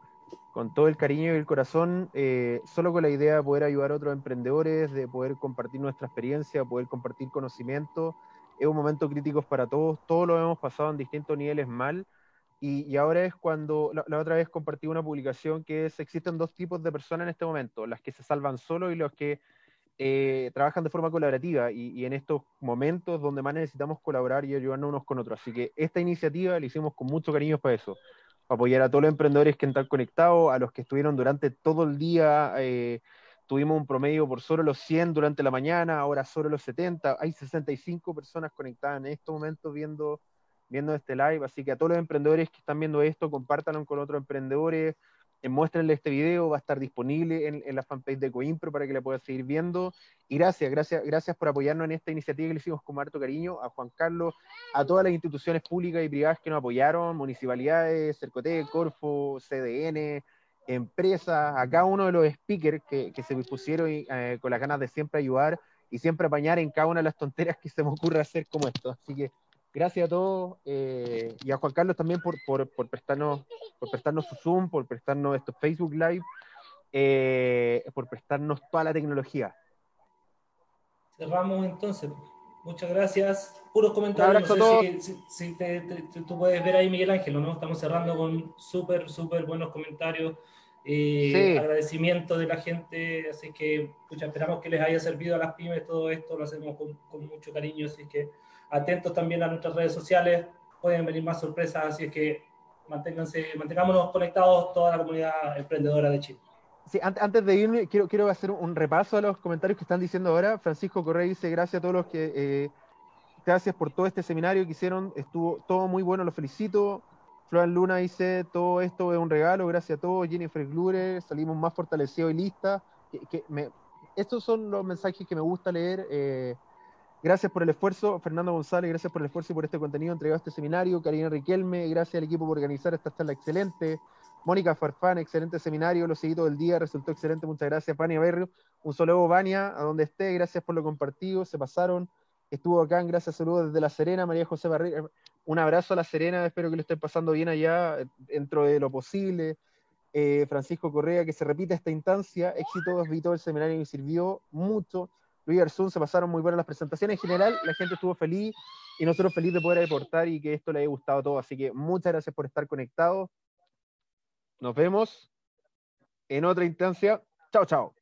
con todo el cariño y el corazón, eh, solo con la idea de poder ayudar a otros emprendedores, de poder compartir nuestra experiencia, poder compartir conocimiento. Es un momento crítico para todos, todos lo hemos pasado en distintos niveles mal. Y, ahora es cuando, la, la, otra vez compartí una publicación que es, existen dos tipos de personas en este momento, las que se salvan solo y los que eh, trabajan de forma colaborativa y, y, en estos momentos donde más necesitamos colaborar y ayudarnos unos con otros. Así que esta iniciativa la hicimos con mucho cariño para eso apoyar a todos los emprendedores que están conectados, a los que estuvieron durante todo el día. Eh, tuvimos un promedio por solo los 100 durante la mañana, ahora solo los 70. Hay 65 personas conectadas en estos momentos viendo, viendo este live. Así que a todos los emprendedores que están viendo esto, compártanlo con otros emprendedores. Muéstrenle este video, va a estar disponible en, en la fanpage de Coimpro para que la puedan seguir viendo. Y gracias, gracias, gracias por apoyarnos en esta iniciativa que le hicimos con harto cariño, a Juan Carlos, a todas las instituciones públicas y privadas que nos apoyaron, municipalidades, Cercotec, Corfo, CDN, empresas, a cada uno de los speakers que, que se pusieron eh, con las ganas de siempre ayudar y siempre apañar en cada una de las tonteras que se me ocurre hacer como esto. Así que gracias a todos eh, y a Juan Carlos también por, por, por, prestarnos, por prestarnos su Zoom, por prestarnos estos Facebook Live, eh, por prestarnos toda la tecnología. Cerramos entonces. Muchas gracias. Puros comentarios. No sé si, si te, te, te, tú puedes ver ahí, Miguel Ángel, ¿no? Estamos cerrando con súper, súper buenos comentarios. Eh, sí. Agradecimiento de la gente. Así que, pucha, esperamos que les haya servido a las pymes todo esto. Lo hacemos con, con mucho cariño. Así que atentos también a nuestras redes sociales. Pueden venir más sorpresas. Así es que manténganse, mantengámonos conectados toda la comunidad emprendedora de Chile. Sí, antes de irme, quiero, quiero hacer un repaso a los comentarios que están diciendo ahora. Francisco Correa dice, gracias a todos los que, eh, gracias por todo este seminario que hicieron, estuvo todo muy bueno, los felicito. Florian Luna dice, todo esto es un regalo, gracias a todos. Jennifer Glure, salimos más fortalecidos y listas. Que, que me, estos son los mensajes que me gusta leer. Eh, gracias por el esfuerzo, Fernando González, gracias por el esfuerzo y por este contenido entregado a este seminario. Karina Riquelme, gracias al equipo por organizar esta charla excelente. Mónica Farfán, excelente seminario, lo seguí todo el día, resultó excelente, muchas gracias, Pania Berrio. Un saludo, Vania, a donde esté, gracias por lo compartido, se pasaron, estuvo acá, gracias, saludos desde La Serena, María José Barrera, un abrazo a La Serena, espero que lo estén pasando bien allá, dentro de lo posible. Eh, Francisco Correa, que se repite esta instancia, éxitos, vi todo el seminario y sirvió mucho. Luis Arzún, se pasaron muy buenas las presentaciones, en general, la gente estuvo feliz y nosotros felices de poder aportar y que esto le haya gustado a todos, así que muchas gracias por estar conectados. Nos vemos en otra instancia. Chao, chao.